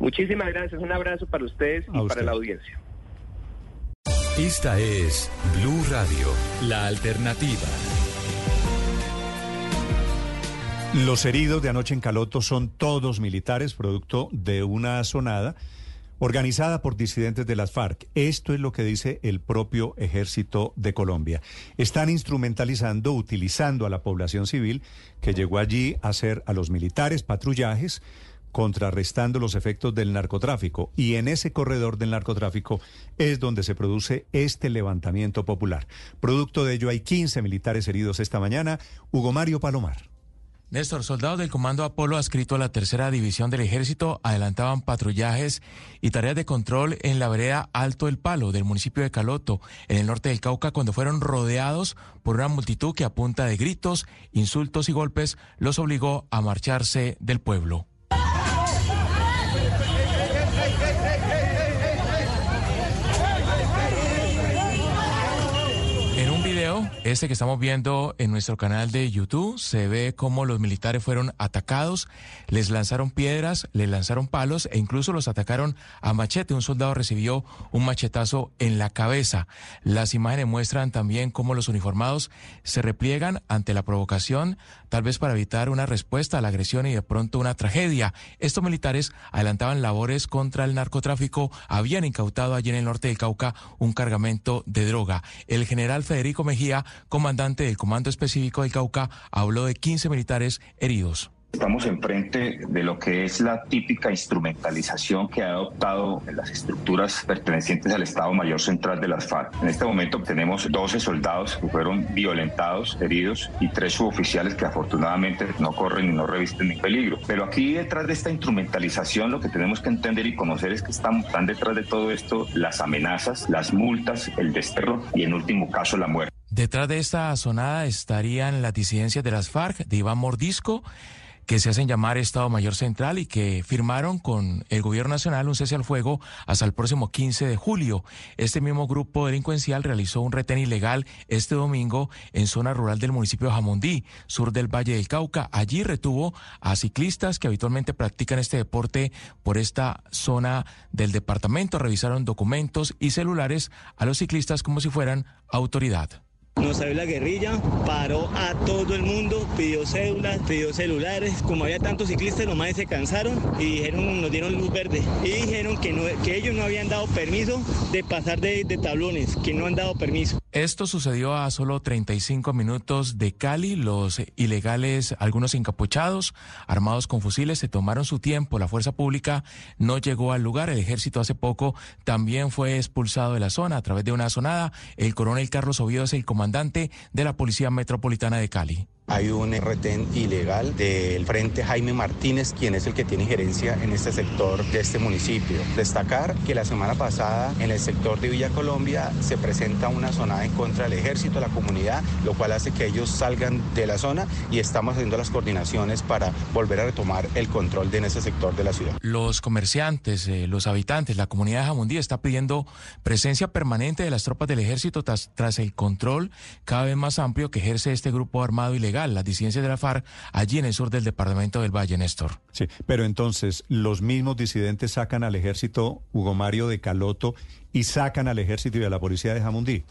Muchísimas gracias, un abrazo para ustedes y A usted. para la audiencia. Esta es Blue Radio, la alternativa. Los heridos de anoche en Caloto son todos militares, producto de una sonada organizada por disidentes de las FARC. Esto es lo que dice el propio ejército de Colombia. Están instrumentalizando, utilizando a la población civil que llegó allí a hacer a los militares patrullajes contrarrestando los efectos del narcotráfico. Y en ese corredor del narcotráfico es donde se produce este levantamiento popular. Producto de ello hay 15 militares heridos esta mañana. Hugo Mario Palomar. Néstor, soldados del Comando Apolo adscrito a la tercera división del ejército adelantaban patrullajes y tareas de control en la vereda Alto del Palo del municipio de Caloto, en el norte del Cauca, cuando fueron rodeados por una multitud que a punta de gritos, insultos y golpes los obligó a marcharse del pueblo. En un este que estamos viendo en nuestro canal de YouTube, se ve cómo los militares fueron atacados, les lanzaron piedras, les lanzaron palos e incluso los atacaron a machete. Un soldado recibió un machetazo en la cabeza. Las imágenes muestran también cómo los uniformados se repliegan ante la provocación, tal vez para evitar una respuesta a la agresión y de pronto una tragedia. Estos militares adelantaban labores contra el narcotráfico, habían incautado allí en el norte del Cauca un cargamento de droga. El general Federico Mejía, comandante del Comando Específico del Cauca, habló de 15 militares heridos. Estamos enfrente de lo que es la típica instrumentalización que ha adoptado las estructuras pertenecientes al Estado Mayor Central de las FARC. En este momento tenemos 12 soldados que fueron violentados, heridos y tres suboficiales que afortunadamente no corren y no revisten ningún peligro. Pero aquí detrás de esta instrumentalización lo que tenemos que entender y conocer es que están, están detrás de todo esto las amenazas, las multas, el desterro y en último caso la muerte. Detrás de esta sonada estarían las disidencias de las FARC, de Iván Mordisco, que se hacen llamar Estado Mayor Central y que firmaron con el Gobierno Nacional un cese al fuego hasta el próximo 15 de julio. Este mismo grupo delincuencial realizó un retén ilegal este domingo en zona rural del municipio de Jamundí, sur del Valle del Cauca. Allí retuvo a ciclistas que habitualmente practican este deporte por esta zona del departamento. Revisaron documentos y celulares a los ciclistas como si fueran autoridad. Nos salió la guerrilla, paró a todo el mundo, pidió cédulas, pidió celulares. Como había tantos ciclistas, los más se cansaron y dijeron, nos dieron luz verde. Y dijeron que, que ellos no habían dado permiso de pasar de, de tablones, que no han dado permiso. Esto sucedió a solo 35 minutos de Cali. Los ilegales, algunos encapuchados, armados con fusiles, se tomaron su tiempo. La fuerza pública no llegó al lugar. El ejército hace poco también fue expulsado de la zona a través de una sonada. El coronel Carlos Oviedo es el comandante de la Policía Metropolitana de Cali. Hay un retén ilegal del Frente Jaime Martínez, quien es el que tiene injerencia en este sector de este municipio. Destacar que la semana pasada en el sector de Villa Colombia se presenta una zonada en contra del ejército, la comunidad, lo cual hace que ellos salgan de la zona y estamos haciendo las coordinaciones para volver a retomar el control de en ese sector de la ciudad. Los comerciantes, eh, los habitantes, la comunidad de Jamundí está pidiendo presencia permanente de las tropas del ejército tras, el control cada vez más amplio que ejerce este grupo armado ilegal las disidencias de la FARC, allí en el sur del departamento del Valle, Néstor. Sí, pero entonces los mismos disidentes sacan al ejército Hugo Mario de Caloto y sacan al ejército y a la policía de Jamundí.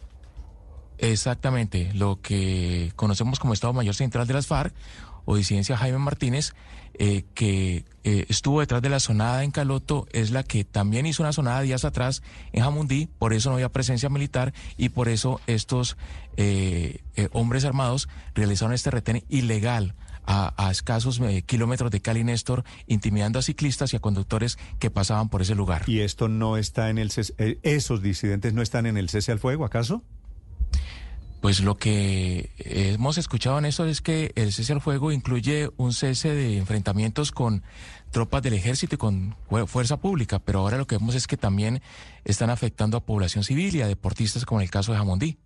Exactamente, lo que conocemos como Estado Mayor Central de las FARC o disidencia Jaime Martínez, eh, que eh, estuvo detrás de la sonada en Caloto, es la que también hizo una sonada días atrás en Jamundí, por eso no había presencia militar y por eso estos eh, hombres armados realizaron este retén ilegal. A, escasos kilómetros de Cali Néstor, intimidando a ciclistas y a conductores que pasaban por ese lugar. ¿Y esto no está en el esos disidentes no están en el cese al fuego, acaso? Pues lo que hemos escuchado en eso es que el cese al fuego incluye un cese de enfrentamientos con tropas del ejército y con fuerza pública, pero ahora lo que vemos es que también están afectando a población civil y a deportistas como en el caso de Jamondí.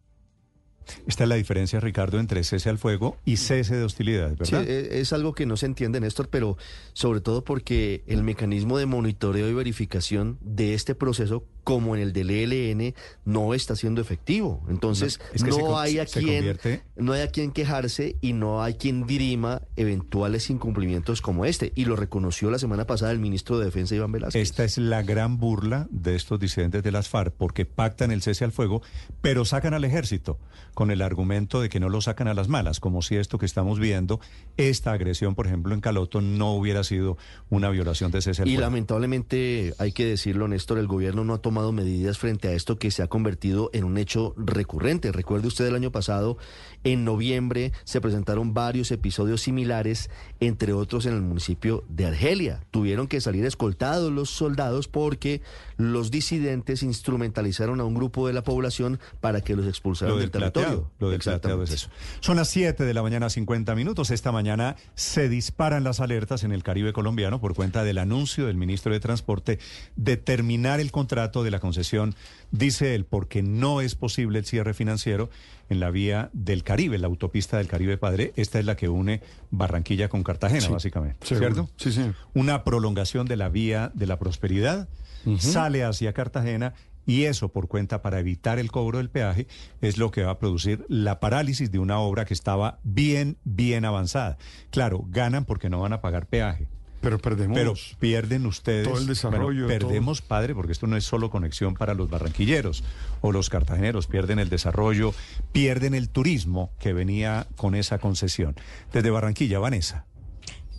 Esta es la diferencia, Ricardo, entre cese al fuego y cese de hostilidades, ¿verdad? Sí, e, es algo que no se entiende, Néstor, pero sobre todo porque el mecanismo de monitoreo y verificación de este proceso, como en el del ELN, no está siendo efectivo. Entonces, no, hay a quien, no hay a quien quejarse y no hay quien dirima eventuales incumplimientos como este. Y lo reconoció la semana pasada el ministro de Defensa, Iván Velázquez. Esta es la gran burla de estos disidentes de las FARC, porque pactan el cese al fuego, pero sacan al ejército con el argumento de que no lo sacan a las malas, como si esto que estamos viendo, esta agresión, por ejemplo, en Caloto, no hubiera sido una violación de cese al Y lamentablemente, hay que decirlo, Néstor, el gobierno no ha tomado medidas frente a esto que se ha convertido en un hecho recurrente. Recuerde usted el año pasado, en noviembre, se presentaron varios episodios similares, entre otros en el municipio de Argelia. Tuvieron que salir escoltados los soldados porque los disidentes instrumentalizaron a un grupo de la población para que los expulsaran del, territorio. Lo del plateado es eso. Son las 7 de la mañana, 50 minutos. Esta mañana se disparan las alertas en el Caribe colombiano por cuenta del anuncio del ministro de Transporte de terminar el contrato de la concesión, dice él, porque no es posible el cierre financiero en la vía del Caribe, la autopista del Caribe Padre. Esta es la que une Barranquilla con Cartagena, básicamente. ¿Cierto? Sí, sí. Una prolongación de la vía de la prosperidad sale hacia Cartagena y eso por cuenta para evitar el cobro del peaje es lo que va a producir la parálisis de una obra que estaba bien, bien avanzada. Claro, ganan porque no van a pagar peaje. Pero perdemos. Pero pierden ustedes. Todo el desarrollo. perdemos, padre, porque esto no es solo conexión para los barranquilleros o los cartageneros. Pierden el desarrollo, pierden el turismo que venía con esa concesión. Desde Barranquilla, Vanessa.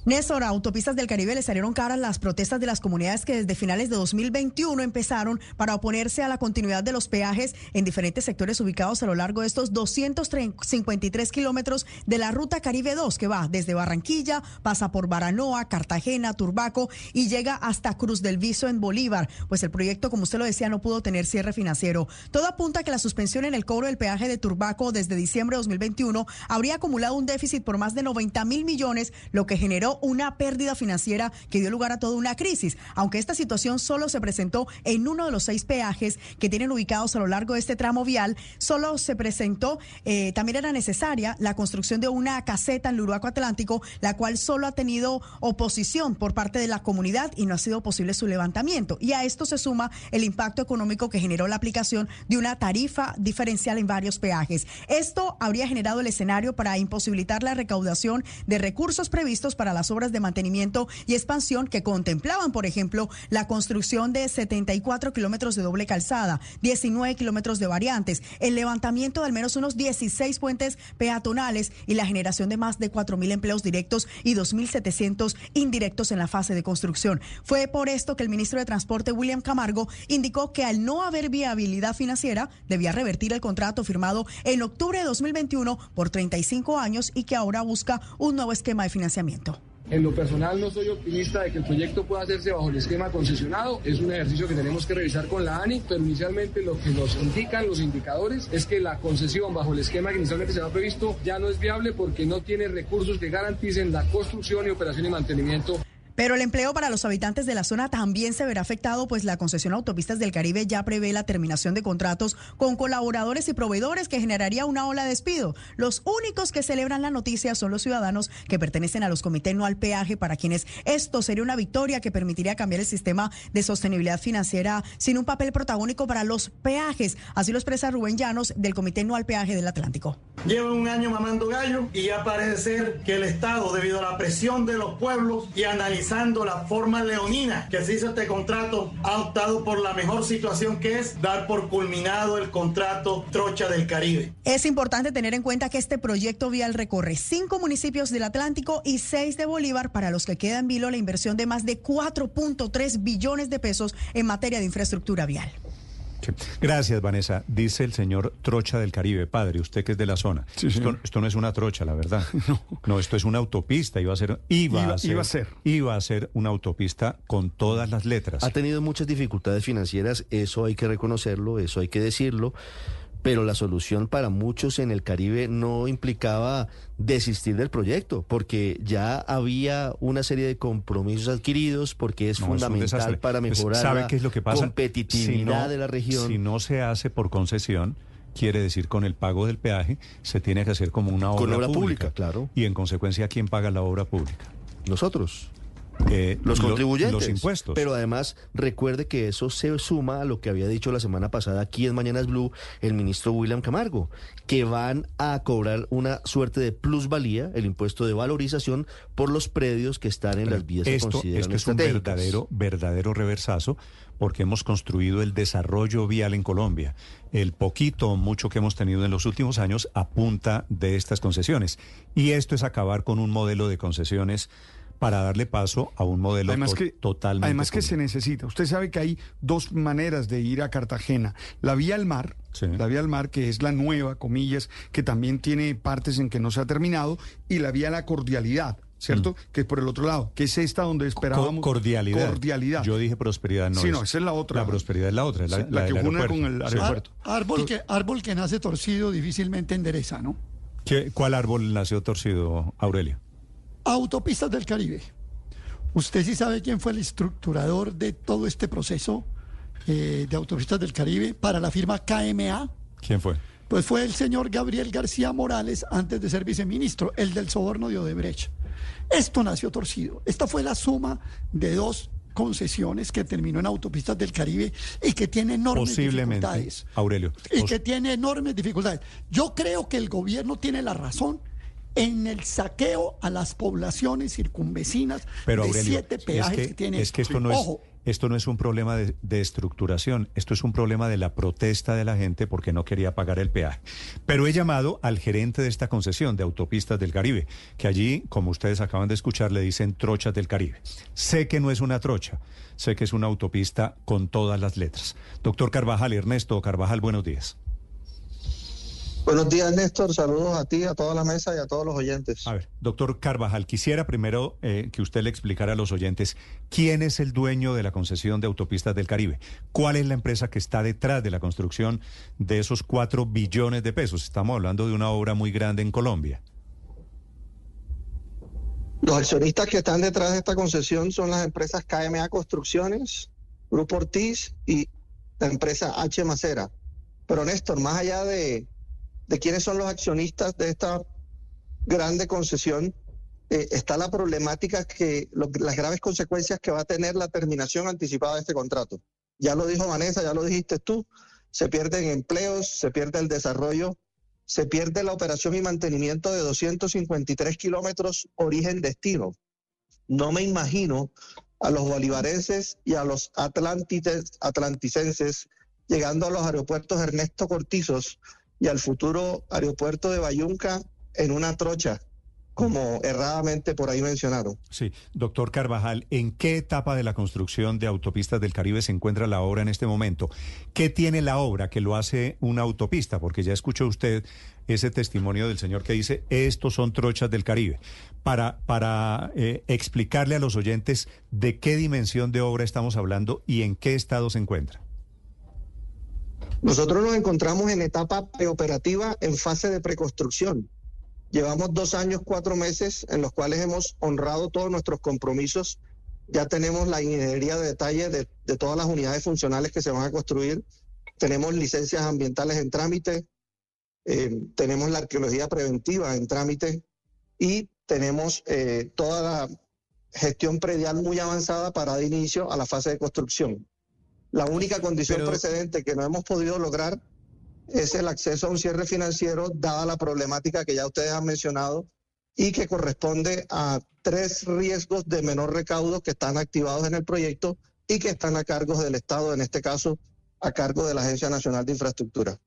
Néstor, autopistas del Caribe le salieron caras las protestas de las comunidades que desde finales de 2021 empezaron para oponerse a la continuidad de los peajes en diferentes sectores ubicados a lo largo de estos 253 kilómetros de la ruta Caribe 2 que va desde Barranquilla, pasa por Baranoa, Cartagena, Turbaco y llega hasta Cruz del Viso en Bolívar. Pues el proyecto, como usted lo decía, no pudo tener cierre financiero. Todo apunta a que la suspensión en el cobro del peaje de Turbaco desde diciembre de 2021 habría acumulado un déficit por más de 90 mil millones, lo que generó una pérdida financiera que dio lugar a toda una crisis. Aunque esta situación solo se presentó en uno de los seis peajes que tienen ubicados a lo largo de este tramo vial, solo se presentó, eh, también era necesaria la construcción de una caseta en el Uruguaco Atlántico, la cual solo ha tenido oposición por parte de la comunidad y no ha sido posible su levantamiento. Y a esto se suma el impacto económico que generó la aplicación de una tarifa diferencial en varios peajes. Esto habría generado el escenario para imposibilitar la recaudación de recursos previstos para la las obras de mantenimiento y expansión que contemplaban, por ejemplo, la construcción de 74 kilómetros de doble calzada, 19 kilómetros de variantes, el levantamiento de al menos unos 16 puentes peatonales y la generación de más de 4 mil empleos directos y 2.700 indirectos en la fase de construcción. Fue por esto que el ministro de Transporte, William Camargo, indicó que al no haber viabilidad financiera, debía revertir el contrato firmado en octubre de 2021 por 35 años y que ahora busca un nuevo esquema de financiamiento. En lo personal no soy optimista de que el proyecto pueda hacerse bajo el esquema concesionado. Es un ejercicio que tenemos que revisar con la ANI, pero inicialmente lo que nos indican los indicadores es que la concesión bajo el esquema que inicialmente se había previsto ya no es viable porque no tiene recursos que garanticen la construcción y operación y mantenimiento pero el empleo para los habitantes de la zona también se verá afectado, pues la concesión Autopistas del Caribe ya prevé la terminación de contratos con colaboradores y proveedores que generaría una ola de despido. Los únicos que celebran la noticia son los ciudadanos que pertenecen a los comités no al peaje, para quienes esto sería una victoria que permitiría cambiar el sistema de sostenibilidad financiera sin un papel protagónico para los peajes. Así lo expresa Rubén Llanos del Comité No al Peaje del Atlántico. Lleva un año mamando gallo y ya parece ser que el Estado, debido a la presión de los pueblos y analizar la forma leonina que se hizo este contrato, ha optado por la mejor situación que es dar por culminado el contrato Trocha del Caribe. Es importante tener en cuenta que este proyecto vial recorre cinco municipios del Atlántico y seis de Bolívar, para los que queda en vilo la inversión de más de 4.3 billones de pesos en materia de infraestructura vial. Gracias, Vanessa. Dice el señor Trocha del Caribe, padre, usted que es de la zona. esto, no es una trocha, la verdad. no. esto es una autopista. Iba a ser, iba, a ser, iba a ser, iba a ser una autopista con todas las letras. Ha tenido muchas dificultades financieras, eso hay que reconocerlo, eso hay que decirlo pero la solución para muchos en el Caribe no implicaba desistir del proyecto, porque ya había una serie de compromisos adquiridos, porque es fundamental para pues, mejorar la es lo que pasa? competitividad de la región. Si no se hace por concesión, quiere decir con el pago del peaje, se tiene que hacer como una obra, pública, claro. Y en consecuencia, ¿quién paga la obra pública? Nosotros. Eh, los contribuyentes. Los impuestos. Pero además, recuerde que eso se suma a lo que había dicho la semana pasada aquí en Mañanas Blue el ministro William Camargo, que van a cobrar una suerte de plusvalía, el impuesto de valorización, por los predios que están en las vías esto, que esto es un verdadero, verdadero reversazo porque hemos construido el desarrollo vial en Colombia. El poquito o mucho que hemos tenido en los últimos años apunta de estas concesiones. Y esto es acabar con un modelo de concesiones para darle paso a un modelo además que, totalmente. Además que se necesita. Usted sabe que hay dos maneras de ir a Cartagena. La vía al mar, la vía al mar, que es la nueva, comillas, que también tiene partes en que no se ha terminado, y la vía a la cordialidad. ¿cierto? Mm. Que es por el otro lado, que es esta donde esperábamos. cordialidad. Cordialidad. Yo dije prosperidad, no. Sí, no, esa es la otra. La prosperidad es la otra, la, que une con el aeropuerto. árbol, que, árbol que nace torcido difícilmente endereza, ¿no? ¿Qué, ¿Cuál árbol nació torcido, Aurelio? Autopistas del Caribe. ¿Usted sí sabe quién fue el estructurador de todo este proceso eh, de Autopistas del Caribe para la firma KMA? ¿Quién fue? Pues fue el señor Gabriel García Morales antes de ser viceministro, el del soborno de Odebrecht. Esto nació torcido. Esta fue la suma de dos concesiones que terminó en Autopistas del Caribe y que tiene enormes Posiblemente, dificultades. Aurelio. Y que tiene enormes dificultades. Yo creo que el gobierno tiene la razón en el saqueo a las poblaciones circunvecinas Pero, de siete peajes que. Es que esto no es, esto no es un problema de, estructuración, esto es un problema de la protesta de la gente porque no quería pagar el peaje. Pero he llamado al gerente de esta concesión de autopistas del Caribe, que allí, como ustedes acaban de escuchar, le dicen trochas del Caribe. Sé que no es una trocha, sé que es una autopista con todas las letras. Doctor Carvajal, Ernesto Carvajal, buenos días. Buenos días, Néstor. Saludos a ti, a toda la mesa y a todos los oyentes. A ver, doctor Carvajal, quisiera primero eh, que usted le explicara a los oyentes quién es el dueño de la concesión de autopistas del Caribe. ¿Cuál es la empresa que está detrás de la construcción de esos cuatro billones de pesos? Estamos hablando de una obra muy grande en Colombia. Los accionistas que están detrás de esta concesión son las empresas KMA Construcciones, Grupo Ortiz y la empresa H. Macera. Pero Néstor, más allá de de quiénes son los accionistas de esta grande concesión, eh, está la problemática que las graves consecuencias que va a tener la terminación anticipada de este contrato. Ya lo dijo Vanessa, ya lo dijiste tú, se pierden empleos, se pierde el desarrollo, se pierde la operación y mantenimiento de 253 kilómetros origen-destino. no me imagino a los bolivarenses y a los atlantites, atlanticenses llegando a los aeropuertos Ernesto Cortizos y al futuro aeropuerto de Bayunca en una trocha como erradamente por ahí mencionaron. Sí, doctor Carvajal, ¿en qué etapa de la construcción de autopistas del Caribe se encuentra la obra en este momento? ¿Qué tiene la obra que lo hace una autopista? Porque ya escuchó usted ese testimonio del señor que dice, estos son trochas del Caribe. Para, para eh, explicarle a los oyentes de qué dimensión de obra estamos hablando y en qué estado se encuentra. Nosotros nos encontramos en etapa preoperativa en fase de preconstrucción. Llevamos dos años, cuatro meses en los cuales hemos honrado todos nuestros compromisos. Ya tenemos la ingeniería de detalle de, todas las unidades funcionales que se van a construir. Tenemos licencias ambientales en trámite. Eh, tenemos la arqueología preventiva en trámite. Y tenemos eh, toda la gestión predial muy avanzada para dar inicio a la fase de construcción. La única condición precedente que no hemos podido lograr es el acceso a un cierre financiero, dada la problemática que ya ustedes han mencionado, y que corresponde a tres riesgos de menor recaudo que están activados en el proyecto y que están a cargo del Estado, en este caso a cargo de la Agencia Nacional de Infraestructura.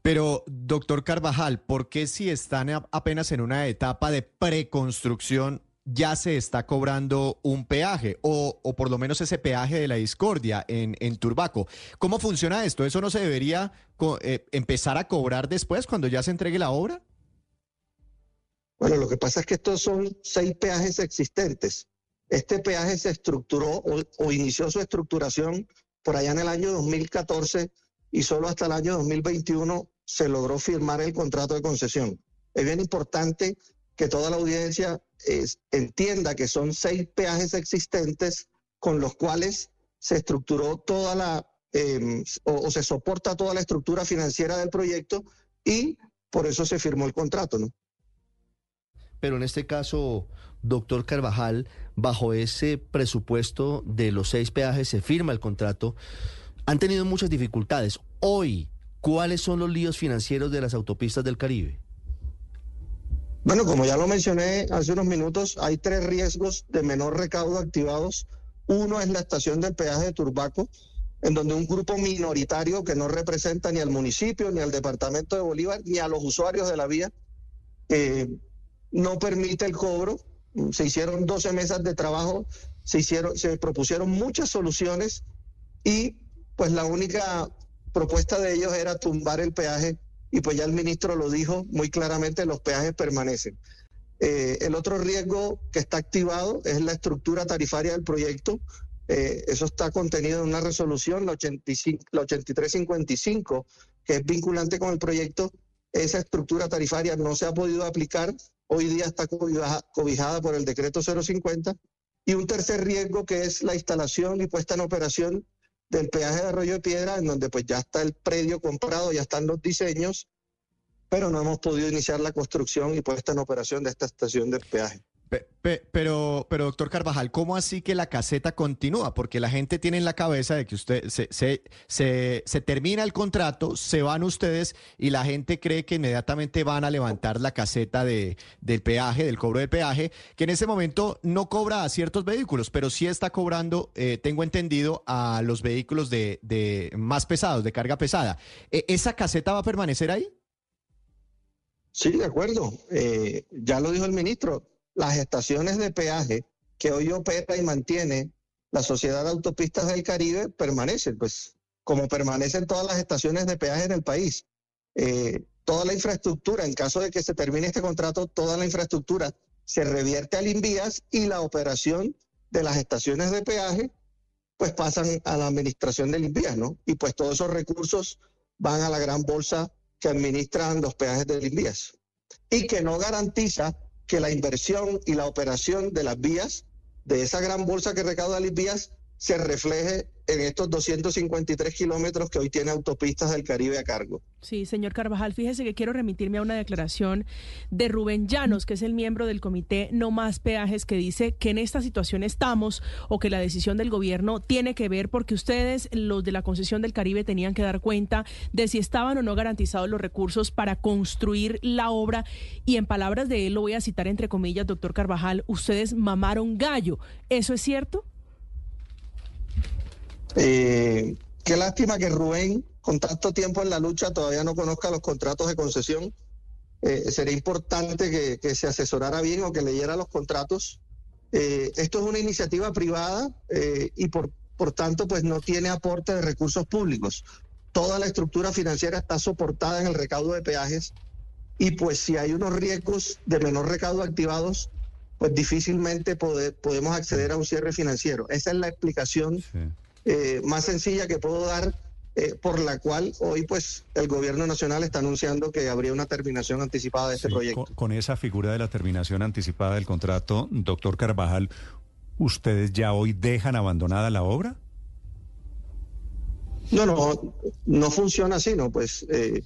Pero, doctor Carvajal, ¿por qué si están apenas en una etapa de preconstrucción ya se está cobrando un peaje o, por lo menos ese peaje de la discordia en, en Turbaco. ¿Cómo funciona esto? ¿Eso no se debería eh, empezar a cobrar después cuando ya se entregue la obra? Bueno, lo que pasa es que estos son seis peajes existentes. Este peaje se estructuró o, o inició su estructuración por allá en el año 2014 y solo hasta el año 2021 se logró firmar el contrato de concesión. Es bien importante que toda la audiencia entienda que son seis peajes existentes con los cuales se estructuró toda la, em, o, se soporta toda la estructura financiera del proyecto y por eso se firmó el contrato, ¿no? Pero en este caso, doctor Carvajal, bajo ese presupuesto de los seis peajes se firma el contrato. Han tenido muchas dificultades. Hoy, ¿cuáles son los líos financieros de las autopistas del Caribe? Bueno, como ya lo mencioné hace unos minutos, hay tres riesgos de menor recaudo activados. Uno es la estación del peaje de Turbaco, en donde un grupo minoritario que no representa ni al municipio, ni al departamento de Bolívar, ni a los usuarios de la vía, eh, no permite el cobro. Se hicieron 12 mesas de trabajo, se, hicieron, se propusieron muchas soluciones y pues la única propuesta de ellos era tumbar el peaje y pues ya el ministro lo dijo muy claramente, los peajes permanecen. Eh, el otro riesgo que está activado es la estructura tarifaria del proyecto. Eh, eso está contenido en una resolución, la, 85, la 8355, que es vinculante con el proyecto. Esa estructura tarifaria no se ha podido aplicar. Hoy día está cobijada por el decreto 050. Y un tercer riesgo que es la instalación y puesta en operación del peaje de Arroyo Piedra, en donde pues ya está el predio comprado, ya están los diseños, pero no hemos podido iniciar la construcción y puesta en operación de esta estación de peaje pero, pero, doctor Carvajal, ¿cómo así que la caseta continúa? Porque la gente tiene en la cabeza de que usted se, se, se, termina el contrato, se van ustedes y la gente cree que inmediatamente van a levantar la caseta de, del peaje, del cobro del peaje, que en ese momento no cobra a ciertos vehículos, pero sí está cobrando, eh, tengo entendido, a los vehículos de, de más pesados, de carga pesada. ¿E, ¿Esa caseta va a permanecer ahí? Sí, de acuerdo. Eh, ya lo dijo el ministro las estaciones de peaje que hoy opera y mantiene la Sociedad de Autopistas del Caribe permanecen, pues como permanecen todas las estaciones de peaje en el país. Eh, toda la infraestructura, en caso de que se termine este contrato, toda la infraestructura se revierte al Invías y la operación de las estaciones de peaje pues pasan a la administración del Invías, ¿no? Y pues todos esos recursos van a la gran bolsa que administran los peajes del Invías y que no garantiza que la inversión y la operación de las vías, de esa gran bolsa que recauda las vías, se refleje en estos 253 kilómetros que hoy tiene autopistas del Caribe a cargo. Sí, señor Carvajal, fíjese que quiero remitirme a una declaración de Rubén Llanos, que es el miembro del comité No Más Peajes, que dice que en esta situación estamos o que la decisión del gobierno tiene que ver porque ustedes, los de la concesión del Caribe, tenían que dar cuenta de si estaban o no garantizados los recursos para construir la obra. Y en palabras de él, lo voy a citar entre comillas, doctor Carvajal, ustedes mamaron gallo. ¿Eso es cierto? Eh, qué lástima que Rubén, con tanto tiempo en la lucha, todavía no conozca los contratos de concesión. Eh, sería importante que, se asesorara bien o que leyera los contratos. Eh, esto es una iniciativa privada eh, y por, por tanto pues no tiene aporte de recursos públicos. Toda la estructura financiera está soportada en el recaudo de peajes y pues si hay unos riesgos de menor recaudo activados, pues difícilmente podemos acceder a un cierre financiero. Esa es la explicación eh, más sencilla que puedo dar, eh, por la cual hoy pues el gobierno nacional está anunciando que habría una terminación anticipada de este proyecto. Con, con, esa figura de la terminación anticipada del contrato, doctor Carvajal, ¿ustedes ya hoy dejan abandonada la obra? No, no, no funciona así, ¿no? Pues eh,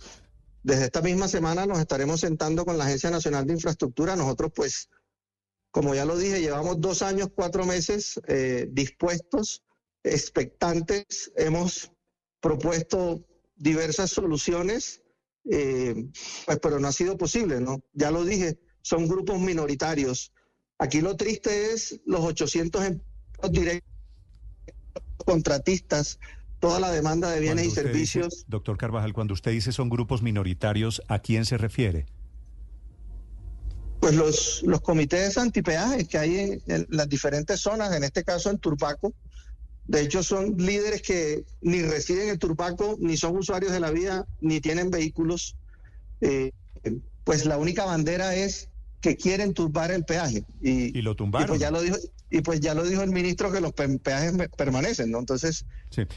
desde esta misma semana nos estaremos sentando con la Agencia Nacional de Infraestructura. Nosotros, pues, como ya lo dije, llevamos dos años, cuatro meses eh, dispuestos expectantes, hemos propuesto diversas soluciones, eh, pues, pero no ha sido posible, ¿no? Ya lo dije, son grupos minoritarios. Aquí lo triste es los 800 directos contratistas, toda la demanda de bienes y servicios. doctor Carvajal, cuando usted dice son grupos minoritarios, ¿a quién se refiere? Pues los, los comités antipeajes que hay en las diferentes zonas, en este caso en Turbaco, de hecho, son líderes que ni residen en Turbaco, ni son usuarios de la vía, ni tienen vehículos. Eh, pues la única bandera es que quieren turbar el peaje. Y, lo tumbaron. Y pues ya lo dijo, y pues ya lo dijo el ministro que los peajes permanecen, ¿no? Entonces,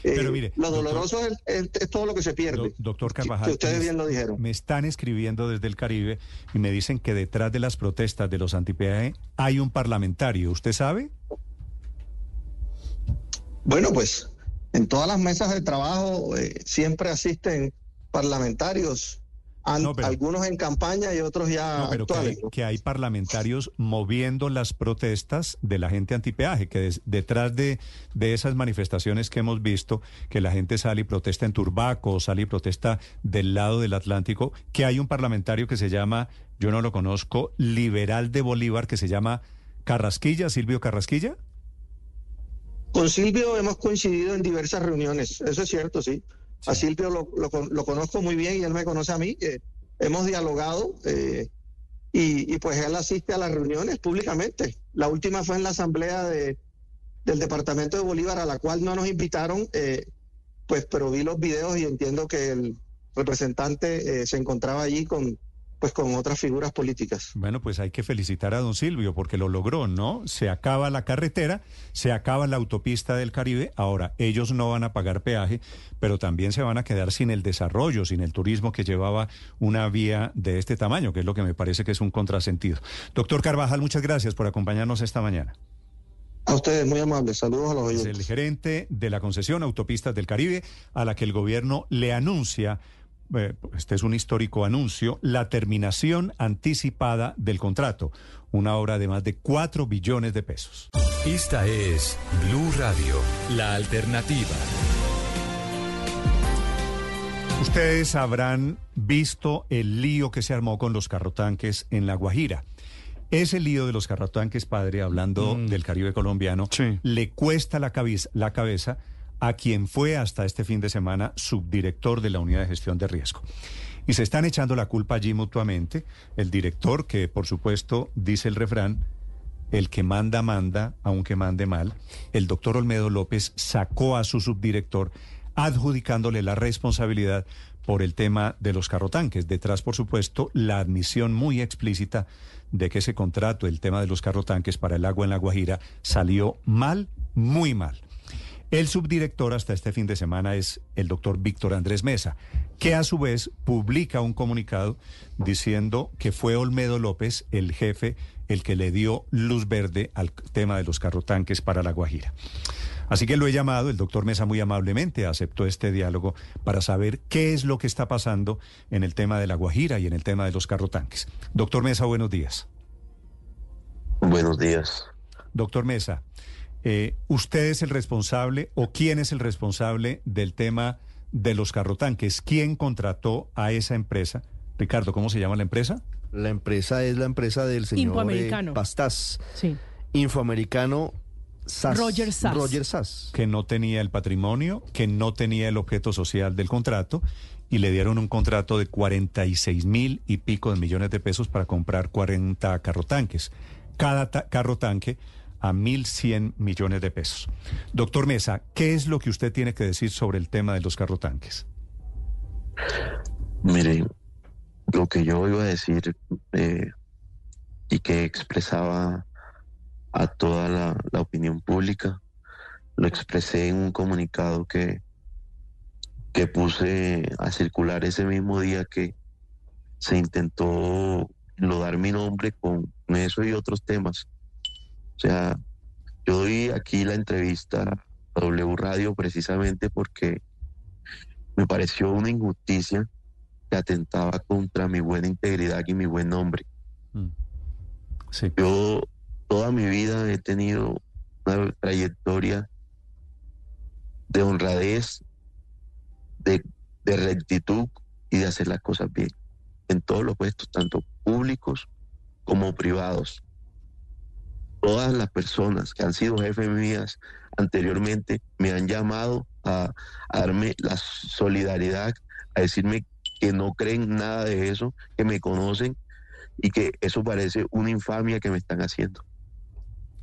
pero mire, lo doloroso es, todo lo que se pierde. doctor Carvajal, ustedes bien lo dijeron. Me están escribiendo desde el Caribe y me dicen que detrás de las protestas de los antipeaje hay un parlamentario. ¿Usted sabe? Bueno, pues en todas las mesas de trabajo eh, siempre asisten parlamentarios, algunos en campaña y otros ya no, pero Que, hay, parlamentarios moviendo las protestas de la gente antipeaje, que detrás de, de, esas manifestaciones que hemos visto, que la gente sale y protesta en Turbaco, sale y protesta del lado del Atlántico, que hay un parlamentario que se llama, yo no lo conozco, liberal de Bolívar, que se llama Carrasquilla, Silvio Carrasquilla. Con Silvio hemos coincidido en diversas reuniones, eso es cierto, sí. A Silvio lo, conozco muy bien y él me conoce a mí. hemos dialogado eh, y, pues él asiste a las reuniones públicamente. La última fue en la asamblea de, del departamento de Bolívar, a la cual no nos invitaron, eh, pues pero vi los videos y entiendo que el representante eh, se encontraba allí con, pues con otras figuras políticas. Bueno, pues hay que felicitar a don Silvio porque lo logró, ¿no? Se acaba la carretera, se acaba la autopista del Caribe, ahora ellos no van a pagar peaje, pero también se van a quedar sin el desarrollo, sin el turismo que llevaba una vía de este tamaño, que es lo que me parece que es un contrasentido. Doctor Carvajal, muchas gracias por acompañarnos esta mañana. A ustedes, muy amables. Saludos a los oyentes. Es el gerente de la concesión Autopistas del Caribe, a la que el gobierno le anuncia eh, este es un histórico anuncio, la terminación anticipada del contrato, una obra de más de 4 billones de pesos. Esta es Blue Radio, la alternativa. Ustedes habrán visto el lío que se armó con los carrotanques en La Guajira. Ese lío de los carrotanques, padre, hablando mm. del Caribe colombiano, le cuesta la cabeza, la cabeza a quien fue hasta este fin de semana subdirector de la unidad de gestión de riesgo. Y se están echando la culpa allí mutuamente. El director, que por supuesto dice el refrán, el que manda, manda, aunque mande mal. El doctor Olmedo López sacó a su subdirector adjudicándole la responsabilidad por el tema de los carrotanques. Detrás, por supuesto, la admisión muy explícita de que ese contrato, el tema de los carrotanques para el agua en la Guajira, salió mal, muy mal. El subdirector hasta este fin de semana es el doctor Víctor Andrés Mesa, que a su vez publica un comunicado diciendo que fue Olmedo López, el jefe, el que le dio luz verde al tema de los carrotanques para La Guajira. Así que lo he llamado, el doctor Mesa muy amablemente aceptó este diálogo para saber qué es lo que está pasando en el tema de la Guajira y en el tema de los carrotanques. Doctor Mesa, buenos días. Buenos días. Doctor Mesa, eh, ¿usted es el responsable o quién es el responsable del tema de los carrotanques? ¿Quién contrató a esa empresa? Ricardo, ¿cómo se llama la empresa? La empresa es la empresa del señor Infoamericano. eh, Pastas. Sí. Infoamericano SAS. Roger Sass. Roger Sass. Que no tenía el patrimonio, que no tenía el objeto social del contrato y le dieron un contrato de 46 mil y pico de millones de pesos para comprar 40 carrotanques. Cada ta- carro tanque a 1.100 millones de pesos. Doctor Mesa, ¿qué es lo que usted tiene que decir sobre el tema de los carrotanques? Mire, lo que yo iba a decir eh, y que expresaba a toda la, la opinión pública, lo expresé en un comunicado que, que puse a circular ese mismo día que se intentó enlodar mi nombre con eso y otros temas. O sea, yo doy aquí la entrevista a W Radio precisamente porque me pareció una injusticia que atentaba contra mi buena integridad y mi buen nombre. Sí. Yo toda mi vida he tenido una trayectoria de honradez, de, de rectitud y de hacer las cosas bien en todos los puestos, tanto públicos como privados. Todas las personas que han sido jefes mías anteriormente me han llamado a, a darme la solidaridad, a decirme que no creen nada de eso, que me conocen y que eso parece una infamia que me están haciendo.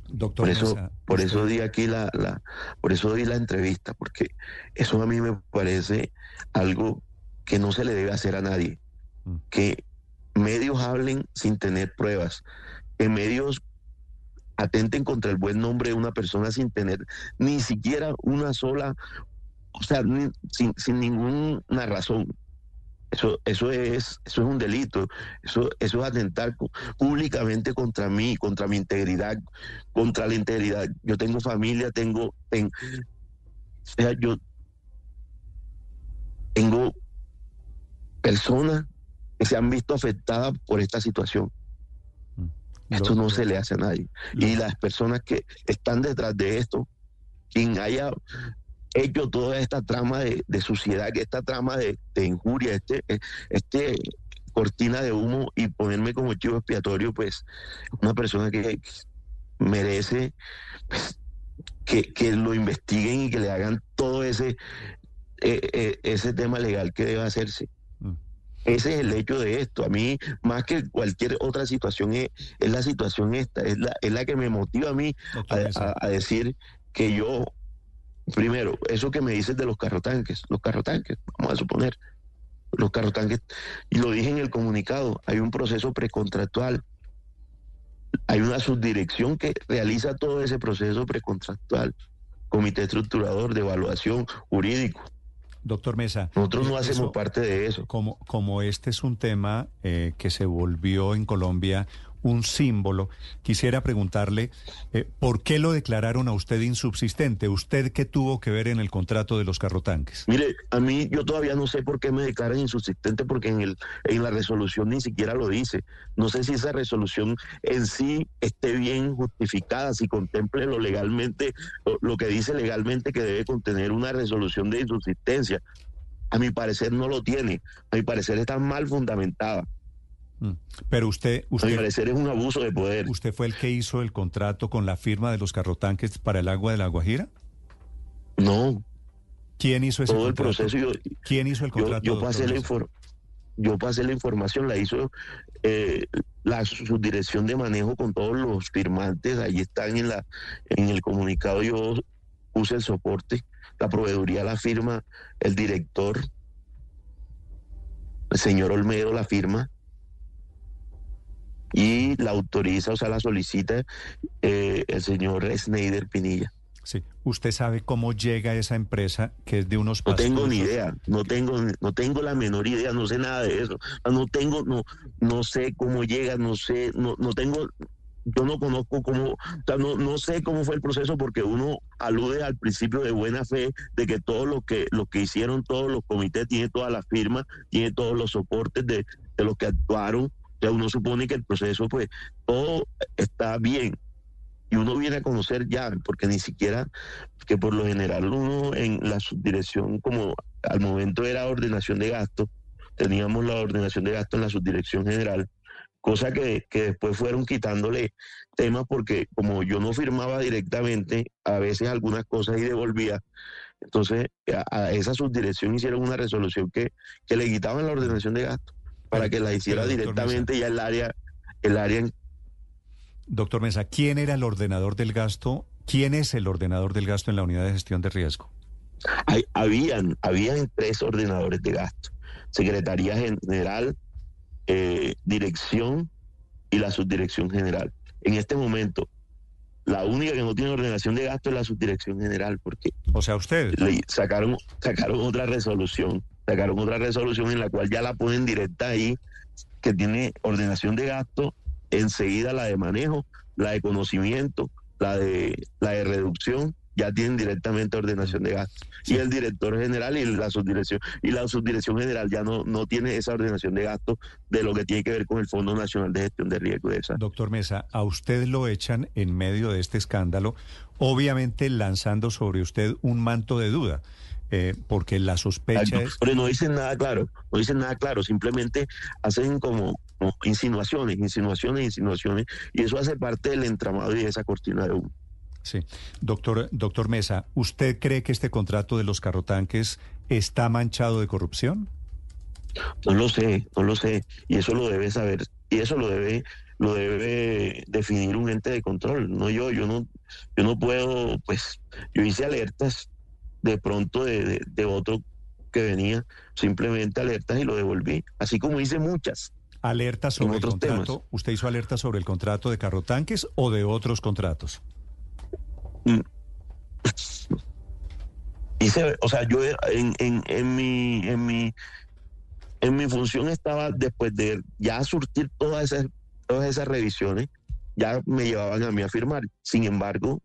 Doctor Por eso, Mesa, por eso usted- di aquí la, la, por eso di la entrevista, porque eso a mí me parece algo que no se le debe hacer a nadie. Que medios hablen sin tener pruebas, que medios atenten contra el buen nombre de una persona sin tener ni siquiera una sola, o sea, sin, sin ninguna razón. Eso, eso es, eso es un delito, eso, eso es atentar públicamente contra mí, contra mi integridad, contra la integridad. Yo tengo familia, tengo, ten- o sea, yo tengo personas que se han visto afectadas por esta situación. Esto no se le hace a nadie. Y las personas que están detrás de esto, quien haya hecho toda esta trama de, de suciedad, esta trama de, de injuria, este, este cortina de humo y ponerme como chivo expiatorio, pues una persona que merece pues, que, que lo investiguen y que le hagan todo ese, eh, eh, ese tema legal que debe hacerse. Ese es el hecho de esto. A mí, más que cualquier otra situación, es, es la situación esta, es la, es la que me motiva a mí a, a- a decir que yo, primero, eso que me dices de los carrotanques, los carrotanques, vamos a suponer, los carrotanques, y lo dije en el comunicado, hay un proceso precontractual, hay una subdirección que realiza todo ese proceso precontractual, comité estructurador de evaluación jurídico. Doctor Mesa. Nosotros no eh, hacemos eso- parte de eso. Como, como este es un tema eh, que se volvió en Colombia un símbolo, quisiera preguntarle eh, por qué lo declararon a usted insubsistente. ¿Usted qué tuvo que ver en el contrato de los carrotanques? Mire, a mí yo todavía no sé por qué me declaran insubsistente porque en el en la resolución ni siquiera lo dice. No sé si esa resolución en sí esté bien justificada, si contemple lo legalmente lo, lo que dice legalmente que debe contener una resolución de insubsistencia. A mi parecer no lo tiene. A mi parecer está mal fundamentada. Pero usted, A mi usted, parecer es un abuso de poder. ¿usted fue el que hizo el contrato con la firma de los carrotanques para el agua de la Guajira? No. ¿Quién hizo ese Todo el proceso yo, ¿Quién hizo el contrato? yo pasé la yo pasé la información, la hizo eh, la subdirección de manejo con todos los firmantes, ahí están en la en el comunicado yo puse el soporte, la proveeduría la firma, el director, el señor Olmedo la firma y la autoriza, o sea, la solicita eh, el señor Snyder Pinilla. Sí. ¿Usted sabe cómo llega esa empresa que es de unos No tengo ni idea, no tengo, no tengo la menor idea, no sé nada de eso. No tengo, no, no sé cómo llega, no sé, no, no tengo yo no conozco cómo, o sea, no, no sé cómo fue el proceso porque uno alude al principio de buena fe de que todo lo que, lo que hicieron todos los comités tiene todas las firmas, tiene todos los soportes de, de los que actuaron. Sea, uno supone que el proceso, pues, todo está bien. Y uno viene a conocer ya, porque ni siquiera, que por lo general uno en la subdirección, como al momento era ordenación de gasto, teníamos la ordenación de gasto en la subdirección general, cosa que, que después fueron quitándole temas porque como yo no firmaba directamente, a veces algunas cosas y devolvía, entonces a, a esa subdirección hicieron una resolución que, que le quitaban la ordenación de gasto para que la hiciera directamente ya el área, el área en Doctor Mesa, ¿quién era el ordenador del gasto? ¿Quién es el ordenador del gasto en la unidad de gestión de riesgo? Hay- habían, habían tres ordenadores de gasto. Secretaría General, eh, Dirección y la Subdirección General. En este momento, la única que no tiene ordenación de gasto es la Subdirección General, porque O sea, ustedes. le sacaron, sacaron otra resolución, sacaron otra resolución en la cual ya la ponen directa ahí, que tiene ordenación de gasto, enseguida la de manejo, la de conocimiento, la de, la de reducción, ya tienen directamente ordenación de gasto. Y el director general y la subdirección, y la subdirección general ya no, no tiene esa ordenación de gasto de lo que tiene que ver con el Fondo Nacional de Gestión de Riesgo de esa. Doctor Mesa, a usted lo echan en medio de este escándalo, obviamente lanzando sobre usted un manto de duda, eh, porque la sospecha es... Pero no dicen nada claro, no dicen nada claro, simplemente hacen como, como insinuaciones, insinuaciones, insinuaciones, y eso hace parte del entramado y de esa cortina de humo. Sí. Doctor, doctor Mesa, ¿usted cree que este contrato de los carrotanques está manchado de corrupción? No lo sé, no lo sé, y eso lo debe saber, y eso lo debe lo debe definir un ente de control, no yo, yo no yo no puedo, pues yo hice alertas de pronto de, de- de otro que venía, simplemente alertas y lo devolví, así como hice muchas. Alerta sobre el otros contrato. temas. ¿Usted hizo alerta sobre el contrato de carrotanques o de otros contratos? hice, o sea, yo en, en, en mi, en mi, en mi función estaba después de ya surtir todas esas, todas esas revisiones, ya me llevaban a mí a firmar. Sin embargo,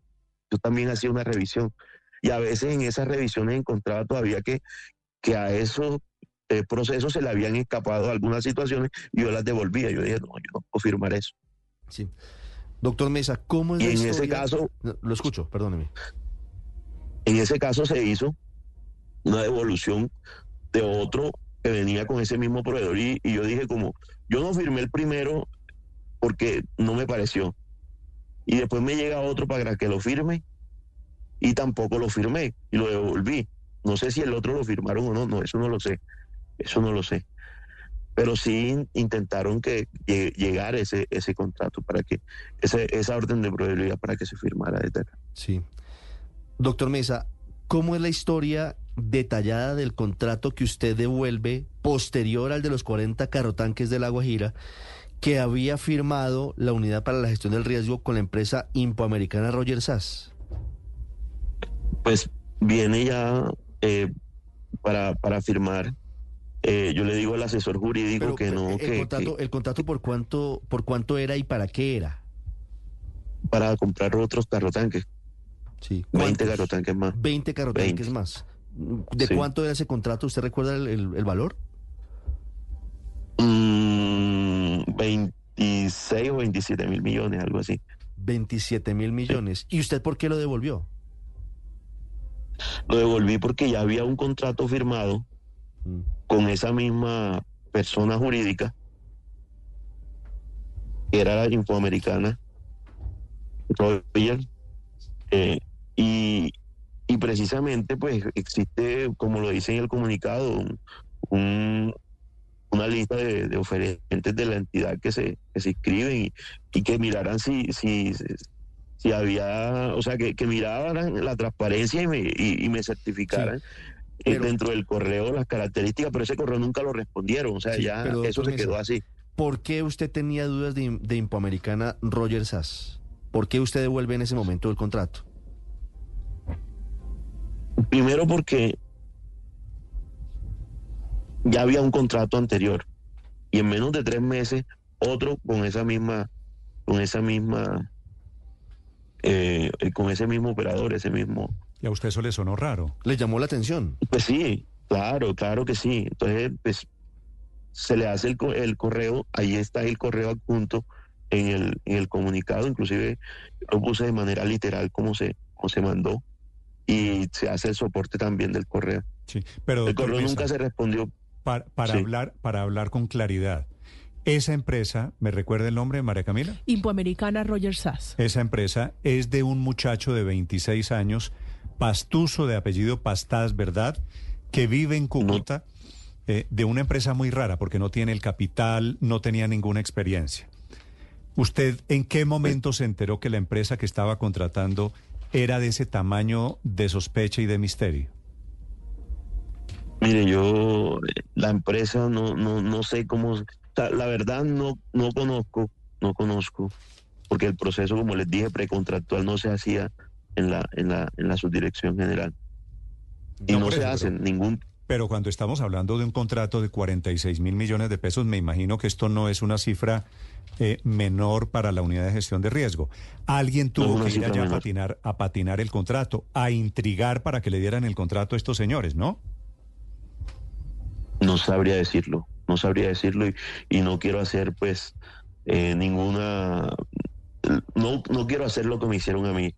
yo también hacía una revisión. Y a veces en esas revisiones encontraba todavía que, que a esos eh, procesos se le habían escapado algunas situaciones y yo las devolvía. Yo dije, no, yo no puedo firmar eso. Sí. Doctor Mesa, ¿cómo es Y la en ese caso- No, Lo escucho, perdóneme. En ese caso se hizo una devolución de otro que venía con ese mismo proveedor y, y yo dije como, yo no firmé el primero porque no me pareció. Y después me llega otro para que lo firme y tampoco lo firmé y lo devolví. No sé si el otro lo firmaron o no, no, eso no lo sé. Eso no lo sé. Pero sí intentaron que lle- llegar ese, ese contrato para que, ese, esa orden de proveeduría para que se firmara desde acá. Sí. Doctor Mesa, ¿cómo es la historia detallada del contrato que usted devuelve posterior al de los 40 carrotanques de La Guajira que había firmado la Unidad para la Gestión del Riesgo con la empresa Impoamericana Roger Sass? Pues viene ya eh, para, para firmar. Eh, yo le digo al asesor jurídico que no, el, que, contrato, que el contrato por cuánto, por cuánto era y para qué era. para comprar otros carrotanques. Sí. 20 carrotanques más. 20 carrotanques 20. más. ¿De Sí. cuánto era ese contrato? ¿Usted recuerda el, el- el valor? Mm, 26 o 27 mil millones, algo así. 27 mil millones. ¿Y usted por qué lo devolvió? Lo devolví porque ya había un contrato firmado Mm. con esa misma persona jurídica, que era la infoamericana, eh, y, y precisamente pues existe, como lo dice en el comunicado, un- un- una lista de, de oferentes de la entidad que se, que se inscriben y, y que miraran si, si, si había, o sea, que, que miraran la transparencia y me, y, y me certificaran eh, pero- dentro del correo las características, pero ese correo nunca lo respondieron, o sea, Sí, ya eso se quedó así. ¿Por qué usted tenía dudas de, de Impoamericana Roger Sass? ¿Por qué usted devuelve en ese momento el contrato? Primero porque ya había un contrato anterior y en menos de tres meses otro con esa misma con esa misma, eh, con ese mismo operador, ese mismo. ¿Y a usted eso le sonó raro? ¿Le llamó la atención? Pues sí, claro, claro que sí. Entonces, pues se le hace el, co- el correo, ahí está el correo adjunto en el, en el comunicado, inclusive lo puse de manera literal como se, como se mandó y se hace el soporte también del correo. Sí, pero el correo Mesa, nunca se respondió. Para, para Sí. hablar, para hablar con claridad, esa empresa, ¿me recuerda el nombre, María Camila? Impoamericana Roger Sass. Esa empresa es de un muchacho de 26 años, pastuso de apellido Pastaz, ¿verdad? Que vive en Cúcuta, eh, de una empresa muy rara, porque no tiene el capital, no tenía ninguna experiencia. ¿Usted en qué momento se enteró que la empresa que estaba contratando era de ese tamaño de sospecha y de misterio? Mire, yo eh, la empresa no, no, no sé cómo, la verdad no, no conozco, no conozco, porque el proceso, como les dije, precontractual no se hacía en la, en la, en la subdirección general. Y No, no, se eso, hace pero- ningún Pero cuando estamos hablando de un contrato de 46 mil millones de pesos, me imagino que esto no es una cifra eh, menor para la unidad de gestión de riesgo. Alguien tuvo que ir allá a patinar, a patinar el contrato, a intrigar para que le dieran el contrato a estos señores, ¿no? No sabría decirlo, no sabría decirlo y, y no quiero hacer pues eh, ninguna, no, no quiero hacer lo que me hicieron a mí,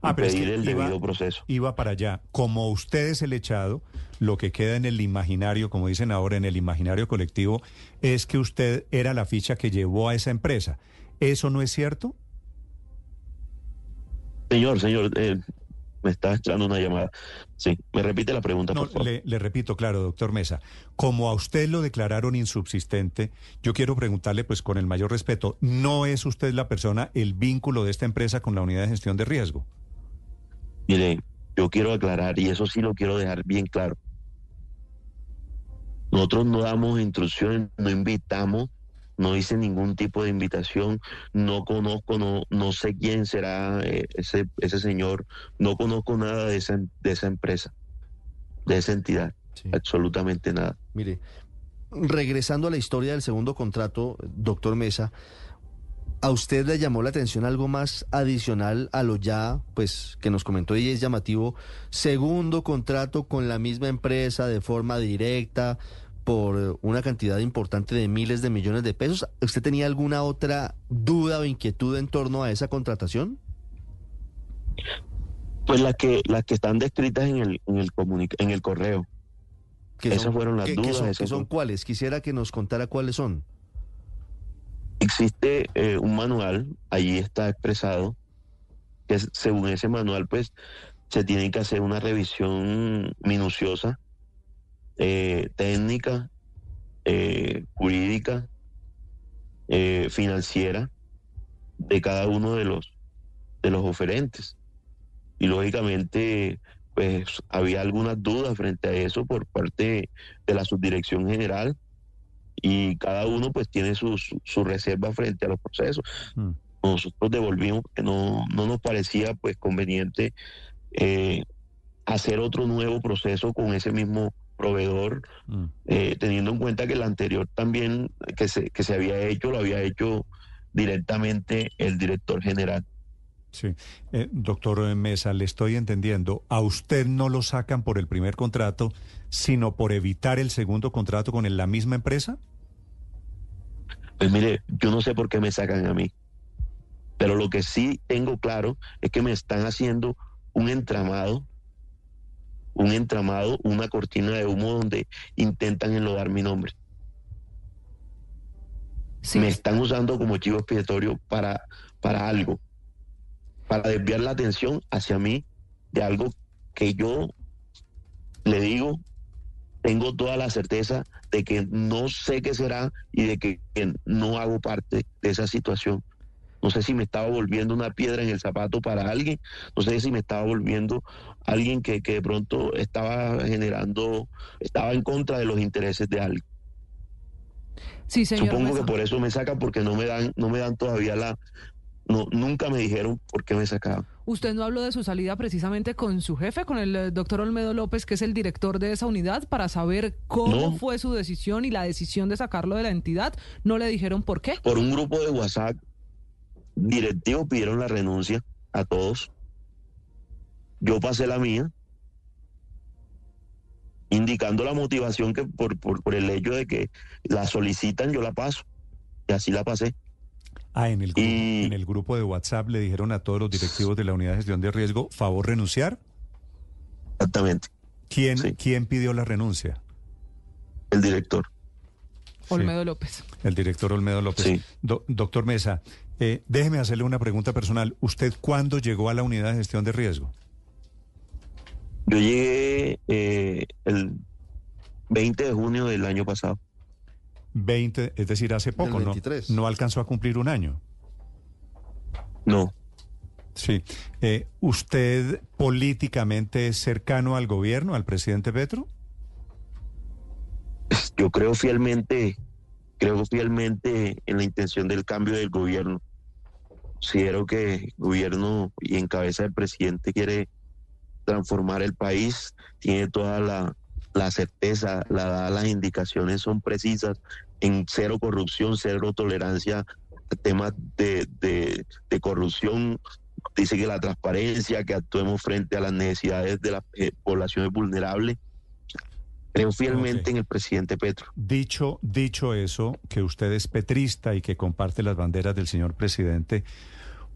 Ah, pero es pedir que el iba- debido proceso. Iba para allá. Como usted es el echado, lo que queda en el imaginario, como dicen ahora, en el imaginario colectivo, es que usted era la ficha que llevó a esa empresa. ¿Eso no es cierto? Señor, señor, eh, me está entrando una llamada. Sí, me repite la pregunta, No, por favor. le, le repito, claro, doctor Mesa, como a usted lo declararon insubsistente, yo quiero preguntarle, pues con el mayor respeto, ¿no es usted la persona, el vínculo de esta empresa con la unidad de gestión de riesgo? Mire, yo quiero aclarar, y eso sí lo quiero dejar bien claro. Nosotros no damos instrucciones, no invitamos, no hice ningún tipo de invitación, no conozco, no, no sé quién será eh, ese, ese señor, no conozco nada de esa, de esa empresa, de esa entidad, absolutamente nada. Mire, regresando a la historia del segundo contrato, doctor Mesa, ¿a usted le llamó la atención algo más adicional a lo ya, pues, que nos comentó y es llamativo, segundo contrato con la misma empresa de forma directa por una cantidad importante de miles de millones de pesos? ¿Usted tenía alguna otra duda o inquietud en torno a esa contratación? Pues las que, las que están descritas en el, en el, en el correo. ¿Qué Esas son- fueron las qué- qué dudas. son, esas qué son son- cuáles? Quisiera que nos contara cuáles son. existe eh, un manual, allí está expresado, que según ese manual, pues se tiene que hacer una revisión minuciosa, eh, técnica, eh, jurídica, eh, financiera, de cada uno de los, de los oferentes. Y lógicamente, pues había algunas dudas frente a eso por parte de la subdirección general y cada uno pues tiene su, su, su reserva frente a los procesos. Nosotros devolvimos porque no, no nos parecía pues conveniente eh, hacer otro nuevo proceso con ese mismo proveedor, eh, teniendo en cuenta que el anterior también que se, que se había hecho, lo había hecho directamente el director general. Sí. Eh, doctor Mesa, le estoy entendiendo. A usted no lo sacan por el primer contrato, sino por evitar el segundo contrato con el- la misma empresa. Pues mire, yo no sé por qué me sacan a mí, pero lo que sí tengo claro es que me están haciendo un entramado, un entramado, una cortina de humo donde intentan enlodar mi nombre. Me están usando como chivo expiatorio para, para algo, para desviar la atención hacia mí de algo que yo le digo, tengo toda la certeza de que no sé qué será y de que, que no hago parte de esa situación. No sé si me estaba volviendo una piedra en el zapato para alguien, no sé si me estaba volviendo alguien que, que de pronto estaba generando, estaba en contra de los intereses de alguien. Sí, señor. Supongo Mesa. que por eso me sacan, porque no me dan, no me dan todavía la, no, nunca me dijeron por qué me sacaban. Usted no habló de su salida precisamente con su jefe, con el eh, doctor Olmedo López, que es el director de esa unidad, para saber cómo No. fue su decisión y la decisión de sacarlo de la entidad. ¿No le dijeron por qué? Por un grupo de WhatsApp, directivos pidieron la renuncia a todos. Yo pasé la mía, indicando la motivación que por, por, por el hecho de que la solicitan, yo la paso. Y así la pasé. Ah, en el, grupo, en el grupo de WhatsApp le dijeron a todos los directivos de la unidad de gestión de riesgo, favor renunciar. Exactamente. ¿Quién, ¿quién pidió la renuncia? El director. Olmedo López. El director Olmedo López. doctor Mesa, eh, déjeme hacerle una pregunta personal. ¿Usted cuándo llegó a la unidad de gestión de riesgo? Yo llegué eh, el 20 de junio del año pasado. 20, es decir, hace poco, ¿no? No alcanzó a cumplir un año. No. Sí. Eh, ¿Usted políticamente es cercano al gobierno, al presidente Petro? Yo creo fielmente, creo fielmente en la intención del cambio del gobierno. Considero que el gobierno y en cabeza del presidente quiere transformar el país, tiene toda la, certeza, la, las indicaciones son precisas en cero corrupción, cero tolerancia temas de, de corrupción, dice que la transparencia, que actuemos frente a las necesidades de las eh, poblaciones vulnerables. Creo fielmente en el presidente Petro. Dicho, dicho eso, que usted es petrista y que comparte las banderas del señor presidente,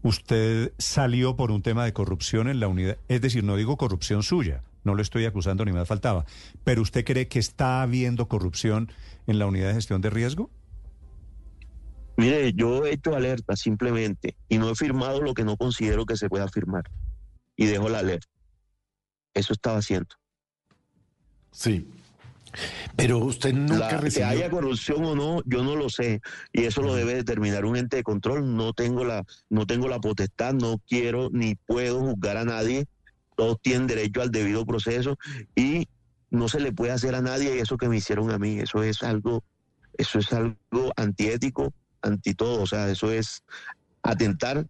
usted salió por un tema de corrupción en la unidad, es decir, no digo corrupción suya, no lo estoy acusando ni más faltaba, pero usted cree que está habiendo corrupción en la unidad de gestión de riesgo? Mire, yo he hecho alerta simplemente y no he firmado lo que no considero que se pueda firmar. Y dejo la alerta. Eso estaba haciendo. Sí. Pero usted nunca recibió... Que haya corrupción o no, yo no lo sé. Y eso lo debe determinar un ente de control. No tengo la, no tengo la potestad, no quiero ni puedo juzgar a nadie. Todos tienen derecho al debido proceso y no se le puede hacer a nadie eso que me hicieron a mí. Eso es algo, eso es algo antiético anti todo. O sea, eso es atentar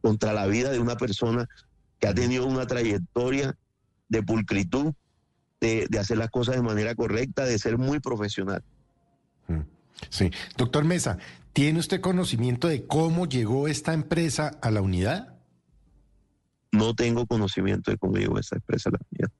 contra la vida de una persona que ha tenido una trayectoria de pulcritud, de, hacer las cosas de manera correcta, de ser muy profesional. Mm. Sí. Doctor Mesa, ¿tiene usted conocimiento de cómo llegó esta empresa a la unidad? No tengo conocimiento de cómo llegó esta empresa a la unidad.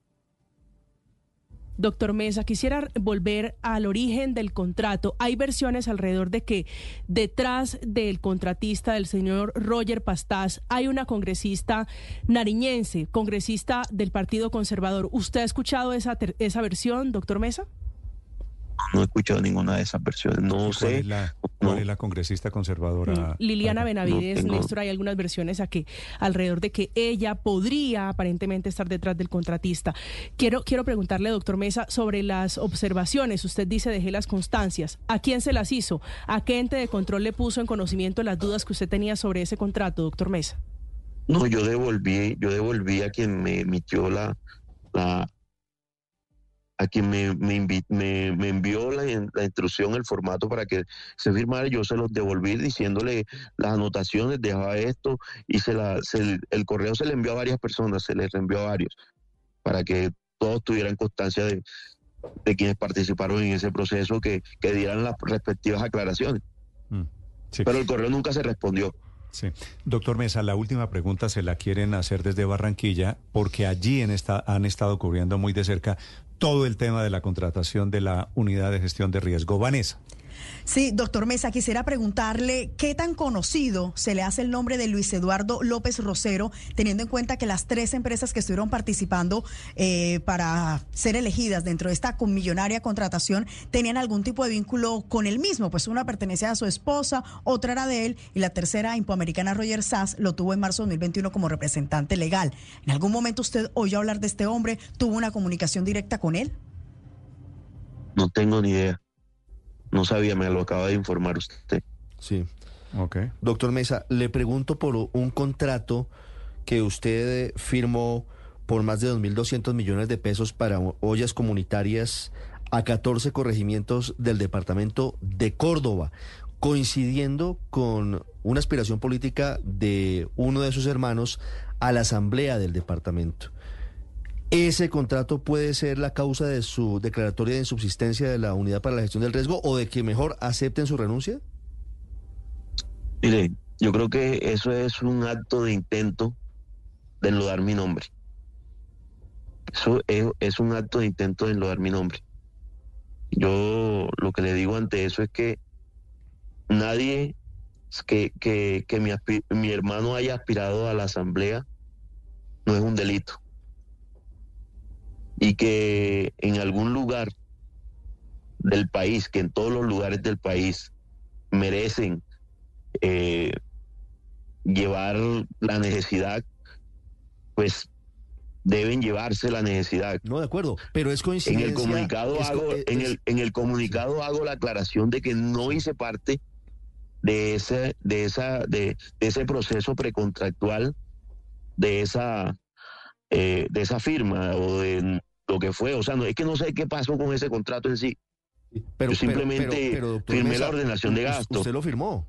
Doctor Mesa, quisiera volver al origen del contrato. Hay versiones alrededor de que detrás del contratista, del señor Roger Pastás, hay una congresista nariñense, congresista del Partido Conservador. ¿Usted ha escuchado esa, esa versión, doctor Mesa? No he escuchado ninguna de esas versiones. No sé. Es la, ¿Cuál es la congresista conservadora? Mm, Liliana Benavides, Néstor, hay algunas versiones aquí alrededor de que ella podría aparentemente estar detrás del contratista. Quiero, quiero preguntarle, doctor Mesa, sobre las observaciones. Usted dice dejé las constancias. ¿A quién se las hizo? ¿A qué ente de control le puso en conocimiento las dudas que usted tenía sobre ese contrato, doctor Mesa? No, yo devolví, yo devolví a quien me emitió la, la, a quien me, me, envió la, instrucción, el formato para que se firmara, yo se los devolví diciéndole las anotaciones, dejaba esto y se la, el correo se le envió a varias personas, se les envió a varios, para que todos tuvieran constancia de, quienes participaron en ese proceso, que, dieran las respectivas aclaraciones. Mm, Pero el correo nunca se respondió. Sí. Doctor Mesa, la última pregunta se la quieren hacer desde Barranquilla porque allí en esta, han estado cubriendo muy de cerca todo el tema de la contratación de la unidad de gestión de riesgo. Vanessa. Sí, doctor Mesa, quisiera preguntarle qué tan conocido se le hace el nombre de Luis Eduardo López Rosero, teniendo en cuenta que las tres empresas que estuvieron participando eh, para ser elegidas dentro de esta millonaria contratación tenían algún tipo de vínculo con él mismo, pues una pertenecía a su esposa, otra era de él y la tercera, Impoamericana Roger Sass, lo tuvo en marzo de 2021 como representante legal. ¿En algún momento usted oyó hablar de este hombre? ¿Tuvo una comunicación directa con él? No tengo ni idea. No sabía, me lo acaba de informar usted. Sí. Ok. Doctor Mesa, le pregunto por un contrato que usted firmó por más de 2.200 millones de pesos para ollas comunitarias a 14 corregimientos del departamento de Córdoba, coincidiendo con una aspiración política de uno de sus hermanos a la asamblea del departamento. ¿Ese contrato puede ser la causa de su declaratoria de insubsistencia de la Unidad para la Gestión del Riesgo o de que mejor acepten su renuncia? Mire, yo creo que eso es un acto de intento de enlodar mi nombre. Eso es, un acto de intento de enlodar mi nombre. Yo lo que le digo ante eso es que nadie que, que, que mi, mi hermano haya aspirado a la asamblea no es un delito. Y que en algún lugar del país, que en todos los lugares del país merecen eh, llevar la necesidad, pues deben llevarse la necesidad. No, de acuerdo, pero es En coincidencia. el comunicado es hago, es- en el, en el comunicado hago la aclaración de que no hice parte de ese, de esa, de, de ese proceso precontractual, de esa, eh, de esa firma o de lo que fue. O sea, no, es que no sé qué pasó con ese contrato en sí. pero, Yo simplemente pero- pero, doctor firmé la ordenación de gasto. Usted lo firmó.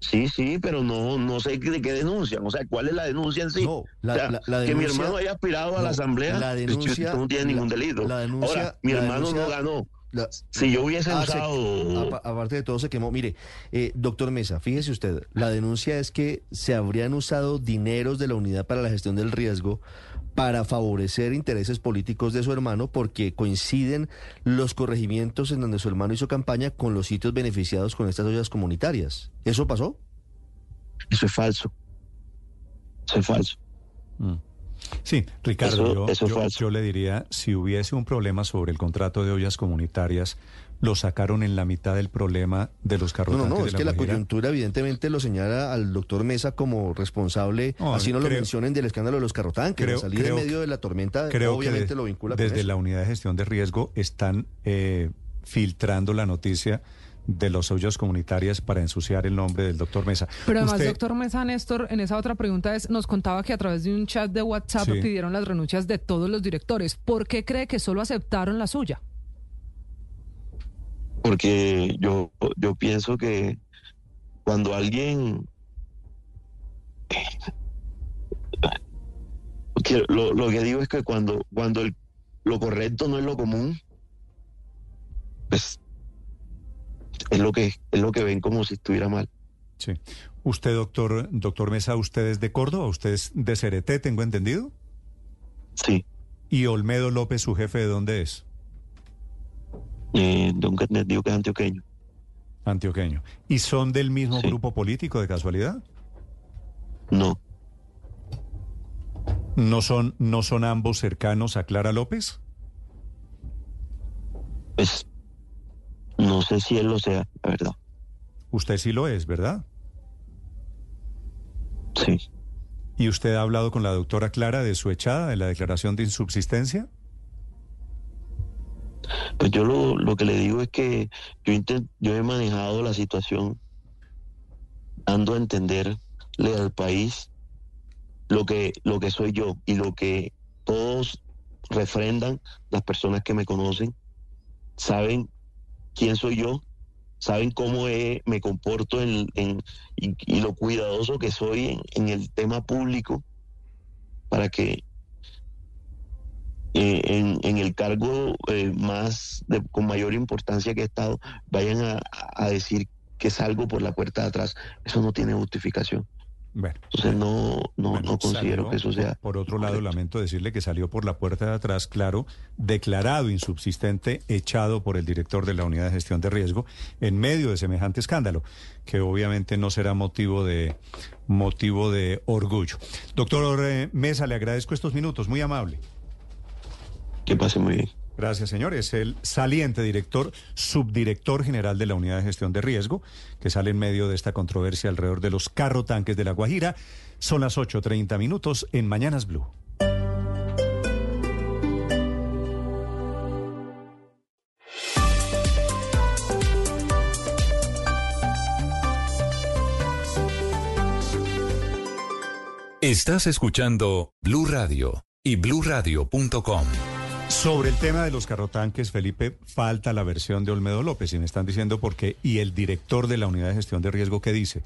Sí, sí, pero no, no sé de qué denuncian. O sea, ¿cuál es la denuncia en sí? No, la- O sea, la- la que mi hermano haya aspirado a la asamblea, la denuncia- no tiene ningún delito. denuncia- Ahora, mi hermano no ganó. La- Si yo hubiese Ah, se- usado... apa- aparte de todo se quemó. Mire, eh, doctor Mesa, fíjese usted, la denuncia es que se habrían usado dineros de la unidad para la gestión del riesgo para favorecer intereses políticos de su hermano porque coinciden los corregimientos en donde su hermano hizo campaña con los sitios beneficiados con estas ollas comunitarias. ¿Eso pasó? Eso es falso. Eso es falso. Sí, Ricardo, Eso- yo, eso es yo- falso. yo le diría, si hubiese un problema sobre el contrato de ollas comunitarias, lo sacaron en la mitad del problema de los No, carrotanques no, no, de es que la Guajira. coyuntura evidentemente lo señala al doctor Mesa como responsable, No, así no lo mencionen del escándalo de los carrotanques, creo- la salida creo en medio de la tormenta Creo obviamente que de- lo vincula con desde eso. la unidad de gestión de riesgo están eh, filtrando la noticia de los ollas comunitarias para ensuciar el nombre del doctor Mesa. Pero además, Usted- doctor Mesa Néstor, en esa otra pregunta es, nos contaba que a través de un chat de WhatsApp Sí. pidieron las renuncias de todos los directores. ¿Por qué cree que solo aceptaron la suya? Porque yo, yo pienso que cuando alguien... lo, lo que digo es que cuando, cuando el- lo correcto no es lo común, pues es lo que es lo que ven como si estuviera mal. Sí. Usted, doctor, doctor Mesa, ¿usted es de Córdoba? ¿Usted es de Cereté, tengo entendido? Sí. ¿Y Olmedo López, su jefe, de dónde es? Eh, nunca entendido que es antioqueño. Antioqueño. ¿Y son del mismo grupo político de casualidad? No. ¿No son, ¿No son ambos cercanos a Clara López? Pues no sé si él lo sea, la verdad. Usted sí lo es, ¿verdad? Sí. ¿Y usted ha hablado con la doctora Clara de su echada, de la declaración de insubsistencia? Pues yo lo, lo que le digo es que yo, yo he manejado la situación dando a entenderle al país lo que, lo que soy yo y lo que todos refrendan, las personas que me conocen, saben quién soy yo, saben cómo he- me comporto en, y, lo cuidadoso que soy en, el tema público para que eh, en, el cargo eh, más de- con mayor importancia que he estado vayan a decir que salgo por la puerta de atrás. Eso no tiene justificación. Bueno, Entonces no, no, no considero Salió, que eso sea... Por otro lado, lamento decirle que salió por la puerta de atrás, claro, declarado insubsistente, echado por el director de la unidad de gestión de riesgo en medio de semejante escándalo, que obviamente no será motivo de motivo de orgullo. Doctor eh, Mesa, le agradezco estos minutos, muy amable. Que pase muy bien. Gracias, señor. Es el saliente director, subdirector general de la Unidad de Gestión de Riesgo, que sale en medio de esta controversia alrededor de los carro tanques de La Guajira. Son las 8.30 minutos en Mañanas Blue. Estás escuchando Blue Radio y bluradio.com. Sobre el tema de los carrotanques, Felipe, falta la versión de Olmedo López y me están diciendo por qué. Y el director de la unidad de gestión de riesgo que dice,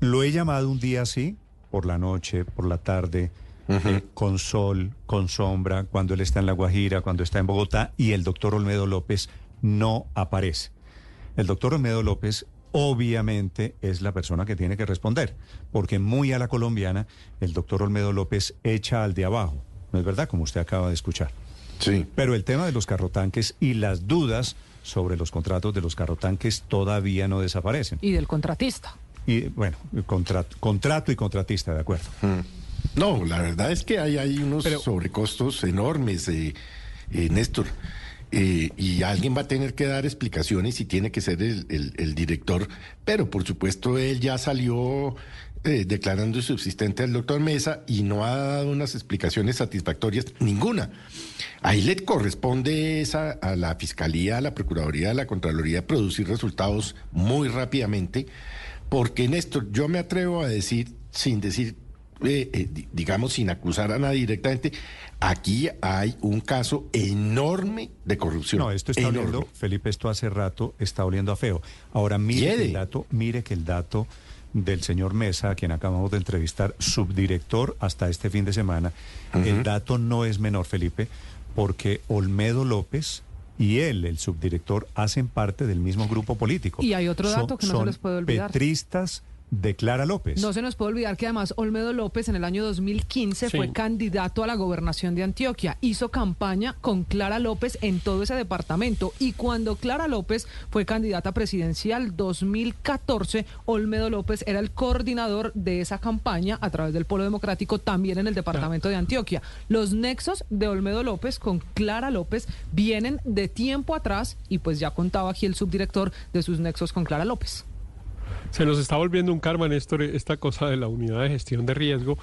lo he llamado un día así, por la noche, por la tarde, eh, con sol, con sombra, cuando él está en La Guajira, cuando está en Bogotá, y el doctor Olmedo López no aparece. El doctor Olmedo López obviamente es la persona que tiene que responder, porque muy a la colombiana el doctor Olmedo López echa al de abajo, ¿no es verdad? Como usted acaba de escuchar. Sí. Pero el tema de los carrotanques y las dudas sobre los contratos de los carrotanques todavía no desaparecen. Y del contratista. Y bueno, contrato, contrato y contratista, de acuerdo. No, la verdad es que hay, hay unos sobrecostos enormes, eh, eh, Néstor. Eh, y alguien va a tener que dar explicaciones y tiene que ser el, el- el director. Pero por supuesto él ya salió eh, declarando subsistente al doctor Mesa y no ha dado unas explicaciones satisfactorias, ninguna. Ahí le corresponde esa, a la Fiscalía, a la Procuraduría, a la Contraloría producir resultados muy rápidamente, porque Néstor, yo me atrevo a decir, sin decir, eh, eh, di- digamos, sin acusar a nadie directamente, aquí hay un caso enorme de corrupción. No, esto está enorme. oliendo, Felipe, esto hace rato está oliendo a feo. Ahora mire que el dato, mire que el dato del señor Mesa, a quien acabamos de entrevistar, subdirector hasta este fin de semana, el dato no es menor, Felipe, porque Olmedo López y él, el subdirector, hacen parte del mismo grupo político. Y hay otro Son- dato que no se les puede olvidar. Petristas de Clara López. No se nos puede olvidar que además Olmedo López en el año 2015 Sí. fue candidato a la gobernación de Antioquia. Hizo campaña con Clara López en todo ese departamento. Y cuando Clara López fue candidata presidencial 2014, Olmedo López era el coordinador de esa campaña a través del Polo Democrático también en el departamento de Antioquia. Los nexos de Olmedo López con Clara López vienen de tiempo atrás y pues ya contaba aquí el subdirector de sus nexos con Clara López. Se nos está volviendo un karma, Néstor, esta cosa de la unidad de gestión de riesgo,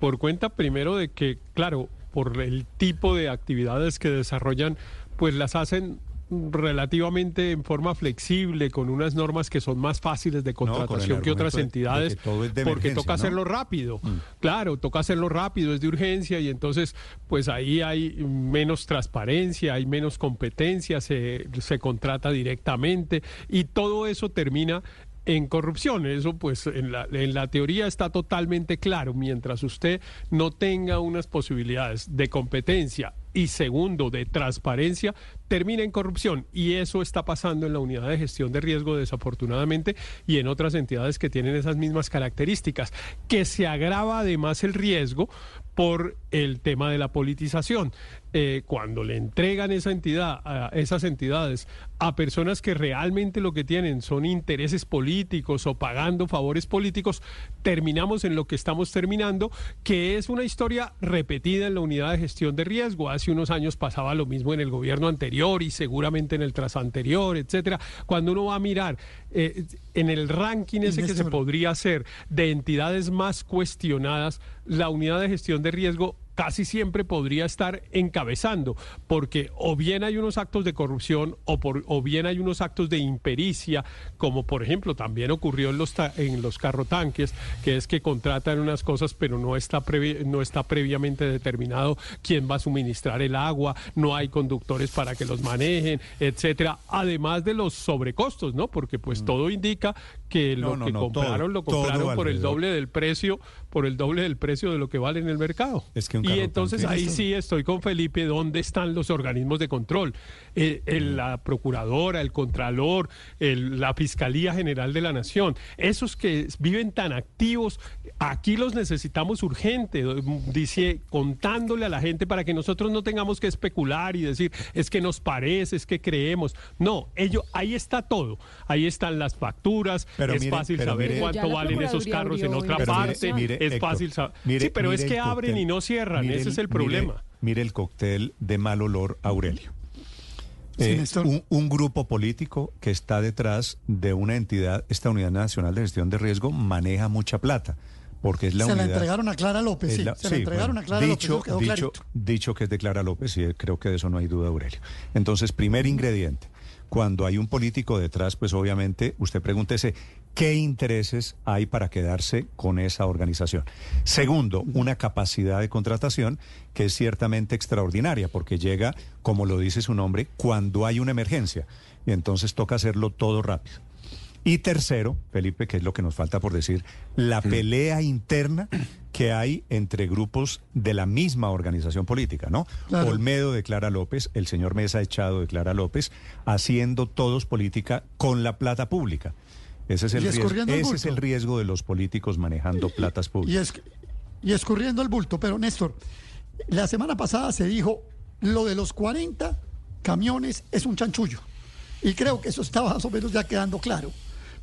por cuenta primero de que, claro, por el tipo de actividades que desarrollan, pues las hacen relativamente en forma flexible, con unas normas que son más fáciles de contratación que otras argumento de- de entidades, que porque toca ¿no? hacerlo rápido. Claro, toca hacerlo rápido, es de urgencia y entonces pues ahí hay menos transparencia, hay menos competencia, se, se contrata directamente y todo eso termina en corrupción. Eso pues en la, en la teoría está totalmente claro. Mientras usted no tenga unas posibilidades de competencia y segundo de transparencia, termina en corrupción. Y eso está pasando en la unidad de gestión de riesgo desafortunadamente y en otras entidades que tienen esas mismas características, que se agrava además el riesgo por el tema de la politización. Eh, cuando le entregan esa entidad, a esas entidades, a personas que realmente lo que tienen son intereses políticos o pagando favores políticos, terminamos en lo que estamos terminando, que es una historia repetida en la unidad de gestión de riesgo. Hace unos años pasaba lo mismo en el gobierno anterior y seguramente en el trasanterior, etcétera. Cuando uno va a mirar eh, en el ranking ese que se podría hacer de entidades más cuestionadas, la unidad de gestión de riesgo casi siempre podría estar encabezando, porque o bien hay unos actos de corrupción o, por, o bien hay unos actos de impericia, como por ejemplo también ocurrió en los, ta- en los carrotanques, que es que contratan unas cosas pero no está, previ- no está previamente determinado quién va a suministrar el agua, no hay conductores para que los manejen, etcétera, además de los sobrecostos, ¿no? Porque pues todo indica que. No, lo no, que no, todo, compraron lo compraron por el doble del precio, por el doble del precio de lo que vale en el mercado. Es que un y entonces ahí sí estoy con Felipe, ¿dónde están los organismos de control? Eh, el- la procuradora, el contralor, el- la Fiscalía General de la Nación, esos que viven tan activos, aquí los necesitamos urgente, dice, contándole a la gente para que nosotros no tengamos que especular y decir, es que nos parece, es que creemos. No, ello, ahí está todo, ahí están las facturas, Pero es mire, fácil pero saber mire- cuánto valen esos carros en otra parte, mire, es Héctor, fácil saber. mire- sí, pero es que abren cóctel. y no cierran, Mire ese es el problema. Mire, el cóctel de mal olor, Aurelio. Eh, un, un grupo político que está detrás de una entidad, esta Unidad Nacional de Gestión de Riesgo, maneja mucha plata, porque es la se unidad... la entregaron a Clara López, sí. la- se sí, la entregaron bueno, a Clara dicho, López, quedó dicho, dicho que es de Clara López, y creo que de eso no hay duda, Aurelio. Entonces, primer ingrediente, cuando hay un político detrás, pues obviamente usted pregúntese qué intereses hay para quedarse con esa organización. Segundo, una capacidad de contratación que es ciertamente extraordinaria, porque llega, como lo dice su nombre, cuando hay una emergencia, y entonces toca hacerlo todo rápido. Y tercero, Felipe, que es lo que nos falta por decir, la pelea interna que hay entre grupos de la misma organización política, ¿no? Claro. Olmedo de Clara López, el señor Mesa echado de Clara López, haciendo todos política con la plata pública. Ese es el, Y riesgo, ese es el riesgo de los políticos manejando platas y, públicas. es, y escurriendo el bulto. Pero Néstor, la semana pasada se dijo lo de los 40 camiones es un chanchullo. Y creo que eso está más o menos ya quedando claro.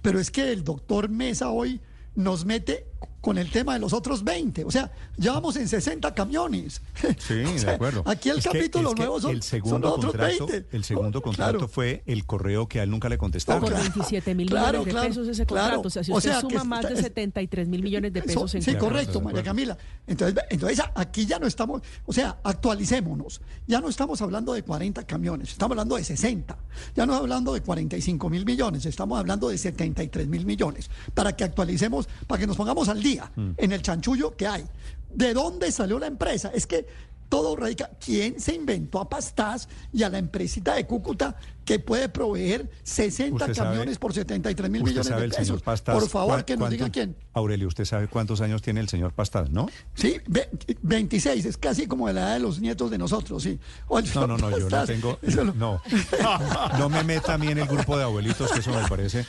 Pero es que el doctor Mesa hoy nos mete con el tema de los otros 20. O sea, ya vamos en 60 camiones. Sí, O sea, de acuerdo. Aquí el Es capítulo que nuevo son, el son segundo otros contrato, 20. El segundo Oh, contrato claro. fue el correo que a él nunca le contestaron. Por 27 mil Claro, millones de claro, pesos ese contrato. O sea, si O usted sea, que suma más de es- 73 mil millones de pesos en Sí, correcto, María Camila. Entonces, entonces aquí ya no estamos, o sea, actualicémonos. Ya no estamos hablando de 40 camiones, estamos hablando de 60. Ya no estamos hablando de 45 mil millones, estamos hablando de 73 mil millones. Para que actualicemos, para que nos pongamos al día en el chanchullo que hay. ¿De dónde salió la empresa? Es que todo radica. ¿Quién se inventó a Pastás y a la empresita de Cúcuta que puede proveer 60 Usted sabe- camiones por 73 mil millones sabe de el pesos? señor Pastas. Por favor, ¿cuán- que nos diga quién. Aurelio, ¿usted sabe cuántos años tiene el señor Pastas, no? Sí, ve- 26, es casi como de la edad de los nietos de nosotros, sí. No, no, no, yo no tengo. eso lo- No. No me meta a mí en el grupo de abuelitos, que eso me parece.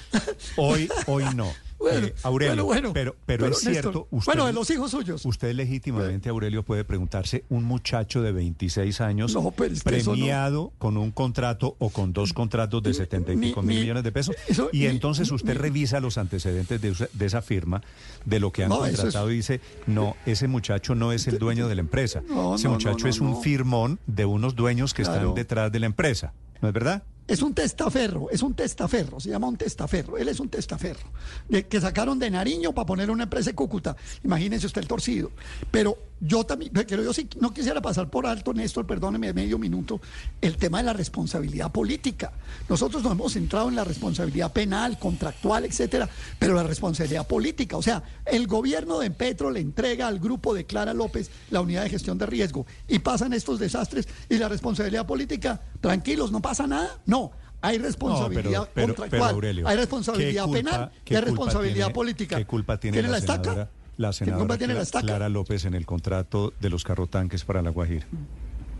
Hoy, hoy no. Bueno, Eh, Aurelio, bueno, bueno. pero, pero, Pero, es cierto. Néstor, usted- bueno, de los hijos suyos. Usted legítimamente, Aurelio, puede preguntarse, un muchacho de 26 años No, no- premiado con un contrato o con dos contratos de 70 y Ni- pico mil millones de pesos, eso- y entonces usted revisa los antecedentes de, esa- de esa firma, de lo que han No, eso es- contratado, y dice, no, ese muchacho no es el dueño de la empresa. No, ese no, muchacho es un firmón de unos dueños que Claro. están detrás de la empresa. ¿No es verdad? Es un testaferro, es un testaferro, se llama un testaferro. Él es un testaferro, de- que sacaron de Nariño para poner una empresa de Cúcuta. Imagínense usted el torcido. Pero yo también, pero yo sí no quisiera pasar por alto, Néstor, perdóneme medio minuto, el tema de la responsabilidad política. Nosotros nos hemos centrado en la responsabilidad penal, contractual, etcétera, pero la responsabilidad política. O sea, el gobierno de Petro le entrega al grupo de Clara López la unidad de gestión de riesgo y pasan estos desastres y la responsabilidad política, tranquilos, no pasa nada. No, hay responsabilidad pero- pero contractual, Aurelio, hay ¿qué responsabilidad culpa- penal hay responsabilidad tiene- política. ¿Qué culpa tiene, la, estaca? La ¿Qué senadora tiene la? Clara López en el contrato de los carrotanques para la Guajira?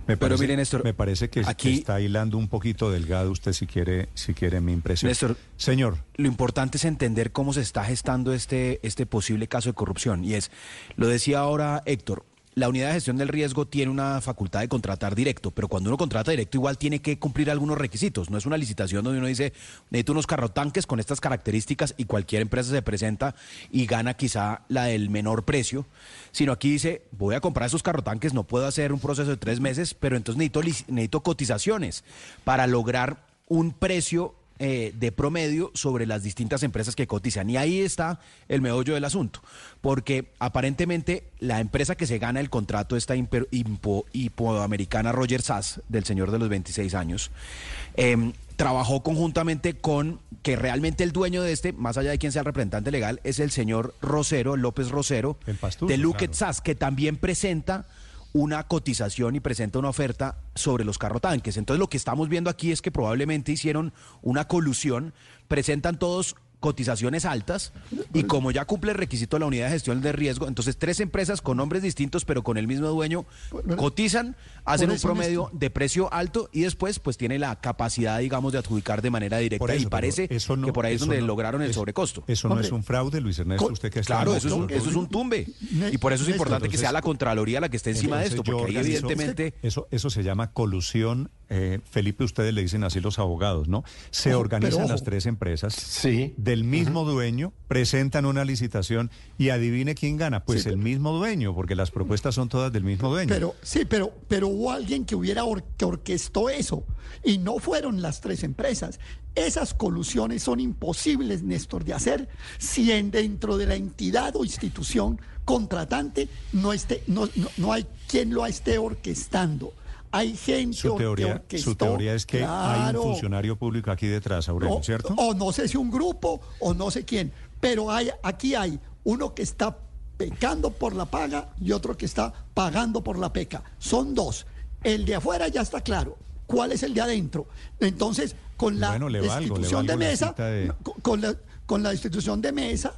Me Pero parece, mire, Néstor, me parece que, que aquí- está hilando un poquito delgado usted si quiere, si quiere mi impresión. Néstor, Señor, lo importante es entender cómo se está gestando este, este posible caso de corrupción. Y es, lo decía ahora Héctor, la unidad de gestión del riesgo tiene una facultad de contratar directo, pero cuando uno contrata directo igual tiene que cumplir algunos requisitos. No es una licitación donde uno dice, necesito unos carrotanques con estas características y cualquier empresa se presenta y gana quizá la del menor precio, sino aquí dice, voy a comprar esos carrotanques, no puedo hacer un proceso de tres meses, pero entonces necesito, necesito cotizaciones para lograr un precio eh, de promedio sobre las distintas empresas que cotizan. Y ahí está el meollo del asunto, porque aparentemente la empresa que se gana el contrato, esta imper- impo- hipoamericana Roger Sass, del señor de los 26 años, em, trabajó conjuntamente con que realmente el dueño de este, más allá de quien sea el representante legal, es el señor Rosero, López Rosero, de Luquet Sass, que también presenta una cotización y presenta una oferta sobre los carrotanques. Entonces lo que estamos viendo aquí es que probablemente hicieron una colusión, presentan todos cotizaciones altas y como ya cumple el requisito de la unidad de gestión de riesgo, entonces tres empresas con nombres distintos pero con el mismo dueño cotizan, hacen un promedio de precio alto y después pues tiene la capacidad digamos de adjudicar de manera directa eso, y parece eso no- que por ahí es donde no- lograron el eso- sobrecosto. Eso no es un fraude, Luis Ernesto, usted que está Claro, eso es, un, eso es un tumbe. Y por eso es importante que sea la Contraloría la que esté encima de esto, porque ahí evidentemente... Eso, eso se llama colusión. Eh, Felipe, ustedes le dicen así los abogados, ¿no? Se Ojo, organizan pero las tres empresas Sí. del mismo dueño, presentan una licitación y adivine quién gana. Pues Sí, el mismo dueño, porque las propuestas son todas del mismo dueño. Pero sí, pero, pero hubo alguien que hubiera or- que orquestó eso y no fueron las tres empresas. Esas colusiones son imposibles, Néstor, de hacer si en, dentro de la entidad o institución contratante no, esté, no, no, no hay quien lo esté orquestando. Hay gente su que teoría, su teoría es que hay un funcionario público aquí detrás, Aurelio, ¿cierto? o no sé si un grupo o no sé quién, pero hay, aquí hay uno que está pecando por la paga y otro que está pagando por la peca. Son dos. El de afuera ya está claro. ¿Cuál es el de adentro? Entonces, con la Bueno, valgo, institución de mesa, de- con, la, con la institución de mesa,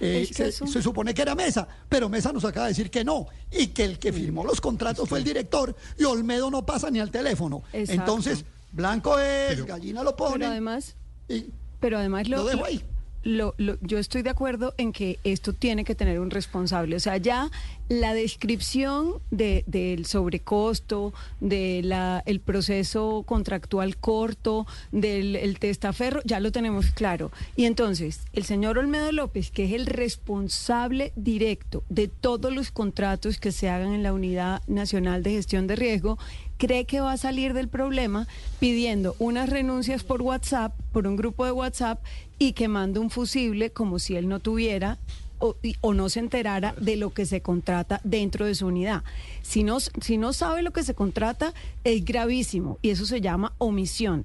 eh, se, supone que era Mesa, pero Mesa nos acaba de decir que no, y que el que firmó los contratos fue el director, y Olmedo no pasa ni al teléfono. Exacto. Entonces, blanco es, gallina lo pone. Pero además, y pero además lo, lo dejo ahí. Lo, lo- yo estoy de acuerdo en que esto tiene que tener un responsable. O sea, ya la descripción de- del sobrecosto, del el proceso contractual corto, del el testaferro, ya lo tenemos claro. Y entonces, el señor Olmedo López, que es el responsable directo de todos los contratos que se hagan en la Unidad Nacional de Gestión de Riesgo, cree que va a salir del problema pidiendo unas renuncias por WhatsApp, por un grupo de WhatsApp, y que mande un fusible como si él no tuviera o, o no se enterara de lo que se contrata dentro de su unidad. Si no, si no sabe lo que se contrata, es gravísimo y eso se llama omisión.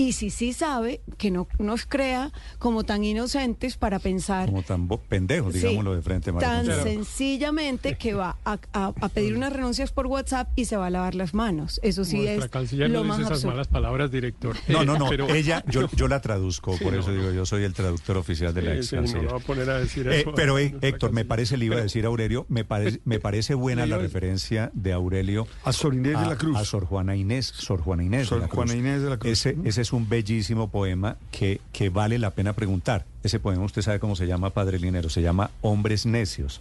Y si sí sabe, que no nos crea como tan inocentes para pensar Como tan pendejos, Sí, digámoslo de frente, María tan sencillamente que va a, a- a pedir unas renuncias por WhatsApp y se va a lavar las manos. Eso sí Nuestra es canciller lo no más dice esas absurdo. malas palabras, director. No, no, no. pero- Ella, yo, yo la traduzco, Sí, por no, eso digo, yo soy el traductor oficial de la ex sí, no me canciller. a poner a decir Eh, eso. pero eh, Héctor, me parece, le iba a decir Aurelio, me parece, me parece buena la a- referencia de Aurelio A Sor Inés de la Cruz. A Sor Juana Inés, Sor Juana Inés Sor de la Cruz. Juana Inés de la Cruz. Ese, ese es un bellísimo poema que, que vale la pena preguntar. Ese poema usted sabe cómo se llama, Padre Linero, se llama Hombres Necios.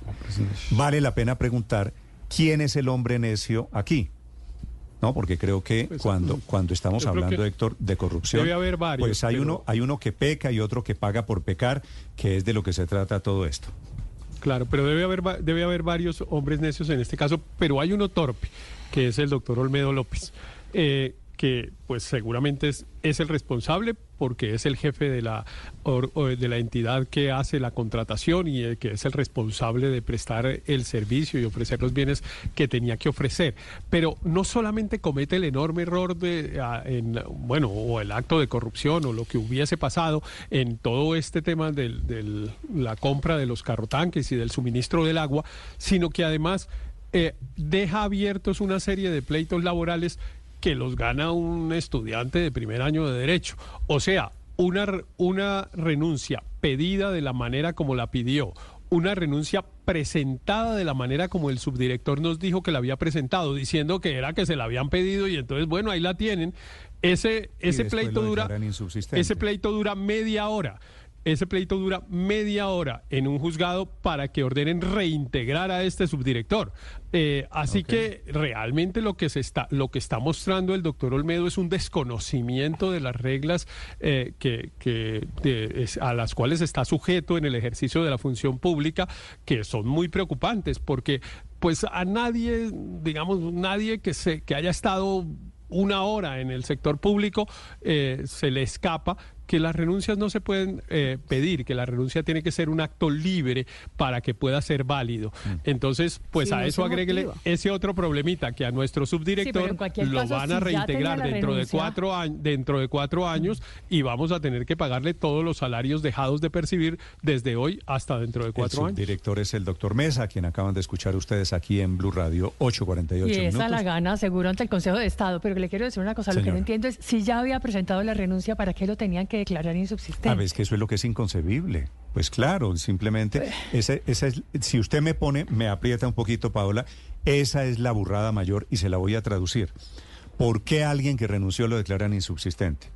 Vale la pena preguntar quién es el hombre necio aquí. No, porque creo que cuando, cuando estamos hablando, Héctor, de corrupción, debe haber varios, pues hay pero- uno, hay uno que peca y otro que paga por pecar, que es de lo que se trata todo esto. Claro, pero debe haber, debe haber varios hombres necios en este caso, pero hay uno torpe, que es el doctor Olmedo López, eh, que pues seguramente es, es el responsable porque es el jefe de la, or- de la entidad que hace la contratación y el que es el responsable de prestar el servicio y ofrecer los bienes que tenía que ofrecer. Pero no solamente comete el enorme error de, ah, en, bueno, o el acto de corrupción o lo que hubiese pasado en todo este tema de la compra de los carrotanques y del suministro del agua, sino que además eh, deja abiertos una serie de pleitos laborales que los gana un estudiante de primer año de derecho. O sea, una, una renuncia pedida de la manera como la pidió, una renuncia presentada de la manera como el subdirector nos dijo que la había presentado, diciendo que era que se la habían pedido y entonces, bueno, ahí la tienen. Ese, ese pleito dura, ese pleito dura media hora. Ese pleito dura media hora en un juzgado para que ordenen reintegrar a este subdirector. Eh, así que realmente lo que se está, lo que está mostrando el doctor Olmedo es un desconocimiento de las reglas eh, que, que de- es- a las cuales está sujeto en el ejercicio de la función pública, que son muy preocupantes, porque pues a nadie, digamos, nadie que se, que haya estado una hora en el sector público, eh, se le escapa que las renuncias no se pueden eh, pedir, que la renuncia tiene que ser un acto libre para que pueda ser válido. Entonces, pues Sí, a no eso agréguele motiva. ese otro problemita que a nuestro subdirector lo caso, van a si reintegrar dentro de cuatro años, dentro de cuatro años y vamos a tener que pagarle todos los salarios dejados de percibir desde hoy hasta dentro de cuatro el años. subdirector es el doctor Mesa, a quien acaban de escuchar ustedes aquí en Blue Radio, 8.48 Y esa minutos. la gana seguro ante el Consejo de Estado, pero le quiero decir una cosa, lo que no entiendo es si ya había presentado la renuncia, ¿para qué lo tenían que declarar insubsistente? A ver, es que eso es lo que es inconcebible. Pues claro, simplemente, ese, esa es, si usted me pone, me aprieta un poquito, Paola, esa es la burrada mayor y se la voy a traducir. ¿Por qué alguien que renunció lo declaran insubsistente?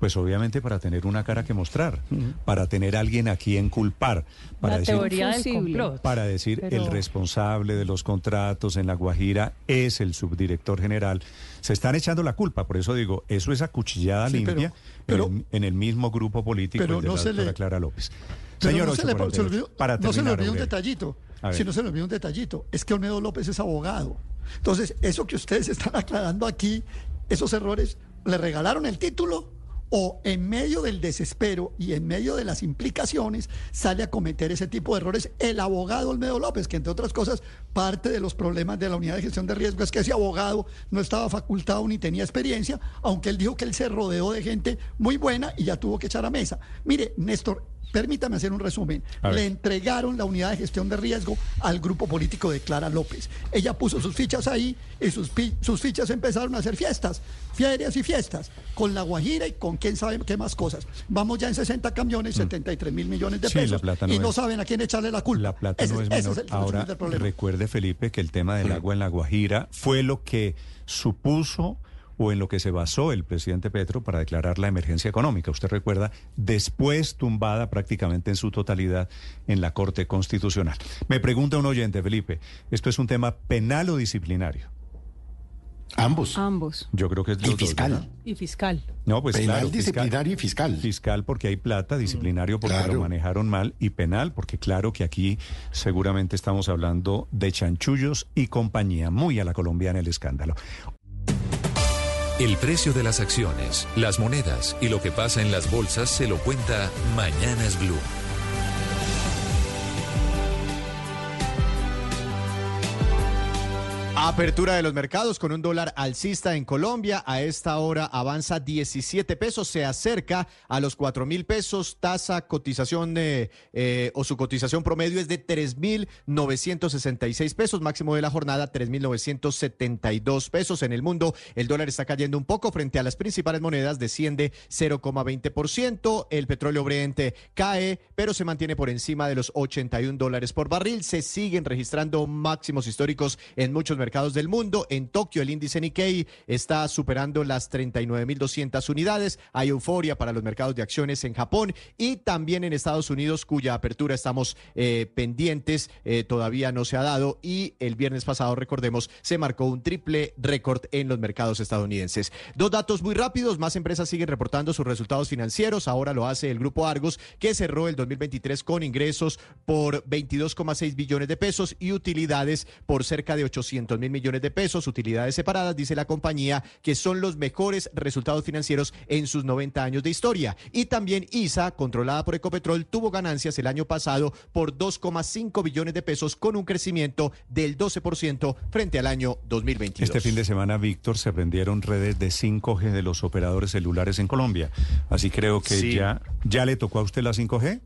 Pues obviamente para tener una cara que mostrar, para tener a alguien a quien culpar, para la decir, teoría del complot. para decir Pero- el responsable de los contratos en La Guajira es el subdirector general. Se están echando la culpa, por eso digo, eso es acuchillada Sí, limpia pero- en, el, en el mismo grupo político pero de no la se le- Clara López. Pero Señor no se le, se 848, le olvidó, para no se le olvidó un detallito. Si no se le olvidó un detallito, es que Olmedo López es abogado. Entonces, eso que ustedes están aclarando aquí, esos errores, ¿le regalaron el título? O en medio del desespero y en medio de las implicaciones sale a cometer ese tipo de errores el abogado Olmedo López, que entre otras cosas, parte de los problemas de la unidad de gestión de riesgo es que ese abogado no estaba facultado ni tenía experiencia, aunque él dijo que él se rodeó de gente muy buena y ya tuvo que echar a mesa. Mire, Néstor, permítame hacer un resumen. Le entregaron la unidad de gestión de riesgo al grupo político de Clara López. Ella puso sus fichas ahí y sus, sus fichas empezaron a hacer fiestas, ferias y fiestas, con La Guajira y con quién sabe qué más cosas. Vamos ya en 60 camiones, 73 mil millones de Mm. Sí, la pesos plata no y no es- saben a quién echarle la culpa. La plata Ese- no es menor. el resumen Ahora, problema. recuerde, Felipe, que el tema del agua en La Guajira fue lo que supuso o en lo que se basó el presidente Petro para declarar la emergencia económica. Usted recuerda, después tumbada prácticamente en su totalidad en la Corte Constitucional. Me pregunta un oyente, Felipe, ¿esto es un tema penal o disciplinario? Ambos. Ambos. Yo creo que es Y los dos, fiscal. Y fiscal. No, pues Penal, claro, disciplinario y fiscal. Fiscal porque hay plata, disciplinario porque Claro. lo manejaron mal y penal porque claro que aquí seguramente estamos hablando de chanchullos y compañía, muy a la colombiana el escándalo. El precio de las acciones, las monedas y lo que pasa en las bolsas se lo cuenta Mañanas Blue. Apertura de los mercados con un dólar alcista en Colombia. A esta hora avanza 17 pesos, se acerca a los 4 mil pesos. Tasa, cotización eh, o su cotización promedio es de 3 mil 966 pesos. Máximo de la jornada 3 mil 972 pesos. En el mundo, el dólar está cayendo un poco frente a las principales monedas, desciende 0,20%. El petróleo Brent cae, pero se mantiene por encima de los 81 dólares por barril. Se siguen registrando máximos históricos en muchos mercados del mundo. En Tokio, el índice Nikkei está superando las 39.200 unidades. Hay euforia para los mercados de acciones en Japón y también en Estados Unidos, cuya apertura estamos eh, pendientes, eh, todavía no se ha dado. Y el viernes pasado, recordemos, se marcó un triple récord en los mercados estadounidenses. Dos datos muy rápidos. Más empresas siguen reportando sus resultados financieros. Ahora lo hace el grupo Argos, que cerró el 2023 con ingresos por 22,6 billones de pesos y utilidades por cerca de 800 mil millones de pesos, utilidades separadas, dice la compañía, que son los mejores resultados financieros en sus 90 años de historia. Y también ISA, controlada por Ecopetrol, tuvo ganancias el año pasado por 2,5 billones de pesos con un crecimiento del 12% frente al año 2022. Este fin de semana, Víctor, se prendieron redes de 5G de los operadores celulares en Colombia. Así creo que Sí. ya, ya le tocó a usted la 5G.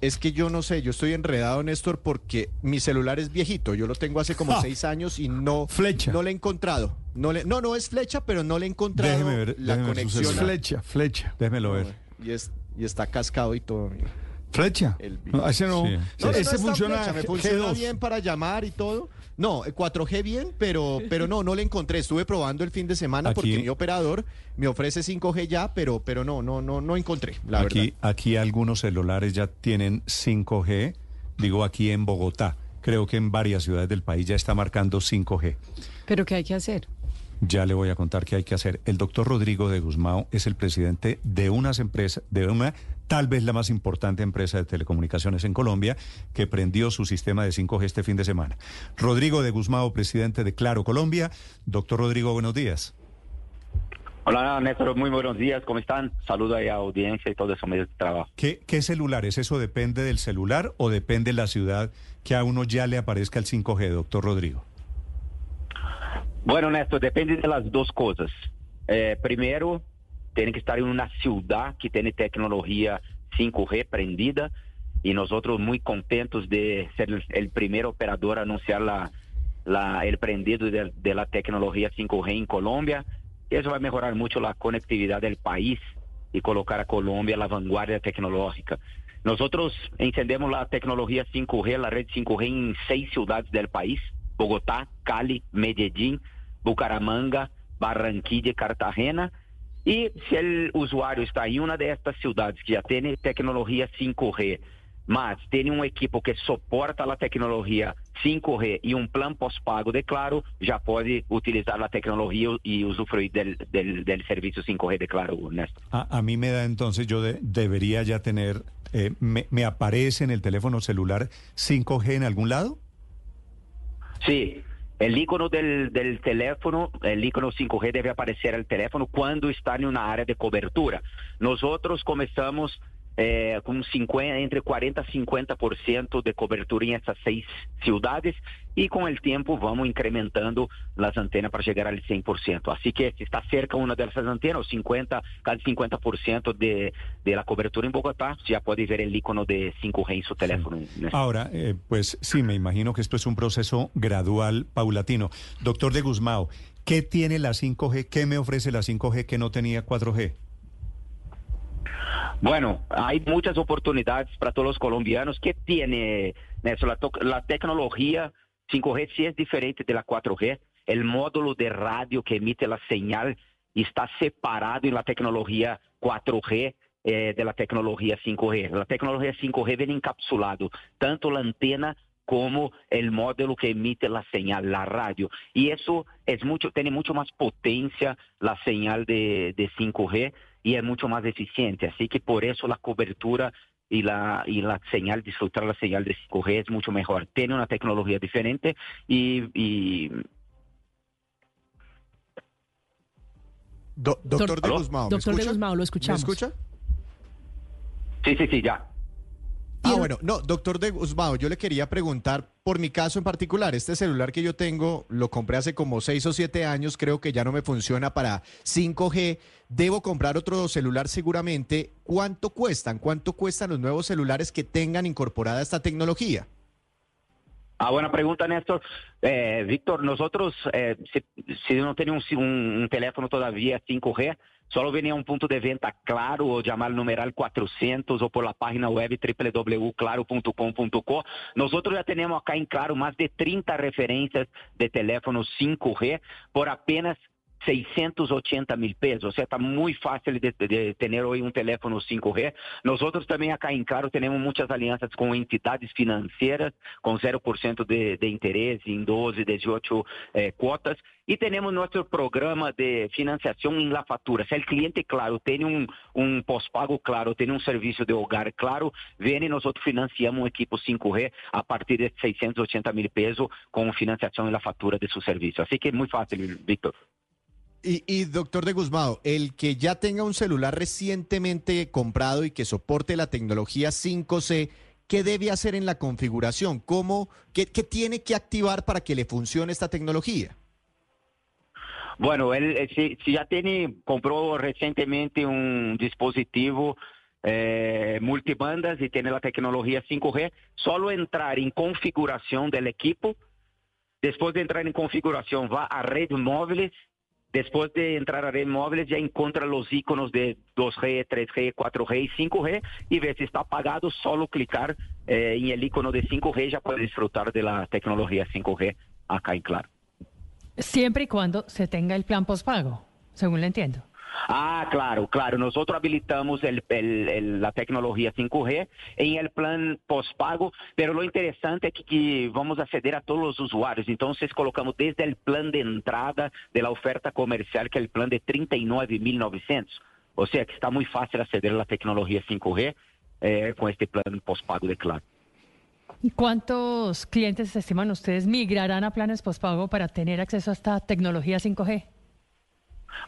Es que yo no sé, yo estoy enredado, Néstor, porque mi celular es viejito. Yo lo tengo hace como Ja. seis años y no, Flecha. no le he encontrado. No, le, no, no es flecha, pero no le he encontrado Déjeme ver, la déjeme ver su conexión. celular. Flecha, flecha. Déjemelo ver. Y, es, y está cascado y todo. mira. Flecha. El- No, ese no. Sí. No, ese no, no está funciona, flecha, me funciona G2. bien para llamar y todo. No, eh, 4G bien, pero, pero no, no le encontré. Estuve probando el fin de semana Aquí- porque mi operador me ofrece 5G ya, pero, pero no, no, no, no encontré, la aquí, verdad. aquí algunos celulares ya tienen 5G, digo aquí en Bogotá. Creo que en varias ciudades del país ya está marcando 5G. Pero ¿qué hay que hacer? Ya le voy a contar qué hay que hacer. El doctor Rodrigo de Guzmán es el presidente de unas empresas, de una tal vez la más importante empresa de telecomunicaciones en Colombia, que prendió su sistema de 5G este fin de semana. Rodrigo de Guzmán, presidente de Claro Colombia. Doctor Rodrigo, buenos días. Hola Néstor, muy buenos días, ¿cómo están? Saludo a audiencia y todo eso medio de trabajo. ¿Qué, ¿Qué celulares? ¿Eso depende del celular o depende de la ciudad que a uno ya le aparezca el 5G, doctor Rodrigo? Bueno Néstor, depende de las dos cosas. Eh, primero, tiene que estar en una ciudad que tiene tecnología 5G prendida y nosotros muy contentos de ser el primer operador a anunciar la, la, prendido la tecnología 5G en Colombia. Eso va a mejorar mucho la conectividad del país y colocar a Colombia a la vanguardia tecnológica. Nosotros encendemos la tecnología 5G, la red 5G en seis ciudades del país, Bogotá, Cali, Medellín, Bucaramanga, Barranquilla y Cartagena. Y si el usuario está en una de estas ciudades que ya tiene tecnología 5G, más tiene un equipo que soporta la tecnología 5G y un plan postpago de Claro, ya puede utilizar la tecnología y usufruir del, del, del servicio 5G de Claro, Néstor. A, a mí me da entonces, yo de- debería ya tener, eh, me, ¿me aparece en el teléfono celular 5G en algún lado? Sí, el icono del, del teléfono, el icono 5G debe aparecer al teléfono cuando está en una área de cobertura. Nosotros comenzamos eh, con 50, entre 40 y 50% de cobertura en estas seis ciudades y con el tiempo vamos incrementando las antenas para llegar al 100%. Así que está cerca una de esas antenas, 50, casi 50% de, de la cobertura en Bogotá, ya puede ver el icono de 5G en su teléfono. Néstor. Ahora, eh, pues sí, me imagino que esto es un proceso gradual, paulatino. Doctor de Guzmán, ¿qué tiene la 5G? ¿Qué me ofrece la 5G que no tenía 4G? Bueno, hay muchas oportunidades para todos los colombianos. ¿Qué tiene to- la tecnología 5G sí es diferente de la 4G. el módulo de radio que emite la señal está separado en la tecnología 4G eh, de la tecnología 5G. La tecnología 5G viene encapsulado tanto la antena como el módulo que emite la señal, la radio. Y eso es mucho, tiene mucho más potencia la señal de, de 5G y es mucho más eficiente. Así que por eso la cobertura y la, y la señal, disfrutar la señal de 5G es mucho mejor. Tiene una tecnología diferente y... y Do- doctor de. Guzmán, ¿me Doctor de escucha? Guzmán, lo ¿Me escuchamos. escucha? Sí, sí, sí, ya. Ah, bueno, no, doctor de Guzmán, yo le quería preguntar por mi caso en particular. Este celular que yo tengo lo compré hace como seis o siete años, creo que ya no me funciona para 5G. Debo comprar otro celular seguramente. ¿Cuánto cuestan? ¿Cuánto cuestan los nuevos celulares que tengan incorporada esta tecnología? Ah, buena pregunta, Néstor. Eh, Víctor, nosotros, eh, si, no tenemos un, teléfono todavía 5G, solo venía a un punto de venta claro o llamar al numeral 400 o por la página web www.claro.com.co. Nosotros ya tenemos acá en Claro más de 30 referencias de teléfonos 5G por apenas 680 mil pesos, o sea, está muy fácil de, de tener hoy un teléfono 5G. Nosotros también acá en Claro tenemos muchas alianzas con entidades financieras con 0% de, de interés en 12, 18 eh, cuotas y tenemos nuestro programa de financiación en la factura. Si el cliente, claro, tiene un, un pospago claro, tiene un servicio de hogar claro, viene y nosotros financiamos un equipo 5G a partir de 680 mil pesos con financiación en la factura de su servicio. Así que es muy fácil, Víctor. Y, doctor de Guzmán, el que ya tenga un celular recientemente comprado y que soporte la tecnología 5C, ¿qué debe hacer en la configuración? ¿Cómo, qué, qué tiene que activar para que le funcione esta tecnología? Bueno, él, eh, si, ya tiene, compró recientemente un dispositivo eh, multibandas y tiene la tecnología 5G, solo entrar en configuración del equipo, después de entrar en configuración va a red móviles, después de entrar a red móviles ya encuentra los iconos de 2G, 3G, 4G y 5G y ve si está apagado, solo clicar eh, en el icono de 5G ya puede disfrutar de la tecnología 5G acá en Claro. Siempre y cuando se tenga el plan postpago, según le entiendo. Ah, claro, claro. Nosotros habilitamos la tecnología 5G en el plan postpago, pero lo interesante es que, vamos a acceder a todos los usuarios. Entonces colocamos desde el plan de entrada de la oferta comercial, que es el plan de 39.900. O sea que está muy fácil acceder a la tecnología 5G eh, con este plan postpago de Claro. ¿Cuántos clientes estiman ustedes migrarán a planes postpago para tener acceso a esta tecnología 5G?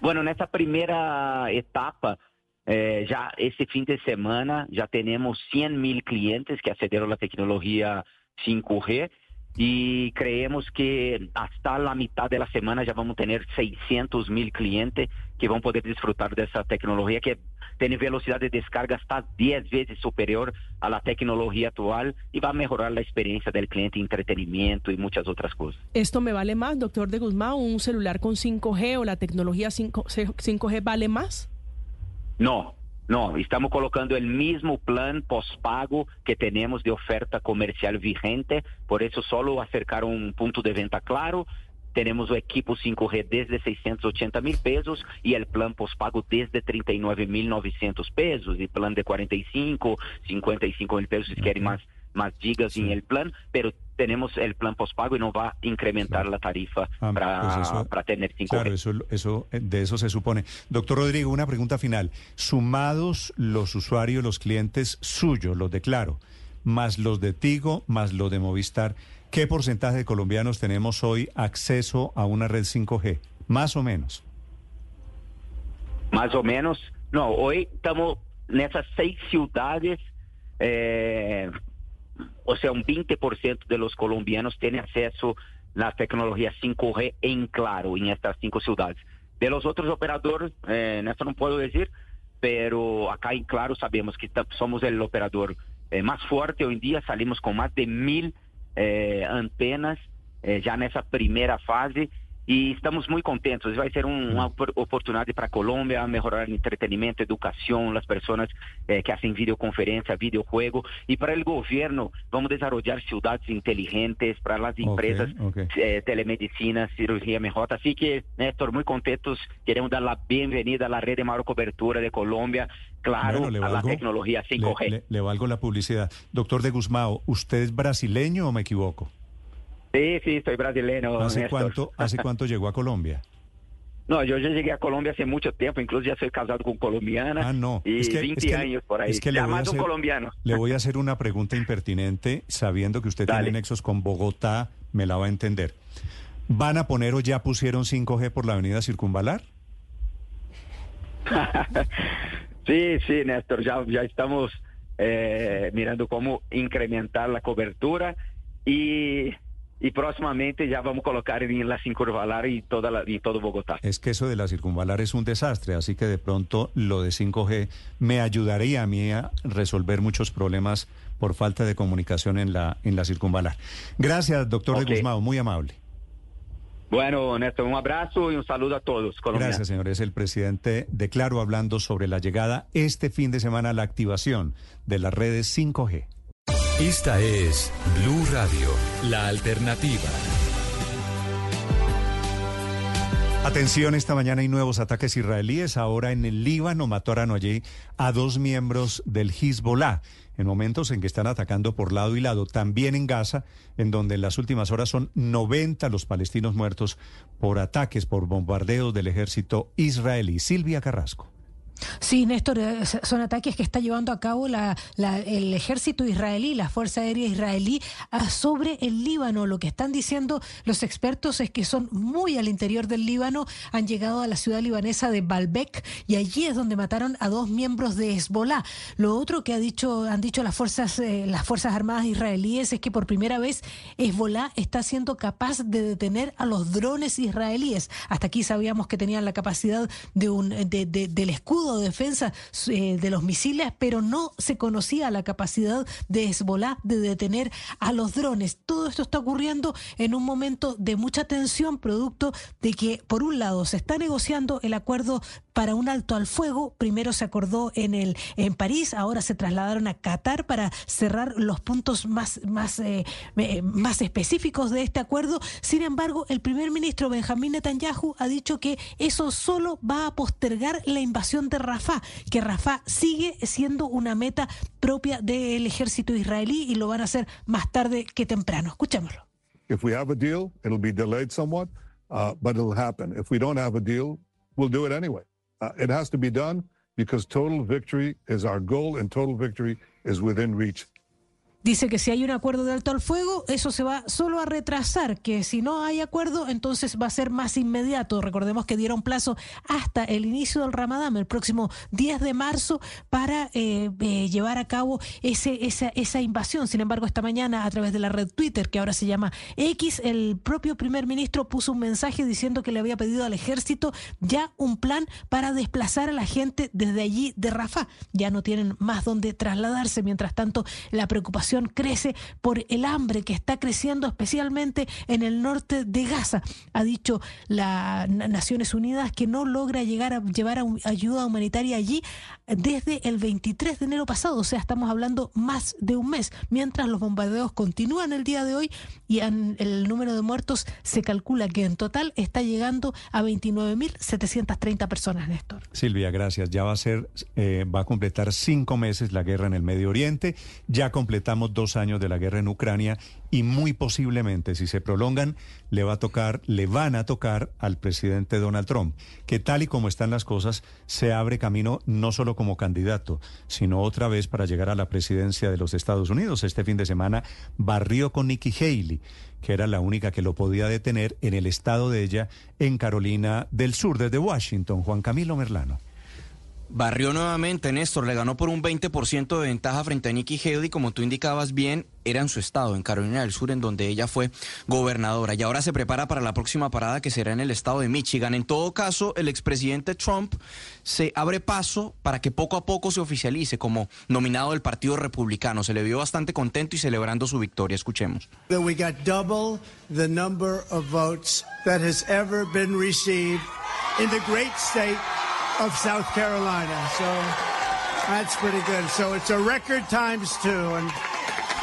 Bueno, en esta primera etapa, eh, este fin de semana, ya tenemos 100 mil clientes que accedieron a la tecnología 5G y creemos que hasta la mitad de la semana ya vamos a tener 600 mil clientes que a poder disfrutar de esa tecnología que tiene velocidad de descarga hasta 10 veces superior a la tecnología actual y va a mejorar la experiencia del cliente, entretenimiento y muchas otras cosas. ¿Esto me vale más, doctor de Guzmán? ¿Un celular con 5G o la tecnología 5, 5G vale más? No, no, estamos colocando el mismo plan postpago que tenemos de oferta comercial vigente, por eso solo acercar un punto de venta claro. Tenemos o equipo 5G desde 680 mil pesos y el plan postpago desde 39 mil 900 pesos y plan de 45, 55 mil pesos si quieren más, más gigas sí. en el plan, pero tenemos el plan postpago y no va a incrementar la tarifa ah, para, pues para, tener 5G. Claro, eso, eso, de eso se supone. Doctor Rodrigo, una pregunta final. Sumados los usuarios, los clientes suyos, los de Claro, más los de Tigo, más los de Movistar, ¿qué porcentaje de colombianos tenemos hoy acceso a una red 5G? Más o menos. Más o menos. No, hoy estamos en esas seis ciudades. Eh, o sea, un 20% de los colombianos tiene acceso a la tecnología 5G en claro en estas cinco ciudades. De los otros operadores, eh, en esto no puedo decir, pero acá en claro sabemos que somos el operador eh, más fuerte hoy en día, salimos con más de mil eh, antenas ya en esa primera fase e estamos muito contentes. Vai ser um, uma oportunidade para a Colômbia melhorar entretenimento, educação, as pessoas eh, que fazem videoconferência, videojuego. E para o governo, vamos desenvolver cidades inteligentes para as empresas, okay. Eh, telemedicina, cirurgia mejor. Así que, Néstor, muy contentos. Queremos dar a la red de mayor cobertura de Colombia, claro, Bueno, le a la tecnología 5G. Le, le- le valgo la publicidad. Doctor de Guzmao, ¿usted es brasileño o me equivoco? Sí, sí, soy brasileño. ¿Hace Néstor. cuánto, ¿Hace cuánto llegó a Colombia? No, yo ya llegué a Colombia hace mucho tiempo, incluso ya soy casado con colombiana. Ah, no. Y Es que- 20 es que- años por ahí. es que le voy a un hacer- colombiano. Le voy a hacer una pregunta impertinente, sabiendo que usted Dale. tiene nexos con Bogotá, me la va a entender. ¿Van a poner o ya pusieron 5G por la avenida Circunvalar? Sí, sí, Néstor, ya, ya estamos eh, mirando cómo incrementar la cobertura y, y próximamente ya vamos a colocar en la Circunvalar y toda la, y todo Bogotá. Es que eso de la Circunvalar es un desastre, así que de pronto lo de 5G me ayudaría a mí a resolver muchos problemas por falta de comunicación en la, en la Circunvalar. Gracias, doctor de Guzmao, muy amable. Bueno, Néstor, un abrazo y un saludo a todos. Gracias, señor. Es el presidente de Claro hablando sobre la llegada este fin de semana a la activación de las redes 5G. Esta es Blue Radio, la alternativa. Atención, esta mañana hay nuevos ataques israelíes. Ahora en el Líbano mataron allí a dos miembros del Hezbollah en momentos en que están atacando por lado y lado. También en Gaza, en donde en las últimas horas son 90 los palestinos muertos por ataques, por bombardeos del ejército israelí. Silvia Carrasco. Sí, Néstor, eh, son ataques que está llevando a cabo el ejército israelí, la Fuerza Aérea Israelí, ah, sobre el Líbano. Lo que están diciendo los expertos es que son muy al interior del Líbano, han llegado a la ciudad libanesa de Baalbek y allí es donde mataron a dos miembros de Hezbollah. Lo otro que ha dicho, han dicho las fuerzas, eh, las fuerzas armadas israelíes es que por primera vez Hezbollah está siendo capaz de detener a los drones israelíes. Hasta aquí sabíamos que tenían la capacidad de un, de- de- del escudo de defensa eh, de los misiles, pero no se conocía la capacidad de Hezbollah de detener a los drones. Todo esto está ocurriendo en un momento de mucha tensión, producto de que, por un lado, se está negociando el acuerdo para un alto al fuego. Primero se acordó en el en París, ahora se trasladaron a Qatar para cerrar los puntos más más eh, eh, más específicos de este acuerdo. Sin embargo, el primer ministro Benjamín Netanyahu ha dicho que eso solo va a postergar la invasión de Rafah, que Rafah sigue siendo una meta propia del ejército israelí y lo van a hacer más tarde que temprano. Escuchémoslo. If we have a deal, it'll be delayed somewhat, uh, but it'll happen. If we don't have a deal, we'll do it anyway. Uh, it has to be done because total victory is our goal, and total victory is within reach. Dice que si hay un acuerdo de alto al fuego, eso se va solo a retrasar, que si no hay acuerdo, entonces va a ser más inmediato. Recordemos que dieron plazo hasta el inicio del Ramadán, el próximo 10 de marzo, para eh, eh, llevar a cabo ese, esa, esa invasión. Sin embargo, esta mañana, a través de la red Twitter, que ahora se llama X, el propio primer ministro puso un mensaje diciendo que le había pedido al ejército ya un plan para desplazar a la gente desde allí de Rafah. Ya no tienen más donde trasladarse. Mientras tanto, la preocupación crece por el hambre que está creciendo especialmente en el norte de Gaza. Ha dicho las Naciones Unidas que no logra llegar a llevar ayuda humanitaria allí desde el 23 de enero pasado, o sea, estamos hablando más de un mes, mientras los bombardeos continúan el día de hoy y el número de muertos se calcula que en total está llegando a 29.730 personas, Néstor. Silvia, gracias. Ya va a ser, eh, va a completar cinco meses la guerra en el Medio Oriente. Ya completamos dos años de la guerra en Ucrania y muy posiblemente, si se prolongan, le va a tocar, le van a tocar al presidente Donald Trump, que tal y como están las cosas, se abre camino no solo como candidato, sino otra vez para llegar a la presidencia de los Estados Unidos. Este fin de semana barrió con Nikki Haley que era la única que lo podía detener en el estado de ella, en Carolina del Sur, desde Washington. Juan Camilo Merlano. Barrió nuevamente, Néstor, le ganó por un 20% de ventaja frente a Nikki Haley, como tú indicabas bien, era en su estado, en Carolina del Sur, en donde ella fue gobernadora. Y ahora se prepara para la próxima parada que será en el estado de Michigan. En todo caso, el expresidente Trump se abre paso para que poco a poco se oficialice como nominado del Partido Republicano. Se le vio bastante contento y celebrando su victoria. Escuchemos. We got double the number of votes that has ever been received in the great state of South Carolina. So that's pretty good. So it's a record times two. And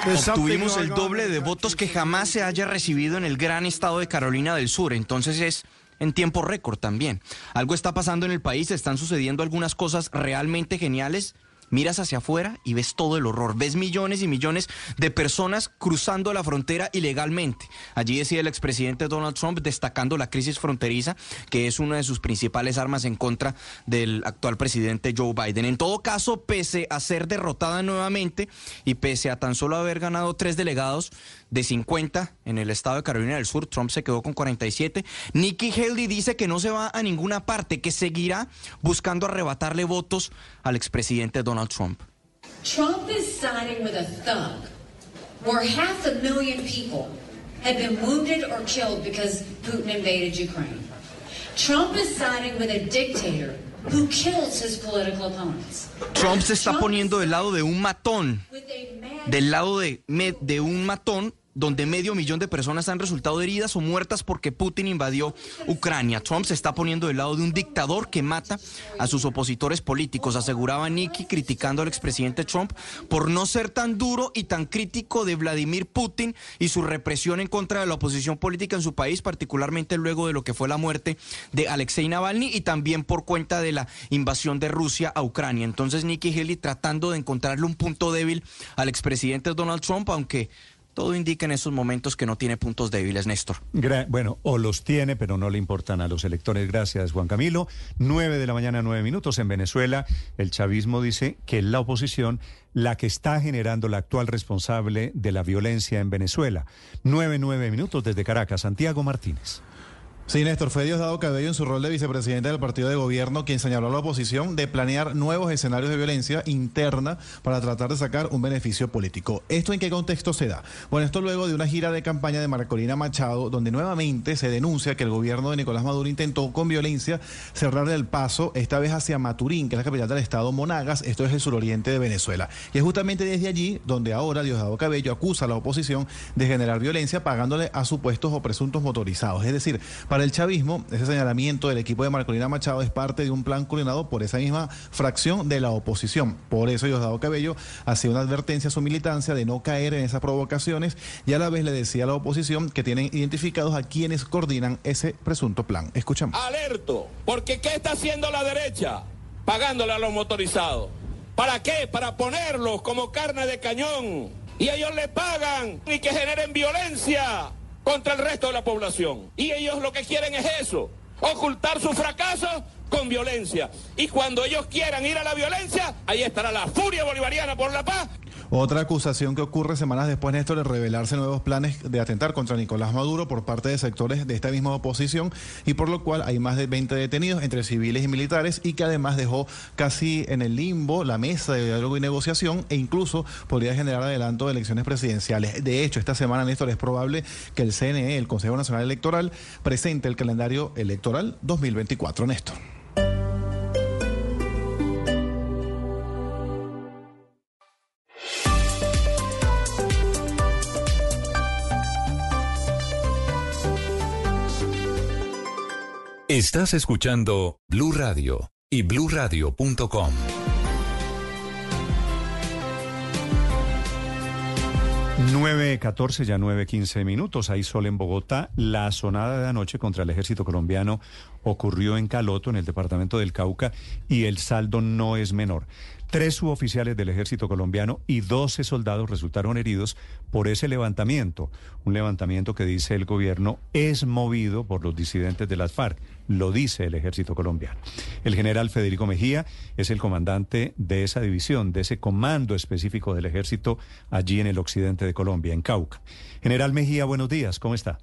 Obtuvimos el doble de votos que jamás se haya recibido en el gran estado de Carolina del Sur. Entonces es en tiempo récord también. Algo está pasando en el país, están sucediendo algunas cosas realmente geniales miras hacia afuera y ves todo el horror. Ves millones y millones de personas cruzando la frontera ilegalmente. Allí decía el expresidente Donald Trump destacando la crisis fronteriza, que es una de sus principales armas en contra del actual presidente Joe Biden. En todo caso, pese a ser derrotada nuevamente y pese a tan solo haber ganado tres delegados, de 50 en el estado de Carolina del Sur. Trump se quedó con 47. Nikki Haley dice que no se va a ninguna parte, que seguirá buscando arrebatarle votos al expresidente Donald Trump. Trump is siding with a thug where half a million people have been wounded or killed because Putin invaded Ukraine. Trump is siding with a dictator who kills his political opponents. Trump se está poniendo del lado de un matón, del lado de, de un matón donde medio millón de personas han resultado heridas o muertas porque Putin invadió Ucrania. Trump se está poniendo del lado de un dictador que mata a sus opositores políticos, aseguraba Nikki criticando al expresidente Trump por no ser tan duro y tan crítico de Vladimir Putin y su represión en contra de la oposición política en su país, particularmente luego de lo que fue la muerte de Alexei Navalny y también por cuenta de la invasión de Rusia a Ucrania. Entonces Nikki Haley tratando de encontrarle un punto débil al expresidente Donald Trump, aunque todo indica en esos momentos que no tiene puntos débiles, Néstor. bueno, o los tiene, pero no le importan a los electores. Gracias, Juan Camilo. Nueve de la mañana, nueve minutos en Venezuela. El chavismo dice que es la oposición la que está generando la actual responsable de la violencia en Venezuela. Nueve, nueve minutos desde Caracas. Santiago Martínez. Sí, Néstor, fue Diosdado Cabello en su rol de vicepresidente del partido de gobierno quien señaló a la oposición de planear nuevos escenarios de violencia interna para tratar de sacar un beneficio político. ¿Esto en qué contexto se da? Bueno, esto luego de una gira de campaña de Marcolina Machado, donde nuevamente se denuncia que el gobierno de Nicolás Maduro intentó con violencia cerrarle el paso, esta vez hacia Maturín, que es la capital del estado Monagas, esto es el suroriente de Venezuela. Y es justamente desde allí donde ahora Diosdado Cabello acusa a la oposición de generar violencia pagándole a supuestos o presuntos motorizados. Es decir, para el chavismo, ese señalamiento del equipo de Marcolina Machado es parte de un plan coordinado por esa misma fracción de la oposición. Por eso Diosdado Cabello hacía una advertencia a su militancia de no caer en esas provocaciones y a la vez le decía a la oposición que tienen identificados a quienes coordinan ese presunto plan. Escuchamos. Alerto, porque ¿qué está haciendo la derecha? Pagándole a los motorizados. ¿Para qué? Para ponerlos como carne de cañón. Y ellos le pagan y que generen violencia contra el resto de la población. Y ellos lo que quieren es eso, ocultar su fracaso con violencia. Y cuando ellos quieran ir a la violencia, ahí estará la furia bolivariana por la paz otra acusación que ocurre semanas después, Néstor, de revelarse nuevos planes de atentar contra Nicolás Maduro por parte de sectores de esta misma oposición y por lo cual hay más de 20 detenidos entre civiles y militares y que además dejó casi en el limbo la mesa de diálogo y negociación e incluso podría generar adelanto de elecciones presidenciales. De hecho, esta semana, Néstor, es probable que el CNE, el Consejo Nacional Electoral, presente el calendario electoral 2024. Néstor. Estás escuchando Blue Radio y bluradio.com. 9.14, ya 9.15 minutos. Hay sol en Bogotá. La sonada de anoche contra el ejército colombiano ocurrió en Caloto, en el departamento del Cauca, y el saldo no es menor. Tres suboficiales del ejército colombiano y 12 soldados resultaron heridos por ese levantamiento. Un levantamiento que dice el gobierno es movido por los disidentes de las FARC. Lo dice el ejército colombiano. El general Federico Mejía es el comandante de esa división, de ese comando específico del ejército allí en el occidente de Colombia, en Cauca. General Mejía, buenos días, ¿cómo está?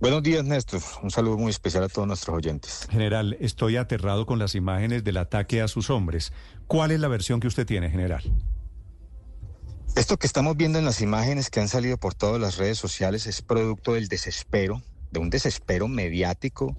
Buenos días, Néstor. Un saludo muy especial a todos nuestros oyentes. General, estoy aterrado con las imágenes del ataque a sus hombres. ¿Cuál es la versión que usted tiene, general? Esto que estamos viendo en las imágenes que han salido por todas las redes sociales es producto del desespero, de un desespero mediático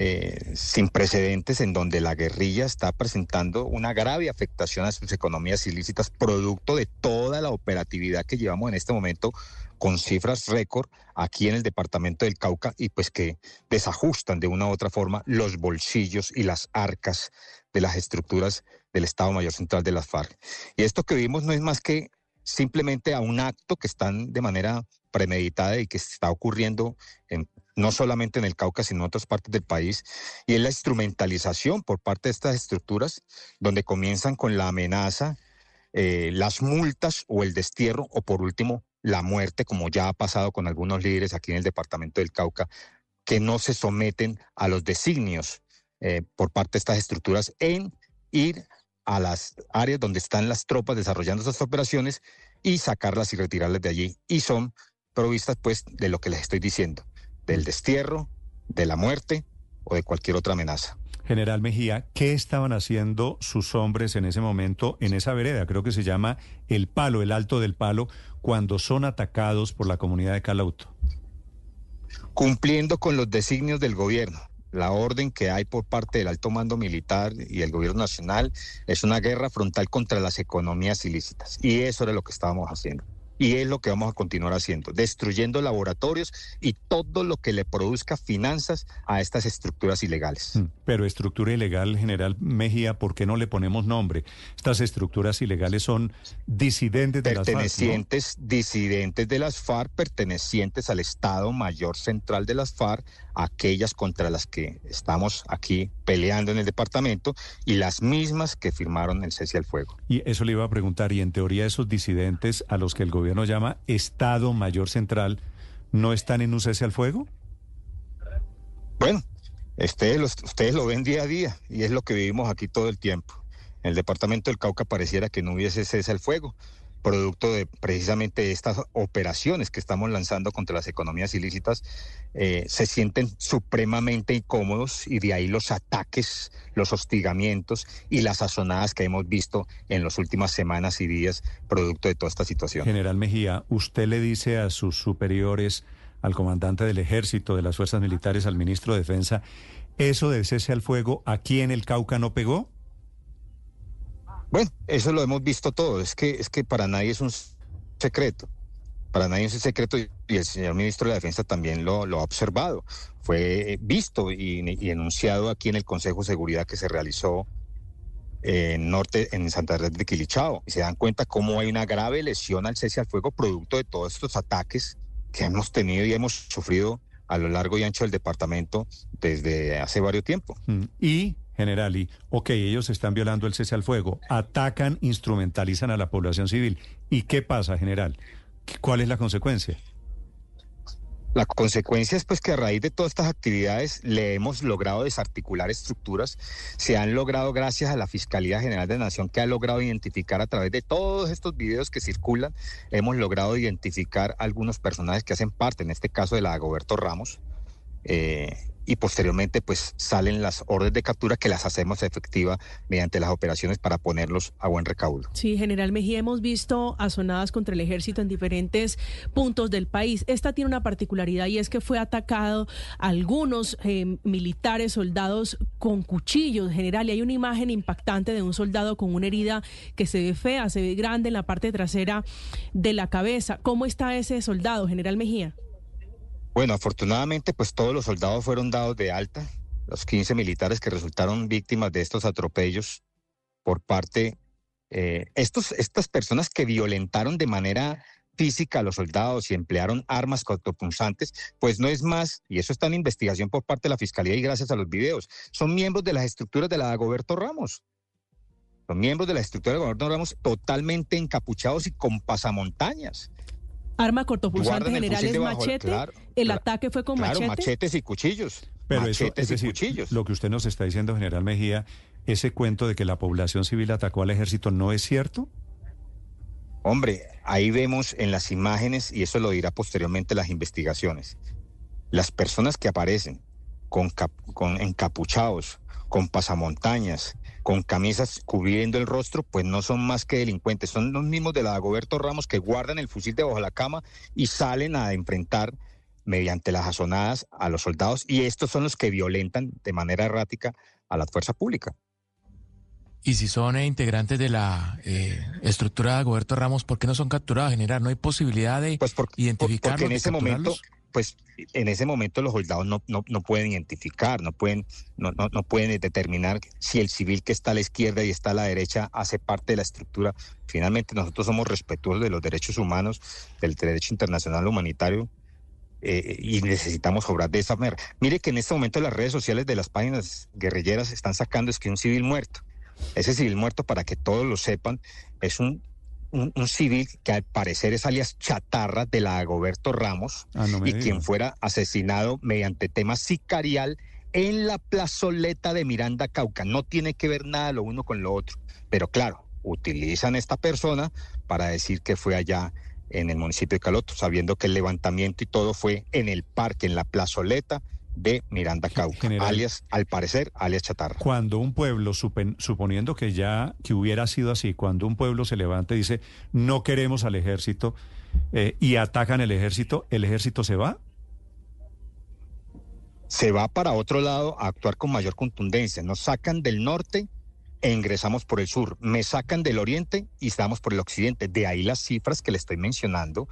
eh, sin precedentes en donde la guerrilla está presentando una grave afectación a sus economías ilícitas, producto de toda la operatividad que llevamos en este momento con cifras récord aquí en el departamento del Cauca y pues que desajustan de una u otra forma los bolsillos y las arcas de las estructuras del Estado Mayor Central de las FARC. Y esto que vimos no es más que simplemente a un acto que están de manera premeditada y que está ocurriendo en, no solamente en el Cauca, sino en otras partes del país, y es la instrumentalización por parte de estas estructuras, donde comienzan con la amenaza, eh, las multas o el destierro, o por último, la muerte, como ya ha pasado con algunos líderes aquí en el departamento del Cauca, que no se someten a los designios eh, por parte de estas estructuras en ir a las áreas donde están las tropas desarrollando esas operaciones y sacarlas y retirarlas de allí. Y son provistas pues de lo que les estoy diciendo, del destierro, de la muerte o de cualquier otra amenaza. General Mejía, ¿qué estaban haciendo sus hombres en ese momento en esa vereda? Creo que se llama El Palo, el Alto del Palo, cuando son atacados por la comunidad de Calauto. Cumpliendo con los designios del gobierno. La orden que hay por parte del alto mando militar y el gobierno nacional es una guerra frontal contra las economías ilícitas. Y eso era lo que estábamos haciendo. Y es lo que vamos a continuar haciendo, destruyendo laboratorios y todo lo que le produzca finanzas a estas estructuras ilegales. Mm, pero estructura ilegal, general Mejía, ¿por qué no le ponemos nombre? Estas estructuras ilegales son disidentes de las FARC. Pertenecientes, disidentes de las FARC, pertenecientes al Estado Mayor Central de las FARC, aquellas contra las que estamos aquí peleando en el departamento y las mismas que firmaron el cese al fuego. Y eso le iba a preguntar, y en teoría esos disidentes a los que el gobierno llama Estado Mayor Central, ¿no están en un cese al fuego? Bueno, ustedes, ustedes lo ven día a día y es lo que vivimos aquí todo el tiempo. En el departamento del Cauca pareciera que no hubiese cese al fuego producto de precisamente estas operaciones que estamos lanzando contra las economías ilícitas, eh, se sienten supremamente incómodos y de ahí los ataques, los hostigamientos y las azonadas que hemos visto en las últimas semanas y días producto de toda esta situación. General Mejía, usted le dice a sus superiores, al comandante del ejército, de las fuerzas militares, al ministro de Defensa, ¿eso de cese al fuego aquí en el Cauca no pegó? Bueno, eso lo hemos visto todo. Es que, es que para nadie es un secreto. Para nadie es un secreto y el señor ministro de la Defensa también lo, lo ha observado. Fue visto y, y, enunciado aquí en el Consejo de Seguridad que se realizó en norte, en Santa Red de Quilichao. Y se dan cuenta cómo hay una grave lesión al cese al fuego producto de todos estos ataques que hemos tenido y hemos sufrido a lo largo y ancho del departamento desde hace varios tiempo. Y general, y, ok, ellos están violando el cese al fuego, atacan, instrumentalizan a la población civil. ¿Y qué pasa, general? ¿Cuál es la consecuencia? La consecuencia es pues que a raíz de todas estas actividades le hemos logrado desarticular estructuras, se han logrado gracias a la Fiscalía General de Nación que ha logrado identificar a través de todos estos videos que circulan, hemos logrado identificar algunos personajes que hacen parte, en este caso de la Goberto Ramos, eh, y posteriormente pues salen las órdenes de captura que las hacemos efectivas mediante las operaciones para ponerlos a buen recaudo. Sí, general Mejía, hemos visto azonadas contra el ejército en diferentes puntos del país. Esta tiene una particularidad y es que fue atacado algunos eh, militares, soldados con cuchillos, general, y hay una imagen impactante de un soldado con una herida que se ve fea, se ve grande en la parte trasera de la cabeza. ¿Cómo está ese soldado, general Mejía? Bueno, afortunadamente, pues todos los soldados fueron dados de alta, los 15 militares que resultaron víctimas de estos atropellos por parte eh, estos, estas personas que violentaron de manera física a los soldados y emplearon armas cortopunzantes, pues no es más, y eso está en investigación por parte de la Fiscalía y gracias a los videos, son miembros de las estructuras de la Goberto Ramos. Son miembros de la estructura de Goberto Ramos totalmente encapuchados y con pasamontañas. Arma cortopulsante general es machete. el ataque fue con claro, machete. machetes y cuchillos. Pero machetes eso, es decir, y cuchillos. Lo que usted nos está diciendo, general Mejía, ese cuento de que la población civil atacó al ejército, ¿no es cierto? Hombre, ahí vemos en las imágenes, y eso lo dirá posteriormente las investigaciones, las personas que aparecen con, con encapuchados, con pasamontañas, con camisas cubriendo el rostro, pues no son más que delincuentes. Son los mismos de la Dagoberto Ramos que guardan el fusil debajo de la cama y salen a enfrentar mediante las azonadas a los soldados y estos son los que violentan de manera errática a la fuerza pública. Y si son eh, integrantes de la eh, estructura de Dagoberto Ramos, ¿por qué no son capturados, general? ¿No hay posibilidad de pues identificarlos? Porque en ese momento pues en ese momento los soldados no, no, no pueden identificar, no pueden, no, no, pueden determinar si el civil que está a la izquierda y está a la derecha hace parte de la estructura. Finalmente nosotros somos respetuosos de los derechos humanos, del derecho internacional humanitario. Eh, y necesitamos obrar de esa manera. Mire que en este momento las redes sociales de las páginas guerrilleras están sacando es que un civil muerto. Ese civil muerto, para que todos lo sepan, es un un, civil que al parecer es alias Chatarra de la Agoberto Ramos ah, y quien fuera asesinado mediante tema sicarial en la plazoleta de Miranda Cauca. No tiene que ver nada lo uno con lo otro. Pero claro, utilizan esta persona para decir que fue allá en el municipio de Caloto, sabiendo que el levantamiento y todo fue en el parque, en la plazoleta de Miranda Cauca, alias, al parecer, alias Chatarra. Cuando un pueblo, suponiendo que ya que hubiera sido así, cuando un pueblo se levanta y dice, no queremos al ejército, eh, y atacan el ejército, ¿el ejército se va? Se va para otro lado a actuar con mayor contundencia. Nos sacan del norte e ingresamos por el sur. Me sacan del oriente y estamos por el occidente. De ahí las cifras que le estoy mencionando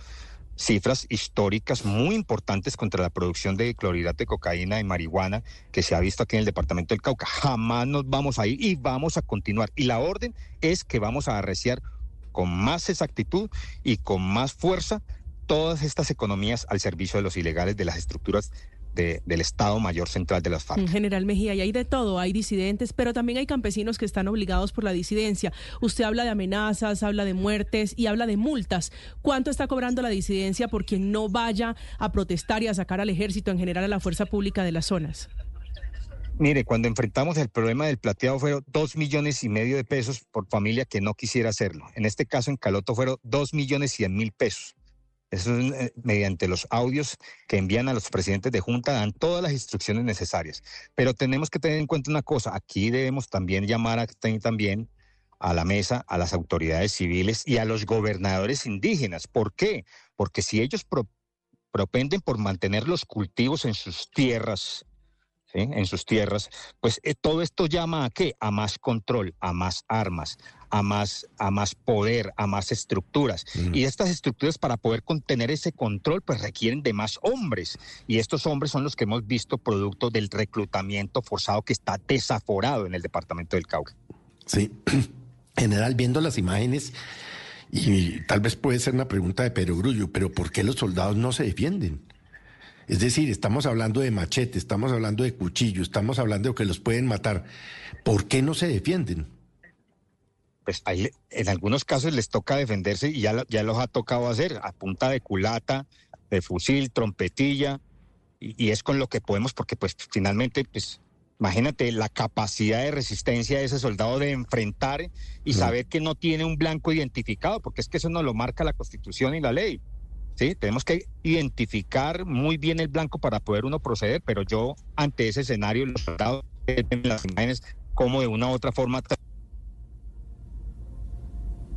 cifras históricas muy importantes contra la producción de clorhidrato de cocaína y marihuana que se ha visto aquí en el departamento del Cauca. Jamás nos vamos a ir y vamos a continuar. Y la orden es que vamos a arreciar con más exactitud y con más fuerza todas estas economías al servicio de los ilegales, de las estructuras del Estado Mayor Central de las FARC. General Mejía, y hay de todo, hay disidentes, pero también hay campesinos que están obligados por la disidencia. Usted habla de amenazas, habla de muertes y habla de multas. ¿Cuánto está cobrando la disidencia por quien no vaya a protestar y a sacar al ejército, en general a la fuerza pública de las zonas? Mire, cuando enfrentamos el problema del plateado fueron dos millones y medio de pesos por familia que no quisiera hacerlo. En este caso, en Caloto fueron dos millones cien mil pesos. Eso es eh, mediante los audios que envían a los presidentes de Junta, dan todas las instrucciones necesarias. Pero tenemos que tener en cuenta una cosa, aquí debemos también llamar a, también a la mesa a las autoridades civiles y a los gobernadores indígenas. ¿Por qué? Porque si ellos propenden por mantener los cultivos en sus tierras, en sus tierras, pues eh, todo esto llama a qué? A más control, a más armas, a más, a más poder, a más estructuras. Y estas estructuras para poder contener ese control, pues requieren de más hombres. Y estos hombres son los que hemos visto producto del reclutamiento forzado que está desaforado en el departamento del Cauca. Sí, general, viendo las imágenes, y tal vez puede ser una pregunta de Pedro Grullo, pero ¿por qué los soldados no se defienden? Es decir, estamos hablando de machete, estamos hablando de cuchillo, estamos hablando de que los pueden matar. ¿Por qué no se defienden? Pues ahí, en algunos casos les toca defenderse y ya, ya los ha tocado hacer a punta de culata, de fusil, trompetilla, y, es con lo que podemos, porque pues finalmente, pues imagínate la capacidad de resistencia de ese soldado de enfrentar y saber que no tiene un blanco identificado, porque es que eso no lo marca la Constitución y la ley. ¿Sí? Tenemos que identificar muy bien el blanco para poder uno proceder, pero yo ante ese escenario, los soldados en las imágenes, como de una u otra forma,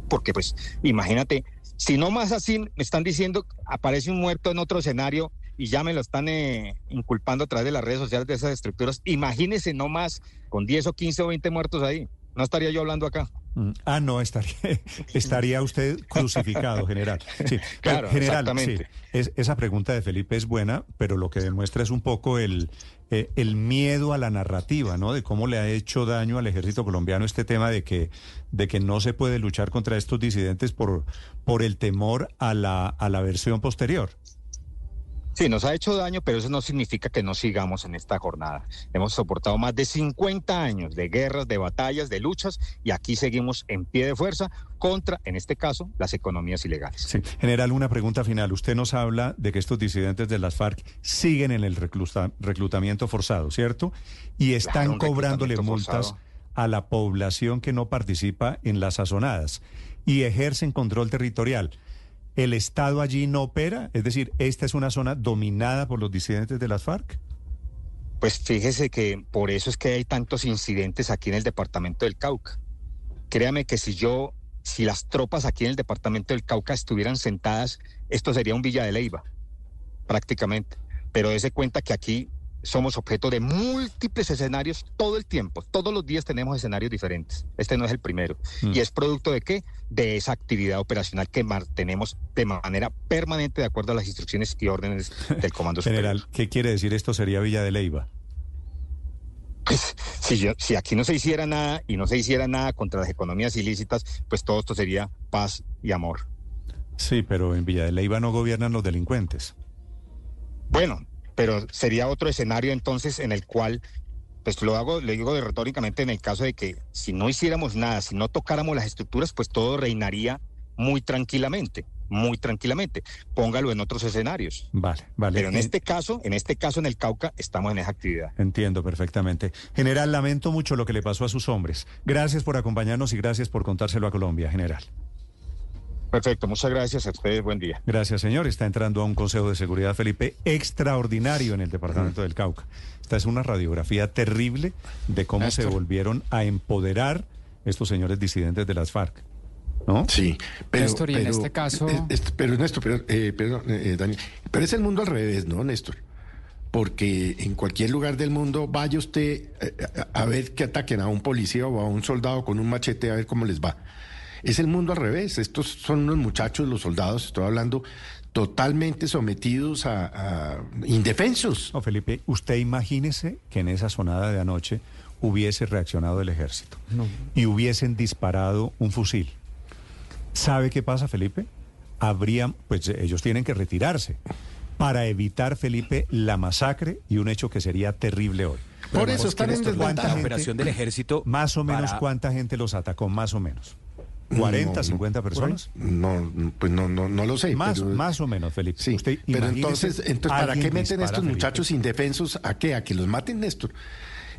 porque pues imagínate, si no más así me están diciendo, aparece un muerto en otro escenario y ya me lo están eh, inculpando a través de las redes sociales de esas estructuras, imagínese no más con 10 o 15 o 20 muertos ahí, no estaría yo hablando acá. Mm, ah, no, estaría, estaría usted crucificado, general. Sí, claro, general, esa pregunta de Felipe es buena, pero lo que demuestra es un poco el, eh, el miedo a la narrativa, ¿no? De cómo le ha hecho daño al ejército colombiano este tema de que, de que no se puede luchar contra estos disidentes por, por el temor a la, a la versión posterior. Sí, nos ha hecho daño, pero eso no significa que no sigamos en esta jornada. Hemos soportado más de 50 años de guerras, de batallas, de luchas, y aquí seguimos en pie de fuerza contra, en este caso, las economías ilegales. Sí. General, una pregunta final. Usted nos habla de que estos disidentes de las FARC siguen en el reclutamiento forzado, ¿cierto? Y están cobrándole multas a la población que no participa en las sazonadas y ejercen control territorial. ¿El Estado allí no opera? Es decir, ¿esta es una zona dominada por los disidentes de las FARC? Pues fíjese que por eso es que hay tantos incidentes aquí en el departamento del Cauca. Créame que si yo, si las tropas aquí en el departamento del Cauca estuvieran sentadas, esto sería un Villa de Leiva, prácticamente. Pero dése cuenta que aquí somos objeto de múltiples escenarios todo el tiempo. Todos los días tenemos escenarios diferentes. Este no es el primero. Mm. ¿Y es producto de qué? De esa actividad operacional que mantenemos de manera permanente de acuerdo a las instrucciones y órdenes del Comando Superior. General, ¿qué quiere decir esto sería Villa de Leiva? Pues, si, yo, si aquí no se hiciera nada y no se hiciera nada contra las economías ilícitas, pues todo esto sería paz y amor. Sí, pero en Villa de Leiva no gobiernan los delincuentes. Bueno, pero sería otro escenario entonces en el cual, pues lo hago, le digo de retóricamente en el caso de que si no hiciéramos nada, si no tocáramos las estructuras, pues todo reinaría muy tranquilamente, muy tranquilamente. Póngalo en otros escenarios. Vale, vale. Pero en este caso, en este caso en el Cauca, estamos en esa actividad. Entiendo perfectamente. General, lamento mucho lo que le pasó a sus hombres. Gracias por acompañarnos y gracias por contárselo a Colombia, general. Perfecto, muchas gracias a ustedes, buen día. Gracias, señor. Está entrando a un Consejo de Seguridad, Felipe, extraordinario en el departamento del Cauca. Esta es una radiografía terrible de cómo se volvieron a empoderar estos señores disidentes de las FARC. ¿No? Sí, pero, Néstor, y en este caso- eh, es- pero Néstor, pero, eh, perdón, eh, Daniel, pero es el mundo al revés, ¿no, Néstor? Porque en cualquier lugar del mundo vaya usted eh, a, a ver que ataquen a un policía o a un soldado con un machete a ver cómo les va. Es el mundo al revés. Estos son unos muchachos, los soldados, estoy hablando, totalmente sometidos a, a indefensos. No, Felipe, usted imagínese que en esa sonada de anoche hubiese reaccionado el ejército y hubiesen disparado un fusil. ¿Sabe qué pasa, Felipe? Habrían, pues ellos tienen que retirarse para evitar, Felipe, la masacre y un hecho que sería terrible hoy. Por eso están en ¿cuánta desventaja. gente- operación del ejército Más o menos, para- ¿cuánta gente los atacó? Más o menos. ¿40, No, no, 50 personas? No, pues no, no, no lo sé. Más, pero- más o menos, Felipe. Sí, Usted pero entonces, entonces ¿para qué meten a estos Felipe. muchachos indefensos? ¿A qué? ¿A que los maten, Néstor?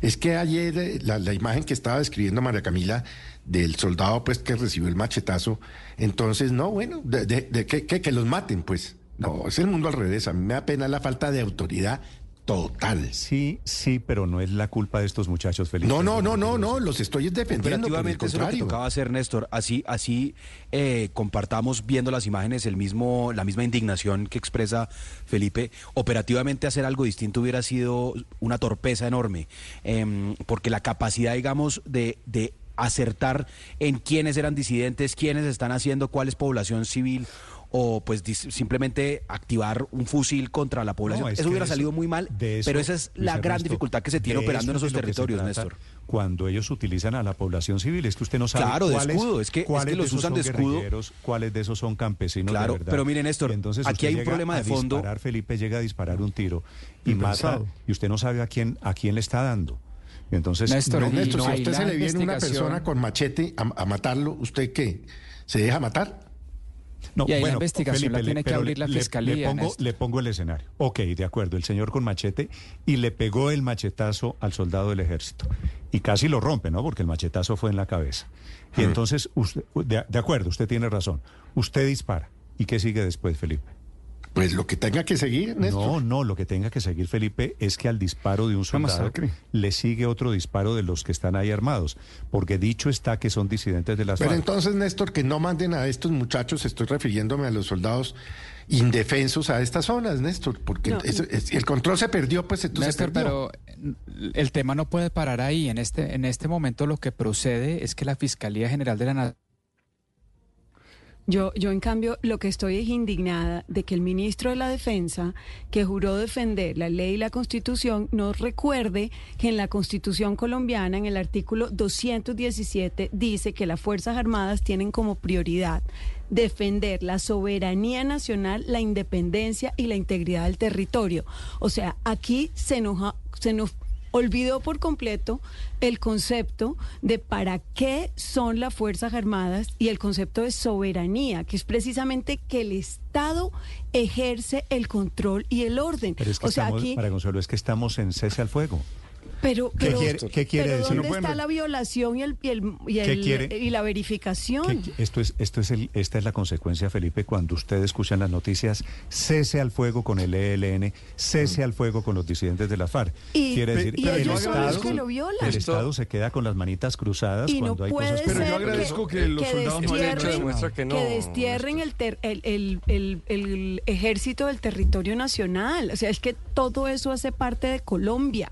Es que ayer la, la imagen que estaba describiendo María Camila del soldado pues que recibió el machetazo, entonces, no, bueno, de, de- de- que, que- que los maten, pues. No, es el mundo al revés. A mí me da pena la falta de autoridad total. Sí, sí, pero no es la culpa de estos muchachos, Felipe. No, no, no, no, no, los estoy defendiendo. Eso es lo que tocaba hacer, Néstor. Así, así eh, compartamos viendo las imágenes el mismo, la misma indignación que expresa Felipe. Operativamente hacer algo distinto hubiera sido una torpeza enorme, em, porque la capacidad, digamos, de, de acertar en quiénes eran disidentes, quiénes están haciendo, cuál es población civil o pues simplemente activar un fusil contra la población. No, es eso que hubiera de eso- salido muy mal, de eso, pero esa es la gran dificultad que se tiene de operando en eso esos es de territorios, Néstor. Cuando ellos utilizan a la población civil, es que usted no sabe Claro, de cuáles, escudo, es que- es que los esos usan de escudo. cuáles de esos son campesinos Claro, de verdad. pero mire, Néstor, entonces aquí usted hay un problema de fondo. Disparar, Felipe llega a disparar un tiro y mata, y usted no sabe a quién, a quién le está dando. Entonces, Néstor, No, Néstor, no si a usted se le viene una persona con machete a, a matarlo, ¿usted qué? ¿Se deja matar? No, Y ahí la bueno, investigación la le- tiene que abrir la le- fiscalía, Le pongo, Néstor. le pongo el escenario. Ok, de acuerdo, el señor con machete y le pegó el machetazo al soldado del ejército. Y casi lo rompe, ¿no? Porque el machetazo fue en la cabeza. Y entonces, usted, de, de acuerdo, usted tiene razón. Usted dispara. ¿Y qué sigue después, Felipe? Pues lo que tenga que seguir, Néstor. No, no, lo que tenga que seguir Felipe es que al disparo de un soldado le sigue otro disparo de los que están ahí armados, porque dicho está que son disidentes de las Pero FARC. entonces, Néstor, que no manden a estos muchachos, estoy refiriéndome a los soldados indefensos a estas zonas, Néstor, porque No. es- el control se perdió, pues entonces se Néstor, perdió. pero el tema no puede parar ahí. En este, en este momento lo que procede es que la Fiscalía General de la Nación Yo, yo, en cambio, lo que estoy es indignada de que el ministro de la Defensa, que juró defender la ley y la Constitución, nos recuerde que en la Constitución colombiana, en el artículo 217, dice que las Fuerzas Armadas tienen como prioridad defender la soberanía nacional, la independencia y la integridad del territorio. O sea, aquí se nos, se nos olvidó por completo el concepto de para qué son las Fuerzas Armadas y el concepto de soberanía, que es precisamente que el Estado ejerce el control y el orden. Pero es que o sea, estamos, aquí Consuelo, es que estamos en cese al fuego. Pero, ¿Qué pero, quiere- qué quiere pero decir? ¿dónde No está la violación y el, y el- y ¿Qué el- quiere? y la verificación? Que- Esto es, esto es el, esta es la consecuencia, Felipe, cuando ustedes escuchan las noticias, cese al fuego con el ELN, cese al fuego con los disidentes de la FARC. Y- Quiere decir, y el ellos son los Estado- que lo violan. El Estado se queda con las manitas cruzadas Y no cuando hay puede cosas Pero yo agradezco que los soldados no hayan hecho destierren, demuestra que, que no, destierren el, ter- el, el- el- el ejército del territorio nacional. O sea, es que todo eso hace parte de Colombia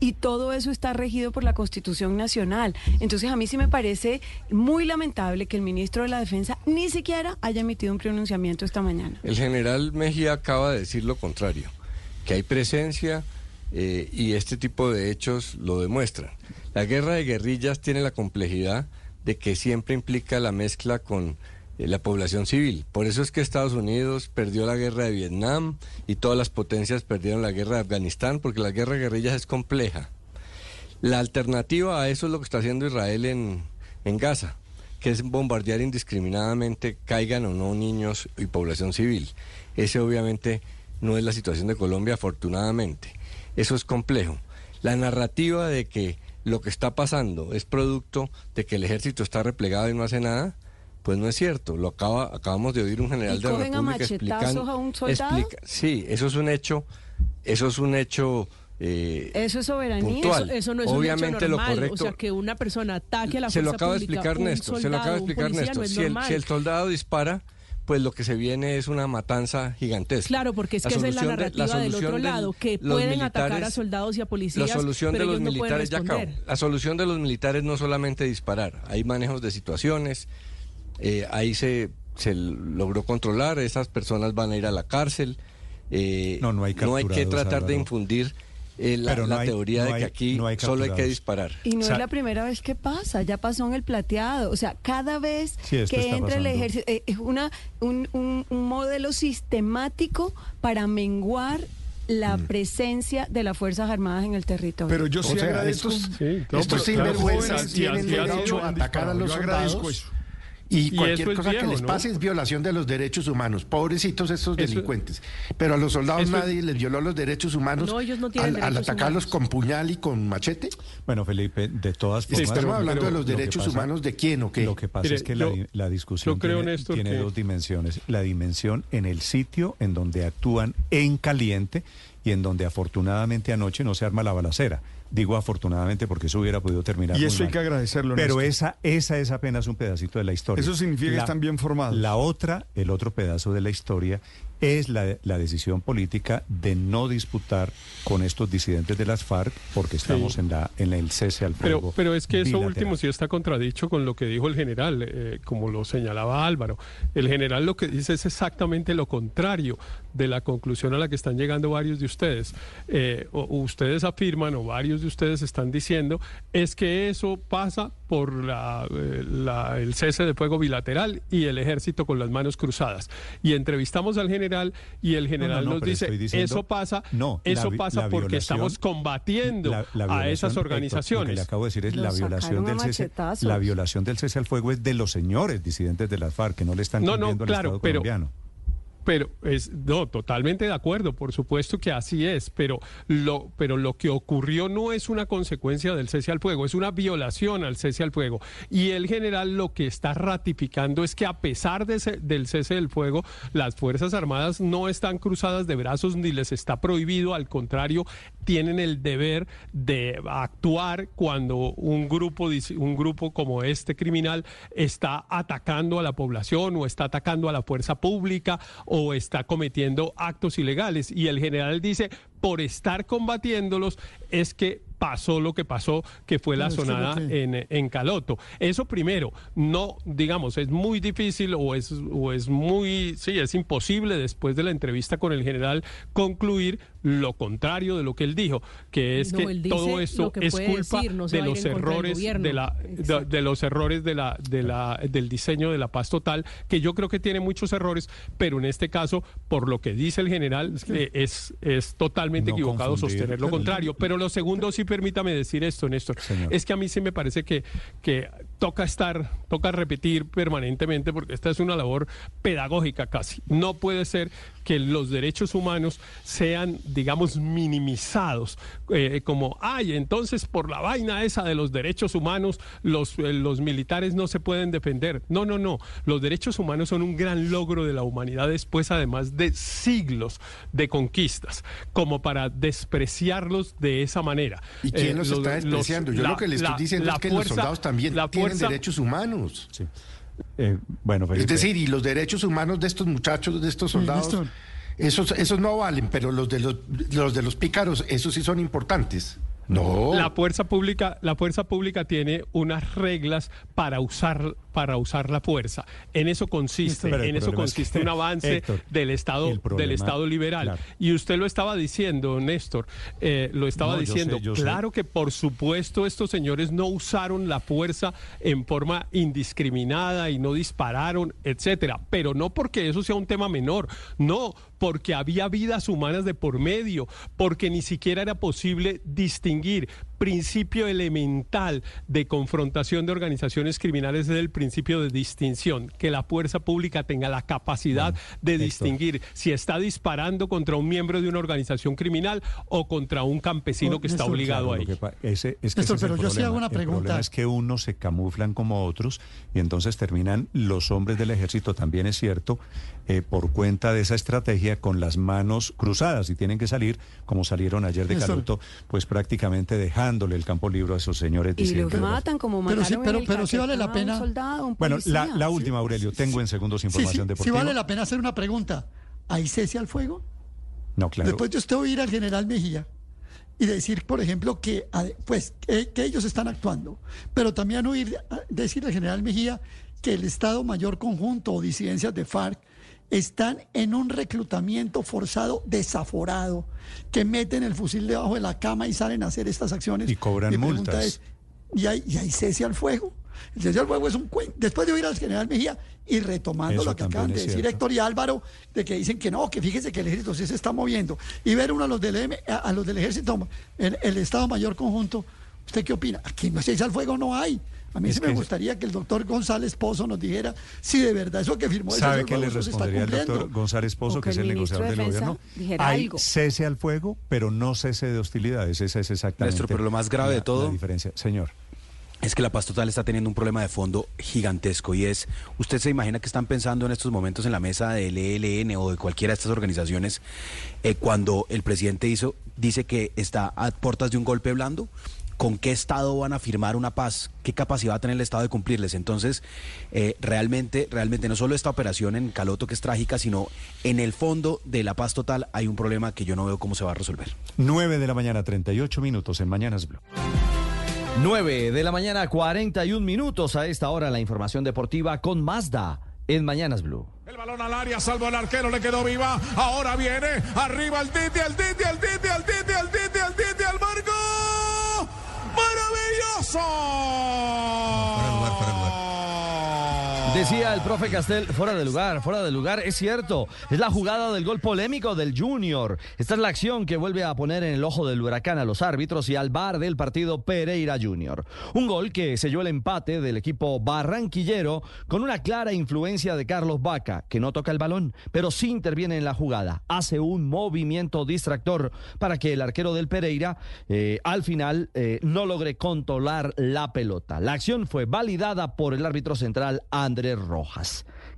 y todo eso está regido por la Constitución Nacional. Entonces, a mí sí me parece muy lamentable que el ministro de la Defensa ni siquiera haya emitido un pronunciamiento esta mañana. El general Mejía acaba de decir lo contrario, que hay presencia eh, y este tipo de hechos lo demuestran. La guerra de guerrillas tiene la complejidad de que siempre implica la mezcla con la población civil. Por eso es que Estados Unidos perdió la guerra de Vietnam y todas las potencias perdieron la guerra de Afganistán, porque la guerra de guerrillas es compleja. La alternativa a eso es lo que está haciendo Israel en, en Gaza, que es bombardear indiscriminadamente, caigan o no niños y población civil. Ese obviamente no es la situación de Colombia, afortunadamente. Eso es complejo. La narrativa de que lo que está pasando es producto de que el ejército está replegado y no hace nada, pues no es cierto. Lo acaba, acabamos de oír un general ¿Y de la República explicando. a un soldado? explica- sí, eso es un hecho, eso es un hecho. eh, Eso es soberanía. Eso, eso no es Obviamente un lo hecho normal. correcto- O sea, que una persona ataque a la se lo acaba de explicar Néstor, se lo acaba de explicar Néstor. no si, el, normal. si el soldado dispara, pues lo que se viene es una matanza gigantesca. Claro, porque es que esa es la solución de- narrativa del otro lado, que pueden atacar a militares- soldados y a policías, La solución pero de los ellos no militares ya acabó. responder. La solución de los militares no solamente disparar, hay manejos de situaciones, eh, ahí se, se logró controlar, esas personas van a ir a la cárcel. eh, No, no hay que tratar de infundir eh, la, no la hay- teoría no de que aquí no hay solo hay que disparar. Y no es la primera vez que pasa, ya pasó en el plateado. O sea, cada vez Sí, que entra el ejército, eh, es una, un, un- un modelo sistemático para menguar la Mm. presencia de las Fuerzas Armadas en el territorio. Pero yo sí O sea, agradezco. estos, Sí, estos claro, sinvergüenzas jóvenes, tienen derecho a atacar a los Yo agradezco soldados. eso. Y, Y cualquier cosa que les ¿no? pase es violación de los derechos humanos. Pobrecitos estos delincuentes. Pero a los soldados eso- nadie les violó los derechos humanos No, ellos no tienen al, atacarlos humanos. con puñal y con machete. Bueno, Felipe, de todas Sí, formas... estamos hablando de los lo derechos pasa- humanos de quién o qué. Lo que pasa Mire, es que la, yo- la discusión creo, tiene, tiene que- dos dimensiones. La dimensión en el sitio en donde actúan en caliente y en donde afortunadamente anoche no se arma la balacera. Digo afortunadamente porque eso hubiera podido terminar Y muy eso hay mal. que agradecerlo. Pero Néstor. esa, esa es apenas un pedacito de la historia. Eso significa que están bien formados. La otra, el otro pedazo de la historia, es la, la decisión política de no disputar con estos disidentes de las FARC porque estamos en, la, en el cese al fuego. Pero, pero es que eso último sí está contradicho con lo que dijo el general, eh, como lo señalaba Álvaro. El general lo que dice es exactamente lo contrario de la conclusión a la que están llegando varios de ustedes. Eh, o ustedes afirman, o varios de ustedes están diciendo, es que eso pasa por la, eh, la- el cese de fuego bilateral y el ejército con las manos cruzadas. Y entrevistamos al general y el general no, nos dice, diciendo- eso pasa, No, eso pasa la porque estamos combatiendo La- la a esas Héctor, organizaciones. lo que le acabo de decir es la violación del cese. La violación del cese al fuego es de los señores disidentes de las FARC que no le están cumpliendo al claro, Estado pero- colombiano. Pero es no totalmente de acuerdo, por supuesto que así es, pero lo pero lo que ocurrió no es una consecuencia del cese al fuego, es una violación al cese al fuego. Y el general lo que está ratificando es que a pesar de ese- del cese del fuego, las Fuerzas Armadas no están cruzadas de brazos ni les está prohibido, al contrario, tienen el deber de actuar cuando un grupo un grupo como este criminal está atacando a la población o está atacando a la fuerza pública está cometiendo actos ilegales. Y el general dice, por estar combatiéndolos es que pasó lo que pasó, que fue la sonada en, en Caloto. Eso primero, no, digamos, es muy difícil o es, o es muy, sí, es imposible después de la entrevista con el general concluir lo contrario de lo que él dijo, que es No, que todo esto que es culpa decir, no se de los errores de la de, los errores de la, de la, del diseño de la paz total, que yo creo que tiene muchos errores, pero en este caso, por lo que dice el general, eh, es, es totalmente No equivocado sostener lo contrario. Pero lo segundo, sí permítame decir esto, Néstor, Señor. es que a mí sí me parece que, que toca estar, toca repetir permanentemente, porque esta es una labor pedagógica casi. No puede ser que los derechos humanos sean, digamos, minimizados, eh, como, ay, entonces por la vaina esa de los derechos humanos, los, eh, los militares no se pueden defender. No, no, no, los derechos humanos son un gran logro de la humanidad después, además de siglos de conquistas, como para despreciarlos de esa manera. ¿Y quién los, está despreciando? Yo lo que le estoy diciendo es que los soldados también tienen derechos humanos. Eh, bueno, Es decir, y los derechos humanos de estos muchachos, de estos soldados, esos, esos no valen, pero los de los, los de los pícaros, esos sí son importantes. No. La fuerza pública, la fuerza pública tiene unas reglas para usar para usar la fuerza. En eso consiste, en eso consiste un avance del Estado del Estado liberal. Y usted lo estaba diciendo, Néstor, eh, lo estaba diciendo. claro que por supuesto estos señores no usaron la fuerza en forma indiscriminada y no dispararon, etcétera. Pero no porque eso sea un tema menor, no, porque había vidas humanas de por medio, porque ni siquiera era posible distinguir principio elemental de confrontación de organizaciones criminales es el principio de distinción, que la fuerza pública tenga la capacidad de distinguir si está disparando contra un miembro de una organización criminal o contra un campesino que está obligado a ello. pero yo sí hago una pregunta. El problema es que unos se camuflan como otros y entonces terminan los hombres del ejército, también es cierto, eh, por cuenta de esa estrategia con las manos cruzadas y tienen que salir, como salieron ayer de Caluto, pues prácticamente dejándole el campo libre a esos señores. Y los matan como pero sí, pero, pero sí vale la pena. bueno, la, última, Aurelio, tengo en segundos información sí, deportiva. Sí vale la pena hacer una pregunta. ¿Hay cese al fuego? No, claro. Después de usted oír al general Mejía y decir, por ejemplo, que, pues, que, ellos están actuando, pero también oír decir al general Mejía que el Estado Mayor Conjunto o disidencias de FARC están en un reclutamiento forzado desaforado, que meten el fusil debajo de la cama y salen a hacer estas acciones. Y cobran multas. ¿y hay, ¿y hay cese al fuego? El cese al fuego es un cuento. Después de oír al general Mejía y retomando lo que acaban de decir Héctor y Álvaro, de que dicen que no, que fíjese que el ejército sí se está moviendo, y ver uno a los del, a los del ejército, el, el Estado Mayor Conjunto, ¿usted qué opina? Aquí no cese al fuego no hay. A mí sí me gustaría que el doctor González Pozo nos dijera si de verdad eso que firmó ¿Sabe qué le respondería el doctor González Pozo, que, es el negociador del gobierno? Hay cese al fuego, pero no cese de hostilidades. Esa es exactamente pero lo más grave de todo. La diferencia. Señor es que la paz total está teniendo un problema de fondo gigantesco y es, usted se imagina que están pensando en estos momentos en la mesa del ELN o de cualquiera de estas organizaciones eh, cuando el presidente hizo, dice que está a puertas de un golpe blando, con qué Estado van a firmar una paz, qué capacidad va a tener el Estado de cumplirles. Entonces, eh, realmente, realmente no solo esta operación en Caloto que es trágica, sino en el fondo de la paz total hay un problema que yo no veo cómo se va a resolver. 9 de la mañana, 38 minutos en Mañanas Blue. 9 de la mañana, 41 minutos a esta hora la información deportiva con Mazda en Mañanas Blue. El balón al área, salvo el arquero, le quedó viva. Ahora viene, arriba el Titi, el Titi, el Titi, el Titi, el Titi, el Titi, al marco. ¡Maravilloso! Decía el profe Castel, fuera de lugar, fuera de lugar, es cierto, es la jugada del gol polémico del Junior. Esta es la acción que vuelve a poner en el ojo del huracán a los árbitros y al bar del partido Pereira Junior. Un gol que selló el empate del equipo barranquillero con una clara influencia de Carlos Vaca, que no toca el balón, pero sí interviene en la jugada. Hace un movimiento distractor para que el arquero del Pereira eh, al final eh, no logre controlar la pelota. La acción fue validada por el árbitro central Andrés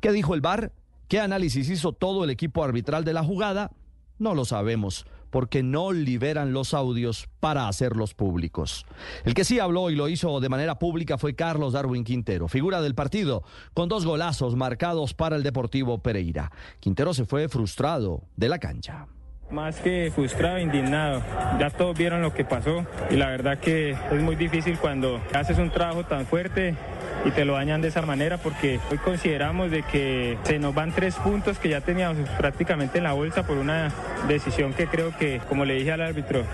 ¿Qué dijo el VAR? ¿Qué análisis hizo todo el equipo arbitral de la jugada? No lo sabemos, porque no liberan los audios para hacerlos públicos. El que sí habló y lo hizo de manera pública fue Carlos Darwin Quintero, figura del partido, con dos golazos marcados para el Deportivo Pereira. Quintero se fue frustrado de la cancha. Más que frustrado, indignado. Ya todos vieron lo que pasó y la verdad que es muy difícil cuando haces un trabajo tan fuerte y te lo dañan de esa manera porque hoy consideramos de que se nos van tres puntos que ya teníamos prácticamente en la bolsa por una decisión que creo que, como le dije al árbitro,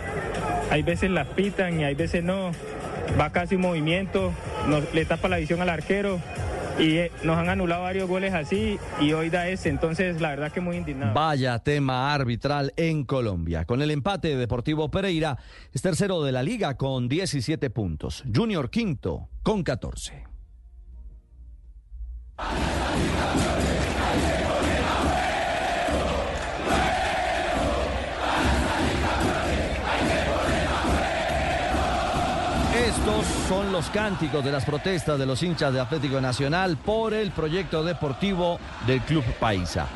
hay veces las pitan y hay veces no. Va casi un movimiento, le tapa la visión al arquero, y eh, nos han anulado varios goles así y hoy da ese, entonces la verdad que muy indignado. Vaya tema arbitral en Colombia. Con el empate Deportivo Pereira es tercero de la liga con 17 puntos. Junior quinto con 14. Son los cánticos de las protestas de los hinchas de Atlético Nacional por el proyecto deportivo del Club Paisa.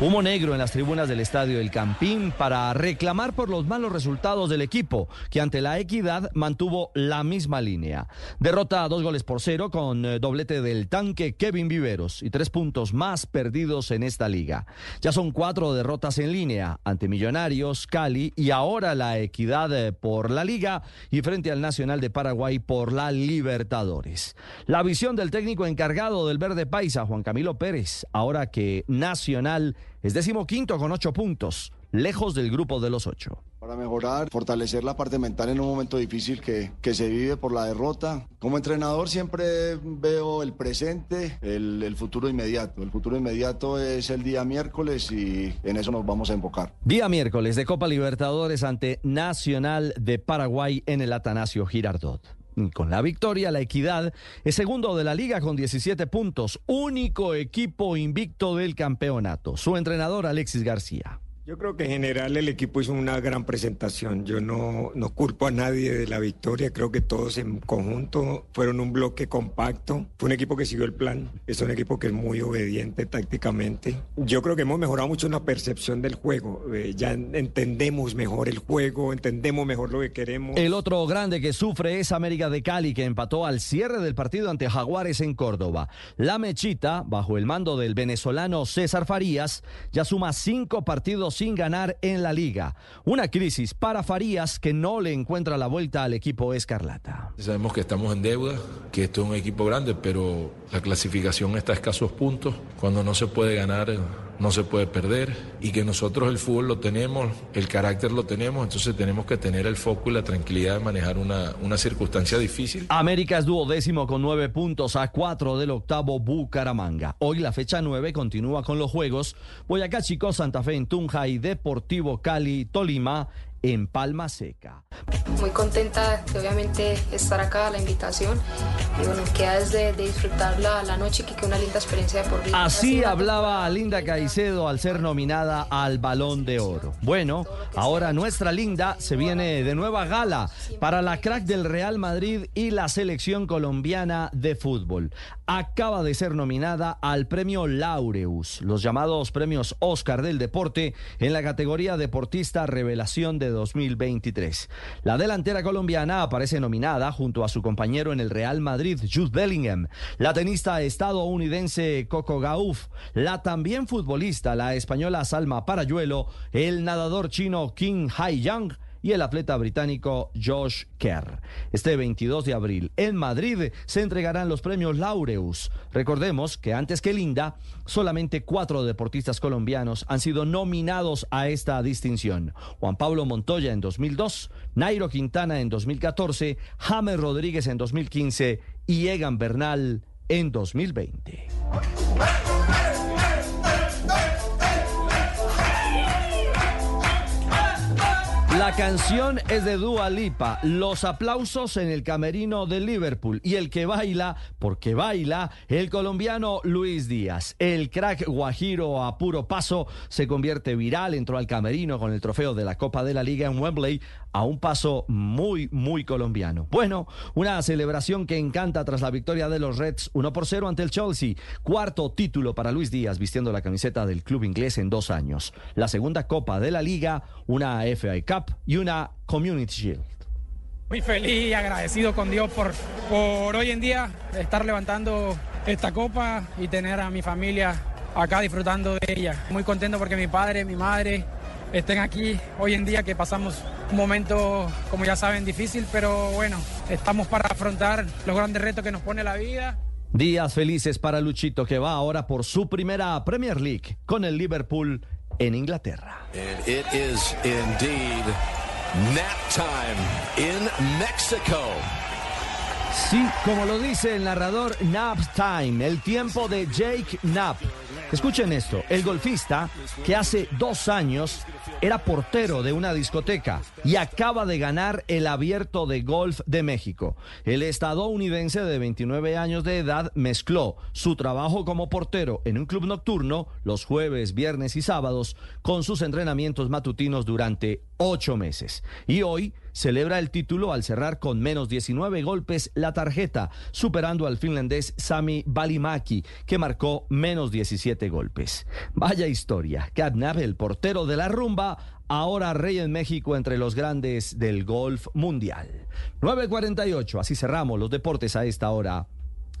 Humo negro en las tribunas del estadio El Campín para reclamar por los malos resultados del equipo, que ante la equidad mantuvo la misma línea. Derrota a dos goles por cero con eh, doblete del tanque Kevin Viveros y tres puntos más perdidos en esta liga. Ya son cuatro derrotas en línea ante Millonarios, Cali y ahora la equidad eh, por la liga y frente al Nacional de Paraguay por la Libertadores. La visión del técnico encargado del Verde Paisa, Juan Camilo Pérez, ahora que Nacional es decimoquinto con ocho puntos, lejos del grupo de los ocho. Para mejorar, fortalecer la parte mental en un momento difícil que, que se vive por la derrota. Como entrenador siempre veo el presente, el, el futuro inmediato. El futuro inmediato es el día miércoles y en eso nos vamos a enfocar. Día miércoles de Copa Libertadores ante Nacional de Paraguay en el Atanasio Girardot. Con la victoria, la Equidad es segundo de la liga con 17 puntos, único equipo invicto del campeonato. Su entrenador Alexis García. Yo creo que en general el equipo hizo una gran presentación. Yo no, no culpo a nadie de la victoria. Creo que todos en conjunto fueron un bloque compacto. Fue un equipo que siguió el plan. Es un equipo que es muy obediente tácticamente. Yo creo que hemos mejorado mucho la percepción del juego. Eh, ya entendemos mejor el juego, entendemos mejor lo que queremos. El otro grande que sufre es América de Cali, que empató al cierre del partido ante Jaguares en Córdoba. La Mechita, bajo el mando del venezolano César Farías, ya suma cinco partidos sin ganar en la liga. Una crisis para Farías que no le encuentra la vuelta al equipo Escarlata. Sabemos que estamos en deuda, que esto es un equipo grande, pero la clasificación está a escasos puntos. Cuando no se puede ganar, no se puede perder y que nosotros el fútbol lo tenemos, el carácter lo tenemos, entonces tenemos que tener el foco y la tranquilidad de manejar una, una circunstancia difícil. América es duodécimo con nueve puntos a cuatro del octavo Bucaramanga. Hoy la fecha nueve continúa con los juegos Boyacá Chico, Santa Fe en Tunja y Deportivo Cali, Tolima en Palma Seca. Muy contenta de obviamente estar acá, la invitación. Y bueno, queda desde de disfrutar la, la noche, que una linda experiencia de por vida. Así hablaba Linda Caicedo al ser nominada al Balón de Oro. Bueno, ahora nuestra Linda se viene de nueva gala para la crack del Real Madrid y la selección colombiana de fútbol. Acaba de ser nominada al premio Laureus, los llamados premios Oscar del deporte en la categoría Deportista Revelación de 2023. La delantera colombiana aparece nominada junto a su compañero en el Real Madrid, Jude Bellingham, la tenista estadounidense Coco Gauff, la también futbolista, la española Salma Parayuelo, el nadador chino King Hai Yang, y el atleta británico Josh Kerr. Este 22 de abril en Madrid se entregarán los premios Laureus. Recordemos que antes que Linda, solamente cuatro deportistas colombianos han sido nominados a esta distinción. Juan Pablo Montoya en 2002, Nairo Quintana en 2014, James Rodríguez en 2015 y Egan Bernal en 2020. La canción es de Dua Lipa, los aplausos en el camerino de Liverpool y el que baila, porque baila, el colombiano Luis Díaz. El crack guajiro a puro paso se convierte viral, entró al camerino con el trofeo de la Copa de la Liga en Wembley a un paso muy, muy colombiano. Bueno, una celebración que encanta tras la victoria de los Reds 1 por 0 ante el Chelsea. Cuarto título para Luis Díaz vistiendo la camiseta del club inglés en dos años. La segunda Copa de la Liga, una FA Cup y una Community Shield. Muy feliz y agradecido con Dios por, por hoy en día estar levantando esta copa y tener a mi familia acá disfrutando de ella. Muy contento porque mi padre, mi madre estén aquí hoy en día que pasamos un momento, como ya saben, difícil, pero bueno, estamos para afrontar los grandes retos que nos pone la vida. Días felices para Luchito que va ahora por su primera Premier League con el Liverpool en Inglaterra. And it is indeed nap time in Mexico. Sí, como lo dice el narrador Nap Time, el tiempo de Jake Knapp. Escuchen esto, el golfista que hace dos años era portero de una discoteca y acaba de ganar el abierto de golf de México. El estadounidense de 29 años de edad mezcló su trabajo como portero en un club nocturno los jueves, viernes y sábados con sus entrenamientos matutinos durante ocho meses. Y hoy celebra el título al cerrar con menos 19 golpes la tarjeta, superando al finlandés Sami Balimaki, que marcó menos 17 golpes. Vaya historia. Catnap, el portero de la rumba, ahora rey en México entre los grandes del golf mundial. 9.48, así cerramos los deportes a esta hora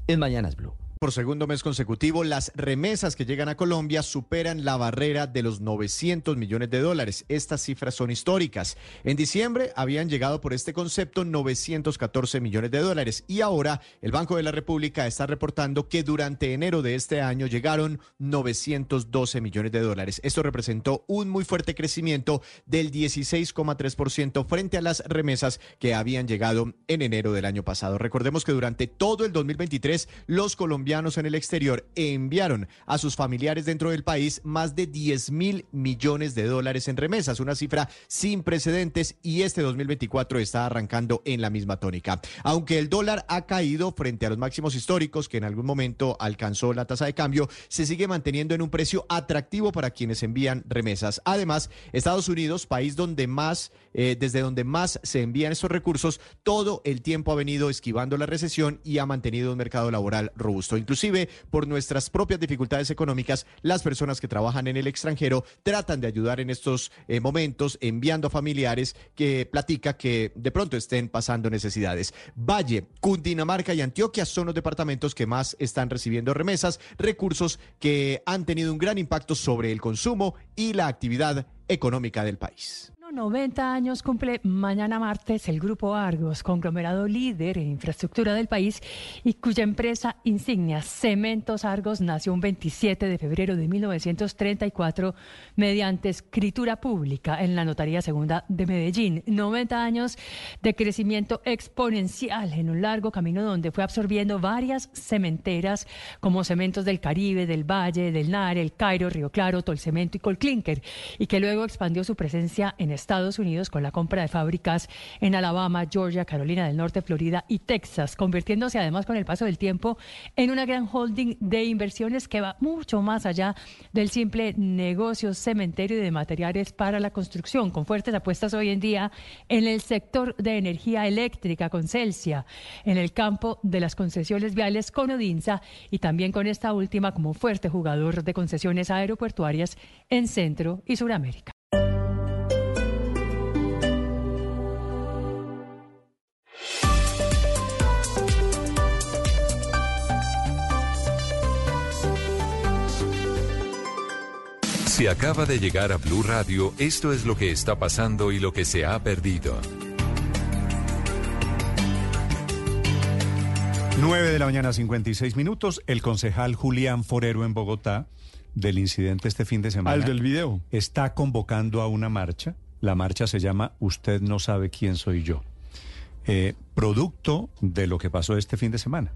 en Mañanas Blue. Por segundo mes consecutivo, las remesas que llegan a Colombia superan la barrera de los 900 millones de dólares. Estas cifras son históricas. En diciembre habían llegado por este concepto 914 millones de dólares y ahora el Banco de la República está reportando que durante enero de este año llegaron 912 millones de dólares. Esto representó un muy fuerte crecimiento del 16,3% frente a las remesas que habían llegado en enero del año pasado. Recordemos que durante todo el 2023 los en el exterior enviaron a sus familiares dentro del país más de 10 mil millones de dólares en remesas, una cifra sin precedentes y este 2024 está arrancando en la misma tónica. Aunque el dólar ha caído frente a los máximos históricos que en algún momento alcanzó la tasa de cambio, se sigue manteniendo en un precio atractivo para quienes envían remesas. Además, Estados Unidos, país donde más, eh, desde donde más se envían estos recursos, todo el tiempo ha venido esquivando la recesión y ha mantenido un mercado laboral robusto. Inclusive, por nuestras propias dificultades económicas, las personas que trabajan en el extranjero tratan de ayudar en estos eh, momentos, enviando a familiares que platica que de pronto estén pasando necesidades. Valle, Cundinamarca y Antioquia son los departamentos que más están recibiendo remesas, recursos que han tenido un gran impacto sobre el consumo y la actividad económica del país. 90 años cumple mañana martes el Grupo Argos, conglomerado líder en infraestructura del país y cuya empresa insignia Cementos Argos nació un 27 de febrero de 1934 mediante escritura pública en la Notaría Segunda de Medellín. 90 años de crecimiento exponencial en un largo camino donde fue absorbiendo varias cementeras como Cementos del Caribe, del Valle, del Nar, el Cairo, Río Claro, Tolcemento y Colclinker y que luego expandió su presencia en Estados Unidos con la compra de fábricas en Alabama, Georgia, Carolina del Norte, Florida y Texas, convirtiéndose además con el paso del tiempo en una gran holding de inversiones que va mucho más allá del simple negocio cementerio de materiales para la construcción, con fuertes apuestas hoy en día en el sector de energía eléctrica con Celsia, en el campo de las concesiones viales con Odinza y también con esta última como fuerte jugador de concesiones aeroportuarias en Centro y Suramérica. Si acaba de llegar a Blue Radio, esto es lo que está pasando y lo que se ha perdido. 9 de la mañana, 56 minutos. El concejal Julián Forero en Bogotá, del incidente este fin de semana. Al del video. Está convocando a una marcha. La marcha se llama Usted no sabe quién soy yo. Eh, producto de lo que pasó este fin de semana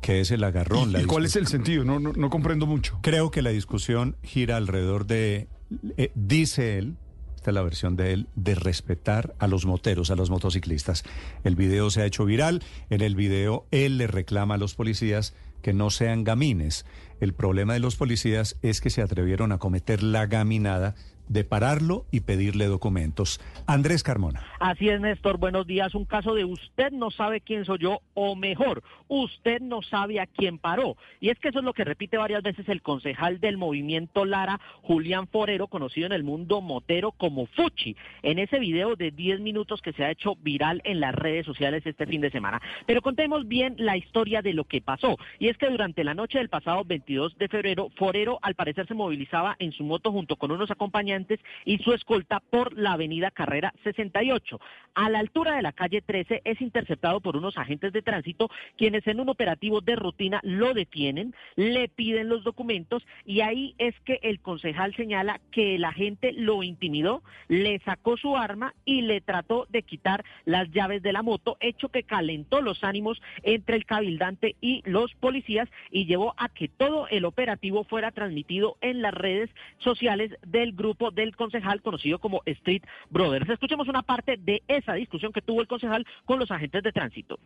que es el agarrón. ¿Y, cuál es el sentido? No, no, comprendo mucho. Creo que la discusión gira alrededor de, eh, dice él, esta es la versión de él, de respetar a los moteros, a los motociclistas. El video se ha hecho viral, en el video él le reclama a los policías que no sean gamines. El problema de los policías es que se atrevieron a cometer la gaminada de pararlo y pedirle documentos. Andrés Carmona. Así es, Néstor. Buenos días. Un caso de usted no sabe quién soy yo, o mejor, usted no sabe a quién paró. Y es que eso es lo que repite varias veces el concejal del movimiento Lara, Julián Forero, conocido en el mundo motero como Fuchi, en ese video de 10 minutos que se ha hecho viral en las redes sociales este fin de semana. Pero contemos bien la historia de lo que pasó. Y es que durante la noche del pasado 22 de febrero, Forero al parecer se movilizaba en su moto junto con unos acompañantes y su escolta por la avenida Carrera 68. A la altura de la calle 13 es interceptado por unos agentes de tránsito quienes en un operativo de rutina lo detienen, le piden los documentos y ahí es que el concejal señala que el agente lo intimidó, le sacó su arma y le trató de quitar las llaves de la moto, hecho que calentó los ánimos entre el cabildante y los policías y llevó a que todo el operativo fuera transmitido en las redes sociales del grupo del concejal conocido como Street Brothers. Escuchemos una parte de esa discusión que tuvo el concejal con los agentes de tránsito.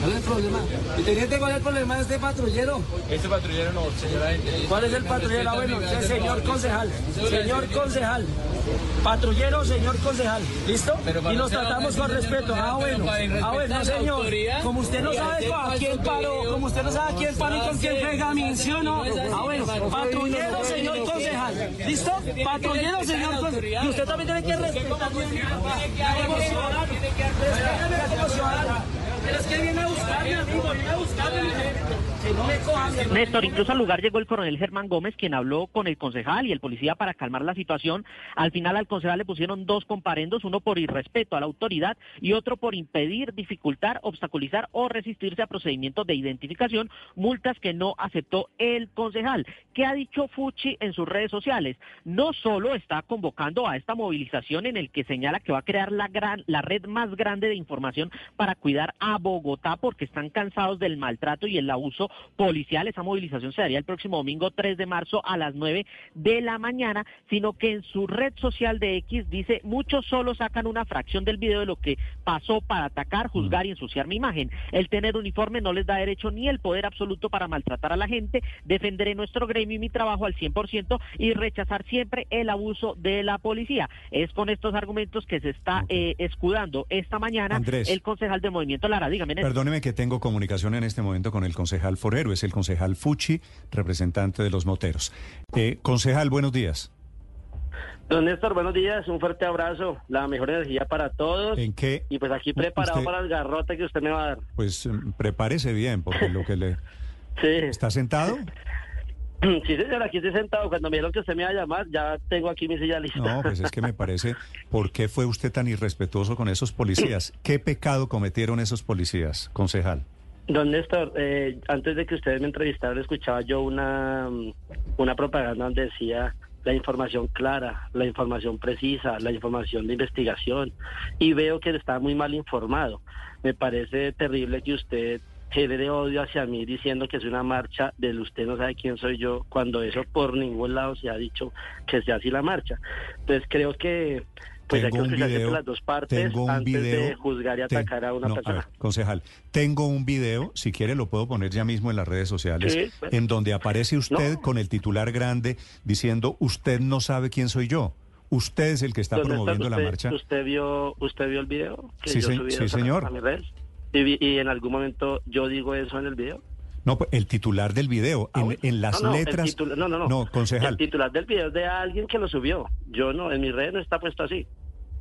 ¿Cuál es el problema? ¿Y teniente cuál es el problema de este patrullero? Este patrullero no, señora. ¿Cuál es el patrullero? Ah, bueno, usted, señor concejal. Señor concejal. Patrullero, señor concejal. ¿Listo? y nos tratamos con respeto. Ah, bueno. Ah, bueno, señor. Como usted no sabe a quién paró, como usted no sabe a quién paró y con quién pega. Ah, bueno. Patrullero, señor concejal. ¿Listo? Patrullero, señor concejal. Y usted también tiene que respetar. Tiene que es que viene a buscarme, amigo, viene a buscarme. Néstor, incluso al lugar llegó el coronel Germán Gómez, quien habló con el concejal y el policía para calmar la situación. Al final al concejal le pusieron dos comparendos, uno por irrespeto a la autoridad y otro por impedir, dificultar, obstaculizar o resistirse a procedimientos de identificación, multas que no aceptó el concejal. ¿Qué ha dicho Fuchi en sus redes sociales? No solo está convocando a esta movilización en el que señala que va a crear la, gran, la red más grande de información para cuidar a Bogotá porque están cansados del maltrato y el abuso policial. Esa movilización se daría el próximo domingo 3 de marzo a las 9 de la mañana, sino que en su red social de X dice, muchos solo sacan una fracción del video de lo que pasó para atacar, juzgar y ensuciar mi imagen. El tener uniforme no les da derecho ni el poder absoluto para maltratar a la gente. Defenderé nuestro gremio y mi trabajo al 100% y rechazar siempre el abuso de la policía. Es con estos argumentos que se está eh, escudando esta mañana el concejal del Movimiento Lara. Dígame. Perdóneme que tengo comunicación en este momento con el concejal Forero, es el concejal Fuchi, representante de los moteros. Eh, concejal, buenos días. Don Néstor, buenos días, un fuerte abrazo, la mejor energía para todos. ¿En qué? Y pues aquí preparado para el garrote que usted me va a dar. Pues mm, prepárese bien, porque lo que le... sí. ¿Está sentado? Sí, señor, aquí estoy sentado. Cuando me dijeron que usted me iba a llamar, ya tengo aquí mi silla lista. No, pues es que me parece, ¿por qué fue usted tan irrespetuoso con esos policías? ¿Qué pecado cometieron esos policías, concejal? Don Néstor, eh, antes de que ustedes me entrevistaran, escuchaba yo una, una propaganda donde decía la información clara, la información precisa, la información de investigación, y veo que está muy mal informado. Me parece terrible que usted genere odio hacia mí diciendo que es una marcha del usted no sabe quién soy yo, cuando eso por ningún lado se ha dicho que sea así la marcha. Entonces creo que pues tengo hay que un video, las dos partes tengo un antes video, de juzgar y atacar a una no, persona. ver, concejal, tengo un video, si quiere lo puedo poner ya mismo en las redes sociales, Sí, pues. en donde aparece usted con el titular grande diciendo, usted no sabe quién soy yo. Usted es el que está promoviendo la usted- marcha. ¿Usted vio, usted vio el video? Que Sí, yo se- subí sí, a- señor. A mis redes? Y, y en algún momento yo digo eso en el video. No, pues, el titular del video, en, en las Ah, no, no, el letras. no, no, no. No, concejal. El titular del video es de alguien que lo subió. Yo no, en mis redes no está puesto así.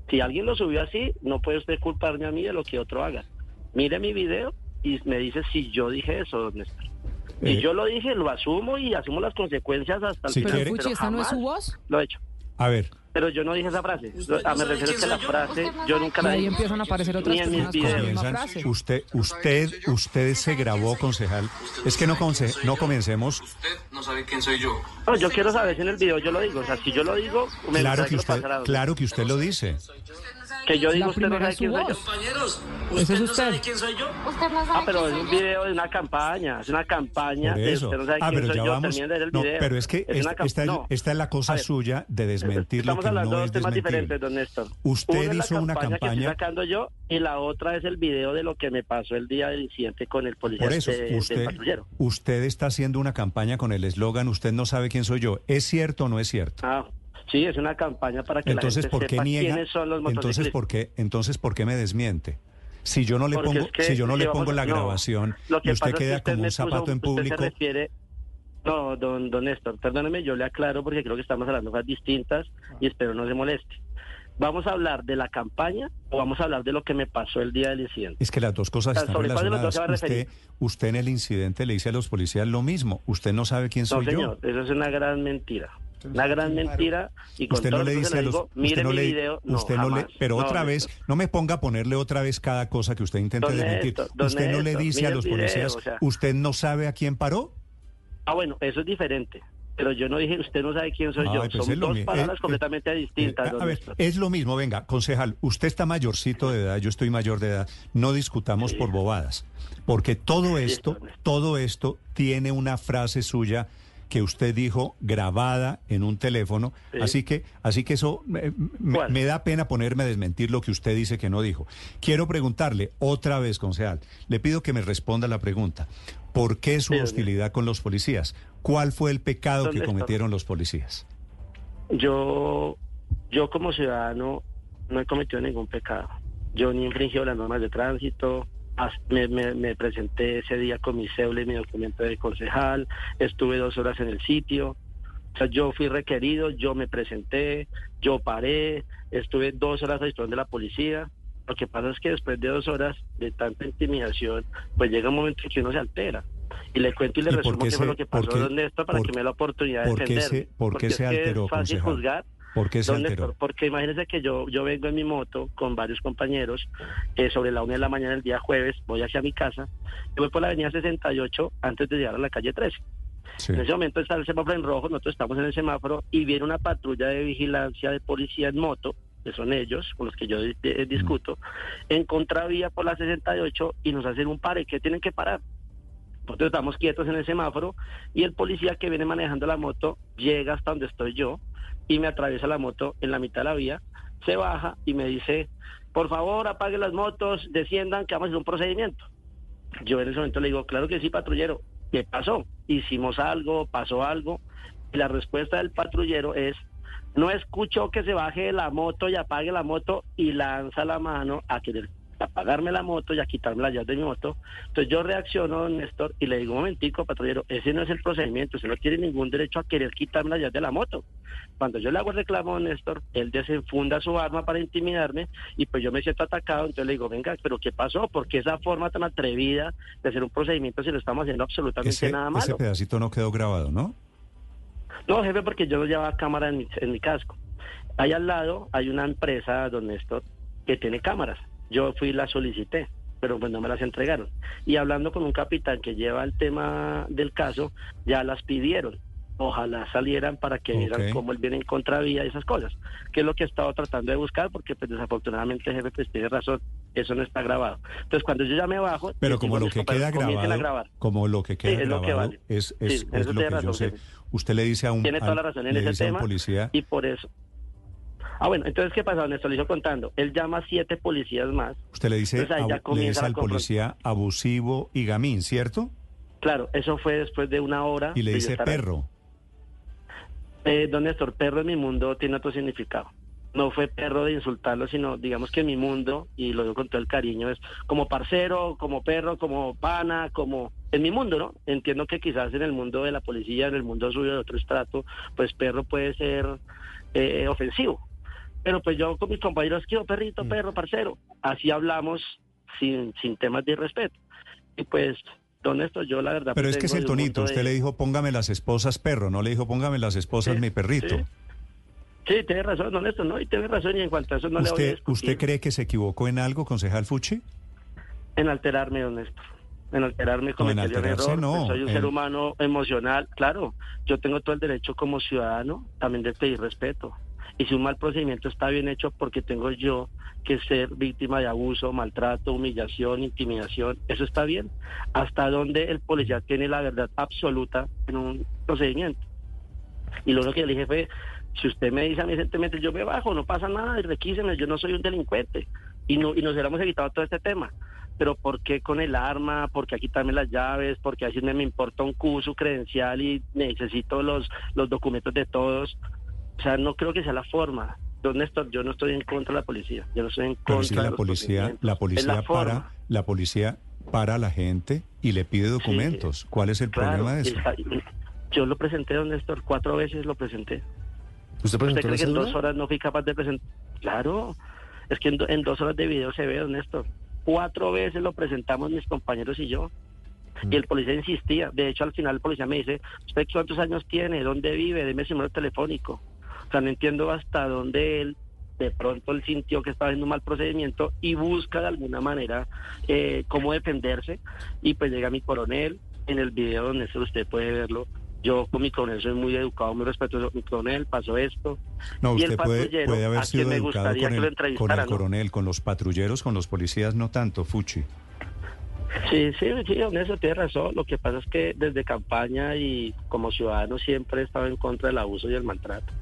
Si alguien lo subió así, no puede usted culparme a mí de lo que otro haga. Mire mi video y me dice si yo dije eso, don Néstor. Eh, Si yo lo dije, lo asumo y asumo las consecuencias hasta el Si final. quiere- Pero, Fuchi, ¿esta no es su voz? Lo he hecho. A ver, Pero yo no dije esa frase. Ah, me refiero a que la frase yo nunca Y la ahí dije. empiezan a aparecer otras personas con la videos. misma comienzan- frase. usted, usted, usted se grabó, concejal. Es que no, conce- no comencemos. no sabe quién soy yo. No, yo quiero saber si en el video yo lo digo. O sea, si yo lo digo, me Claro que usted, claro que usted lo dice. Que yo digo, usted no sabe quién soy yo. Ese es usted. quién soy yo? Ah, pero es un video de una campaña. Es una campaña Por de eso. usted no sabe Ah, quién pero soy ya yo. vamos. El No, video. pero es que Es esta, no. esta es la cosa ver, suya de desmentir lo Estamos que hablando no de es dos temas desmentir. diferentes, don Néstor. Usted Una es la hizo una campaña que estoy sacando yo y la otra es el video de lo que me pasó el día del incidente con el policía Por eso, de- del usted, patrullero. usted está haciendo una campaña con el eslogan Usted no sabe quién soy yo. ¿Es cierto o no es cierto? Ah, sí, es una campaña para que Entonces, la ¿por gente qué sepa niega? quiénes son los Entonces. ¿por qué, entonces, ¿por qué me desmiente? Si yo no le Porque pongo, es que si yo no le pongo la no, grabación Lo que y usted es que queda usted como un zapato puso- en público, se refiere... No, don, don Néstor, perdóneme, yo le aclaro porque creo que estamos hablando de cosas distintas y espero no se moleste. ¿Vamos a hablar de la campaña o vamos a hablar de lo que me pasó el día del incidente? es que las dos cosas están ¿sobre cuál de los dos relacionadas. Usted, usted en el incidente le dice a los policías lo mismo. Usted no sabe quién No, soy señor, yo. eso es una gran mentira. Una gran mentira y con Usted todo no le dice a le los, mire no mi le, video, no, usted no le, pero No, otra vez, no me ponga a ponerle otra vez cada cosa que usted intente desmentir. Usted no le dice a los video, policías, o sea. usted no sabe a quién paró. Ah, bueno, eso es diferente. Pero yo no dije, usted no sabe quién soy yo. Pues Son lo dos mi- palabras eh, completamente distintas. Eh, don a ver, es lo mismo, venga, concejal, usted está mayorcito de edad, yo estoy mayor de edad, no discutamos por bobadas, porque todo esto, todo esto tiene una frase suya que usted dijo grabada en un teléfono. Así que, así que eso me, me, da pena ponerme a desmentir lo que usted dice que no dijo. Quiero preguntarle otra vez, concejal. Le pido que me responda la pregunta. ¿Por qué su hostilidad con los policías? ¿Cuál fue el pecado que cometieron los policías? Yo, yo como ciudadano no he cometido ningún pecado. Yo ni he infringido las normas de tránsito, me, me, presenté ese día con mi cédula y mi documento de concejal, estuve dos horas en el sitio, o sea, yo fui requerido, yo me presenté, yo paré, estuve dos horas a disposición de la policía. Lo que pasa es que después de dos horas de tanta intimidación, pues llega un momento en que uno se altera. Y le cuento y le resumo qué fue lo que pasó, don Néstor, para que me dé la oportunidad de defenderme. ¿Por qué se alteró, es fácil juzgar ¿Por qué se alteró? porque imagínense que yo, yo vengo en mi moto con varios compañeros eh, sobre la una de la mañana del día jueves, voy hacia mi casa, yo voy por la avenida 68 antes de llegar a la calle 13. En ese momento está el semáforo en rojo, nosotros estamos en el semáforo y viene una patrulla de vigilancia de policía en moto, que son ellos, con los que yo discuto, en contravía por la 68 y nos hacen un pare, que tienen que parar. Nosotros estamos quietos en el semáforo y el policía que viene manejando la moto llega hasta donde estoy yo, y me atraviesa la moto en la mitad de la vía, se baja y me dice, por favor apague las motos, desciendan, que vamos a hacer un procedimiento. Yo en ese momento le digo, claro que sí, patrullero, ¿qué pasó? Hicimos algo, pasó algo. Y la respuesta del patrullero es, no escucho que se baje la moto y apague la moto y lanza la mano a querer apagarme la moto y a quitarme la llave de mi moto. Entonces yo reacciono, don Néstor, y le digo, un momentico, patrullero, ese no es el procedimiento, usted no tiene ningún derecho a querer quitarme la llave de la moto. Cuando yo le hago el reclamo, don Néstor, él desenfunda su arma para intimidarme y pues yo me siento atacado, entonces le digo, venga, pero ¿qué pasó? ¿Por qué esa forma tan atrevida de hacer un procedimiento si lo estamos haciendo absolutamente nada malo? Ese pedacito no quedó grabado, ¿no? No, jefe, porque yo no llevaba cámara en mi, en mi casco. Ahí al lado hay una empresa, don Néstor, que tiene cámaras. Yo fui y la solicité, pero pues no me las entregaron. Y hablando con un capitán que lleva el tema del caso, ya las pidieron. Ojalá salieran para que vieran cómo él viene en contravía y esas cosas, que es lo que he estado tratando de buscar, porque pues desafortunadamente jefe pues tiene razón, eso no está grabado. Entonces cuando yo ya me bajo... Pero como lo que queda grabado, como lo que queda grabado, es, es, es lo que yo sé. Usted le dice a un, tiene toda la razón en ese tema, policía... Y por eso, Ah, bueno, entonces, ¿qué pasa? Néstor le hizo contando. Él llama a siete policías más. Usted le dice, al policía abusivo y gamín, ¿cierto? Claro, eso fue después de una hora. Y le dice perro. Eh, don Néstor, perro en mi mundo tiene otro significado. No fue perro de insultarlo, sino digamos que en mi mundo, y lo digo con todo el cariño, es como parcero, como perro, como pana, como en mi mundo, ¿no? Entiendo que quizás en el mundo de la policía, en el mundo suyo de otro estrato, pues perro puede ser eh, ofensivo. Pero pues yo con mis compañeros, quiero perrito, mm. perro, parcero. Así hablamos sin, sin temas de respeto. Y pues, don esto yo la verdad... Pero es que es el tonito. Usted le dijo, póngame las esposas perro, no le dijo, póngame las esposas mi perrito. Sí. tiene razón, don ¿no? Y tiene razón, y en cuanto a eso no ¿Usted, le voy a ¿Usted cree que se equivocó en algo, concejal Fuchi? En alterarme, don Néstor. En alterarme, como no, error. No, soy un ser humano emocional. Claro, yo tengo todo el derecho como ciudadano también de pedir respeto. Y si un mal procedimiento está bien hecho porque tengo yo que ser víctima de abuso, maltrato, humillación, intimidación, eso está bien. ¿Hasta dónde el policía tiene la verdad absoluta en un procedimiento? Y lo que le dije fue, si usted me dice a mí recientemente, yo me bajo, no pasa nada, y requíseme, yo no soy un delincuente. Y, no, y nos hubiéramos evitado todo este tema. Pero ¿por qué con el arma? ¿Por qué quitarme las llaves? ¿Por qué así me importa un Q, su credencial y necesito los, los documentos de todos? O sea, no creo que sea la forma. Don Néstor, yo no estoy en contra de la policía. Yo no estoy en contra si la policía, la policía para, la policía para a la gente y le pide documentos. ¿Cuál es el problema de eso? yo lo presenté, don Néstor, cuatro veces lo presenté. ¿Usted, cree que en dos horas no fui capaz de presentar? Claro, es que en, dos horas de video se ve, don Néstor. Cuatro veces lo presentamos mis compañeros y yo. Y mm. el policía insistía. De hecho, al final el policía me dice, ¿usted cuántos años tiene? ¿Dónde vive? Deme su número telefónico. Sea, no entiendo hasta dónde él de pronto él sintió que estaba haciendo un mal procedimiento y busca de alguna manera eh, cómo defenderse y pues llega mi coronel en el video donde usted puede verlo yo con mi coronel soy muy educado, muy respetuoso. Mi coronel pasó esto. No, usted puede, puede, haber sido educado con el, con el coronel, con los patrulleros, con los policías, no tanto, Fuchi. Sí, sí, sí, honesto, tiene razón. Lo que pasa es que desde campaña y como ciudadano siempre he estado en contra del abuso y el maltrato.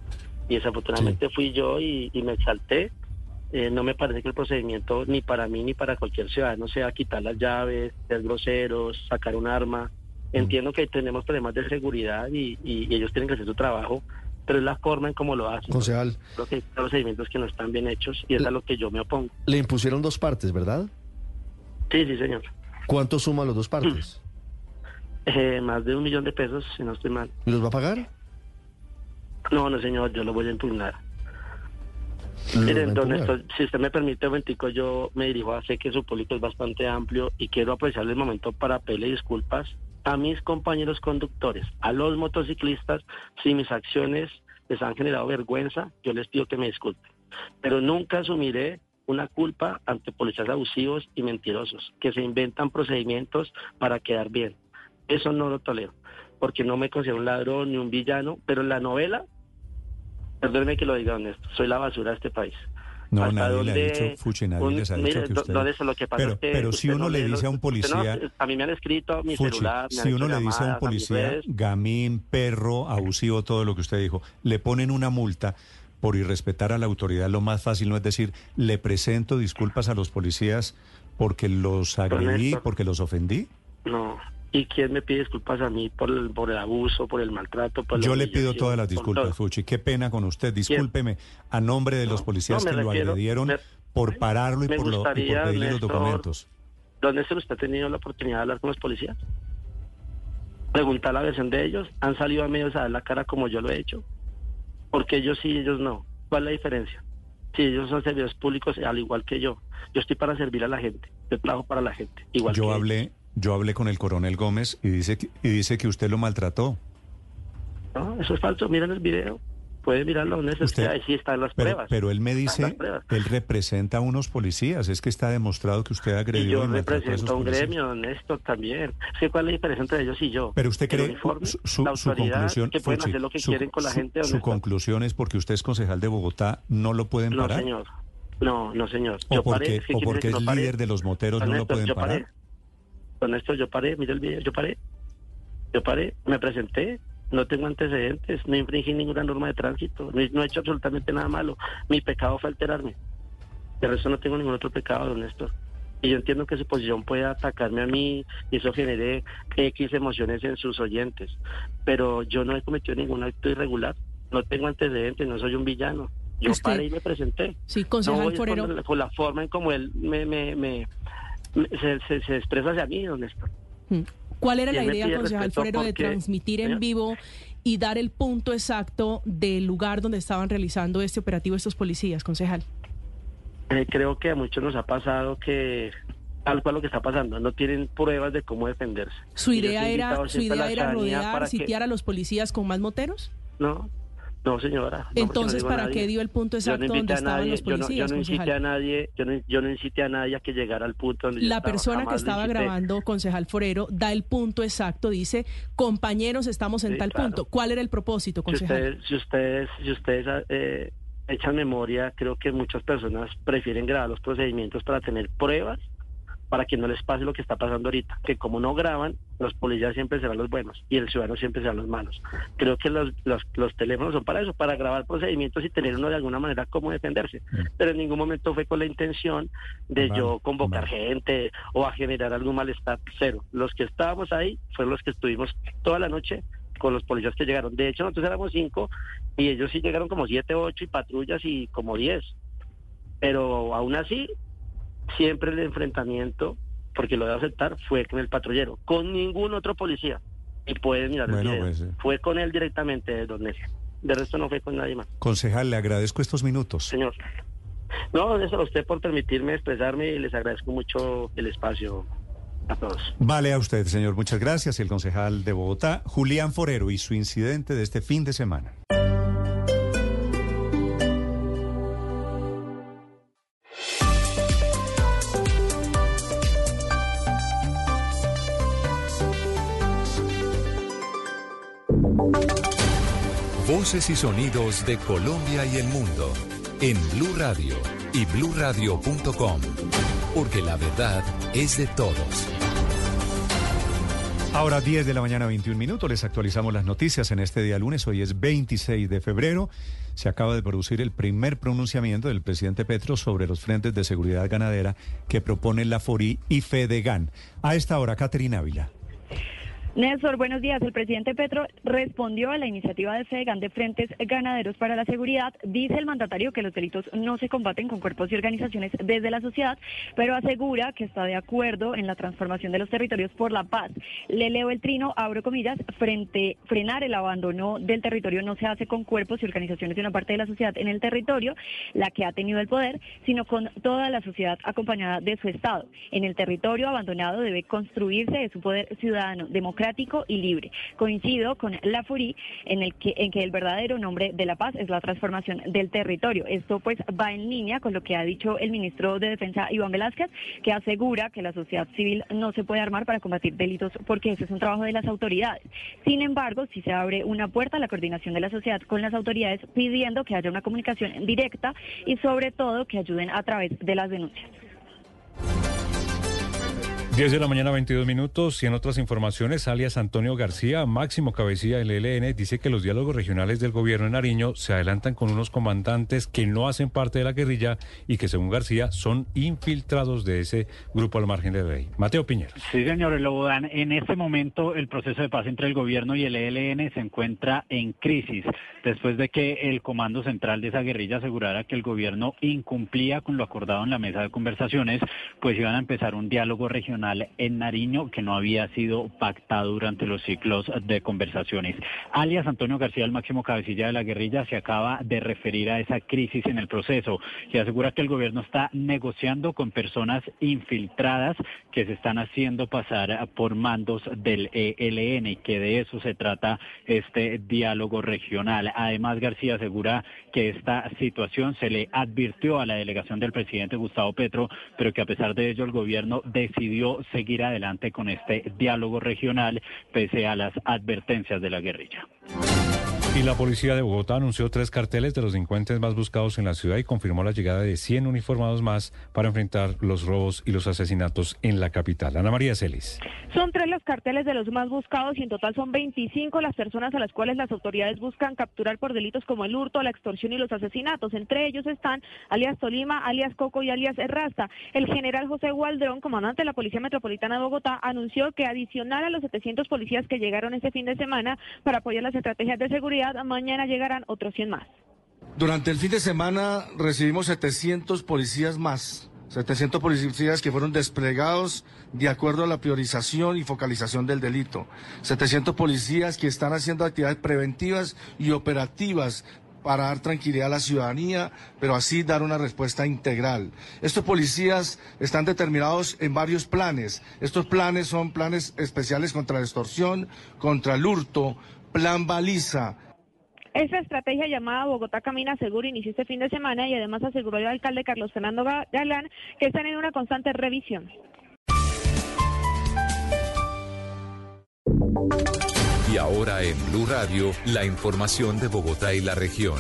Y desafortunadamente fui yo y, y me exalté. Eh, no me parece que el procedimiento ni para mí ni para cualquier ciudadano sea quitar las llaves, ser groseros, sacar un arma. Entiendo que tenemos problemas de seguridad y, y- y ellos tienen que hacer su trabajo, pero es la forma en cómo lo hacen. Concejal. Creo que hay procedimientos que no están bien hechos y es a lo que yo me opongo. Le impusieron dos partes, ¿verdad? Sí, sí, señor. ¿Cuánto suman los dos partes? Eh, más de un millón de pesos, si no estoy mal. ¿Y los va a pagar? No, no, señor, yo lo voy a impugnar. ¿Los va a Miren, don? Néstor, si usted me permite un momentico, yo me dirijo a, sé que su público es bastante amplio y quiero aprovechar el momento para pedirle disculpas a mis compañeros conductores, a los motociclistas, si mis acciones les han generado vergüenza, yo les pido que me disculpen. Pero nunca asumiré una culpa ante policías abusivos y mentirosos, que se inventan procedimientos para quedar bien. Eso no lo tolero, porque no me considero un ladrón ni un villano, pero en la novela Perdóneme que lo diga honesto, soy la basura de este país. No, ¿Hasta nadie le ha dicho, Fuchi, nadie un- les ha mire, dicho que usted... Néstor, lo que pasa pero, es que pero si uno no le dice a un usted no- policía... a mí me han escrito a mi Fuchi, celular, me han si hecho uno le dice a un policía, redes. gamín, perro, abusivo, todo lo que usted dijo, le ponen una multa por irrespetar a la autoridad, lo más fácil no es decir, le presento disculpas a los policías porque los agredí, porque los ofendí. No. ¿Y quién me pide disculpas a mí por el, por el abuso, por el maltrato? Por Yo le pido todas las disculpas? Fuchi. Qué pena con usted. Discúlpeme a nombre de los policías no, que lo agredieron me- por pararlo y por, lo- y por pedirle los documentos. ¿Don Néstor, usted ha tenido la oportunidad de hablar con los policías? Preguntar la versión de ellos. ¿Han salido a medios a dar la cara como yo lo he hecho? Porque ellos sí, ellos no. ¿Cuál es la diferencia? Si ellos son servidores públicos, al igual que yo. Yo estoy para servir a la gente. Yo trabajo para la gente. Igual Yo que hablé, yo hablé con el coronel Gómez y dice que, y dice que usted lo maltrató. No, eso es falso. Miren el video. Pueden mirarlo, Néstor. Usted- Ahí sí están las Pero, pruebas. pero él me dice, él representa a unos policías. Es que está demostrado que usted agredió yo y esos represento a un gremio, Néstor, también. Es que ¿cuál es la diferencia entre ellos y yo? Pero usted cree, uniforme, su, su- la su conclusión, que pueden Fuchi, hacer lo que su- quieren con la gente. ¿o su no? conclusión es porque usted es concejal de Bogotá, no lo pueden No, parar. señor. No, no, señor. O Yo porque, paré. ¿Qué o porque es no paré? líder de los moteros, Don no lo pueden yo parar. paré. Con esto yo paré, mira el video, yo paré. Yo paré, me presenté, no tengo antecedentes, no infringí ninguna norma de tránsito, no, he- no he hecho absolutamente nada malo. Mi pecado fue alterarme. De resto no tengo ningún otro pecado, don Néstor. Y yo entiendo que su posición puede atacarme a mí y eso genere X emociones en sus oyentes. Pero yo no he cometido ningún acto irregular, no tengo antecedentes, no soy un villano. Yo Usted- paré y me presenté. Sí, concejal No voy Forero. Con, la- forma en como él me, me- me- se, se- se expresa hacia mí, don Néstor. ¿Cuál era la idea, concejal Forero, de transmitir en Señor. vivo y dar el punto exacto del lugar donde estaban realizando este operativo estos policías, concejal? Eh, creo que a muchos nos ha pasado que tal cual lo que está pasando, no tienen pruebas de cómo defenderse. ¿Su idea era, su idea era rodear, que- sitiar a los policías con más moteros? No, no señora. no, no Entonces, ¿para qué dio el punto Yo no exacto invité donde estaban nadie, los yo no- policías, Yo no, incité a nadie, yo no, yo no incité a nadie a que llegara al punto donde yo La estaba, persona que estaba grabando, concejal Forero, da el punto exacto, dice, compañeros, estamos en Sí, tal claro. punto. ¿Cuál era el propósito, Si concejal? ustedes, si ustedes, si ustedes eh, echan memoria, creo que muchas personas prefieren grabar los procedimientos para tener pruebas, para que no les pase lo que está pasando ahorita, que como no graban, los policías siempre serán los buenos y el ciudadano siempre serán los malos. Creo que los, los, los teléfonos son para eso, para grabar procedimientos y tener uno de alguna manera cómo defenderse. Pero en ningún momento fue con la intención de Vale, yo convocar gente o a generar algún malestar. Cero. Los que estábamos ahí fueron los que estuvimos toda la noche con los policías que llegaron. De hecho, nosotros éramos cinco y ellos sí llegaron como siete, ocho y patrullas y como diez. Pero aún así, siempre el enfrentamiento, porque lo debo aceptar, fue con el patrullero, con ningún otro policía. Y pueden mirar Bueno, el video. pues, eh. Fue con él directamente, don Nelson. De resto no fue con nadie más. Concejal, le agradezco estos minutos. Señor. No, eso a usted por permitirme expresarme y les agradezco mucho el espacio a todos. Vale a usted, señor. Muchas gracias. El concejal de Bogotá, Julián Forero, y su incidente de este fin de semana. Y sonidos de Colombia y el mundo en Blue Radio y bluradio.com, porque la verdad es de todos. Ahora 10 de la mañana 21 minutos, les actualizamos las noticias en este día lunes, hoy es 26 de febrero. Se acaba de producir el primer pronunciamiento del presidente Petro sobre los frentes de seguridad ganadera que propone la FORI y FEDEGAN. A esta hora, Caterina Ávila. Néstor, buenos días. El presidente Petro respondió a la iniciativa de FEDEGAN de Frentes Ganaderos para la Seguridad. Dice el mandatario que los delitos no se combaten con cuerpos y organizaciones desde la sociedad, pero asegura que está de acuerdo en la transformación de los territorios por la paz. Le leo el trino, abro comillas, frente, frenar el abandono del territorio no se hace con cuerpos y organizaciones de una parte de la sociedad en el territorio, la que ha tenido el poder, sino con toda la sociedad acompañada de su Estado. En el territorio abandonado debe construirse de su poder ciudadano democrático y libre. Coincido con la FURI en, el que, en que el verdadero nombre de la paz es la transformación del territorio. Esto pues va en línea con lo que ha dicho el ministro de Defensa Iván Velázquez, que asegura que la sociedad civil no se puede armar para combatir delitos porque ese es un trabajo de las autoridades. Sin embargo, si se abre una puerta a la coordinación de la sociedad con las autoridades pidiendo que haya una comunicación directa y sobre todo que ayuden a través de las denuncias. 10 de la mañana, 22 minutos. Y en otras informaciones, alias Antonio García, máximo cabecilla del ELN, dice que los diálogos regionales del gobierno en Nariño se adelantan con unos comandantes que no hacen parte de la guerrilla y que, según García, son infiltrados de ese grupo al margen de ley. Mateo Piñero. Sí, señor Lobodan. En este momento, el proceso de paz entre el gobierno y el ELN se encuentra en crisis, después de que el comando central de esa guerrilla asegurara que el gobierno incumplía con lo acordado en la mesa de conversaciones, pues iban a empezar un diálogo regional en Nariño que no había sido pactado durante los ciclos de conversaciones. Alias Antonio García, el máximo cabecilla de la guerrilla, se acaba de referir a esa crisis en el proceso y asegura que el gobierno está negociando con personas infiltradas que se están haciendo pasar por mandos del ELN y que de eso se trata este diálogo regional. Además, García asegura que esta situación se le advirtió a la delegación del presidente Gustavo Petro, pero que a pesar de ello el gobierno decidió seguir adelante con este diálogo regional pese a las advertencias de la guerrilla. Y la policía de Bogotá anunció tres carteles de los delincuentes más buscados en la ciudad y confirmó la llegada de 100 uniformados más para enfrentar los robos y los asesinatos en la capital. Ana María Celis. Son tres los carteles de los más buscados y en total son 25 las personas a las cuales las autoridades buscan capturar por delitos como el hurto, la extorsión y los asesinatos. Entre ellos están alias Tolima, alias Coco y alias Errasta. El general José Gualdrón, comandante de la Policía Metropolitana de Bogotá, anunció que adicional a los 700 policías que llegaron este fin de semana para apoyar las estrategias de seguridad, mañana llegarán otros 100 más. Durante el fin de semana recibimos 700 policías más, 700 policías que fueron desplegados de acuerdo a la priorización y focalización del delito, 700 policías que están haciendo actividades preventivas y operativas para dar tranquilidad a la ciudadanía, pero así dar una respuesta integral. Estos policías están determinados en varios planes. Estos planes son planes especiales contra la extorsión, contra el hurto, plan baliza, esa estrategia llamada Bogotá Camina Seguro inició este fin de semana y además aseguró el alcalde Carlos Fernando Galán que están en una constante revisión. Y ahora en Blue Radio, la información de Bogotá y la región.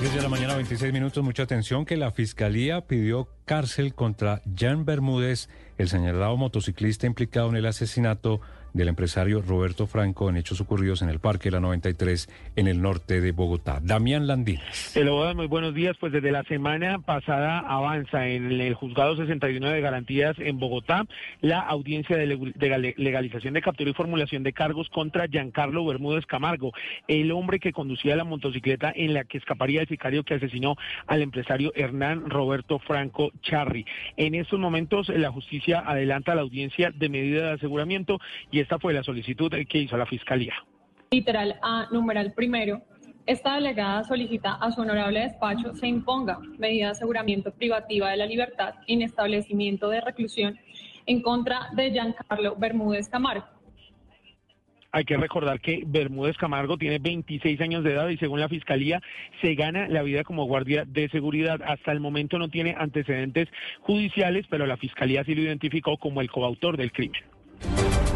10 de la mañana, 26 minutos. Mucha atención que la fiscalía pidió cárcel contra Jan Bermúdez, el señalado motociclista implicado en el asesinato del empresario Roberto Franco en hechos ocurridos en el Parque La 93 en el norte de Bogotá. Damián Landines. Hola, muy buenos días. Pues desde la semana pasada avanza en el juzgado 61 de garantías en Bogotá la audiencia de legalización de captura y formulación de cargos contra Giancarlo Bermúdez Camargo, el hombre que conducía la motocicleta en la que escaparía el sicario que asesinó al empresario Hernán Roberto Franco Charri. En estos momentos la justicia adelanta la audiencia de medida de aseguramiento y esta fue la solicitud que hizo la Fiscalía. Literal A, numeral primero. Esta delegada solicita a su honorable despacho se imponga medida de aseguramiento privativa de la libertad en establecimiento de reclusión en contra de Giancarlo Bermúdez Camargo. Hay que recordar que Bermúdez Camargo tiene 26 años de edad y según la Fiscalía se gana la vida como guardia de seguridad. Hasta el momento no tiene antecedentes judiciales, pero la Fiscalía sí lo identificó como el coautor del crimen.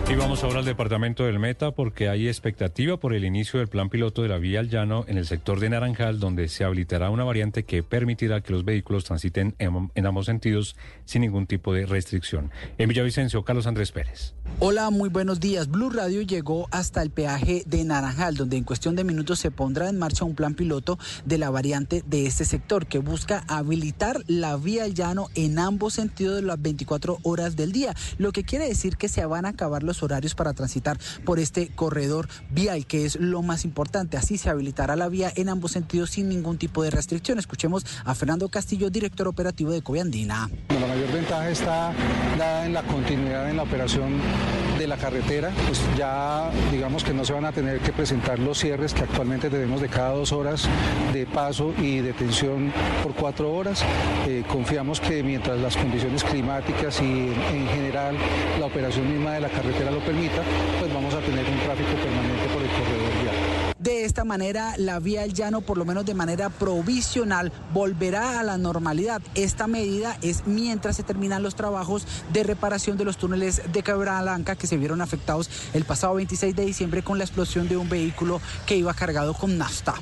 Y vamos ahora al departamento del Meta porque hay expectativa por el inicio del plan piloto de la vía al llano en el sector de Naranjal, donde se habilitará una variante que permitirá que los vehículos transiten en, ambos sentidos sin ningún tipo de restricción. En Villavicencio, Carlos Andrés Pérez. Hola, muy buenos días. Blue Radio llegó hasta el peaje de Naranjal, donde en cuestión de minutos se pondrá en marcha un plan piloto de la variante de este sector que busca habilitar la vía al llano en ambos sentidos de las 24 horas del día, lo que quiere decir que se van a acabar los horarios para transitar por este corredor vial, que es lo más importante. Así se habilitará la vía en ambos sentidos sin ningún tipo de restricción. Escuchemos a Fernando Castillo, director operativo de Coviandina. La mayor ventaja está dada en la continuidad en la operación de la carretera, pues ya digamos que no se van a tener que presentar los cierres que actualmente tenemos de cada dos horas de paso y detención por cuatro horas. Eh, confiamos que mientras las condiciones climáticas y en general la operación misma de la carretera lo permita, pues vamos a tener un tráfico permanente por el corredor vial. De esta manera, la vía al llano, por lo menos de manera provisional, volverá a la normalidad. Esta medida es mientras se terminan los trabajos de reparación de los túneles de Cabra Blanca que se vieron afectados el pasado 26 de diciembre con la explosión de un vehículo que iba cargado con nafta.